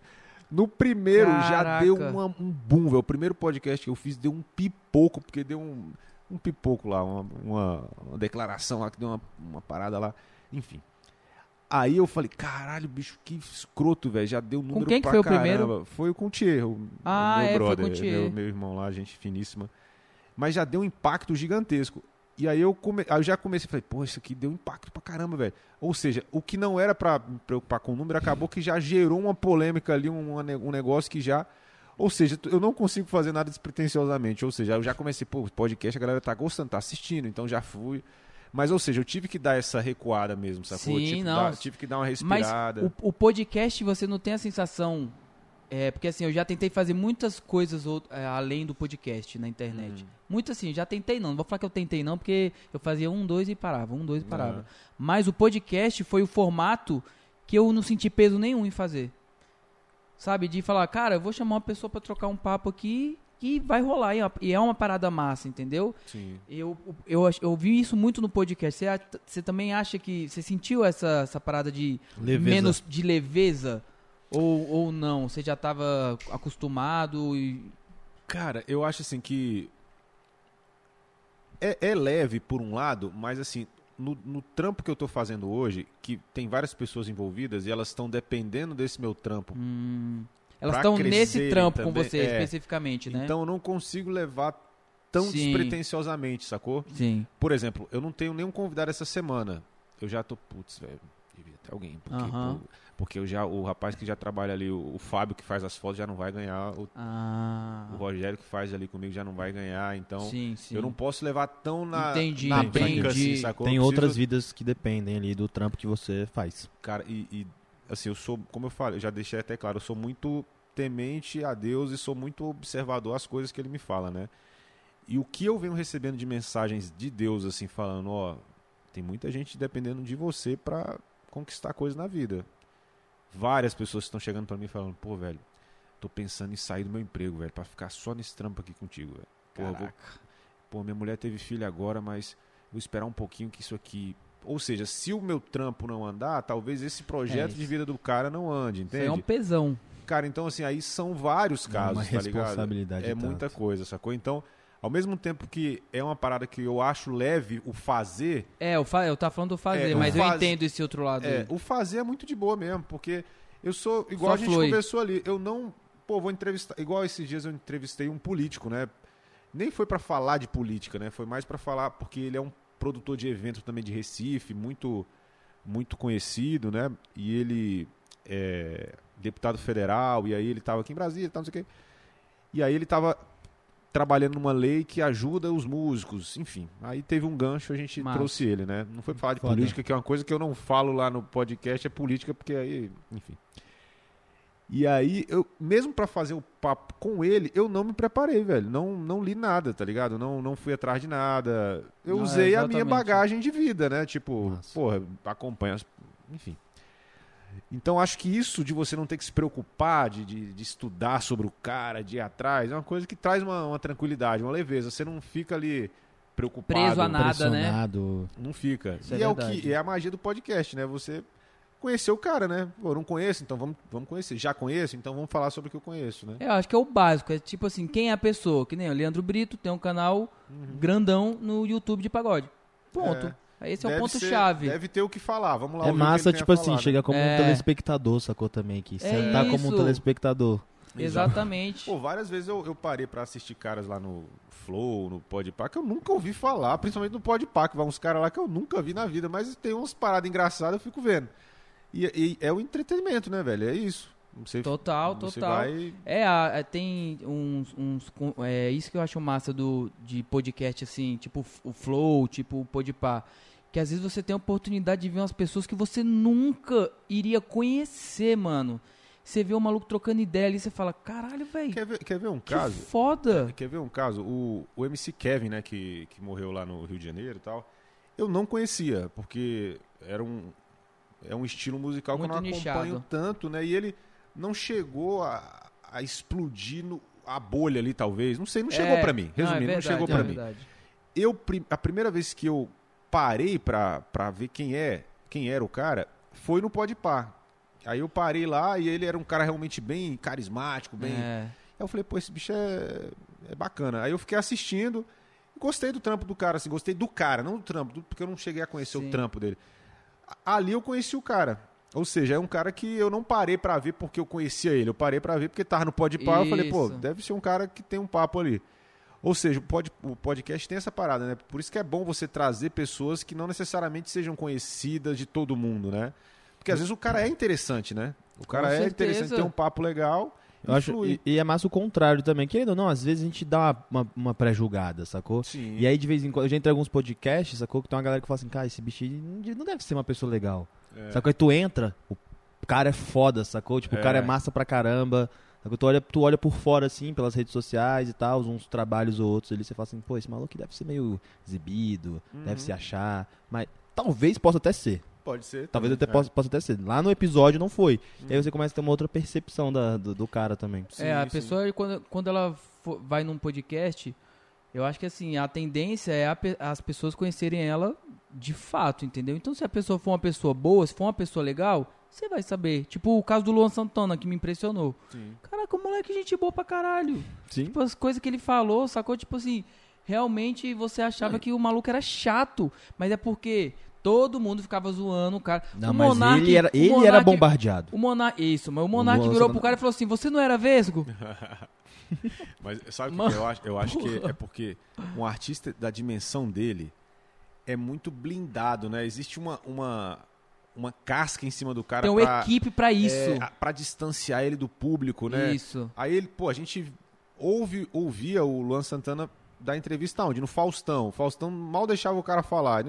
No primeiro já Caraca. deu uma- um boom, velho. O primeiro podcast que eu fiz deu um pipoco, porque deu um, um pipoco lá, uma, uma- uma declaração lá, que deu uma, uma parada lá. Enfim. Aí eu falei, caralho, bicho, que escroto, velho. Já deu número quem que foi o caramba. primeiro? Foi com o Thier, o, Ah, o meu é, brother, com o. Meu, meu irmão lá, gente finíssima. Mas já deu um impacto gigantesco. E aí eu, come... aí eu já comecei, falei, pô, isso aqui deu impacto pra caramba, velho. Ou seja, o que não era pra me preocupar com o número, acabou que já gerou uma polêmica ali, um, um negócio que já... Ou seja, eu não consigo fazer nada despretensiosamente. Ou seja, eu já comecei, pô, podcast, a galera tá gostando, tá assistindo, então já fui. Mas, ou seja, eu tive que dar essa recuada mesmo, sacou? Sim, tive, que não. dar- tive que dar uma Mas respirada. o, o podcast você não tem a sensação. É, porque assim, eu já tentei fazer muitas coisas out- é, além do podcast na internet. Uhum. Muito assim, já tentei não. Não vou falar que eu tentei não, porque eu fazia um, dois e parava, um, dois e parava. Uhum. Mas o podcast foi o formato que eu não senti peso nenhum em fazer. Sabe? De falar, cara, eu vou chamar uma pessoa pra trocar um papo aqui e vai rolar. E é uma- é parada massa, entendeu? Sim. Eu, eu, eu vi isso muito no podcast. Você, você também acha que. Você sentiu essa, essa parada de Leveza. menos de leveza? Ou, ou não? Você já estava acostumado e. Cara, eu acho assim que é, é leve por um lado, mas assim, no, no trampo que eu tô fazendo hoje, que tem várias pessoas envolvidas e elas estão dependendo desse meu trampo. Hum, elas estão nesse trampo com também, você é. especificamente, né? Então eu não consigo levar tão Sim. despretensiosamente, sacou? Sim. Por exemplo, eu não tenho nenhum convidado essa semana. Eu já tô, putz, velho, devia ter alguém. Porque, Aham. pô, porque eu já, o rapaz que já trabalha ali, o, o Fábio que faz as fotos, já não vai ganhar. O, Ah. o Rogério que faz ali comigo já não vai ganhar. Então, sim, sim. eu não posso levar tão na, Entendi, na entendi. brinca, assim, sacou? Tem outras vidas que dependem ali do trampo que você faz. Cara, e, e, assim, eu sou, como eu falei, eu já deixei até claro, eu sou muito temente a Deus e sou muito observador às coisas que ele me fala, né? E o que eu venho recebendo de mensagens de Deus, assim, falando, ó, tem muita gente dependendo de você pra conquistar coisas na vida. Várias pessoas estão chegando pra mim falando, pô, velho, tô pensando em sair do meu emprego, velho, pra ficar só nesse trampo aqui contigo, velho. Pô, vou pô, minha mulher teve filho agora, mas vou esperar um pouquinho que isso aqui. Ou seja, se o meu trampo não andar, talvez esse projeto É, de isso. vida do cara não ande, Isso entende? é um pesão. Cara, então assim, aí são vários casos, uma tá ligado? responsabilidade. É tanto. muita coisa, sacou? Então, ao mesmo tempo que é uma parada que eu acho leve o fazer, É, eu, fa eu tava falando do fazer, É, mas eu faz- entendo esse outro lado. é, aí. o fazer é muito de boa mesmo, porque eu sou igual Só a gente flui. conversou ali, eu não, pô, vou entrevistar, igual esses dias eu entrevistei um político, né? Nem foi pra falar de política, né? Foi mais pra falar porque ele é um produtor de evento também de Recife, muito muito conhecido, né? E ele é deputado federal e aí ele tava aqui em Brasília, e tal, não sei o quê. E aí ele tava trabalhando numa lei que ajuda os músicos, enfim. Aí teve um gancho, a gente Massa. trouxe ele, né? Não foi falar de Foda. política, que é uma coisa que eu não falo lá no podcast, é política, porque aí, enfim. E aí, eu, mesmo pra fazer o papo com ele, eu não me preparei, velho. Não, não li nada, tá ligado? Não, não fui atrás de nada. Eu Não, é, usei a minha bagagem de vida, né? Tipo, Massa. porra, acompanha. Enfim. Então acho que isso de você não ter que se preocupar, de, de, de estudar sobre o cara, de ir atrás, é uma coisa que traz uma, uma tranquilidade, uma leveza. Você não fica ali preocupado. Preso a nada, né? Não fica. Isso e é é, o que é a magia do podcast, né? Você conhecer o cara, né? Pô, eu não conheço, então vamos, vamos conhecer. Já conheço, então vamos falar sobre o que eu conheço, né? Eu acho que é o básico. É tipo assim, quem é a pessoa? Que nem o Leandro Brito tem um canal Uhum. grandão no YouTube de pagode. Ponto. Esse é o Deve ponto-chave. Deve ter o que falar. Vamos lá. É massa, tipo assim, falar, né? chega como É. um telespectador, sacou também aqui. Sentar como um telespectador. Exatamente. Pô, várias vezes eu, eu parei pra assistir caras lá no Flow, no Podpah, que eu nunca ouvi falar, principalmente no Podpah, que vai uns caras lá que eu nunca vi na vida, mas tem umas paradas engraçadas, eu fico vendo. E, e é o entretenimento, né, velho? É isso. Você, Total, você total. vai... É, a- é, tem uns, uns É isso que eu acho massa do, de podcast, assim, tipo o Flow, tipo o Podpah. Que às vezes você tem a oportunidade de ver umas pessoas que você nunca iria conhecer, mano. Você vê o maluco trocando ideia ali, você fala, caralho, velho, Quer ver, quer ver um que caso? foda. Quer ver um caso? O, o MC Kevin, né, que, que morreu lá no Rio de Janeiro e tal, eu não conhecia, porque era um, é um estilo musical que eu Muito não nichado. acompanho tanto, né? E ele não chegou a, a explodir no, a bolha ali, talvez. Não sei, não chegou É, pra mim. não, é Resumindo, não, verdade, chegou é pra mim. Eu, a primeira vez que eu parei pra, pra ver quem é, quem era o cara, foi no Podpah. Aí eu parei lá e ele era um cara realmente bem carismático, bem... É. Aí eu falei, pô, esse bicho é, é bacana. Aí eu fiquei assistindo, gostei do trampo do cara, assim, gostei do cara, não do trampo, porque eu não cheguei a conhecer Sim. o trampo dele. Ali eu conheci o cara. Ou seja, é um cara que eu não parei pra ver porque eu conhecia ele, eu parei pra ver porque tava no Podpah, eu falei, pô, deve ser um cara que tem um papo ali. Ou seja, o, pod- o podcast tem essa parada, né? Por isso que é bom você trazer pessoas que não necessariamente sejam conhecidas de todo mundo, né? Porque às vezes o cara é interessante, né? O cara é certeza. interessante, tem um papo legal. Eu e acho, e, e é massa o contrário também. Querendo ou não, às vezes a gente dá uma, uma, uma pré-julgada, sacou? Sim. E aí, de vez em quando, eu já entrei em alguns podcasts, sacou? Que tem uma galera que fala assim, cara, esse bicho não deve ser uma pessoa legal. É. Sacou? Aí tu entra, o cara é foda, sacou? Tipo, É. o cara é massa pra caramba. Sacou? Tu olha, tu olha por fora, assim, pelas redes sociais e tal, uns trabalhos ou outros ali, você fala assim, pô, esse maluco deve ser meio exibido, Uhum. deve se achar. Mas talvez possa até ser. Pode ser. Talvez também, até possa, possa até ser. Lá no episódio não foi. E aí Uhum. você começa a ter uma outra percepção da- do, do cara também. Sim, é, a sim. pessoa, quando, quando ela for- vai num podcast, eu acho que assim, a tendência é a as pessoas conhecerem ela de fato, entendeu? Então, se a pessoa for uma pessoa boa, se for uma pessoa legal, você vai saber. Tipo o caso do Luan Santana, que me impressionou. Sim. Caraca, o moleque é gente boa pra caralho. Sim. Tipo, as coisas que ele falou, sacou? Tipo assim, realmente você achava que o maluco era chato, mas é porque todo mundo ficava zoando o cara. Não, o mas Monark- ele era, ele era Monark- bombardeado. O Monark, isso, mas o Monark Luan virou Santana- pro cara e falou assim: Você não era vesgo? (laughs) Mas sabe o que eu acho? Eu acho que (laughs) é porque um artista da dimensão dele é muito blindado, né? Existe uma, uma, uma casca em cima do cara Tem uma pra, equipe pra isso. é, a- pra distanciar ele do público, né? Isso. Aí ele, pô, a gente ouve, ouvia o Luan Santana dar entrevista onde? No Faustão. O Faustão mal deixava o cara falar.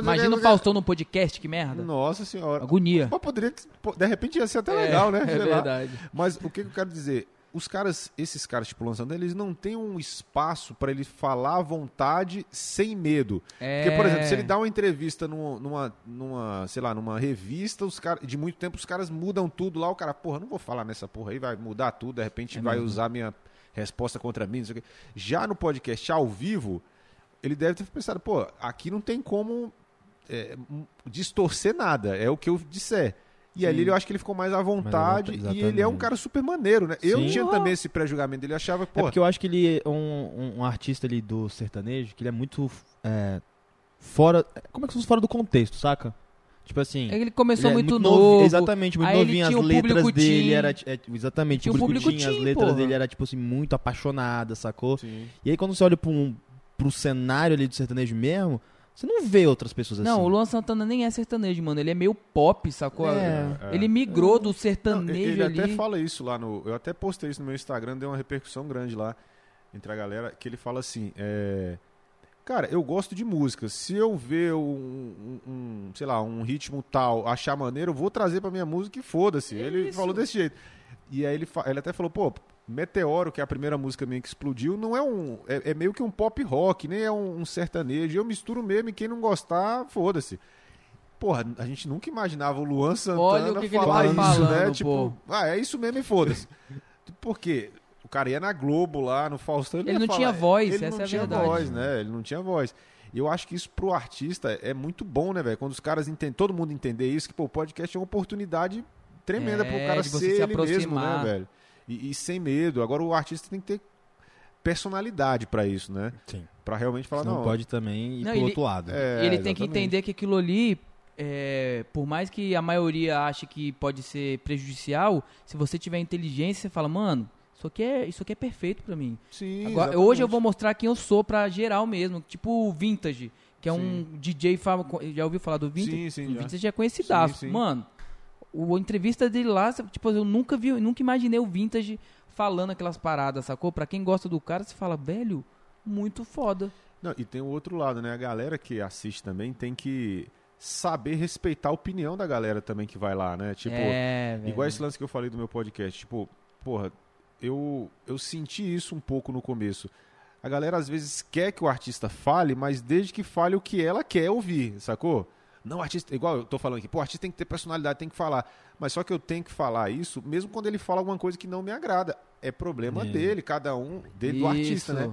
Imagina o Faustão no podcast, que merda. Nossa senhora. Agonia. Mas poderia, de repente ia ser até É, legal, né? É Sei lá. verdade. Mas o que, que eu quero dizer? Os caras, esses caras, tipo, lançando, eles não têm um espaço pra ele falar à vontade sem medo. É... Porque, por exemplo, se ele dá uma entrevista numa, numa, numa, sei lá, numa revista, os cara, de muito tempo os caras mudam tudo lá, o cara, porra, não vou falar nessa porra aí, vai mudar tudo, de repente É vai mesmo. usar minha resposta contra mim, não sei o quê. Já no podcast ao vivo, ele deve ter pensado, pô, aqui não tem como é, distorcer nada, é o que eu disser. E ali Sim. eu acho que ele ficou mais à vontade vontade, e ele é um cara super maneiro, né? Eu Sim. tinha também esse pré-julgamento dele, eu achava, É pô, porque eu acho que ele é um, um, um artista ali do sertanejo, que ele é muito é, fora. Como é que se fosse fora do contexto, saca? Tipo assim. É que ele começou ele é muito, novo- novo. Exatamente, muito novinho. As tinha letras dele teen. era. é, exatamente, Tinha o público público teen, as letras porra. dele era, tipo assim, muito apaixonada, sacou? Sim. E aí quando você olha pra um, pro cenário ali do sertanejo mesmo, Você não vê outras pessoas assim. Não, o Luan Santana nem é sertanejo, mano. Ele é meio pop, sacou? É. Ele migrou do Não, sertanejo ele ali. até fala isso lá no. Eu até postei isso no meu Instagram, deu uma repercussão grande lá entre a galera, que ele fala assim, é. Cara, eu gosto de música. Se eu ver um, um- um, sei lá, um ritmo tal, achar maneiro, eu vou trazer pra minha música e foda-se. Ele Isso. falou desse jeito. E aí ele, ele até falou, pô, Meteoro, que é a primeira música minha que explodiu, não é um. É, é meio que um pop rock, nem é um, um sertanejo. Eu misturo mesmo e quem não gostar, foda-se. Porra, a gente nunca imaginava o Luan Santana Olha o que que ele falar tá isso, falando, né? pô. Tipo, ah, é isso mesmo e foda-se. (laughs) Por quê? O cara ia na Globo lá, no Faustão. Ele ia não falar- tinha voz, ele essa não é a tinha verdade. voz, né? Ele não tinha voz. E eu acho que isso pro artista é muito bom, né, velho? Quando os caras entendem, todo mundo entender isso, que pô, o podcast é uma oportunidade tremenda É, pro cara ser se ele mesmo, né, velho? E, e sem medo. Agora o artista tem que ter personalidade pra isso, né? Sim. Pra realmente falar, não, não pode também ir Não, pro ele- outro lado. É, ele tem que exatamente. entender que aquilo ali, é, por mais que a maioria ache que pode ser prejudicial, se você tiver inteligência, você fala, mano, isso aqui é, isso aqui é perfeito pra mim. Sim, Agora, exatamente. hoje eu vou mostrar quem eu sou pra geral mesmo, tipo o Vintage, que é um DJ, já ouviu falar do Vintage? Sim, sim, o já. Vintage é conhecidaço. Sim, sim. Mano, o, a entrevista dele lá, tipo, eu nunca vi, eu nunca imaginei o Vintage falando aquelas paradas, sacou? Pra quem gosta do cara, você fala, velho, muito foda. Não, e tem o outro lado, né? A galera que assiste também tem que saber respeitar a opinião da galera também que vai lá, né? Tipo, é, igual esse lance que eu falei do meu podcast. Tipo, porra, eu, eu senti isso um pouco no começo. A galera às vezes quer que o artista fale, mas desde que fale o que ela quer ouvir, sacou? Não, artista, igual eu tô falando aqui, pô, artista tem que ter personalidade, tem que falar. Mas só que eu tenho que falar isso, mesmo quando ele fala alguma coisa que não me agrada. É problema É. dele, cada um, dele, do artista, né?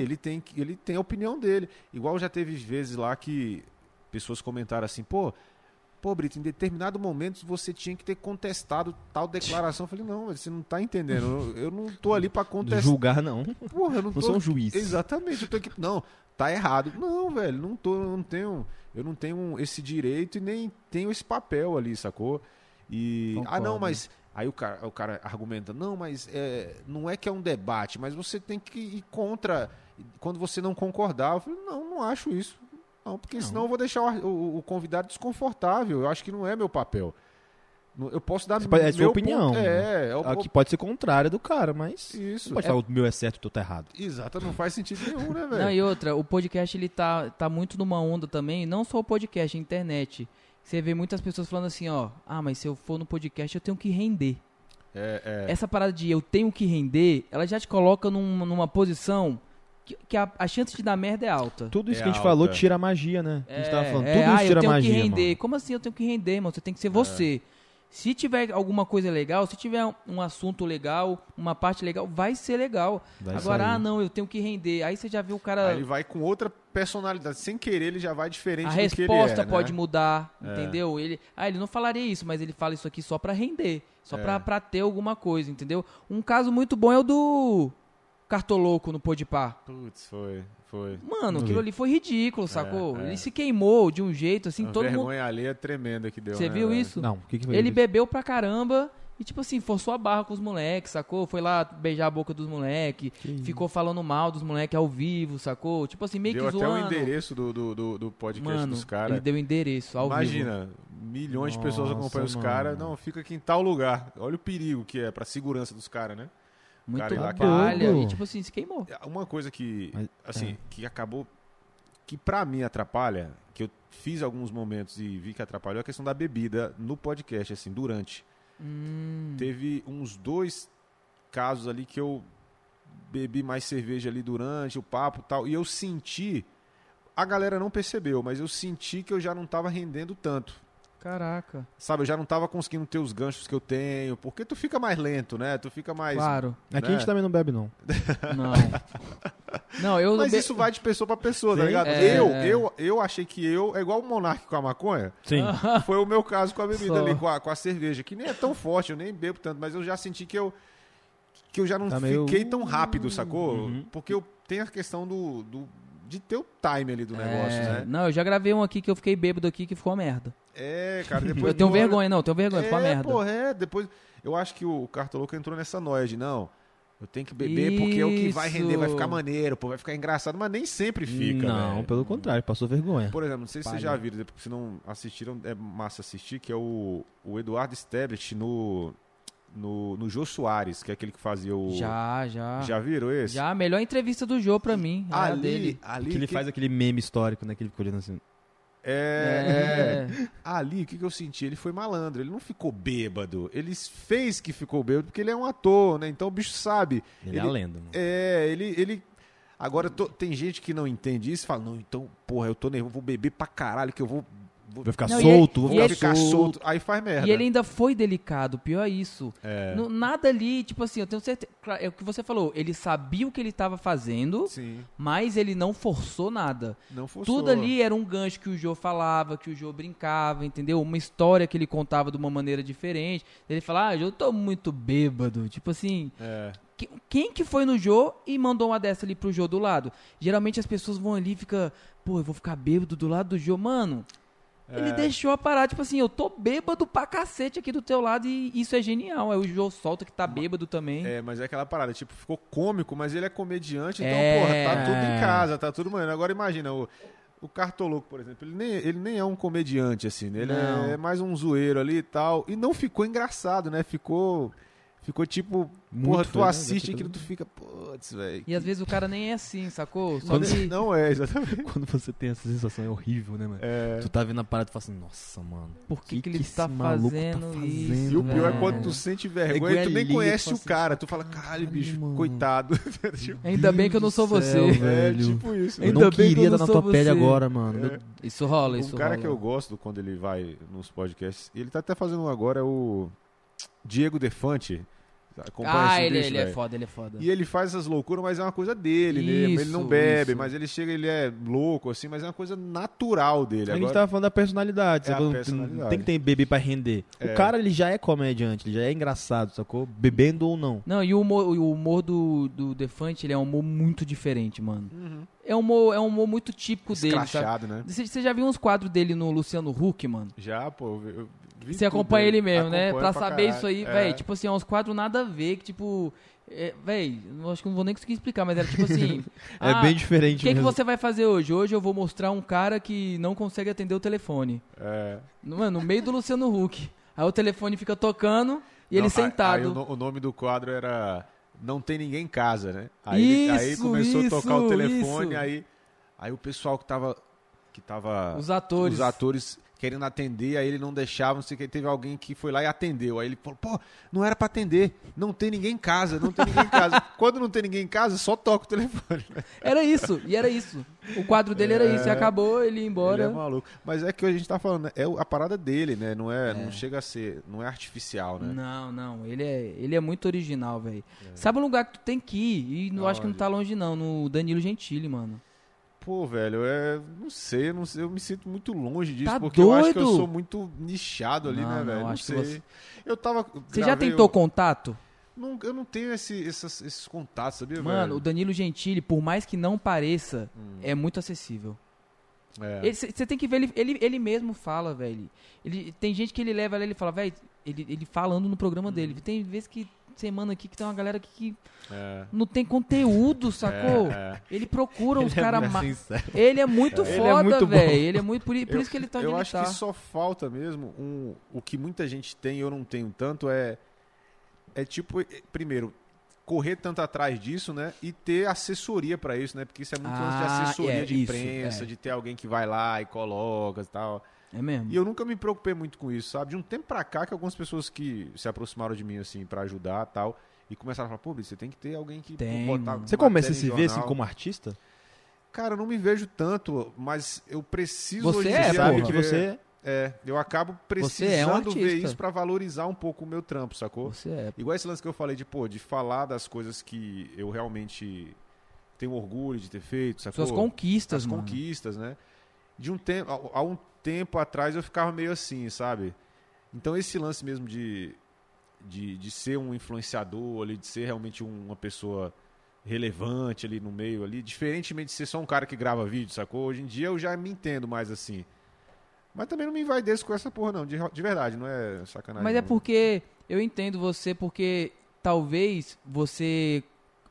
Ele tem, ele tem a opinião dele. Igual já teve vezes lá que pessoas comentaram assim, pô, pô, Brito, em determinado momento você tinha que ter contestado tal declaração. Eu falei, não, você não tá entendendo. Eu, eu não tô ali pra (laughs) contestar. Julgar não. Porra, eu não, Não tô... sou um juiz. Exatamente, eu tô aqui. Não, tá errado. Não, velho, não tô, eu não tenho, eu não tenho esse direito e nem tenho esse papel ali, sacou? E ah, não, Concordo. mas aí o cara, o cara argumenta, não, mas é, não é que é um debate, mas você tem que ir contra quando você não concordar. Eu falei, não, não acho isso. Não, porque Não. senão eu vou deixar o, o- o convidado desconfortável. Eu acho que não é meu papel. Eu posso dar pode- é sua opinião, ponto- É, é o- Aqui pode ser contrário do cara, mas. isso. Não pode falar o meu é certo e o teu tá errado. Exato, não faz sentido nenhum, né, velho? Não, e outra, o podcast ele tá, tá muito numa onda também, não só o podcast, a internet. Você vê muitas pessoas falando assim, ó, ah, mas se eu for no podcast eu tenho que render. É, é. Essa parada de eu tenho que render, ela já te coloca num- numa posição que, que a, a chance de dar merda é alta. Tudo isso É que a gente alta. falou tira a magia, né? A gente tava falando, é, tudo ah, isso tira eu tenho magia. que render. mano. Como assim eu tenho que render, mano? Você tem que ser você. Se tiver alguma coisa legal, se tiver um, assunto legal, uma parte legal, vai ser legal. Vai Agora, sair. ah, não, eu tenho que render. Aí você já viu o cara. Aí ele vai com outra personalidade. Sem querer, ele já vai diferente A do que ele resposta é, pode né? mudar, É. entendeu? Ele, ah, ele não falaria isso, mas ele fala isso aqui só pra render, só É. pra, pra ter alguma coisa, entendeu? Um caso muito bom é o do Cartoloco no Podpah. Putz, foi, foi. Mano, aquilo ali foi ridículo, sacou? é. Ele se queimou de um jeito assim, Uma todo mundo. vergonha alheia tremenda que deu, Você né, viu velho? isso? Não, o que, que foi Ele isso? bebeu pra caramba e, tipo assim, forçou a barra com os moleques, sacou? Foi lá beijar a boca dos moleques, ficou falando mal dos moleques ao vivo, sacou? Tipo assim, meio Deu que até zoando. o endereço do, do, do, do podcast Mano, dos caras. ele deu o endereço ao vivo. Imagina, milhões de pessoas Nossa, acompanham os mano. caras. Não, fica aqui em tal lugar. Olha o perigo que é pra segurança dos caras, né? Muito cara palha. E, tipo assim, se queimou. Uma coisa que, Mas- assim, é. que acabou. Que pra mim atrapalha, que eu fiz alguns momentos e vi que atrapalhou, é a questão da bebida no podcast, assim, durante. Hum. Teve uns dois casos ali que eu bebi mais cerveja ali durante o papo e tal, e eu senti. A galera não percebeu, mas eu senti que eu já não tava rendendo tanto. Caraca. Sabe, eu já não tava conseguindo ter os ganchos que eu tenho, porque tu fica mais lento, né? Tu fica mais. Claro. Aqui a né? gente também não bebe, não. (laughs) Não. Não, eu. Mas be- isso vai de pessoa pra pessoa, tá Sim. ligado? É, eu, é. eu, eu achei que eu, é igual o Monark com a maconha, Sim. (laughs) foi o meu caso com a bebida Só. ali, com a, com a cerveja, que nem é tão forte, eu nem bebo tanto, mas eu já senti que eu que eu já não Tá meio- fiquei tão rápido, sacou? Uhum. Porque eu tenho a questão do, do de ter o time ali do negócio, É, né? Não, eu já gravei um aqui que eu fiquei bêbado aqui que ficou uma merda. É, cara, depois (laughs) eu tenho hora- vergonha, não, eu tenho vergonha, ficou uma é, merda. porra, é, depois eu acho que o Cartoloco entrou nessa noia de não, Eu tenho que beber porque é o que vai render, vai ficar Isso. maneiro, pô, vai ficar engraçado, mas nem sempre fica, Não, velho. pelo contrário, passou vergonha. Por exemplo, não sei se vocês já viram, se não assistiram, é massa assistir, que é o, o Eduardo Stablish no, no, no Jô Soares, que é aquele que fazia o... Já, já. Já viram esse? Já, a melhor entrevista do Jô pra mim. é Ali, dele. ali Que ele que- faz aquele meme histórico, né? Que ele ficou olhando assim. É, É. (laughs) Ali, o que, que eu senti? Ele foi malandro, ele não ficou bêbado. Ele fez que ficou bêbado porque ele é um ator, né? Então o bicho sabe. Ele, é a Ele- lenda, mano. É, ele. ele... Agora, tô- tem gente que não entende isso e fala: Não, então, porra, eu tô nervoso, vou beber pra caralho, que eu vou. Vou Vai ficar Não, e solto, ele- vou ficar ficar ele- solto. Aí faz merda. E ele ainda foi delicado, pior é isso. É. No- nada ali, tipo assim, eu tenho certeza. É o que você falou, ele sabia o que ele estava fazendo, Sim, mas ele não forçou nada. não forçou. Tudo ali era um gancho que o Jô falava, que o Jô brincava, entendeu? Uma história que ele contava de uma maneira diferente. Ele falava, ah, eu tô muito bêbado. Tipo assim, É. que- quem que foi no Jô e mandou uma dessa ali pro Jô do lado? Geralmente as pessoas vão ali e ficam, pô, eu vou ficar bêbado do lado do Jô. Mano, ele É. deixou a parada, tipo assim, eu tô bêbado pra cacete aqui do teu lado e isso é genial. Aí o Jô solta que tá bêbado também. É, mas é aquela parada, tipo, ficou cômico, mas ele é comediante, então, É. porra, tá tudo em casa, tá tudo maneiro. Agora imagina, o, o Cartoloco, por exemplo, ele nem, ele nem é um comediante, assim, né? Ele Não. é mais um zoeiro ali e tal. E não ficou engraçado, né? Ficou. Ficou tipo, Muito porra, tu né? assiste aquilo, tu fica, putz, velho. E às vezes o cara nem é assim, sacou? Só Quando- que... Não é, exatamente. (laughs) Quando você tem essa sensação, é horrível, né, mano? É. Tu tá vendo a parada e fala assim, nossa, mano. Por que, que que ele que tá maluco tá fazendo, fazendo, isso? E o pior é velho? quando tu sente É vergonha e tu nem liga, conhece tu o assim, cara. Tu fala, caralho, bicho, mano." coitado. (laughs) Tipo, Ainda bem que eu não sou você. céu, é velho. tipo isso. Eu Ainda não bem que eu queria não estar na tua pele agora, mano. É. Meu- Isso rola, Um isso cara rola. que eu gosto quando ele vai nos podcasts, ele tá até fazendo um agora, é o Diego Defante. Acompanha Ah, ele, ele é foda, ele é foda. E ele faz essas loucuras, mas é uma coisa dele mesmo. Ele não Isso, bebe, isso. mas ele chega, ele é louco, assim, mas é uma coisa natural dele. A gente tava falando da personalidade, É sacou? personalidade. Tem que ter bebê pra render. É. O cara, ele já é comediante, ele já é engraçado, sacou? Bebendo ou não. Não, e o humor, o humor do, do Defante, ele é um humor muito diferente, mano. Uhum. É um humor, é um humor muito típico dele, sabe? Escrachado, né? Você, você já viu uns quadros dele no Luciano Huck, mano? Já, pô. eu- vi Você acompanha dele. ele mesmo, né? Acompanho Pra saber caralho. isso aí, É. velho. Tipo assim, é uns quadros nada a ver, que tipo... É, véi, acho que não vou nem conseguir explicar, mas era tipo assim... (laughs) É ah, bem O diferente que, que mesmo. você vai fazer hoje? Hoje eu vou mostrar um cara que não consegue atender o telefone. É. Mano, no meio do Luciano Huck. Aí o telefone fica tocando e ele Não, aí- sentado. Aí, o, no- o nome do quadro era Não Tem Ninguém em Casa, né? Aí, ele- aí Isso, começou a tocar o isso, telefone, isso. aí, aí o pessoal que tava. Que tava Os atores. os atores querendo atender, aí ele não deixava, não sei o que, teve alguém que foi lá e atendeu. Aí ele falou, pô, não era pra atender, não tem ninguém em casa, não tem ninguém em casa. (laughs) Quando não tem ninguém em casa, só toca o telefone. Era isso, e era isso. O quadro dele era isso, e acabou, ele ia embora. Ele é maluco. Mas é que a gente tá falando, né? é a parada dele, né? Não é, É. não chega a ser, não é artificial, né? Não, não, ele é, ele é muito original, velho. Sabe um lugar que tu tem que ir? E não acho que não tá longe, não. No Danilo Gentili, mano. Pô, velho, é, não sei, eu não sei, eu me sinto muito longe disso, Tá porque eu acho que eu doido? sou muito nichado ali, Não, né, não, velho? Não, que sei. você- Eu tava Você já tentou o- contato? Não, eu não tenho esse- essas- esses contatos, sabia, Mano, o velho? Danilo Gentili, por mais que não pareça, Hum, é muito acessível. é. Você tem que ver, ele, ele, ele mesmo fala, velho. Ele, tem gente que ele leva ele fala, velho, ele, ele falando no programa Uhum. dele. Tem vezes que semana aqui que tem uma galera aqui que é. não tem conteúdo, sacou? É, é. Ele procura os Ele é caras. muito ma- sincero. Ele é muito Ele é foda, velho. Ele é muito. Por, por Eu- isso que ele tá Eu acho tá. que só falta mesmo um, o que muita gente tem eu não tenho tanto é é tipo primeiro correr tanto atrás disso, né? E ter assessoria pra isso, né? Porque isso é muito lance de Ah, assessoria é, de isso, imprensa, é. de ter alguém que vai lá e coloca e tal. É mesmo. E eu nunca me preocupei muito com isso, sabe? De um tempo pra cá que algumas pessoas que se aproximaram de mim assim pra ajudar e tal e começaram a falar, pô, você tem que ter alguém que Tem, botar. Você começa a se ver assim jornal." como artista? Cara, eu não me vejo tanto, mas eu preciso Você hoje é, dia Você sabe que você é, eu acabo Você é um precisando ver isso pra valorizar um pouco o meu trampo, sacou? Você é. Igual esse lance que eu falei de, pô, de falar das coisas que eu realmente tenho orgulho de ter feito, sacou? Suas conquistas, As mano. conquistas, né? De um tempo, há- há um tempo atrás eu ficava meio assim, sabe? Então esse lance mesmo de, de, de ser um influenciador ali, de ser realmente um- uma pessoa relevante ali no meio ali, diferentemente de ser só um cara que grava vídeo, sacou? Hoje em dia eu já me entendo mais assim. Mas também não me envaideço com essa porra não, de, de verdade, não é sacanagem. Mas é porque eu entendo você, porque talvez você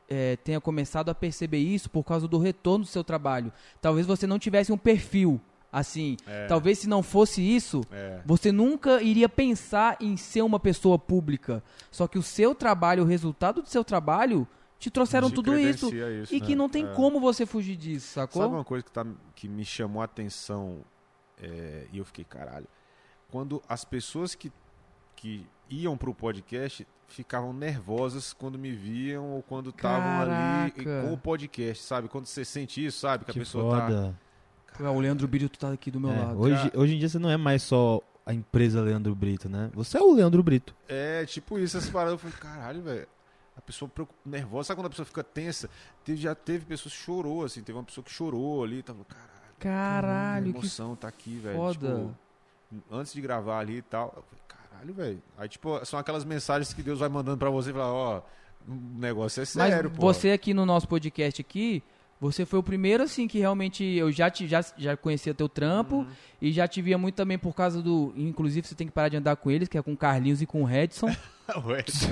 é, tenha começado a perceber isso por causa do retorno do seu trabalho. Talvez você não tivesse um perfil assim. É. Talvez se não fosse isso, É. você nunca iria pensar em ser uma pessoa pública. Só que o seu trabalho, o resultado do seu trabalho, te trouxeram Te tudo isso. isso, E né? que não tem É. como você fugir disso, sacou? Sabe uma coisa que, tá, que me chamou a atenção é, e eu fiquei, caralho, quando as pessoas que, que iam pro podcast ficavam nervosas quando me viam ou quando estavam ali com o podcast, sabe? Quando você sente isso, sabe? Que, Que a pessoa tá... Pô, o Leandro Brito tá aqui do meu É, lado. hoje, hoje em dia você não é mais só a empresa Leandro Brito, né? Você é o Leandro Brito. É, tipo isso, essas paradas. Eu falei, caralho, velho. A pessoa nervosa, sabe quando a pessoa fica tensa? Teve, já teve pessoas que chorou, assim, teve uma pessoa que chorou ali, tava, caralho. Caralho, a que emoção tá aqui, velho. foda. Tipo, antes de gravar ali e tal, eu falei, caralho, velho. Aí, tipo, são aquelas mensagens que Deus vai mandando pra você e fala, ó, o negócio é Mas sério, pô. você aqui no nosso podcast aqui, você foi o primeiro assim que realmente eu já te, já, já conhecia teu trampo Uhum. e já te via muito também por causa do, inclusive você tem que parar de andar com eles, que é com o Carlinhos e com o Redson. (laughs)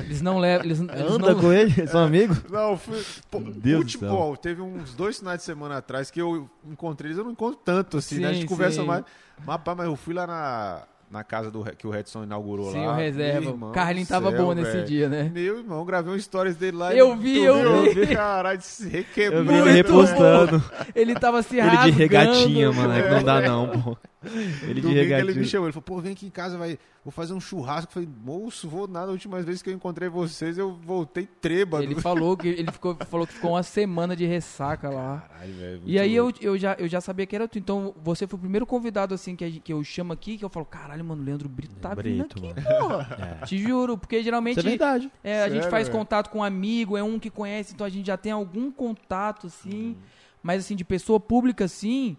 Eles não levam, eles, eles Anda não, com ele? (laughs) São amigos? Não, fui. Pô, Deus futebol, teve uns dois finais de semana atrás que eu encontrei eles, eu não encontro tanto assim, né? A gente Sim, conversa sim. mais. Mas, rapaz, mas eu fui lá na, na casa do, que o Redson inaugurou Sim, lá. o reserva. O Carlinhos do tava céu, bom nesse velho. dia, né? Meu irmão, gravei um stories dele lá. Eu vi, eu viu? vi. Caralho, se requebrou. Eu vi ele repostando. Ele tava se Ele de rasgando. regatinha, mano. é que Não dá não, pô. Ele de ele me chamou, ele falou, pô, vem aqui em casa, vai, vou fazer um churrasco. Eu falei, moço, vou nada, a última vez que eu encontrei vocês, eu voltei trêbado. Ele falou que ele ficou, falou que ficou uma semana de ressaca lá. Caralho, velho. E aí eu, eu, já, eu já sabia que era tu. Então você foi o primeiro convidado assim que, a que eu chamo aqui, que eu falo, caralho, mano, o Leandro Brito tá vindo Brito, aqui, mano. porra. É. Te juro, porque geralmente Isso é verdade. é, a gente Sério, faz velho? contato com um amigo, é um que conhece, então a gente já tem algum contato, assim. Mas assim, de pessoa pública, assim.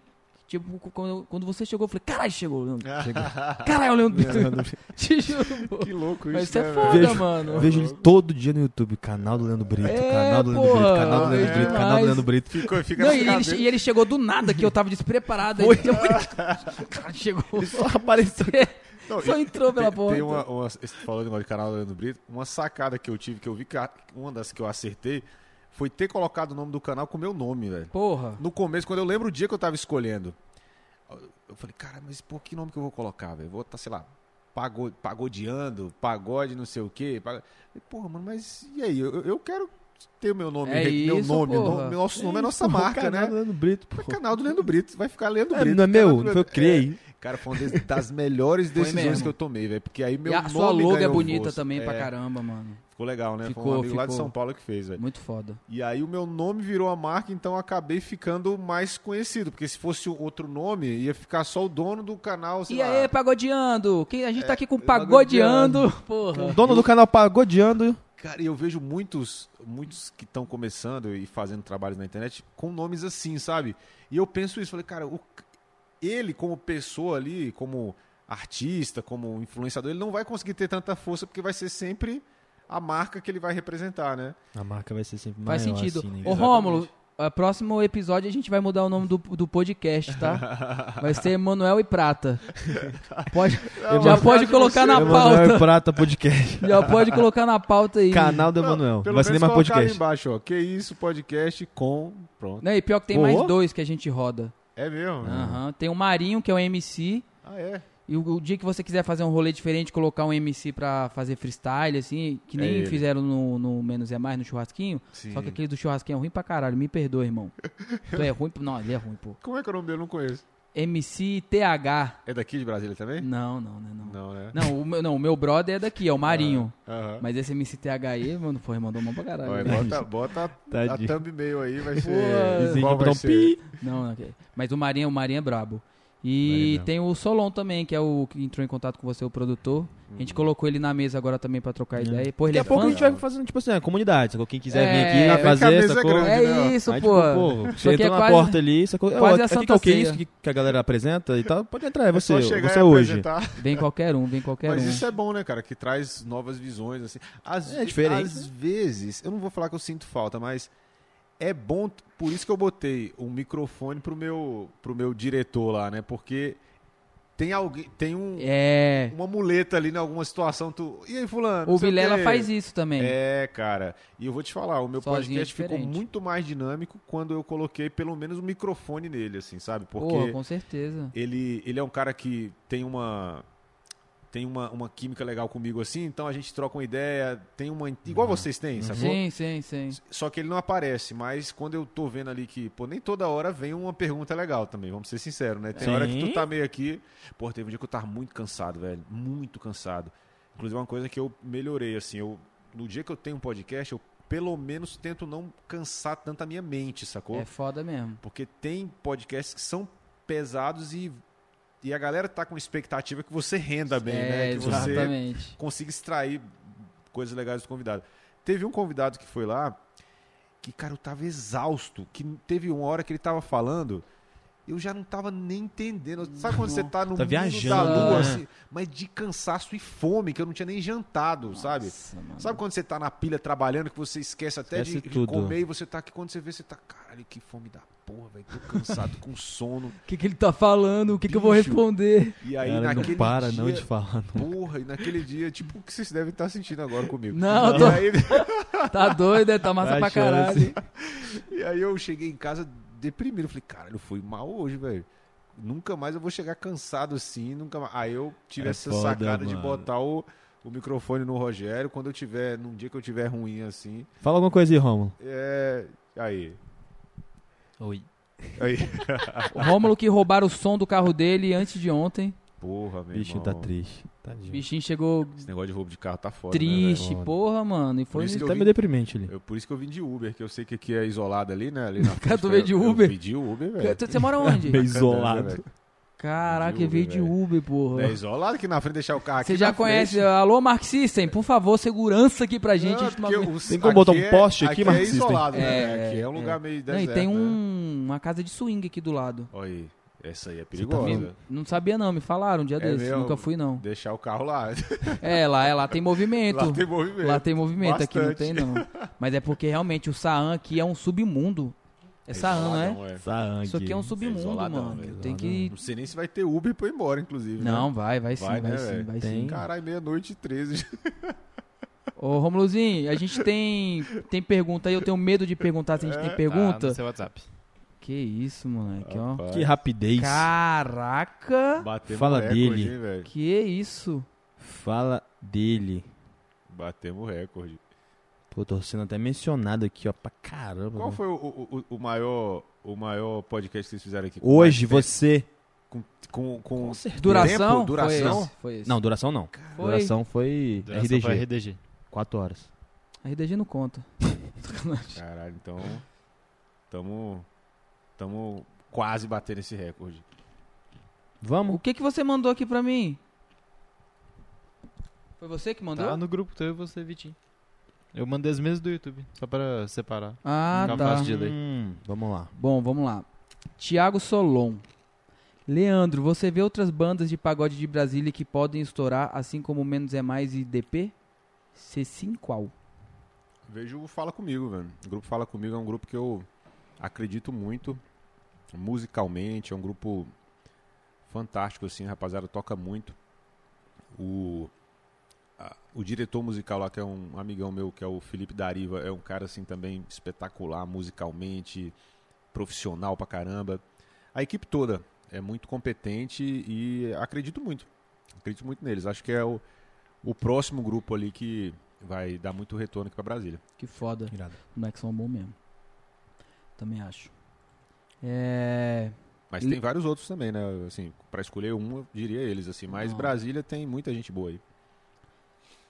Tipo, quando, quando você chegou, eu falei, caralho, chegou, Leandro. (laughs) Chegou. Caralho, Leandro (laughs) Brito. (laughs) Te juro. Que louco isso, Mas isso é né, foda? Vejo- mano. Vejo ele todo dia no YouTube. Canal do Leandro Brito, É, canal do Leandro Brito, canal do Leandro é Brito, canal do. Leandro Brito. Ficou, fica Não, e ele, e ele chegou do nada, que eu tava despreparado. Aí, cara, chegou. Ele só apareceu. Não, Só entrou pela tem, porta. Tem uma, uma, falando de canal do Leandro Brito, uma sacada que eu tive, que eu vi que uma das que eu acertei, foi ter colocado o nome do canal com o meu nome, velho. Porra. No começo, quando eu lembro o dia que eu tava escolhendo, eu falei, cara, mas pô, que nome que eu vou colocar, velho? Vou estar, sei lá, pago- pagodeando, pagode não sei o quê. Pag... Porra, mano, mas e aí? Eu, eu quero ter o meu nome, É meu isso, nome, nome- nosso nome é nossa Porra, marca, canal né? do Leandro Brito, pô. canal do Leandro Brito, vai ficar Leandro É, Brito. não é canal meu, não foi eu criei. Cara, foi uma das- melhores decisões que eu tomei, velho. Porque aí meu e a nome sua logo é bonita também pra É, caramba, mano. Ficou legal, né? Ficou, foi um amigo lá de ficou. São Paulo que fez, velho. Muito foda. E aí o meu nome virou a marca, então eu acabei ficando mais conhecido. Porque se fosse outro nome, ia ficar só o dono do canal, sei E lá. aí, pagodeando? Quem, a gente tá aqui com pagodeando. pagodeando. Porra. O dono do canal pagodeando. Cara, e eu vejo muitos, muitos que estão começando e fazendo trabalhos na internet com nomes assim, sabe? E eu penso isso, falei, cara, o- ele como pessoa ali, como artista, como influenciador, ele não vai conseguir ter tanta força porque vai ser sempre a marca que ele vai representar, né? A marca vai ser sempre Faz maior, sentido. assim, né? Ô, Rômulo, próximo episódio a gente vai mudar o nome do, do podcast, tá? (laughs) Vai ser Emanuel e Prata. (laughs) Pode, já mas pode colocar na Emanuel pauta. e Prata Podcast. Já pode colocar na pauta aí. Canal do Não, Emanuel. pelo Vai ser mais podcast. embaixo, ó. Que isso, podcast com... Pronto. Né, E pior que tem mais dois que a gente roda. É mesmo? Aham. Tem o Marinho, que é o MC. Ah, é? E o, o dia que você quiser fazer um rolê diferente, colocar um MC pra fazer freestyle, assim, que É nem ele. fizeram no, no Menos é Mais, no churrasquinho. Sim. Só que aquele do churrasquinho é ruim pra caralho. Me perdoa, irmão. (laughs) tu é ruim? Não, ele é ruim, pô. Como é que é o nome dele? Eu não conheço. MC TH. É daqui de Brasília também? Não, não, não, não. Não, né? Não, o meu, não, o meu brother é daqui, é o Marinho. Aham. Mas esse MCTH aí, mano, foi, mandou mão pra caralho. Olha, né? bota, bota a thumb mail aí, vai ser. Pô, vai um ser? pi. Não, não, ok. Mas o Marinho, o Marinho é brabo. E é tem o Solon também, que é o que entrou em contato com você, o produtor. A gente colocou ele na mesa agora também pra trocar ideia. Pô, ele Daqui é a pouco fã. a gente vai fazendo, tipo assim, a comunidade. Sacou? Quem quiser É, vir aqui a fazer, é sacou? grande, É né? isso, Aí, pô. tipo, pô, Só você que entra é na quase- porta ali, sacou? quase Ó, a aqui Santa que é isso que, que a galera apresenta e tal. Pode entrar, é você, É chegar você e hoje. apresentar. Vem qualquer um, vem qualquer Mas um. isso é bom, né, cara? Que traz novas visões, assim. Às, É diferente, Às vezes, eu não vou falar que eu sinto falta, mas é bom, por isso que eu botei um microfone pro meu, pro meu diretor lá, né? Porque tem alguém, tem um, É. uma muleta ali em alguma situação, tu. E aí, fulano? O Vilela quê. faz isso também. É, cara. E eu vou te falar, o meu Sozinho é podcast ficou diferente. muito mais dinâmico quando eu coloquei pelo menos um microfone nele, assim, sabe? Pô, Porque com certeza. ele, ele é um cara que tem uma tem uma, uma química legal comigo assim, então a gente troca uma ideia, tem uma igual vocês têm, sacou? Sim, sim, sim. Só que ele não aparece, mas quando eu tô vendo ali que, pô, nem toda hora vem uma pergunta legal também, vamos ser sinceros, né? Tem Sim. hora que tu tá meio aqui, pô, teve um dia que eu tava muito cansado, velho, muito cansado. Inclusive uma coisa que eu melhorei assim, eu no dia que eu tenho um podcast, eu pelo menos tento não cansar tanto a minha mente, sacou? É foda mesmo. Porque tem podcasts que são pesados e e a galera tá com expectativa que você renda bem, é, né? Que você exatamente. consiga extrair coisas legais do convidado. Teve um convidado que foi lá que, cara, eu tava exausto. Que teve uma hora que ele tava falando, eu já não tava nem entendendo. Sabe quando você tá no Tá mundo viajando, da lua, né? assim, mas de cansaço e fome, que eu não tinha nem jantado, sabe? Nossa, mano. Sabe quando você tá na pilha trabalhando, que você esquece até de, Esquece de tudo. comer e você tá aqui, quando você vê, você tá, caralho, que fome da porra, velho, tô cansado, com sono. O (laughs) que, que ele tá falando? O que, que eu vou responder? E aí Cara, naquele não para dia, não de falar. não. Porra, e naquele dia, tipo, o que vocês devem estar sentindo agora comigo. Não, e, tô- aí, (laughs) Tá doido, né? Tá massa Vai, pra caralho. e aí eu cheguei em casa deprimido. Falei, caralho, eu fui mal hoje, velho. Nunca mais eu vou chegar cansado assim, nunca mais. Aí eu tive É essa foda, sacada de mano. botar o, o microfone no Rogério quando eu tiver, num dia que eu tiver ruim assim. Fala alguma coisa aí, Romulo. É. Aí. Oi. Aí. (laughs) O Rômulo que roubaram o som do carro dele antes de ontem. Porra, meu Bichinho irmão. tá triste. O Tadinho. bichinho chegou Esse negócio de roubo de carro tá foda. Né, triste, velho? porra, mano. E foi Por isso que eu Tá vim- meio deprimente ali. eu, por isso que eu vim de Uber, que eu sei que aqui é isolado ali, né? Ali na (laughs) Cara, tu veio de eu- Uber? Eu pedi Uber, velho. Você mora onde? Meio Candanga, isolado. Caraca, De ele veio Uber, de. Uber, porra. É isolado aqui na frente, deixar o carro aqui Você já na conhece? frente. Alô, Mark System, por favor, segurança aqui pra gente. Não, a gente os- Tem como botar um aqui é- poste aqui, aqui é System? isolado, né? É, aqui é um é. lugar meio Não, deserto, e tem né? um, uma casa de swing aqui do lado. Olha aí, essa aí é tá perigosa. vendo? Não sabia não, me falaram um dia É desses. mesmo? Nunca fui não. Deixar o carro lá. (laughs) É, lá, é, lá tem movimento. Lá tem movimento. Lá tem movimento, aqui não Bastante. tem não. Mas é porque realmente o Saan aqui é um submundo. É Saan, é? Isoladão, é. Sangue. Isso aqui é um submundo, isoladão, mano. velho. Tem que. Não sei nem se vai ter Uber pra ir embora, inclusive. né? Não, vai, vai sim, Vai, vai, né, sim, velho? vai Tem. sim. Caralho, meia-noite e 13. Ô, Romulozinho, a gente tem, tem pergunta aí, eu tenho medo de perguntar se a gente É. tem Tá pergunta. no seu WhatsApp. Que isso, moleque, ó. Que rapidez. Caraca! Batemos Fala recorde, dele. hein, velho? Que isso? Fala dele. Batemos recorde. Pô, tô sendo até mencionado aqui, ó, pra caramba. Qual mano. foi o, o, o- o maior, o maior podcast que vocês fizeram aqui? Com Hoje você. tempo? Com, com, Duração? Tempo? Duração? Foi esse, foi esse. Não, duração não. Foi. Duração foi Duração RDG. foi RDG. 4 horas. RDG não conta. (laughs) Caralho, então. Tamo. Tamo quase batendo esse recorde. O Vamos? que que você mandou aqui pra mim? Foi você que mandou? Tá no grupo teu e você, Vitinho. Eu mandei as mesmas do YouTube, só pra separar. Ah, Fica tá. fácil de ler. Hum, vamos lá. Bom, vamos lá. Tiago Solon. Leandro, você vê outras bandas de pagode de Brasília que podem estourar, assim como Menos é Mais e DP? Se sim, qual? Vejo o Fala Comigo, velho. O grupo Fala Comigo é um grupo que eu acredito muito musicalmente. É um grupo fantástico, assim. A rapaziada toca muito. O, o diretor musical lá, que é um amigão meu, que é o Felipe Dariva, é um cara, assim, também espetacular musicalmente, profissional pra caramba. A equipe toda é muito competente e acredito muito. Acredito muito neles. Acho que é o, o próximo grupo ali que vai dar muito retorno aqui pra Brasília. Que foda. Irado. Os moleques são bom mesmo. Também acho. É... Mas Le- tem vários outros também, né? Assim, pra escolher um, eu diria eles, assim. Mas Não. Brasília tem muita gente boa aí.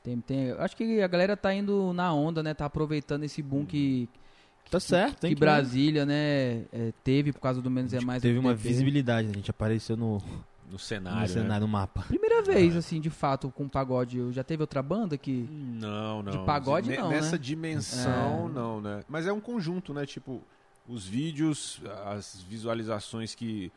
Tem, tem... Acho que a galera tá indo na onda, né? Tá aproveitando esse boom que, Tá certo, tem que que Brasília, né? é, teve por causa do Menos é Mais. Teve uma visibilidade, a gente apareceu no, No no cenário, cenário, né? no mapa. Primeira vez, assim, de fato, com pagode. Já teve outra banda que... Não, não. De pagode, Ne- não, Nessa né? dimensão, É. não, né? Mas é um conjunto, né? Tipo, os vídeos, as visualizações que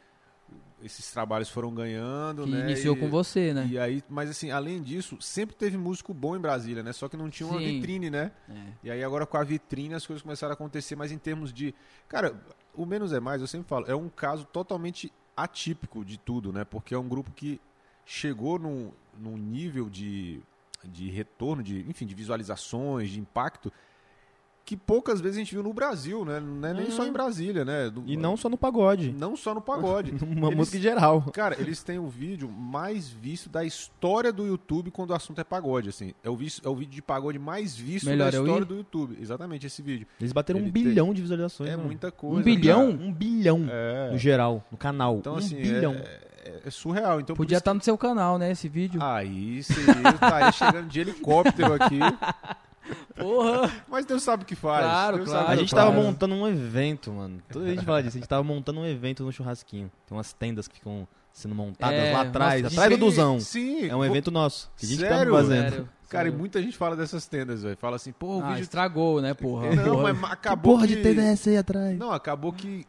esses trabalhos foram ganhando, Que né? iniciou E- com você, né? E aí, mas assim, além disso, sempre teve músico bom em Brasília, né? Só que não tinha uma Sim. vitrine, né? É. E aí agora com a vitrine as coisas começaram a acontecer, mas em termos de. Cara, o menos é mais, eu sempre falo, é um caso totalmente atípico de tudo, né? Porque é um grupo que chegou num, num nível de, de retorno, de, enfim, de visualizações, de impacto, que poucas vezes a gente viu no Brasil, né? Não é nem Uhum. só em Brasília, né? Do- E não só no pagode. não só no pagode. (laughs) Uma Eles- música em geral. Cara, eles têm o vídeo mais visto da história do YouTube quando o assunto é pagode, assim. É o, vis- é o vídeo de pagode mais visto Melhor da eu história do YouTube. Exatamente, esse vídeo. Eles bateram Ele um tem- bilhão de visualizações. É mano. muita coisa. bilhão? cara. Um bilhão É. no geral, no canal. Então, um assim, bilhão. é, é- é surreal. Então, Podia estar no seu canal, né, esse vídeo. que- Aí seria, eu estaria chegando de helicóptero aqui. (laughs) Porra! Mas Deus sabe o que faz. Claro, Deus claro. A que gente tava faz. montando um evento, mano. Toda a gente fala disso. A gente tava montando um evento no churrasquinho. Tem umas tendas que ficam sendo montadas É, lá atrás, nossa, atrás do Duzão. Sim. É um evento nosso. Que a gente Sério? tava fazendo. Sério, Cara, e muita gente fala dessas tendas, velho. Fala assim, pô, o Ah, vídeo... estragou, né, porra? Não, porra. mas Que acabou porra que... de tenda é essa aí atrás? Não, acabou que,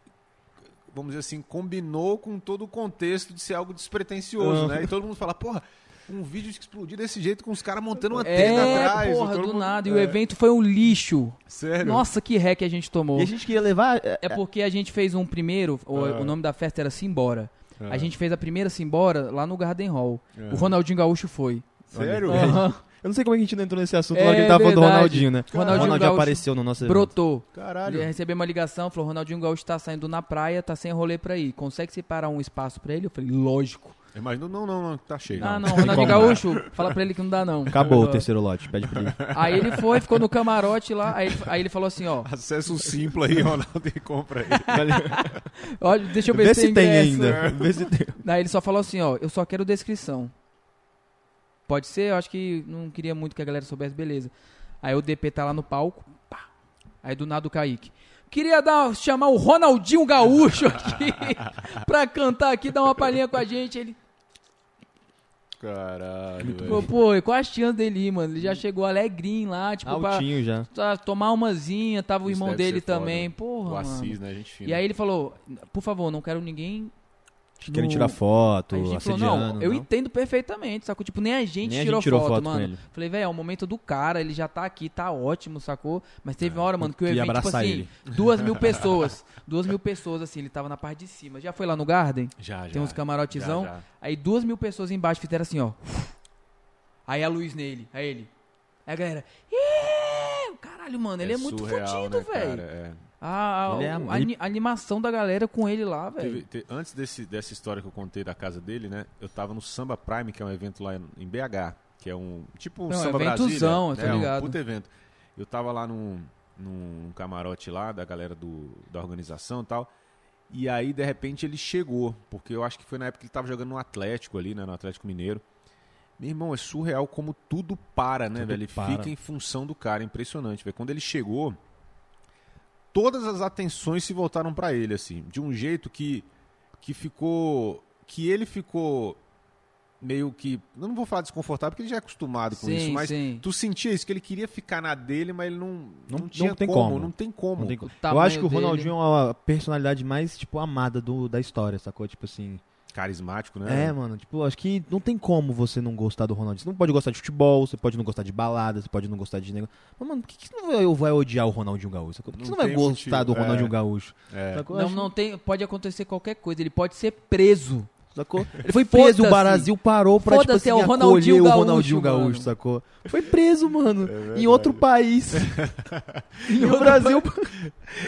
vamos dizer assim, combinou com todo o contexto de ser algo despretensioso, Ah. né? E todo mundo fala, porra, um vídeo de explodir desse jeito com os caras montando uma tenda É, atrás. porra, do mundo- nada. E o É, evento foi um lixo. Sério? Nossa, que ré que a gente tomou. E a gente queria levar. é, É porque a gente fez um primeiro, o, Ah. o nome da festa era Simbora. Ah. A gente fez a primeira Simbora lá no Garden Hall. Ah. O Ronaldinho Gaúcho foi. Sério? Aham. Eu não sei como é que a gente não entrou nesse assunto É hora que ele tava falando do. Ronaldinho, né? Ronaldinho o Ronaldinho Gaúcho apareceu no nosso evento. Brotou. Caralho. Ele recebeu uma ligação, falou: Ronaldinho Gaúcho tá saindo na praia, tá sem rolê pra ir. Consegue separar um espaço pra ele? Eu falei: lógico. Mas não, não, não, não, tá cheio. Ah, não, tem Ronaldinho. Gaúcho, fala pra ele que não dá não. Acabou o terceiro lote, pede pra ele. Aí ele foi, ficou no camarote lá, aí, ele- aí ele falou assim: ó, Acessa o Simpla aí, Ronaldo, e compra aí. olha, deixa eu ver Vê se se tem ingresso. ainda. Vê se tem. Aí ele só falou assim, ó, eu só quero descrição. Pode ser, eu acho que não queria muito que a galera soubesse, beleza. Aí o DP tá lá no palco, pá. Aí do nada o Kaique. Queria dar, chamar o Ronaldinho Gaúcho aqui (laughs) pra cantar aqui, dar uma palhinha com a gente. Ele, Caralho, pô, velho. pô, qual a chance dele ir, mano? Ele já chegou alegrinho lá, tipo, pra, Altinho já. pra tomar umazinha, tava o Isso irmão dele ser foda. também, porra, O mano. Assis, né, gente fina. E aí ele falou, por favor, não quero ninguém Querem tirar foto, a gente falou, assediando. não, eu entendo perfeitamente, sacou? Tipo, nem a gente, Nem a tirou, gente tirou foto, foto mano. Falei, velho, é o momento do cara, ele já tá aqui, tá ótimo, sacou? Mas teve uma hora, mano, que o evento, tipo assim, ele. duas mil (laughs) pessoas, duas mil pessoas, assim, ele tava na parte de cima. Já foi lá no Garden? Já, já. Tem uns camarotezão. Já, já. Aí duas mil pessoas embaixo fizeram assim, ó. (laughs) Aí a luz nele, aí ele. Aí a galera, "Ih, caralho, mano, ele é, muito surreal, fodido, né, velho. É. A, a- Ele é- a ani- a animação da galera com ele lá, velho. Antes desse, dessa história que eu contei da casa dele, né? Eu tava no Samba Prime, que é um evento lá em- BH, que é um tipo um Não, Samba eventozão, eu Brasília. tô é, ligado. um puto evento. Eu tava lá num, num camarote lá da galera do, da organização e tal. E aí, de repente, ele chegou, porque eu acho que foi na época que ele tava jogando no Atlético ali, né? No Atlético Mineiro. Meu irmão, é surreal como tudo para, né, Tudo velho? Ele para. fica em função do cara, impressionante, velho. Quando ele chegou, todas as atenções se voltaram pra ele, assim, de um jeito que, que ficou. que ele ficou meio que. Eu não vou falar desconfortável, porque ele já é acostumado com sim, isso, mas sim. tu sentia isso, que ele queria ficar na dele, mas ele não, não, Não- tinha não tem como, como. Não tem como. Não tem co- O Eu acho que o dele. Ronaldinho é a personalidade mais, tipo, amada do, da história, sacou? Tipo assim. Carismático, né? É, mano, tipo, acho que não tem como você não gostar do Ronaldinho. Você não pode gostar de futebol, você pode não gostar de balada, você pode não gostar de negócio. Mas, mano, por que, que você não vai, vai odiar o Ronaldinho Gaúcho? Por que Não você não vai gostar motivo, do Ronaldinho é. Gaúcho? É. Sacou? Não, Acho- não tem, pode acontecer qualquer coisa, ele pode ser preso. Sacou? (laughs) Ele foi preso, o. Brasil parou pra, tipo Foda-se, assim, é o Ronaldinho acolher o Gaúcho, Ronaldinho Gaúcho, mano. sacou? Foi preso, mano, É em outro país. e o Brasil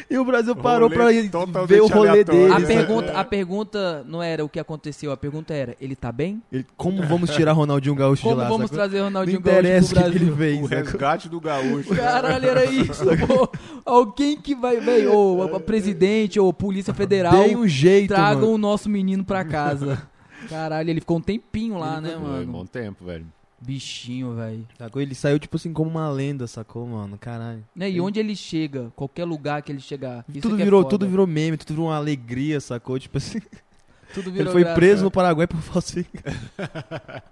e o Brasil parou totalmente ver o rolê dele. A Eles- pergunta, a pergunta não era o que aconteceu, a pergunta era, ele tá bem? Ele- como vamos tirar Ronaldinho Gaúcho Como de lá? vamos sacou? trazer Não Ronaldinho Gaúcho interessa pro o que, ele Brasil? fez. O resgate do gaúcho. Caralho, era isso, (laughs) pô. Alguém que vai, velho, ou a presidente, ou Polícia Federal, Dei um jeito, tragam mano. o nosso menino pra casa. Caralho, ele ficou um tempinho lá, né, Foi mano? bom tempo, velho. Bichinho, velho. Ele saiu, tipo assim, como uma lenda, sacou, mano? Caralho. Né? E onde ele chega, qualquer lugar que ele chegar, tudo é virou, foda. tudo virou meme, tudo virou uma alegria, sacou? Tipo assim, (laughs) Tudo ele virou foi graça. preso no Paraguai por falsificar. (laughs)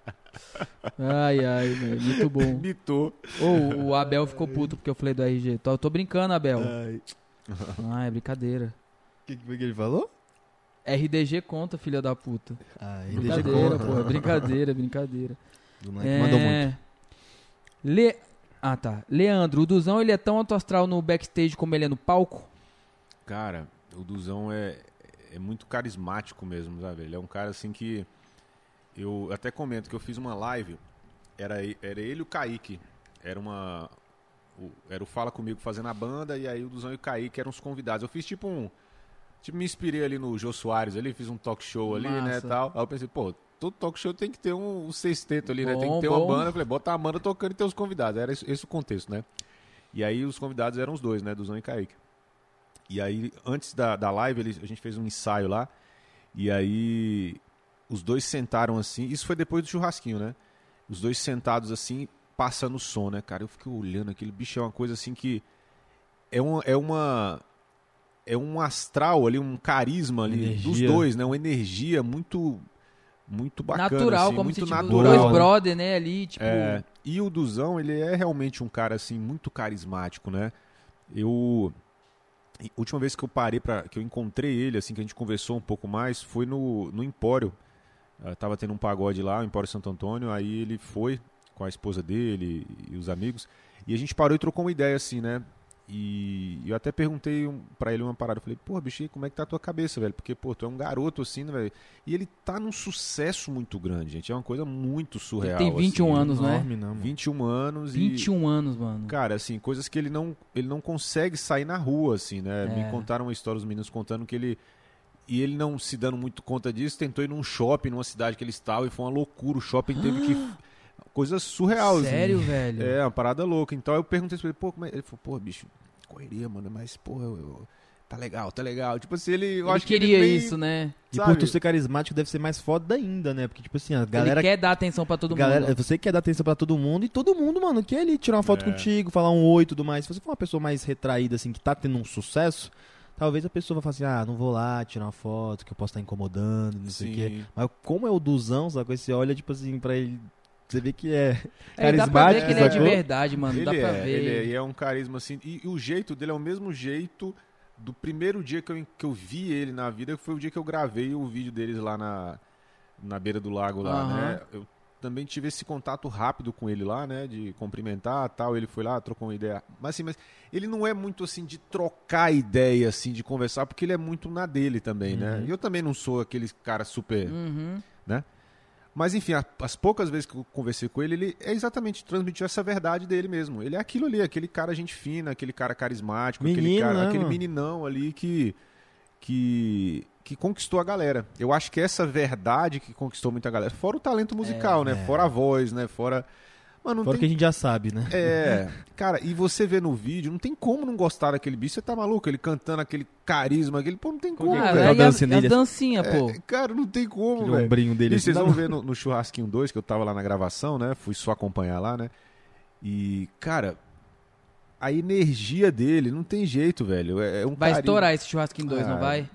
Ai, ai, velho, muito bom. (laughs) Mitou. Ô, o Abel ficou puto porque eu falei do RG. Tô, tô brincando, Abel. Ai. É brincadeira. O que, que ele falou? RDG conta, filha da puta. Ah, Brincadeira, pô. é Brincadeira, brincadeira. O moleque mandou muito. É... Le... Ah, tá. Leandro, o Duzão ele é tão alto astral no backstage como ele é no palco? Cara, o Duzão é, é muito carismático mesmo, sabe? Ele é um cara assim que. Eu até comento que eu fiz uma live, era, era ele e o Kaique. Era uma. o- era o Fala Comigo fazendo a banda, e aí o Duzão e o Kaique eram os convidados. Eu fiz tipo um. Tipo, me inspirei ali no Jô Soares ali, fiz um talk show ali, né, Massa. tal. Aí eu pensei, pô, todo talk show tem que ter um, um sexteto ali, né? Tem Bom, que ter uma bom. banda. Eu falei, bota a Amanda tocando e ter os convidados. Era esse, esse o contexto, né? E aí os convidados eram os dois, né? Duzão e Kaique. E aí, antes da, da live, eles- a gente fez um ensaio lá. E aí, os dois sentaram assim. Isso foi depois do churrasquinho, né? Os dois sentados assim, passando o som, né, cara? Eu fiquei olhando, aquele bicho é uma coisa assim que. É uma. É uma é um astral ali, um carisma ali dos Energia. dois, né? Uma energia muito muito bacana, natural, assim, como muito se tipo, natural. dois brother, né, ali, tipo... É, e o Duzão, ele é realmente um cara assim muito carismático, né? Eu a última vez que eu parei para que eu encontrei ele, assim que a gente conversou um pouco mais, foi no, no Empório. Ah, tava tendo um pagode lá, o Empório Santo Antônio, aí ele foi com a esposa dele e os amigos, e a gente parou e trocou uma ideia assim, né? E eu até perguntei um, pra ele uma parada, eu falei, pô, bicho, e como é que tá a tua cabeça, velho? Porque, pô, tu é um garoto assim, né, velho? E ele tá num sucesso muito grande, gente. É uma coisa muito surreal. tem 21 assim. anos, não é? Enorme, não, mano. 21 anos 21 anos, mano. e cara, assim, coisas que ele não ele não consegue sair na rua assim, né? É. Me contaram uma história os meninos contando que ele e ele não se dando muito conta disso, tentou ir num shopping numa cidade que ele estava e foi uma loucura, o shopping teve que coisa surreal, assim. Sério, velho? É, uma parada louca. Então eu perguntei pra ele, pô, como é? Ele falou, pô, bicho, correria, mano, mas porra, eu- eu- tá legal, tá legal. Tipo assim, ele eu Ele acho que queria ele nem- isso, né? E sabe? por tu ser carismático deve ser mais foda ainda, né? Porque, tipo assim, a galera. Ele quer dar atenção pra todo galera, mundo. você quer dar atenção pra todo mundo e todo mundo, mano, quer ali tirar uma foto É. contigo, falar um oi e tudo mais. Se você for uma pessoa mais retraída, assim, que tá tendo um sucesso, talvez a pessoa vá falar assim: ah, não vou lá tirar uma foto, que eu posso estar incomodando, não sei o quê. Sim. Mas como é o Duzão, sabe? Você olha, tipo assim, pra ele. Você vê que é. É, dá pra ver carismático, que ele é de verdade, mano. Ele dá pra é, ver. ele é, e é um carisma assim. E, e o jeito dele é o mesmo jeito do primeiro dia que eu, que eu vi ele na vida, que foi o dia que eu gravei o vídeo deles lá na, na beira do lago lá, Aham. né? Eu também tive esse contato rápido com ele lá, né? De cumprimentar tal. Ele foi lá, trocou uma ideia. Mas assim, mas ele não é muito assim de trocar ideia, assim, de conversar, porque ele é muito na dele também, né? Uhum. E eu também não sou aquele cara super. Uhum. Mas enfim, as poucas vezes que eu conversei com ele, ele é exatamente transmitiu essa verdade dele mesmo. Ele é aquilo ali, aquele cara gente fina, aquele cara carismático, aquele, Menino, cara, né, aquele meninão ali que, que que conquistou a galera. Eu acho que essa verdade que conquistou muita galera, fora o talento musical, né? é. Fora a voz, né? Fora Mano, não Fora tem que a gente já sabe, né? é, cara, e você vê no vídeo, não tem como não gostar daquele bicho. Você tá maluco? Ele cantando aquele carisma, aquele. Pô, não tem como, Ah, que velho. é? e a, dancinha a dancinha, pô. É, cara, não tem como, Aquele velho. ombrinho dele. E assim, vocês vão não. ver no, no Churrasquinho 2, que eu tava lá na gravação, né? Fui só acompanhar lá, né? E, cara, a energia dele não tem jeito, velho. É, é um Vai carisma. estourar esse churrasquinho 2, não Ah, vai?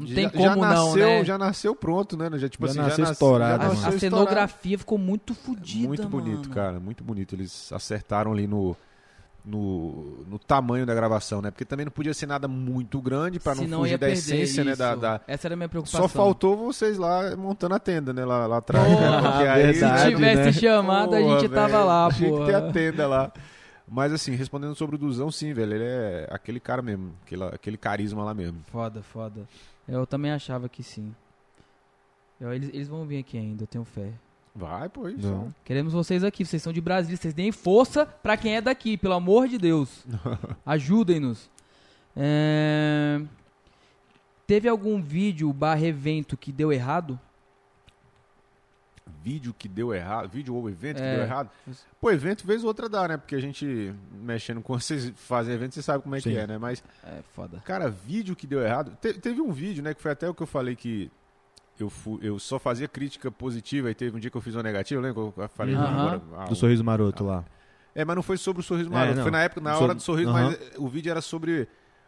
Não Já- tem já como não, nasceu, né? Já nasceu pronto, né? Já, tipo Já assim, nasceu já estourado, A, mano. nasceu a estourado. cenografia ficou muito fodida, Muito bonito, mano. cara. Muito bonito. Eles acertaram ali no, no, no tamanho da gravação, né? Porque também não podia ser nada muito grande pra não Senão fugir da essência, né? Da, isso. da- Essa era a minha preocupação. Só faltou vocês lá montando a tenda, né? Lá, lá atrás. Porra, né? Porque aí- verdade, Se tivesse né? chamado, a gente tava velho, lá, Tinha pô. que ter a tenda lá. Mas assim, respondendo sobre o Duzão, sim, velho. Ele é aquele cara mesmo. Aquele, aquele carisma lá mesmo. Foda, foda. Eu também achava que sim. Eu- eles, eles vão vir aqui ainda, eu tenho fé. Vai, pô. Isso. Não. Queremos vocês aqui, vocês são de Brasília, vocês deem força pra quem é daqui, pelo amor de Deus. (laughs) Ajudem-nos. É, Teve algum vídeo barra evento que deu errado? Vídeo que deu errado. Vídeo ou evento que É. deu errado. Pô, evento vez ou outra dá, né? Porque a gente, mexendo com (laughs) vocês, fazem evento, você sabe como é Sim. que é, né? Mas, É, foda. cara, vídeo que deu errado. Te- teve um vídeo, né? Que foi até o que eu falei que. Eu, fu- eu só fazia crítica positiva e teve um dia que eu fiz uma negativa, lembra? que Eu falei Aham. agora, ah, Do um- sorriso maroto lá. É, mas não foi sobre o sorriso É, maroto. não. foi na época, na Sobre- hora do sorriso, Aham. mas o vídeo era sobre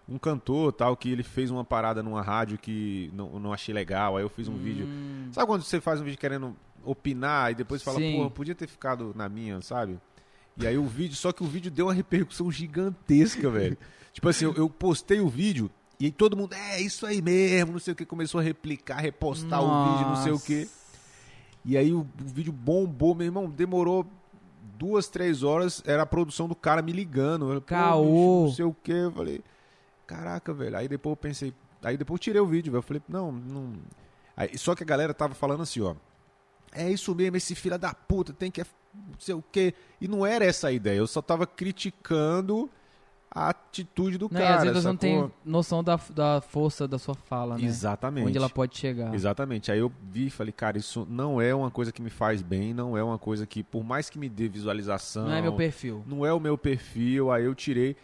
um cantor tal, que ele fez uma parada numa rádio que não, não achei legal. Aí eu fiz um vídeo. Hum, Sabe quando você faz um vídeo querendo opinar e depois fala, Sim. porra, podia ter ficado na minha, sabe? E aí o vídeo, só que o vídeo deu uma repercussão gigantesca, velho. (laughs) Tipo assim, eu, eu postei o vídeo e aí todo mundo, é isso aí mesmo, não sei o que, começou a replicar, repostar o vídeo, não sei o que. E aí o, o vídeo bombou, meu irmão, demorou duas, três horas, era a produção do cara me ligando. Pô, Caô. bicho, não sei o que, eu falei, caraca, velho. Aí depois eu pensei, Aí depois eu tirei o vídeo, velho. Eu falei, não, não. Aí, só que a galera tava falando assim, ó. É isso mesmo, esse filho da puta tem que. Não sei o quê. E não era essa a ideia. Eu só tava criticando a atitude do Não, e cara. às vezes você não sacou? tem noção da, da força da sua fala, né? Exatamente. Onde ela pode chegar. Exatamente. Aí eu vi e falei, cara, isso não é uma coisa que me faz bem, não é uma coisa que, por mais que me dê visualização, Não é meu perfil. não é o meu perfil, aí eu tirei.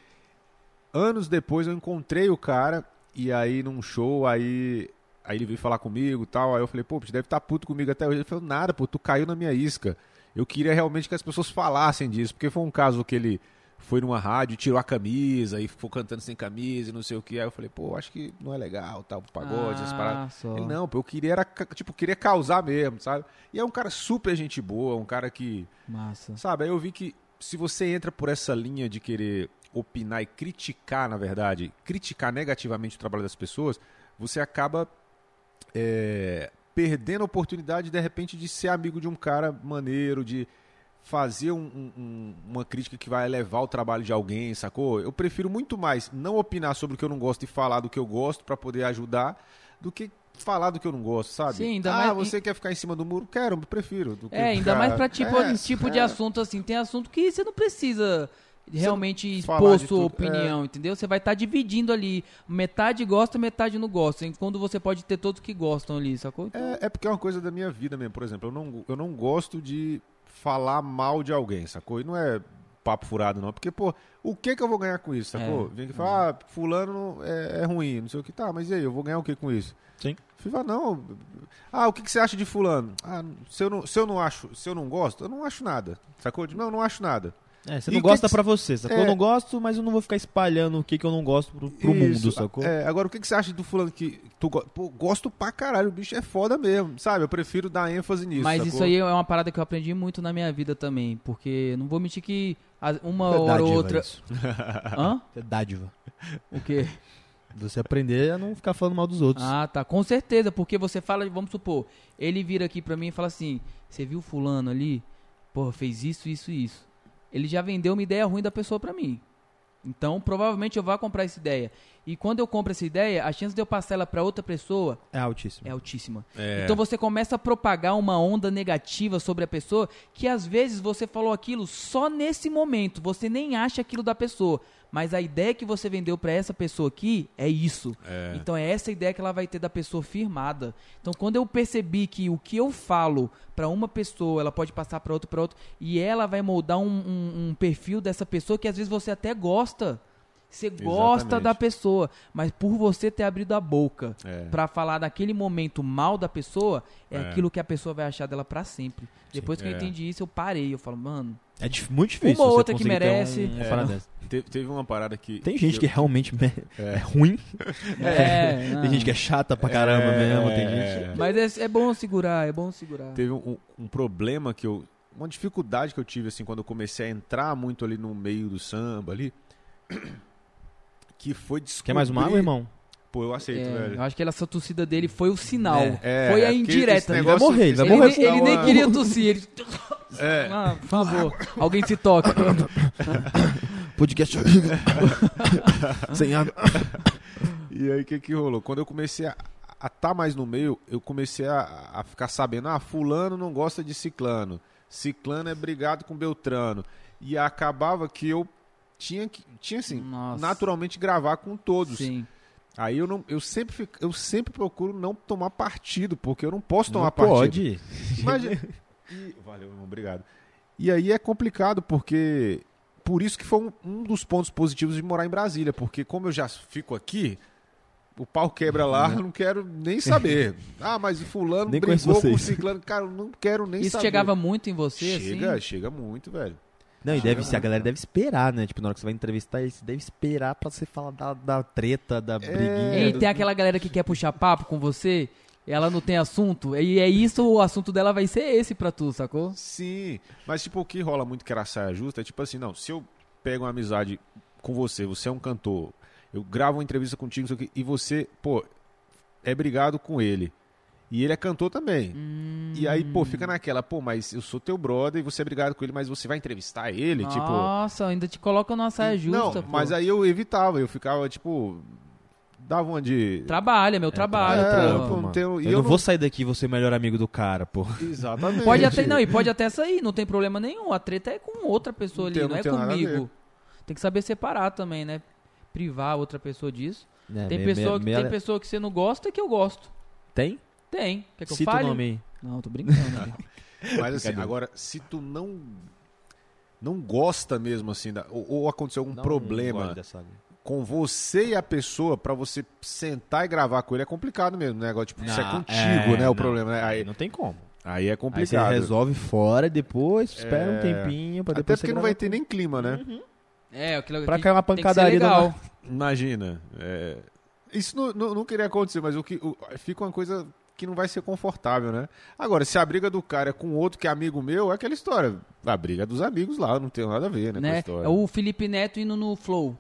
Anos depois eu encontrei o cara, e aí num show, aí, aí ele veio falar comigo e tal, aí eu falei, pô, você deve estar puto comigo até hoje. Ele falou, nada, pô, tu caiu na minha isca. Eu queria realmente que as pessoas falassem disso, porque foi um caso que ele foi numa rádio, tirou a camisa e ficou cantando sem camisa e não sei o que. Aí eu falei, pô, acho que não é legal, tal, pagode, essas paradas. ah, só. Ele, não, pô, eu queria era, tipo, queria causar mesmo, sabe? E é um cara super gente boa, um cara que, Massa. sabe? Aí eu vi que se você entra por essa linha de querer opinar e criticar, na verdade, criticar negativamente o trabalho das pessoas, você acaba é, perdendo a oportunidade, de repente, de ser amigo de um cara maneiro, de fazer um- um- um- uma crítica que vai elevar o trabalho de alguém, sacou? Eu prefiro muito mais não opinar sobre o que eu não gosto e falar do que eu gosto para poder ajudar, do que falar do que eu não gosto, sabe? Sim, ainda ah, mais- você quer ficar em cima do muro? Quero, prefiro. É, ainda ficar- mais pra tipo, É, tipo de é. assunto assim. Tem assunto que você não precisa realmente expor sua tudo, opinião, entendeu? Você vai estar dividindo ali. Metade gosta, metade não gosta. Quando você pode ter todos que gostam ali, sacou? Então, É, é porque é uma coisa da minha vida mesmo. Por exemplo, eu não, eu não gosto de falar mal de alguém, sacou? E não é papo furado, não. Porque, pô, o que que eu vou ganhar com isso, sacou? É. Vem aqui e fala, ah, fulano é, é ruim, não sei o que. Tá, mas e aí, eu vou ganhar o que com isso? Sim. Fiva, não. Ah, o que, que você acha de fulano? Ah, se eu, não, se eu não acho, se eu não gosto, eu não acho nada. Sacou? Não, eu não acho nada. É, você E não gosta que- pra você, sacou? É. Eu não gosto, mas eu não vou ficar espalhando o que, que eu não gosto pro, pro mundo, sacou? É, agora, o que, que você acha do fulano que tu go- pô, gosto pra caralho, o bicho é foda mesmo, sabe? Eu prefiro dar ênfase nisso. Mas sacou? isso aí é uma parada que eu aprendi muito na minha vida também. Porque não vou mentir que uma É hora ou dádiva outra. isso. (laughs) Hã? É dádiva. O quê? Você aprender a não ficar falando mal dos outros. Ah, tá. Com certeza, porque você fala, vamos supor, ele vira aqui pra mim e fala assim: Você viu fulano ali? Porra, fez isso, isso e isso. Ele já vendeu uma ideia ruim da pessoa pra mim. Então, provavelmente eu vou comprar essa ideia. E quando eu compro essa ideia, a chance de eu passar ela pra outra pessoa É altíssimo. é altíssima. É. Então você começa a propagar uma onda negativa sobre a pessoa que às vezes você falou aquilo só nesse momento, você nem acha aquilo da pessoa, mas a ideia que você vendeu pra essa pessoa aqui é isso. É. Então é essa ideia que ela vai ter da pessoa firmada. Então quando eu percebi que o que eu falo pra uma pessoa, ela pode passar pra outra, pra outra, e ela vai moldar um, um- um perfil dessa pessoa que às vezes você até gosta. Você gosta Exatamente. da pessoa, mas por você ter abrido a boca É. pra falar naquele momento mal da pessoa, é, É. aquilo que a pessoa vai achar dela pra sempre. Depois que eu É. entendi isso, eu parei. Eu falo, mano, É dif- muito difícil. Uma outra que merece. um- uma É. parada dessa. Teve, uma parada que. Tem gente que eu- realmente me- é, É. ruim. (laughs) é. não. Tem gente que é chata pra caramba É, mesmo. Tem é. gente. Mas é, é bom segurar, é bom segurar. Teve um, um problema que eu. Uma dificuldade que eu tive, assim, quando eu comecei a entrar muito ali no meio do samba ali. Que foi descobrir... Quer mais uma água, irmão? Pô, eu aceito, É, velho. eu acho que essa tossida dele foi o sinal. É, é, foi a indireta. Ele vai morrer, ele vai ele, morrer. nem, ele nem uma- queria tossir. Ele... (laughs) É. Ah, por favor, alguém se toca. (coughs) Podcast. (coughs) Sem água. E aí, o que que rolou? Quando eu comecei a estar mais no meio, eu comecei a, a ficar sabendo, ah, fulano não gosta de ciclano, ciclano é brigado com beltrano. E acabava que eu tinha que, tinha assim, Nossa. naturalmente gravar com todos. Sim. Aí eu não, eu sempre, fico- eu sempre procuro não tomar partido, porque eu não posso tomar Não partido. pode. Imagina. (laughs) E- valeu, irmão, obrigado. E aí é complicado porque por isso que foi um, um dos pontos positivos de morar em Brasília, porque como eu já fico aqui, o pau quebra lá, eu não quero nem saber. (laughs) Ah, mas o fulano Nem brigou com o ciclano, cara, eu não quero nem Isso saber. chegava muito em você, chega, assim? chega muito, velho. Não, e deve é ser, a galera deve esperar, né? Tipo, na hora que você vai entrevistar, você deve esperar pra você falar da, da treta, da briguinha. E do- tem aquela galera que quer puxar papo com você, ela não tem assunto, e é isso, o assunto dela vai ser esse pra tu, sacou? Sim, mas tipo, o que rola muito que era saia justa é tipo assim, não, se eu pego uma amizade com você, você é um cantor, eu gravo uma entrevista contigo, não sei o quê, e você, pô, é brigado com ele. E ele é cantor também. E aí, pô, fica naquela, pô, mas eu sou teu brother e você é brigado com ele, mas você vai entrevistar ele, tipo. Nossa, ainda te colocam numa saia justa, Não, pô. mas aí eu evitava, eu ficava, tipo, dava uma de. Trabalha, meu trabalho. é, pô. trampo, pô, tem- e Eu, eu não não- vou sair daqui e vou ser o melhor amigo do cara, pô. Exatamente. Pode até, não, e pode até sair, não tem problema nenhum. A treta é com outra pessoa Não ali, tem- não, não é comigo. Tem que saber separar também, né? Privar outra pessoa disso. É, tem, meio- pessoa, meio- que- meio- tem pessoa que você não gosta que eu gosto. Tem? Tem. Quer que Cita eu o fale? nome aí. Não, tô brincando. né? (laughs) Mas assim, agora, se tu não. Não gosta mesmo, assim, da- ou, ou aconteceu algum um problema com você e a pessoa, pra você sentar e gravar com ele é complicado mesmo, né? Agora, tipo, isso é Não, contigo, é, né? O não. problema, né? Aí, Não tem como. aí é Aí você complicado. resolve fora e depois espera um É. tempinho pra Até depois porque você não vai ter nem clima, né? é, aquilo Pra que cair uma pancadaria legal. Imagina. é, Isso não, não, não queria acontecer, mas o que o- fica uma coisa que não vai ser confortável, né? Agora, se a briga do cara é com outro que é amigo meu, é aquela história. A briga é dos amigos lá, não tem nada a ver, né? com a Né? história. É o Felipe Neto indo no Flow.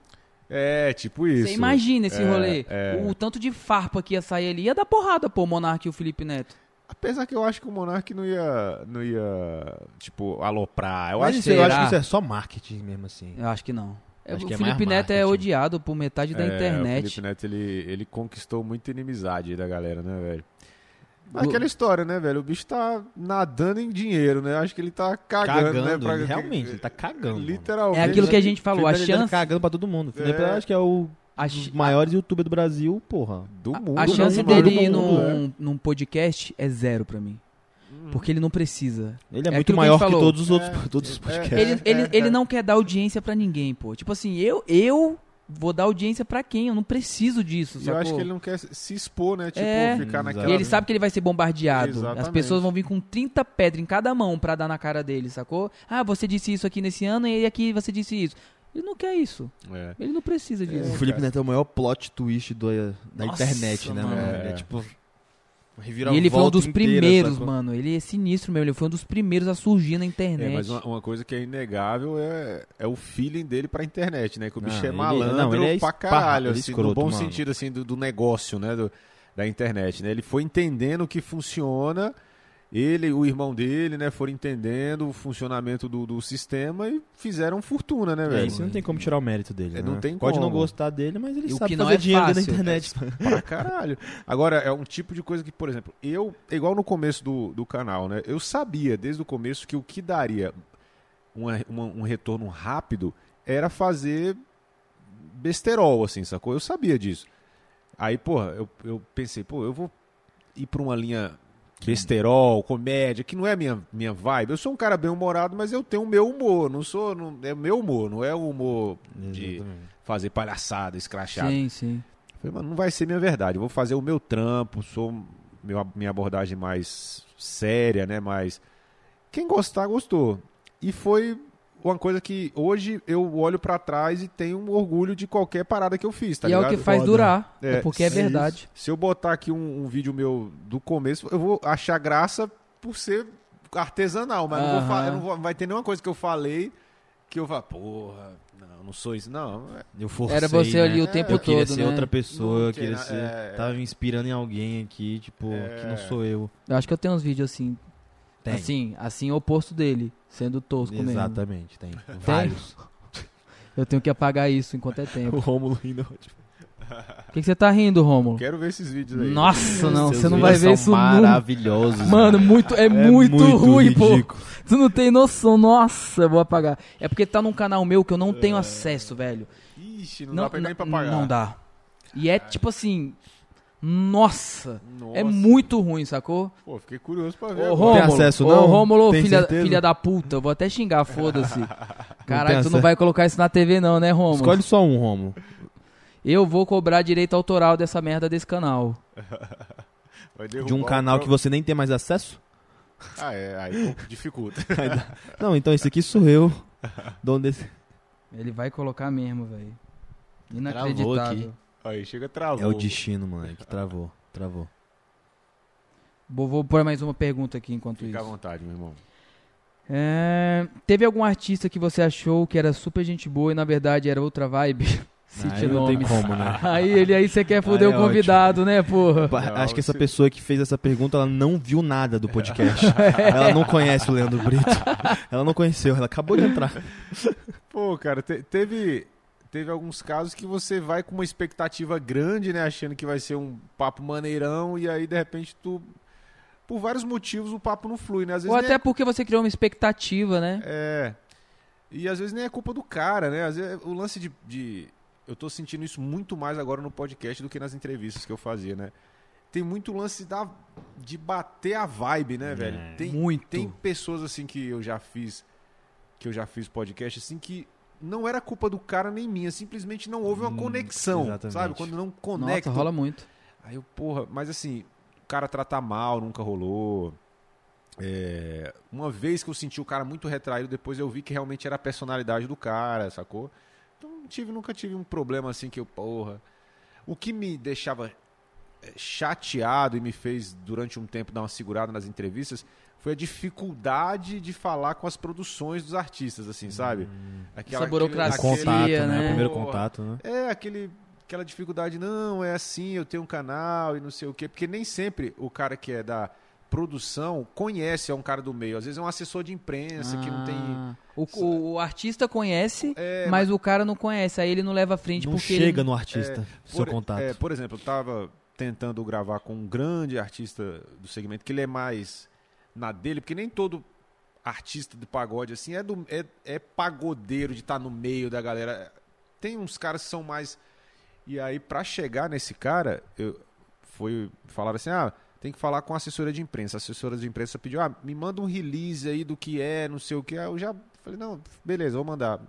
É, tipo isso. Você imagina esse É, rolê. é. O tanto de farpa que ia sair ali ia dar porrada, pô, o Monark e o Felipe Neto. Apesar que eu acho que o Monark não ia, não ia tipo, aloprar. Eu Mas acho isso, eu acho que isso é só marketing mesmo assim. Eu acho que não. É, Acho o que é Felipe mais Neto é odiado por metade da É, O internet. Felipe Neto, ele, ele conquistou muita inimizade aí da galera, né, velho? Aquela história, né, velho? O bicho tá nadando em dinheiro, né? Acho que ele tá cagando, Cagando, né? pra- realmente, ele tá cagando. Literalmente. É aquilo que a gente falou, a Neto chance, cagando pra todo mundo. Felipe É. eu acho que é o ch- maiores youtubers do Brasil, porra. Do a- mundo. a né? chance mundo, dele ir num, é. num podcast é zero pra mim. Porque ele não precisa. Ele é, É muito que maior que, falou. todos os outros, É, (laughs) todos os é, podcasts. ele, ele, é, ele não quer dar audiência pra ninguém, pô. Tipo assim, eu, eu vou dar audiência pra quem? Eu não preciso disso, E eu sacou? acho que ele não quer se expor, né? Tipo, É. ficar naquela. E ele sabe que ele vai ser bombardeado. As Exatamente. pessoas vão vir com 30 pedras em cada mão pra dar na cara dele, sacou? Ah, você disse isso aqui nesse ano e aqui você disse isso. Ele não quer isso. É. Ele não precisa O disso. Felipe cara. Neto é o maior plot twist do, da Nossa, internet, né, mano. É. É tipo. E ele foi um dos primeiros, mano. Ele é sinistro mesmo. Ele foi um dos primeiros a surgir na É, internet. mas uma, uma coisa que é inegável é, é o feeling dele pra internet, né? Que o bicho Não, é ele- malandro não, ele é pra caralho, é assim, no escroto, bom mano. sentido, assim, do, do negócio, né? Do- da internet, né? Ele foi entendendo o que funciona, ele e o irmão dele, né? Foram entendendo o funcionamento do, do sistema e fizeram fortuna, né, É, velho? isso não tem como tirar o mérito dele. É, né? não tem Pode não como. gostar dele, mas ele E o sabe que não fazer é dinheiro fácil. da internet. (laughs) Pra caralho. Agora, é um tipo de coisa que, por exemplo, eu, igual no começo do, do canal, né? Eu sabia desde o começo que o que daria uma- uma- um retorno rápido era fazer besterol, assim, sacou? Eu sabia disso. Aí, porra, eu, eu pensei, pô, eu vou ir pra uma linha besterol, comédia, que não é minha, minha vibe. Eu sou um cara bem humorado, mas eu tenho o meu humor. Não sou. Não, é meu humor, não é o humor de Exatamente. fazer palhaçada, escrachada. Sim, sim. Falei, mano, não vai ser minha verdade. Eu vou fazer o meu trampo, sou meu, minha abordagem mais séria, né? Mais. Quem gostar, gostou. E foi uma coisa que hoje eu olho pra trás e tenho um orgulho de qualquer parada que eu fiz, tá e é ligado? o que faz Foda. durar. É, É, porque é se- verdade. Se eu botar aqui um, um vídeo meu do começo, eu vou achar graça por ser artesanal, mas não, vou Aham. fa- eu não vou- vai ter nenhuma coisa que eu falei que eu vou, porra, não, não sou isso, não. É- Eu forcei, Era você ali né? o tempo Eu queria todo, ser né? outra pessoa, Não eu queria ser. é, Tava me inspirando em alguém aqui, tipo, É. que não sou eu. Eu acho que eu tenho uns vídeos assim. Tem. Assim, assim oposto dele. Sendo tosco mesmo. Exatamente, tem. Vários. (laughs) Eu tenho que apagar isso enquanto é tempo. Rômulo rindo. O que, que você tá rindo, Rômulo? Quero ver esses vídeos aí. Nossa, não. Seus Você não vai ver são isso nunca. maravilhosos. Mano, muito, é, muito, ruim, pô. ridículo. Tu não tem noção. Nossa, eu vou apagar. É porque tá num canal meu que eu não tenho acesso, velho. Ixi, não, dá pra nem pra pagar. Não dá. E é tipo assim. Nossa, Nossa. é muito ruim, sacou? Pô, fiquei curioso pra ver. Ô. Rômulo, acesso, ô, não? Rômulo, Tem filha, filha da puta, eu vou até xingar, foda-se. (laughs) Caralho, tu não acesso. vai colocar isso na TV não, né, Rômulo? Escolhe só um, Rômulo. Eu vou cobrar direito autoral dessa merda desse canal. (laughs) Vai De um canal que você nem tem mais acesso? Ah, é, aí dificulta. (laughs) Não, então esse aqui sou eu. Dono desse. Ele vai colocar mesmo, velho. Travou Inacreditável. Aí chega travou. É o destino, moleque. Travou. Travou. Vou, vou pôr mais uma pergunta aqui enquanto Fica à isso. vontade, meu irmão. É, teve algum artista que você achou que era super gente boa e na verdade era outra vibe? (laughs) Cite Aí não tem nomes. como, né? (laughs) Aí ele aí você quer foder Aí é o convidado, né, porra? Não, Acho que essa pessoa que fez essa pergunta, ela não viu nada do podcast. (laughs) ela não conhece o Leandro Brito. Ela não conheceu, ela acabou de entrar. Pô, cara, te- teve, teve alguns casos que você vai com uma expectativa grande, né? Achando que vai ser um papo maneirão, e aí de repente tu. Por vários motivos o papo não flui, né? Às vezes Ou até porque você criou uma expectativa, né? É. E às vezes nem é culpa do cara, né? Às vezes o lance de, de- Eu tô sentindo isso muito mais agora no podcast do que nas entrevistas que eu fazia, né? Tem muito lance da, de bater a vibe, né, velho? Tem, Muito. tem pessoas assim que eu já fiz. Que eu já fiz podcast, assim, que não era culpa do cara nem minha, simplesmente não houve uma Hum, conexão, exatamente. sabe? Quando não Nossa, conecta. rola muito. Aí eu, porra, mas assim, o cara tratar mal, nunca rolou. É, uma vez que eu senti o cara muito retraído, depois eu vi que realmente era a personalidade do cara, sacou? Então tive, nunca tive um problema assim que eu, porra. O que me deixava é, chateado e me fez durante um tempo dar uma segurada nas entrevistas foi a dificuldade de falar com as produções dos artistas, assim, sabe? Aquela, Essa burocracia, O contato, né? né? O primeiro Porra. contato, né? É, aquele, aquela dificuldade, não, é assim, eu tenho um canal e não sei o quê. Porque nem sempre o cara que é da produção conhece, é um cara do meio. Às vezes é um assessor de imprensa que não tem. Ah, O, o- o artista conhece, É, mas o cara não conhece. Aí ele não leva à frente Não porque chega ele... no artista, seu por, contato. é, por exemplo, eu tava tentando gravar com um grande artista do segmento, que ele é mais na dele, porque nem todo artista de pagode assim é, do, é, é pagodeiro de estar no meio da galera. Tem uns caras que são mais. E aí, pra chegar nesse cara, eu foi falaram assim: ah, tem que falar com a assessora de imprensa. A assessora de imprensa pediu: ah, me manda um release aí do que é, não sei o que. Aí eu já falei: não, beleza, vou mandar.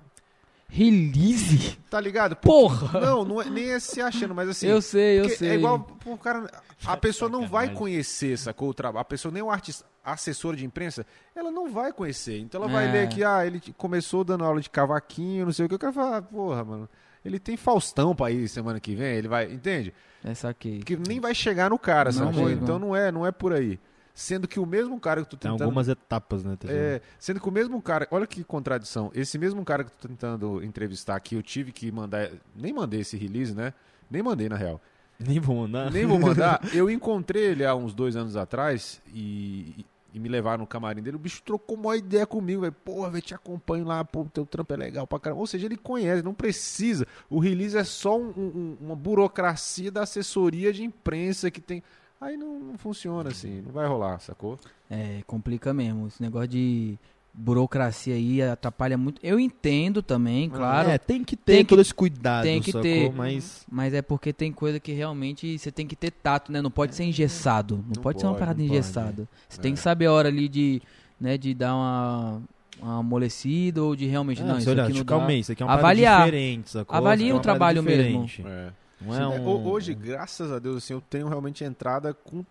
Release? Tá ligado? Porra! Não, não é, nem é se achando, mas assim. eu sei, eu porque sei. É igual o cara. A pessoa não vai conhecer, sacou? O trabalho. A pessoa, nem o artista, assessora de imprensa, ela não vai conhecer. Então ela vai É. ler que, ah, ele começou dando aula de cavaquinho, não sei o que. Eu quero falar, porra, mano. Ele tem Faustão pra ir semana que vem, ele vai. Entende? É, saquei. Que nem vai chegar no cara, Não sacou? Então não é, não é por aí. Sendo que o mesmo cara que eu tô Tem tentando. algumas etapas, né? TG? É, sendo que o mesmo cara, olha que contradição. Esse mesmo cara que eu tô tentando entrevistar aqui, eu tive que mandar, nem mandei esse release, né? Nem mandei na real. Nem vou mandar. Nem vou mandar. (laughs) Eu encontrei ele há uns dois anos atrás e, e me levaram no camarim dele. O bicho trocou uma ideia comigo, velho. Porra, velho, te acompanho lá, pô, teu trampo é legal pra caramba. Ou seja, ele conhece, não precisa. O release é só um- um- uma burocracia da assessoria de imprensa que tem. Aí não, não funciona assim, não vai rolar, sacou? É, complica mesmo. Esse negócio de burocracia aí atrapalha muito. Eu entendo também, claro. É, tem que ter Tem que- todo esse cuidado, tem que sacou? ter. Mas Mas é porque tem coisa que realmente você tem que ter tato, né? Não pode ser engessado. Não, Não pode, ser uma parada engessada. Você tem É. que saber a hora ali de, né, de dar uma, uma amolecida ou de realmente, É, não, isso olha, aqui não calma dá. aí, isso aqui é uma Avaliar. parada diferente, sacou? Avalia é o trabalho mesmo. diferente. É. Não é Sim, um... ho- Hoje, graças a Deus, assim, eu tenho realmente entrada com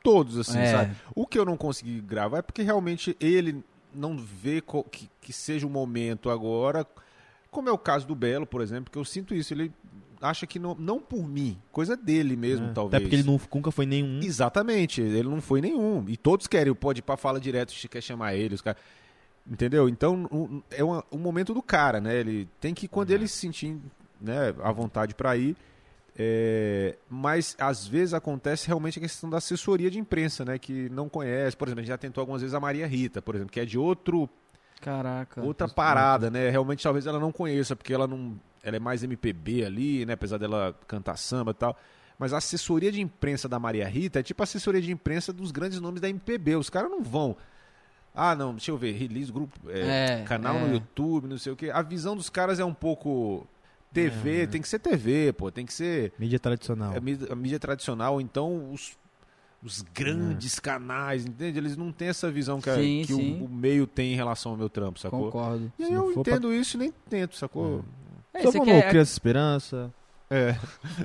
todos, assim, É. sabe? O que eu não consegui gravar é porque realmente ele não vê que, que seja o momento agora, como é o caso do Belo, por exemplo, que eu sinto isso. Ele acha que não, não por mim, coisa dele mesmo, É, talvez. Até porque ele não, nunca foi nenhum. Exatamente, ele não foi nenhum. E todos querem, pode ir pra fala direto, se quer chamar ele, os caras. Entendeu? Então, um- é uma- um momento do cara, né? Ele tem que, quando ele se sentir né, à vontade pra ir. É, mas às vezes acontece realmente a questão da assessoria de imprensa, né? Que não conhece. Por exemplo, a gente já tentou algumas vezes a Maria Rita, por exemplo, que é de outro Caraca. outra parada, né? Realmente talvez ela não conheça, porque ela não. Ela é mais MPB ali, né? Apesar dela cantar samba e tal. Mas a assessoria de imprensa da Maria Rita é tipo a assessoria de imprensa dos grandes nomes da MPB. Os caras não vão. Ah, não, deixa eu ver, release, grupo, é, É, canal é. no YouTube, não sei o quê. A visão dos caras é um pouco. TV, É, né? tem que ser TV, pô, tem que ser Mídia tradicional. a mídia, a mídia tradicional, então os, os É. grandes canais, entende? Eles não têm essa visão que, a- Sim, que o-. O, meio tem em relação ao meu trampo, sacou? Concordo. E aí eu for pra- entendo isso e nem tento, sacou? É, Só você como quer... Criança Esperança, É,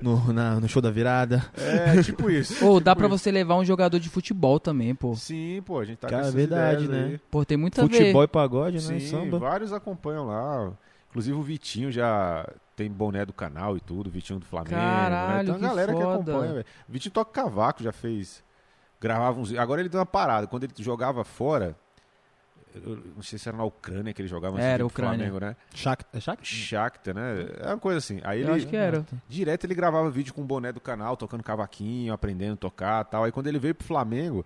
no, na- no show da virada. é, tipo isso. Ou dá pra Tipo você levar um jogador de futebol também, pô. Sim, pô, a gente tá Cara, com essas verdade, ideias né? aí. Pô, tem muito a ver. Futebol e pagode, né? Sim, Samba. vários acompanham lá. Inclusive o Vitinho já tem boné do canal e tudo, o Vitinho do Flamengo. né? Caralho, Tem uma que galera que foda. acompanha, velho. O Vitinho toca cavaco, já fez. Gravava uns. Agora ele deu uma parada. Quando ele jogava fora. eu não sei se era na Ucrânia que ele jogava antes Era, pro Ucrânia. Flamengo, né? Shak- é Shakhtar? Shakhtar, né? É uma coisa assim. Aí Eu ele, acho que era. Direto ele gravava vídeo com o boné do canal, tocando cavaquinho, aprendendo a tocar tal. Aí quando ele veio pro Flamengo,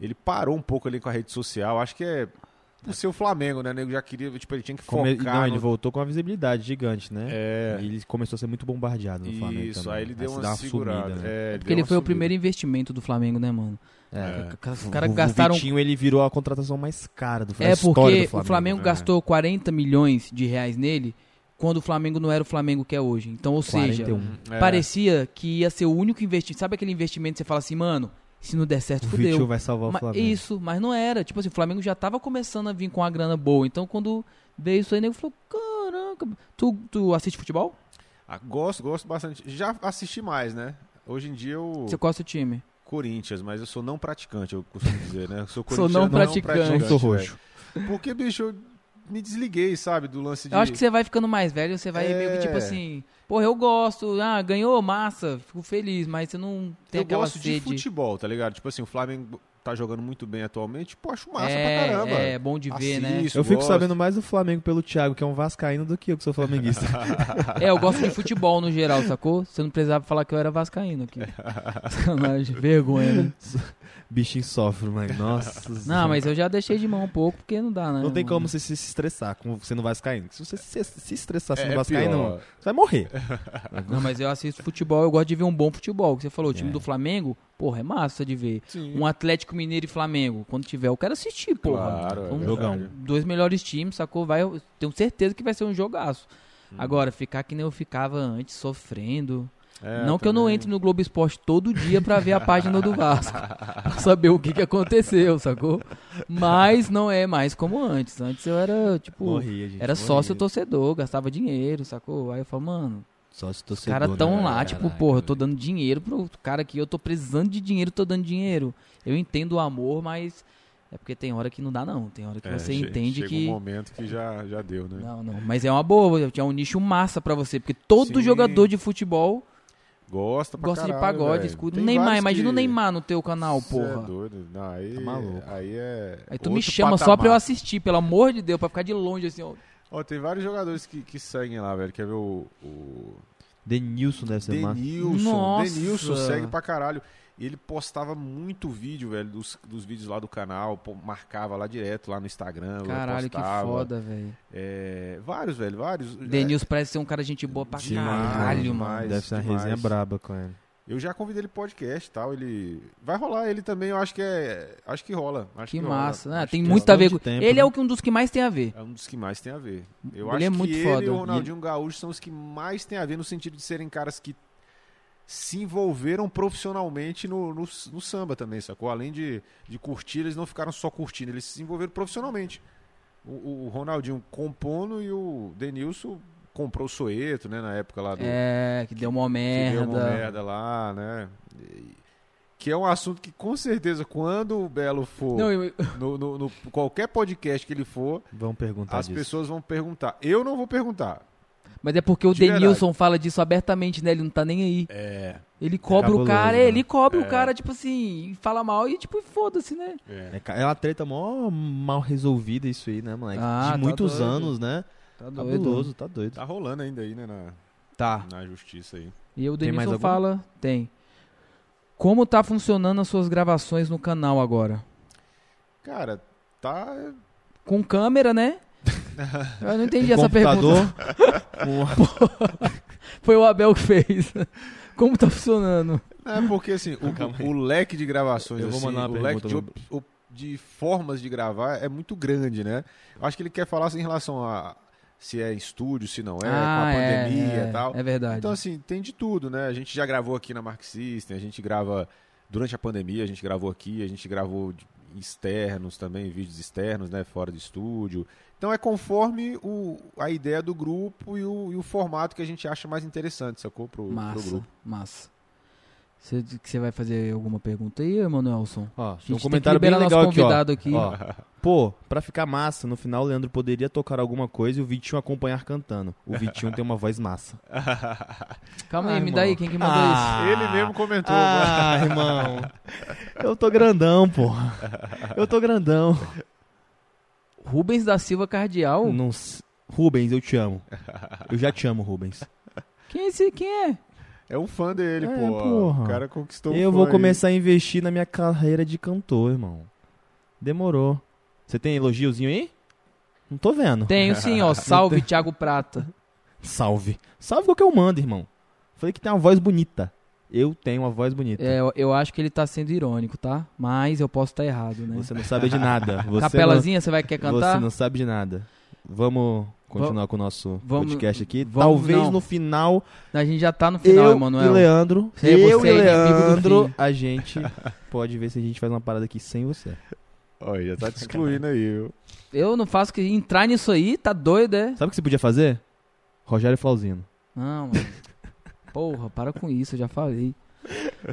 ele parou um pouco ali com a rede social. Acho que é por ser o Flamengo, né? O nego já queria, tipo, ele tinha que Come- focar. Não, ele no- voltou com uma visibilidade gigante, né? É. E ele começou a ser muito bombardeado no Flamengo Isso, aí ele deu se uma, dá segurada. sumida, né? É, Porque ele deu foi uma o primeiro investimento do Flamengo, né, mano? É. Os O- caras o gastaram. Vitinho, ele virou a contratação mais cara do É da história porque do Flamengo. o Flamengo é. gastou 40 milhões de reais nele quando o Flamengo não era o Flamengo que é hoje. Então, ou seja, 41. sumida. É. parecia que ia ser o único investimento. Sabe aquele investimento que você fala assim, mano, se não der certo, O fudeu. Vitinho vai salvar o Ma- Flamengo. isso, mas não era. Tipo assim, o Flamengo já tava começando a vir com a grana boa. Então, quando veio isso aí, o nego falou: caraca, tu, tu assiste futebol? Ah, gosto, gosto bastante. Já assisti mais, né? Hoje em dia eu. Você qual é o seu time? Corinthians, mas eu sou não praticante, eu costumo dizer, né? Eu sou (laughs) Sou não corintiano, praticante. Não sou roxo. velho. Porque, bicho, eu me desliguei, sabe, do lance de. Eu acho que você vai ficando mais velho, você vai É. meio que tipo assim, porra, eu gosto, ah, ganhou, massa, fico feliz, mas você não tem eu aquela gosto de sede. futebol, tá ligado? Tipo assim, o Flamengo tá jogando muito bem atualmente, pô, acho massa é, pra caramba. é bom de ver, né? Assisto, Eu fico gosto. sabendo mais do Flamengo pelo Thiago, que é um vascaíno, do que eu, que sou flamenguista. (laughs) É, eu gosto de futebol no geral, sacou? Você não precisava falar que eu era vascaíno aqui. (laughs) Sacanagem, vergonha, né? Bichinho sofre, mas nossa. (laughs) Não, mas eu já deixei de mão um pouco, porque não dá, né? Não tem mano? como você se estressar com você no vascaíno. Se você se, se estressar É, sendo é vascaíno, pior. você vai morrer. Não, mas eu assisto futebol, eu gosto de ver um bom futebol. Que você falou, o time É. do Flamengo, porra, é massa de ver. Sim. Um Atlético Mineiro e Flamengo, quando tiver, eu quero assistir, porra. Claro, é São verdade. dois melhores times, sacou? Vai, eu tenho certeza que vai ser um jogaço. Hum. Agora, ficar que nem eu ficava antes, sofrendo. É, não que eu não entre no Globo Esporte todo dia pra ver a página do Vasco. (laughs) pra saber o que, que aconteceu, sacou? Mas não é mais como antes. Antes eu era, tipo, Morria, gente. era morria. sócio torcedor, gastava dinheiro, sacou? Aí eu falo, mano, Sócio os torcedor. caras tão né? lá, tipo, Caraca, porra, eu tô dando dinheiro pro cara aqui, eu tô precisando de dinheiro, tô dando dinheiro. Eu entendo o amor, mas é porque tem hora que não dá não, tem hora que É, você che- entende chega que um momento que já, já deu, né? não, não, mas é uma boa, é um nicho massa pra você, porque todo Sim. jogador de futebol Gosta pra gosta de caralho, pagode, velho. escuta. Tem Neymar, imagina o que- Neymar no teu canal, Cê É porra. doido. Não, aí, Tá maluco. Aí é. Aí tu me chama só patamar. pra eu assistir, pelo amor de Deus, pra ficar de longe assim, ó. Ó, tem vários jogadores que, que seguem lá, velho. Quer ver o. o Denilson deve ser massa. Denilson. Nossa. Denilson segue pra caralho. E ele postava muito vídeo, velho, dos, dos vídeos lá do canal. pô, marcava lá direto, lá no Instagram. Caralho, que foda, velho. É, vários, velho, vários. Denilson parece ser um cara gente boa pra Demais, caralho, demais. mano. Deve ser uma demais. resenha braba com ele. Eu já convidei ele pro podcast e tal. Ele. Vai rolar ele também, eu acho que é. Acho que rola. Acho Que que rola. massa. Ah, Acho tem que muito a rola. ver com. tempo, ele né? é o que um dos que mais tem a ver. É um dos que mais tem a ver. Eu Ele acho é muito que foda. ele e o Ronaldinho Gaúcho são os que mais tem a ver no sentido de serem caras que se envolveram profissionalmente no, no, no samba também, sacou? Além de, de curtir, eles não ficaram só curtindo, eles se envolveram profissionalmente. O, o Ronaldinho compondo e o Denilson comprou o Soeto, né, na época lá do... É, que deu uma que merda. deu uma merda lá, né? E- Que é um assunto que, com certeza, quando o Belo for Não, eu- no, no- no- qualquer podcast que ele for, Vão perguntar as disso. pessoas vão perguntar. Eu não vou perguntar. mas é porque o De verdade. Denilson fala disso abertamente, né? Ele não tá nem aí. É. Ele cobra o cabuloso, cara, né? ele cobra É. o cara, tipo assim, fala mal e tipo, foda-se, né? É. É, é uma treta mó mal resolvida isso aí, né, moleque? Ah, de tá muitos doido. anos, né? Tá Cabuloso, tá doido. Tá rolando ainda aí, né, na, Tá. na justiça aí. E o Tem mais Denilson fala, tem. Como tá funcionando as suas gravações no canal agora? Cara, tá. Com câmera, né? (laughs) Eu não entendi Um essa computador, pergunta. (laughs) Foi o Abel que fez. Como tá funcionando? É porque assim, o, o leque de gravações, Eu vou assim, mandar uma o leque de, pergunta op- op- de formas de gravar é muito grande, né? Eu acho que ele quer falar assim, em relação a se é estúdio, se não é, com a pandemia é, e tal. É verdade. Então, assim, tem de tudo, né? A gente já gravou aqui na Mark System, a gente grava durante a pandemia, a gente gravou aqui, a gente gravou externos também, vídeos externos, né? Fora do estúdio. Então é conforme o, a ideia do grupo e o, e o formato que a gente acha mais interessante, sacou? Pro, pro massa, grupo. massa. Você que você vai fazer alguma pergunta aí, Emanuelson? Ó, um comentário bem legal nosso aqui, ó. convidado aqui. Ó, Pô, pra ficar massa, no final o Leandro poderia tocar alguma coisa e o Vitinho acompanhar cantando. O (laughs) Vitinho tem uma voz massa. Calma aí, me irmão. dá aí, quem que mandou Ah. Ele mesmo comentou. Ah, (laughs) irmão. Eu tô grandão, porra. Eu tô grandão. isso? Rubens da Silva Cardial? Não Rubens, eu te amo. Eu já te amo, Rubens. Quem é esse? Quem é? É um fã dele, É, pô. porra. O cara conquistou um Eu fã vou aí. começar a investir na minha carreira de cantor, irmão. Demorou. Você tem elogiozinho aí? Não tô vendo. Tenho (laughs) sim, ó. Salve, Thiago Prata. Salve. Salve qual que eu mando, irmão. Falei que tem uma voz bonita. Eu tenho uma voz bonita. É, eu, eu acho que ele tá sendo irônico, tá? Mas eu posso estar errado, né? Você não sabe de nada. (laughs) Você Capelazinha, você vai querer não, cantar? Você não sabe de nada. Vamos continuar com o nosso vamos- podcast aqui. vamos- Talvez não. no final, A gente já tá no final, eu Emanuel. e Leandro, Você- eu você e é Leandro, a gente (laughs) pode ver se a gente faz uma parada aqui sem você. Olha, já tá te excluindo aí, viu? Eu não faço que entrar nisso aí, tá doido, é? Sabe o que você podia fazer? Rogério Flauzino. Não, mano. (laughs) Porra, para com isso, eu já falei.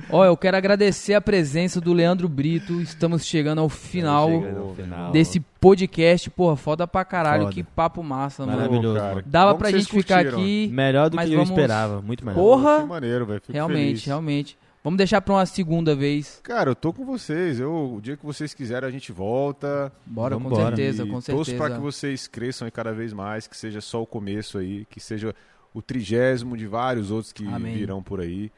Ó, eu quero agradecer a presença do Leandro Brito. Estamos chegando ao final chegando ao final. desse podcast. Porra, foda pra caralho. Foda. Que papo massa, mano. Maravilhoso, cara. Dava pra gente ficar curtiram. aqui. Melhor do Mas que eu vamos- esperava, muito melhor. Porra! Que maneiro, velho. Realmente, feliz. realmente. Vamos deixar pra uma segunda vez. Cara, eu tô com vocês. Eu, o dia que vocês quiserem, a gente volta. Bora, com Vambora. certeza, E com Torço certeza. pra que vocês cresçam aí cada vez mais, que seja só o começo aí, que seja o trigésimo de vários outros que Amém. virão por aí.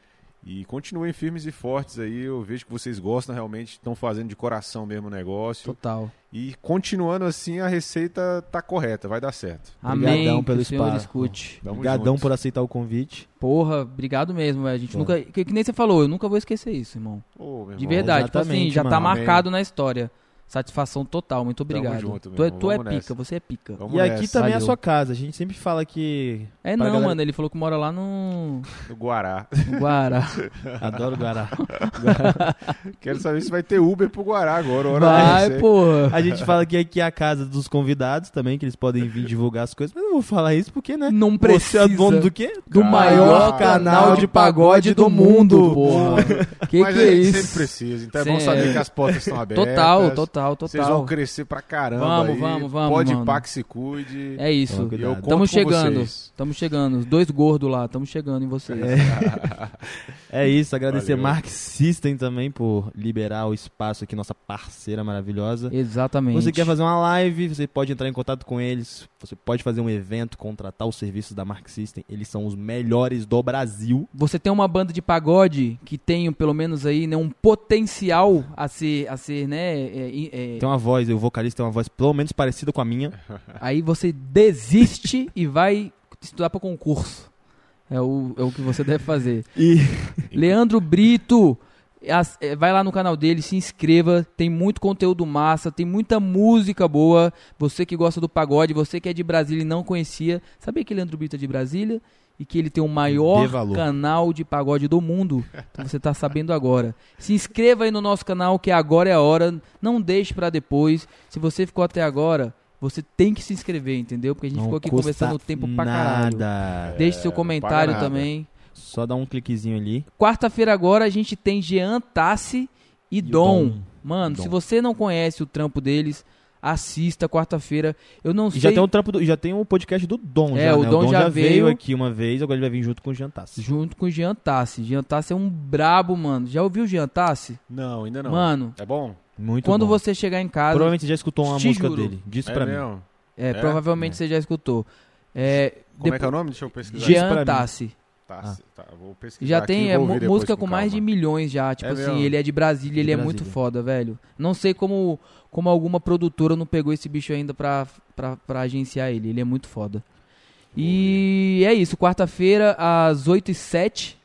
E continuem firmes e fortes aí. Eu vejo que vocês gostam realmente, estão fazendo de coração mesmo o negócio. Total. E continuando assim, a receita tá correta, vai dar certo. Amém. Obrigadão pelo espaço. escute. Tamo Obrigadão junto. por aceitar o convite. Porra, obrigado mesmo, velho. A gente Pô. nunca. Que, que nem você falou, eu nunca vou esquecer isso, irmão. Ô, meu De irmão, verdade. Tipo assim, exatamente, já tá mano. marcado na história. Satisfação total, muito obrigado. junto, meu tu é, irmão, tu é vamos pica, nessa. você é pica. Vamos e aqui nessa. também é a Valeu. sua casa. A gente sempre fala que É Pra não, galera- mano. Ele falou que mora lá no, No Guará. no Guará. (laughs) adoro Guará. (laughs) Quero saber se vai ter Uber pro Guará agora. Hora Vai, porra. A gente fala que aqui é a casa dos convidados também, que eles podem vir divulgar as coisas. Mas eu não vou falar isso porque, né? Não Você precisa. é dono do quê? do maior canal de pagode do mundo, porra. Que Mas que é isso? sempre precisa, então é bom saber é. que as portas estão abertas. Total, total, Vocês vão total. crescer pra caramba. Vamos, aí. vamos, vamos, Pode mano. pá que se cuide. É isso. E com chegando. Estamos chegando. Os dois gordos lá, estamos chegando em vocês. (laughs) É isso, agradecer Valeu. Mark System também por liberar o espaço aqui, nossa parceira maravilhosa. Exatamente. Você quer fazer uma live, você pode entrar em contato com eles, você pode fazer um evento, contratar os serviços da Mark System, eles são os melhores do Brasil. Você tem uma banda de pagode que tem pelo menos aí né, um potencial a ser, a ser né? é, é, Tem uma voz, o vocalista tem uma voz pelo menos parecida com a minha. (laughs) Aí você desiste e vai estudar para concurso. É o, é o que você deve fazer. E Leandro Brito, as- é, vai lá no canal dele, se inscreva. Tem muito conteúdo massa, tem muita música boa. Você que gosta do pagode, você que é de Brasília e não conhecia, sabia que Leandro Brito é de Brasília? E que ele tem o maior canal de pagode do mundo. Então você tá sabendo agora. Se inscreva aí no nosso canal, que agora é a hora. Não deixe pra depois. Se você ficou até agora, você tem que se inscrever, entendeu? Porque a gente não ficou aqui conversando o tempo pra caralho. nada. Deixe seu É, comentário também. Só dá um cliquezinho ali. Quarta-feira agora a gente tem Jean Tassi e, o Dom. Dom. Mano, Dom. se você não conhece o trampo deles, assista quarta-feira. Eu não E sei. já tem o trampo do, já tem o podcast do Dom, É, já, o né? Dom já veio veio. aqui uma vez, agora ele vai vir junto com o Jantassi. Junto com o Jean Tassi. Jean Tassi é um brabo, mano. Já ouviu o Jean Tassi? Não, ainda não. Mano, É bom? Muito quando bom. você chegar em casa. Provavelmente você já escutou uma música juro. dele. Diz é pra mim. É, É? provavelmente É. você já escutou. É, Como é que é o nome? Deixa eu pesquisar. Diz Tá, Ah. tá, vou pesquisar Já tem é, música com mais de milhões já. Tipo É assim, mesmo? ele é de Brasília, ele é muito Brasília. foda, velho. Não sei como, como alguma produtora não pegou esse bicho ainda pra, pra, pra agenciar ele. Ele é muito foda. E é isso, quarta-feira, às 8 e 7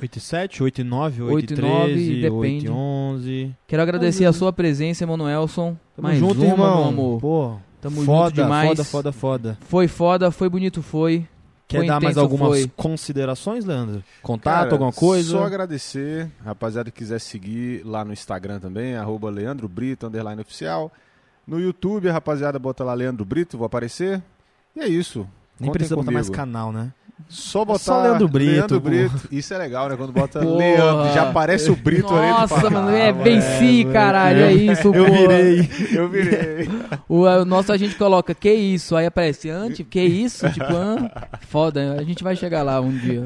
8 e 7, 8 e 9, 8, 8 e e 9, 13, 8 depende. e 11. Quero agradecer a sua presença, Emanuelson. Tamo Mais junto, uma, irmão. meu amor. Pô, Tamo foda, junto demais. foda, foda, foda. Foi foda, foi bonito, foi. Quer dar mais algumas foi. considerações, Leandro? Contato, Cara, alguma coisa? Só agradecer. Rapaziada que quiser seguir lá no Instagram também, arroba Leandro Brito, underline oficial. No YouTube, a rapaziada bota lá Leandro Brito, vou aparecer. E é isso. Nem Contem precisa botar comigo. mais canal, né? Só botar Só Leandro Brito, Leandro. Brito. Isso é legal, né? Quando bota Porra. Leandro, já aparece o Brito ali. ele Nossa, mano, "Ah, é, venci, é, caralho, eu- é isso, Eu pô. virei. Eu virei. (laughs) O, o nosso a gente coloca, que isso? Aí aparece, antes, que isso? Tipo, hã? Foda, a gente vai chegar lá um dia.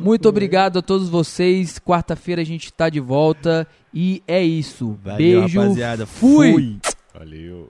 Muito obrigado a todos vocês. Quarta-feira a gente tá de volta. E é isso. Valeu, Beijo. rapaziada. Fui. Fui. Valeu.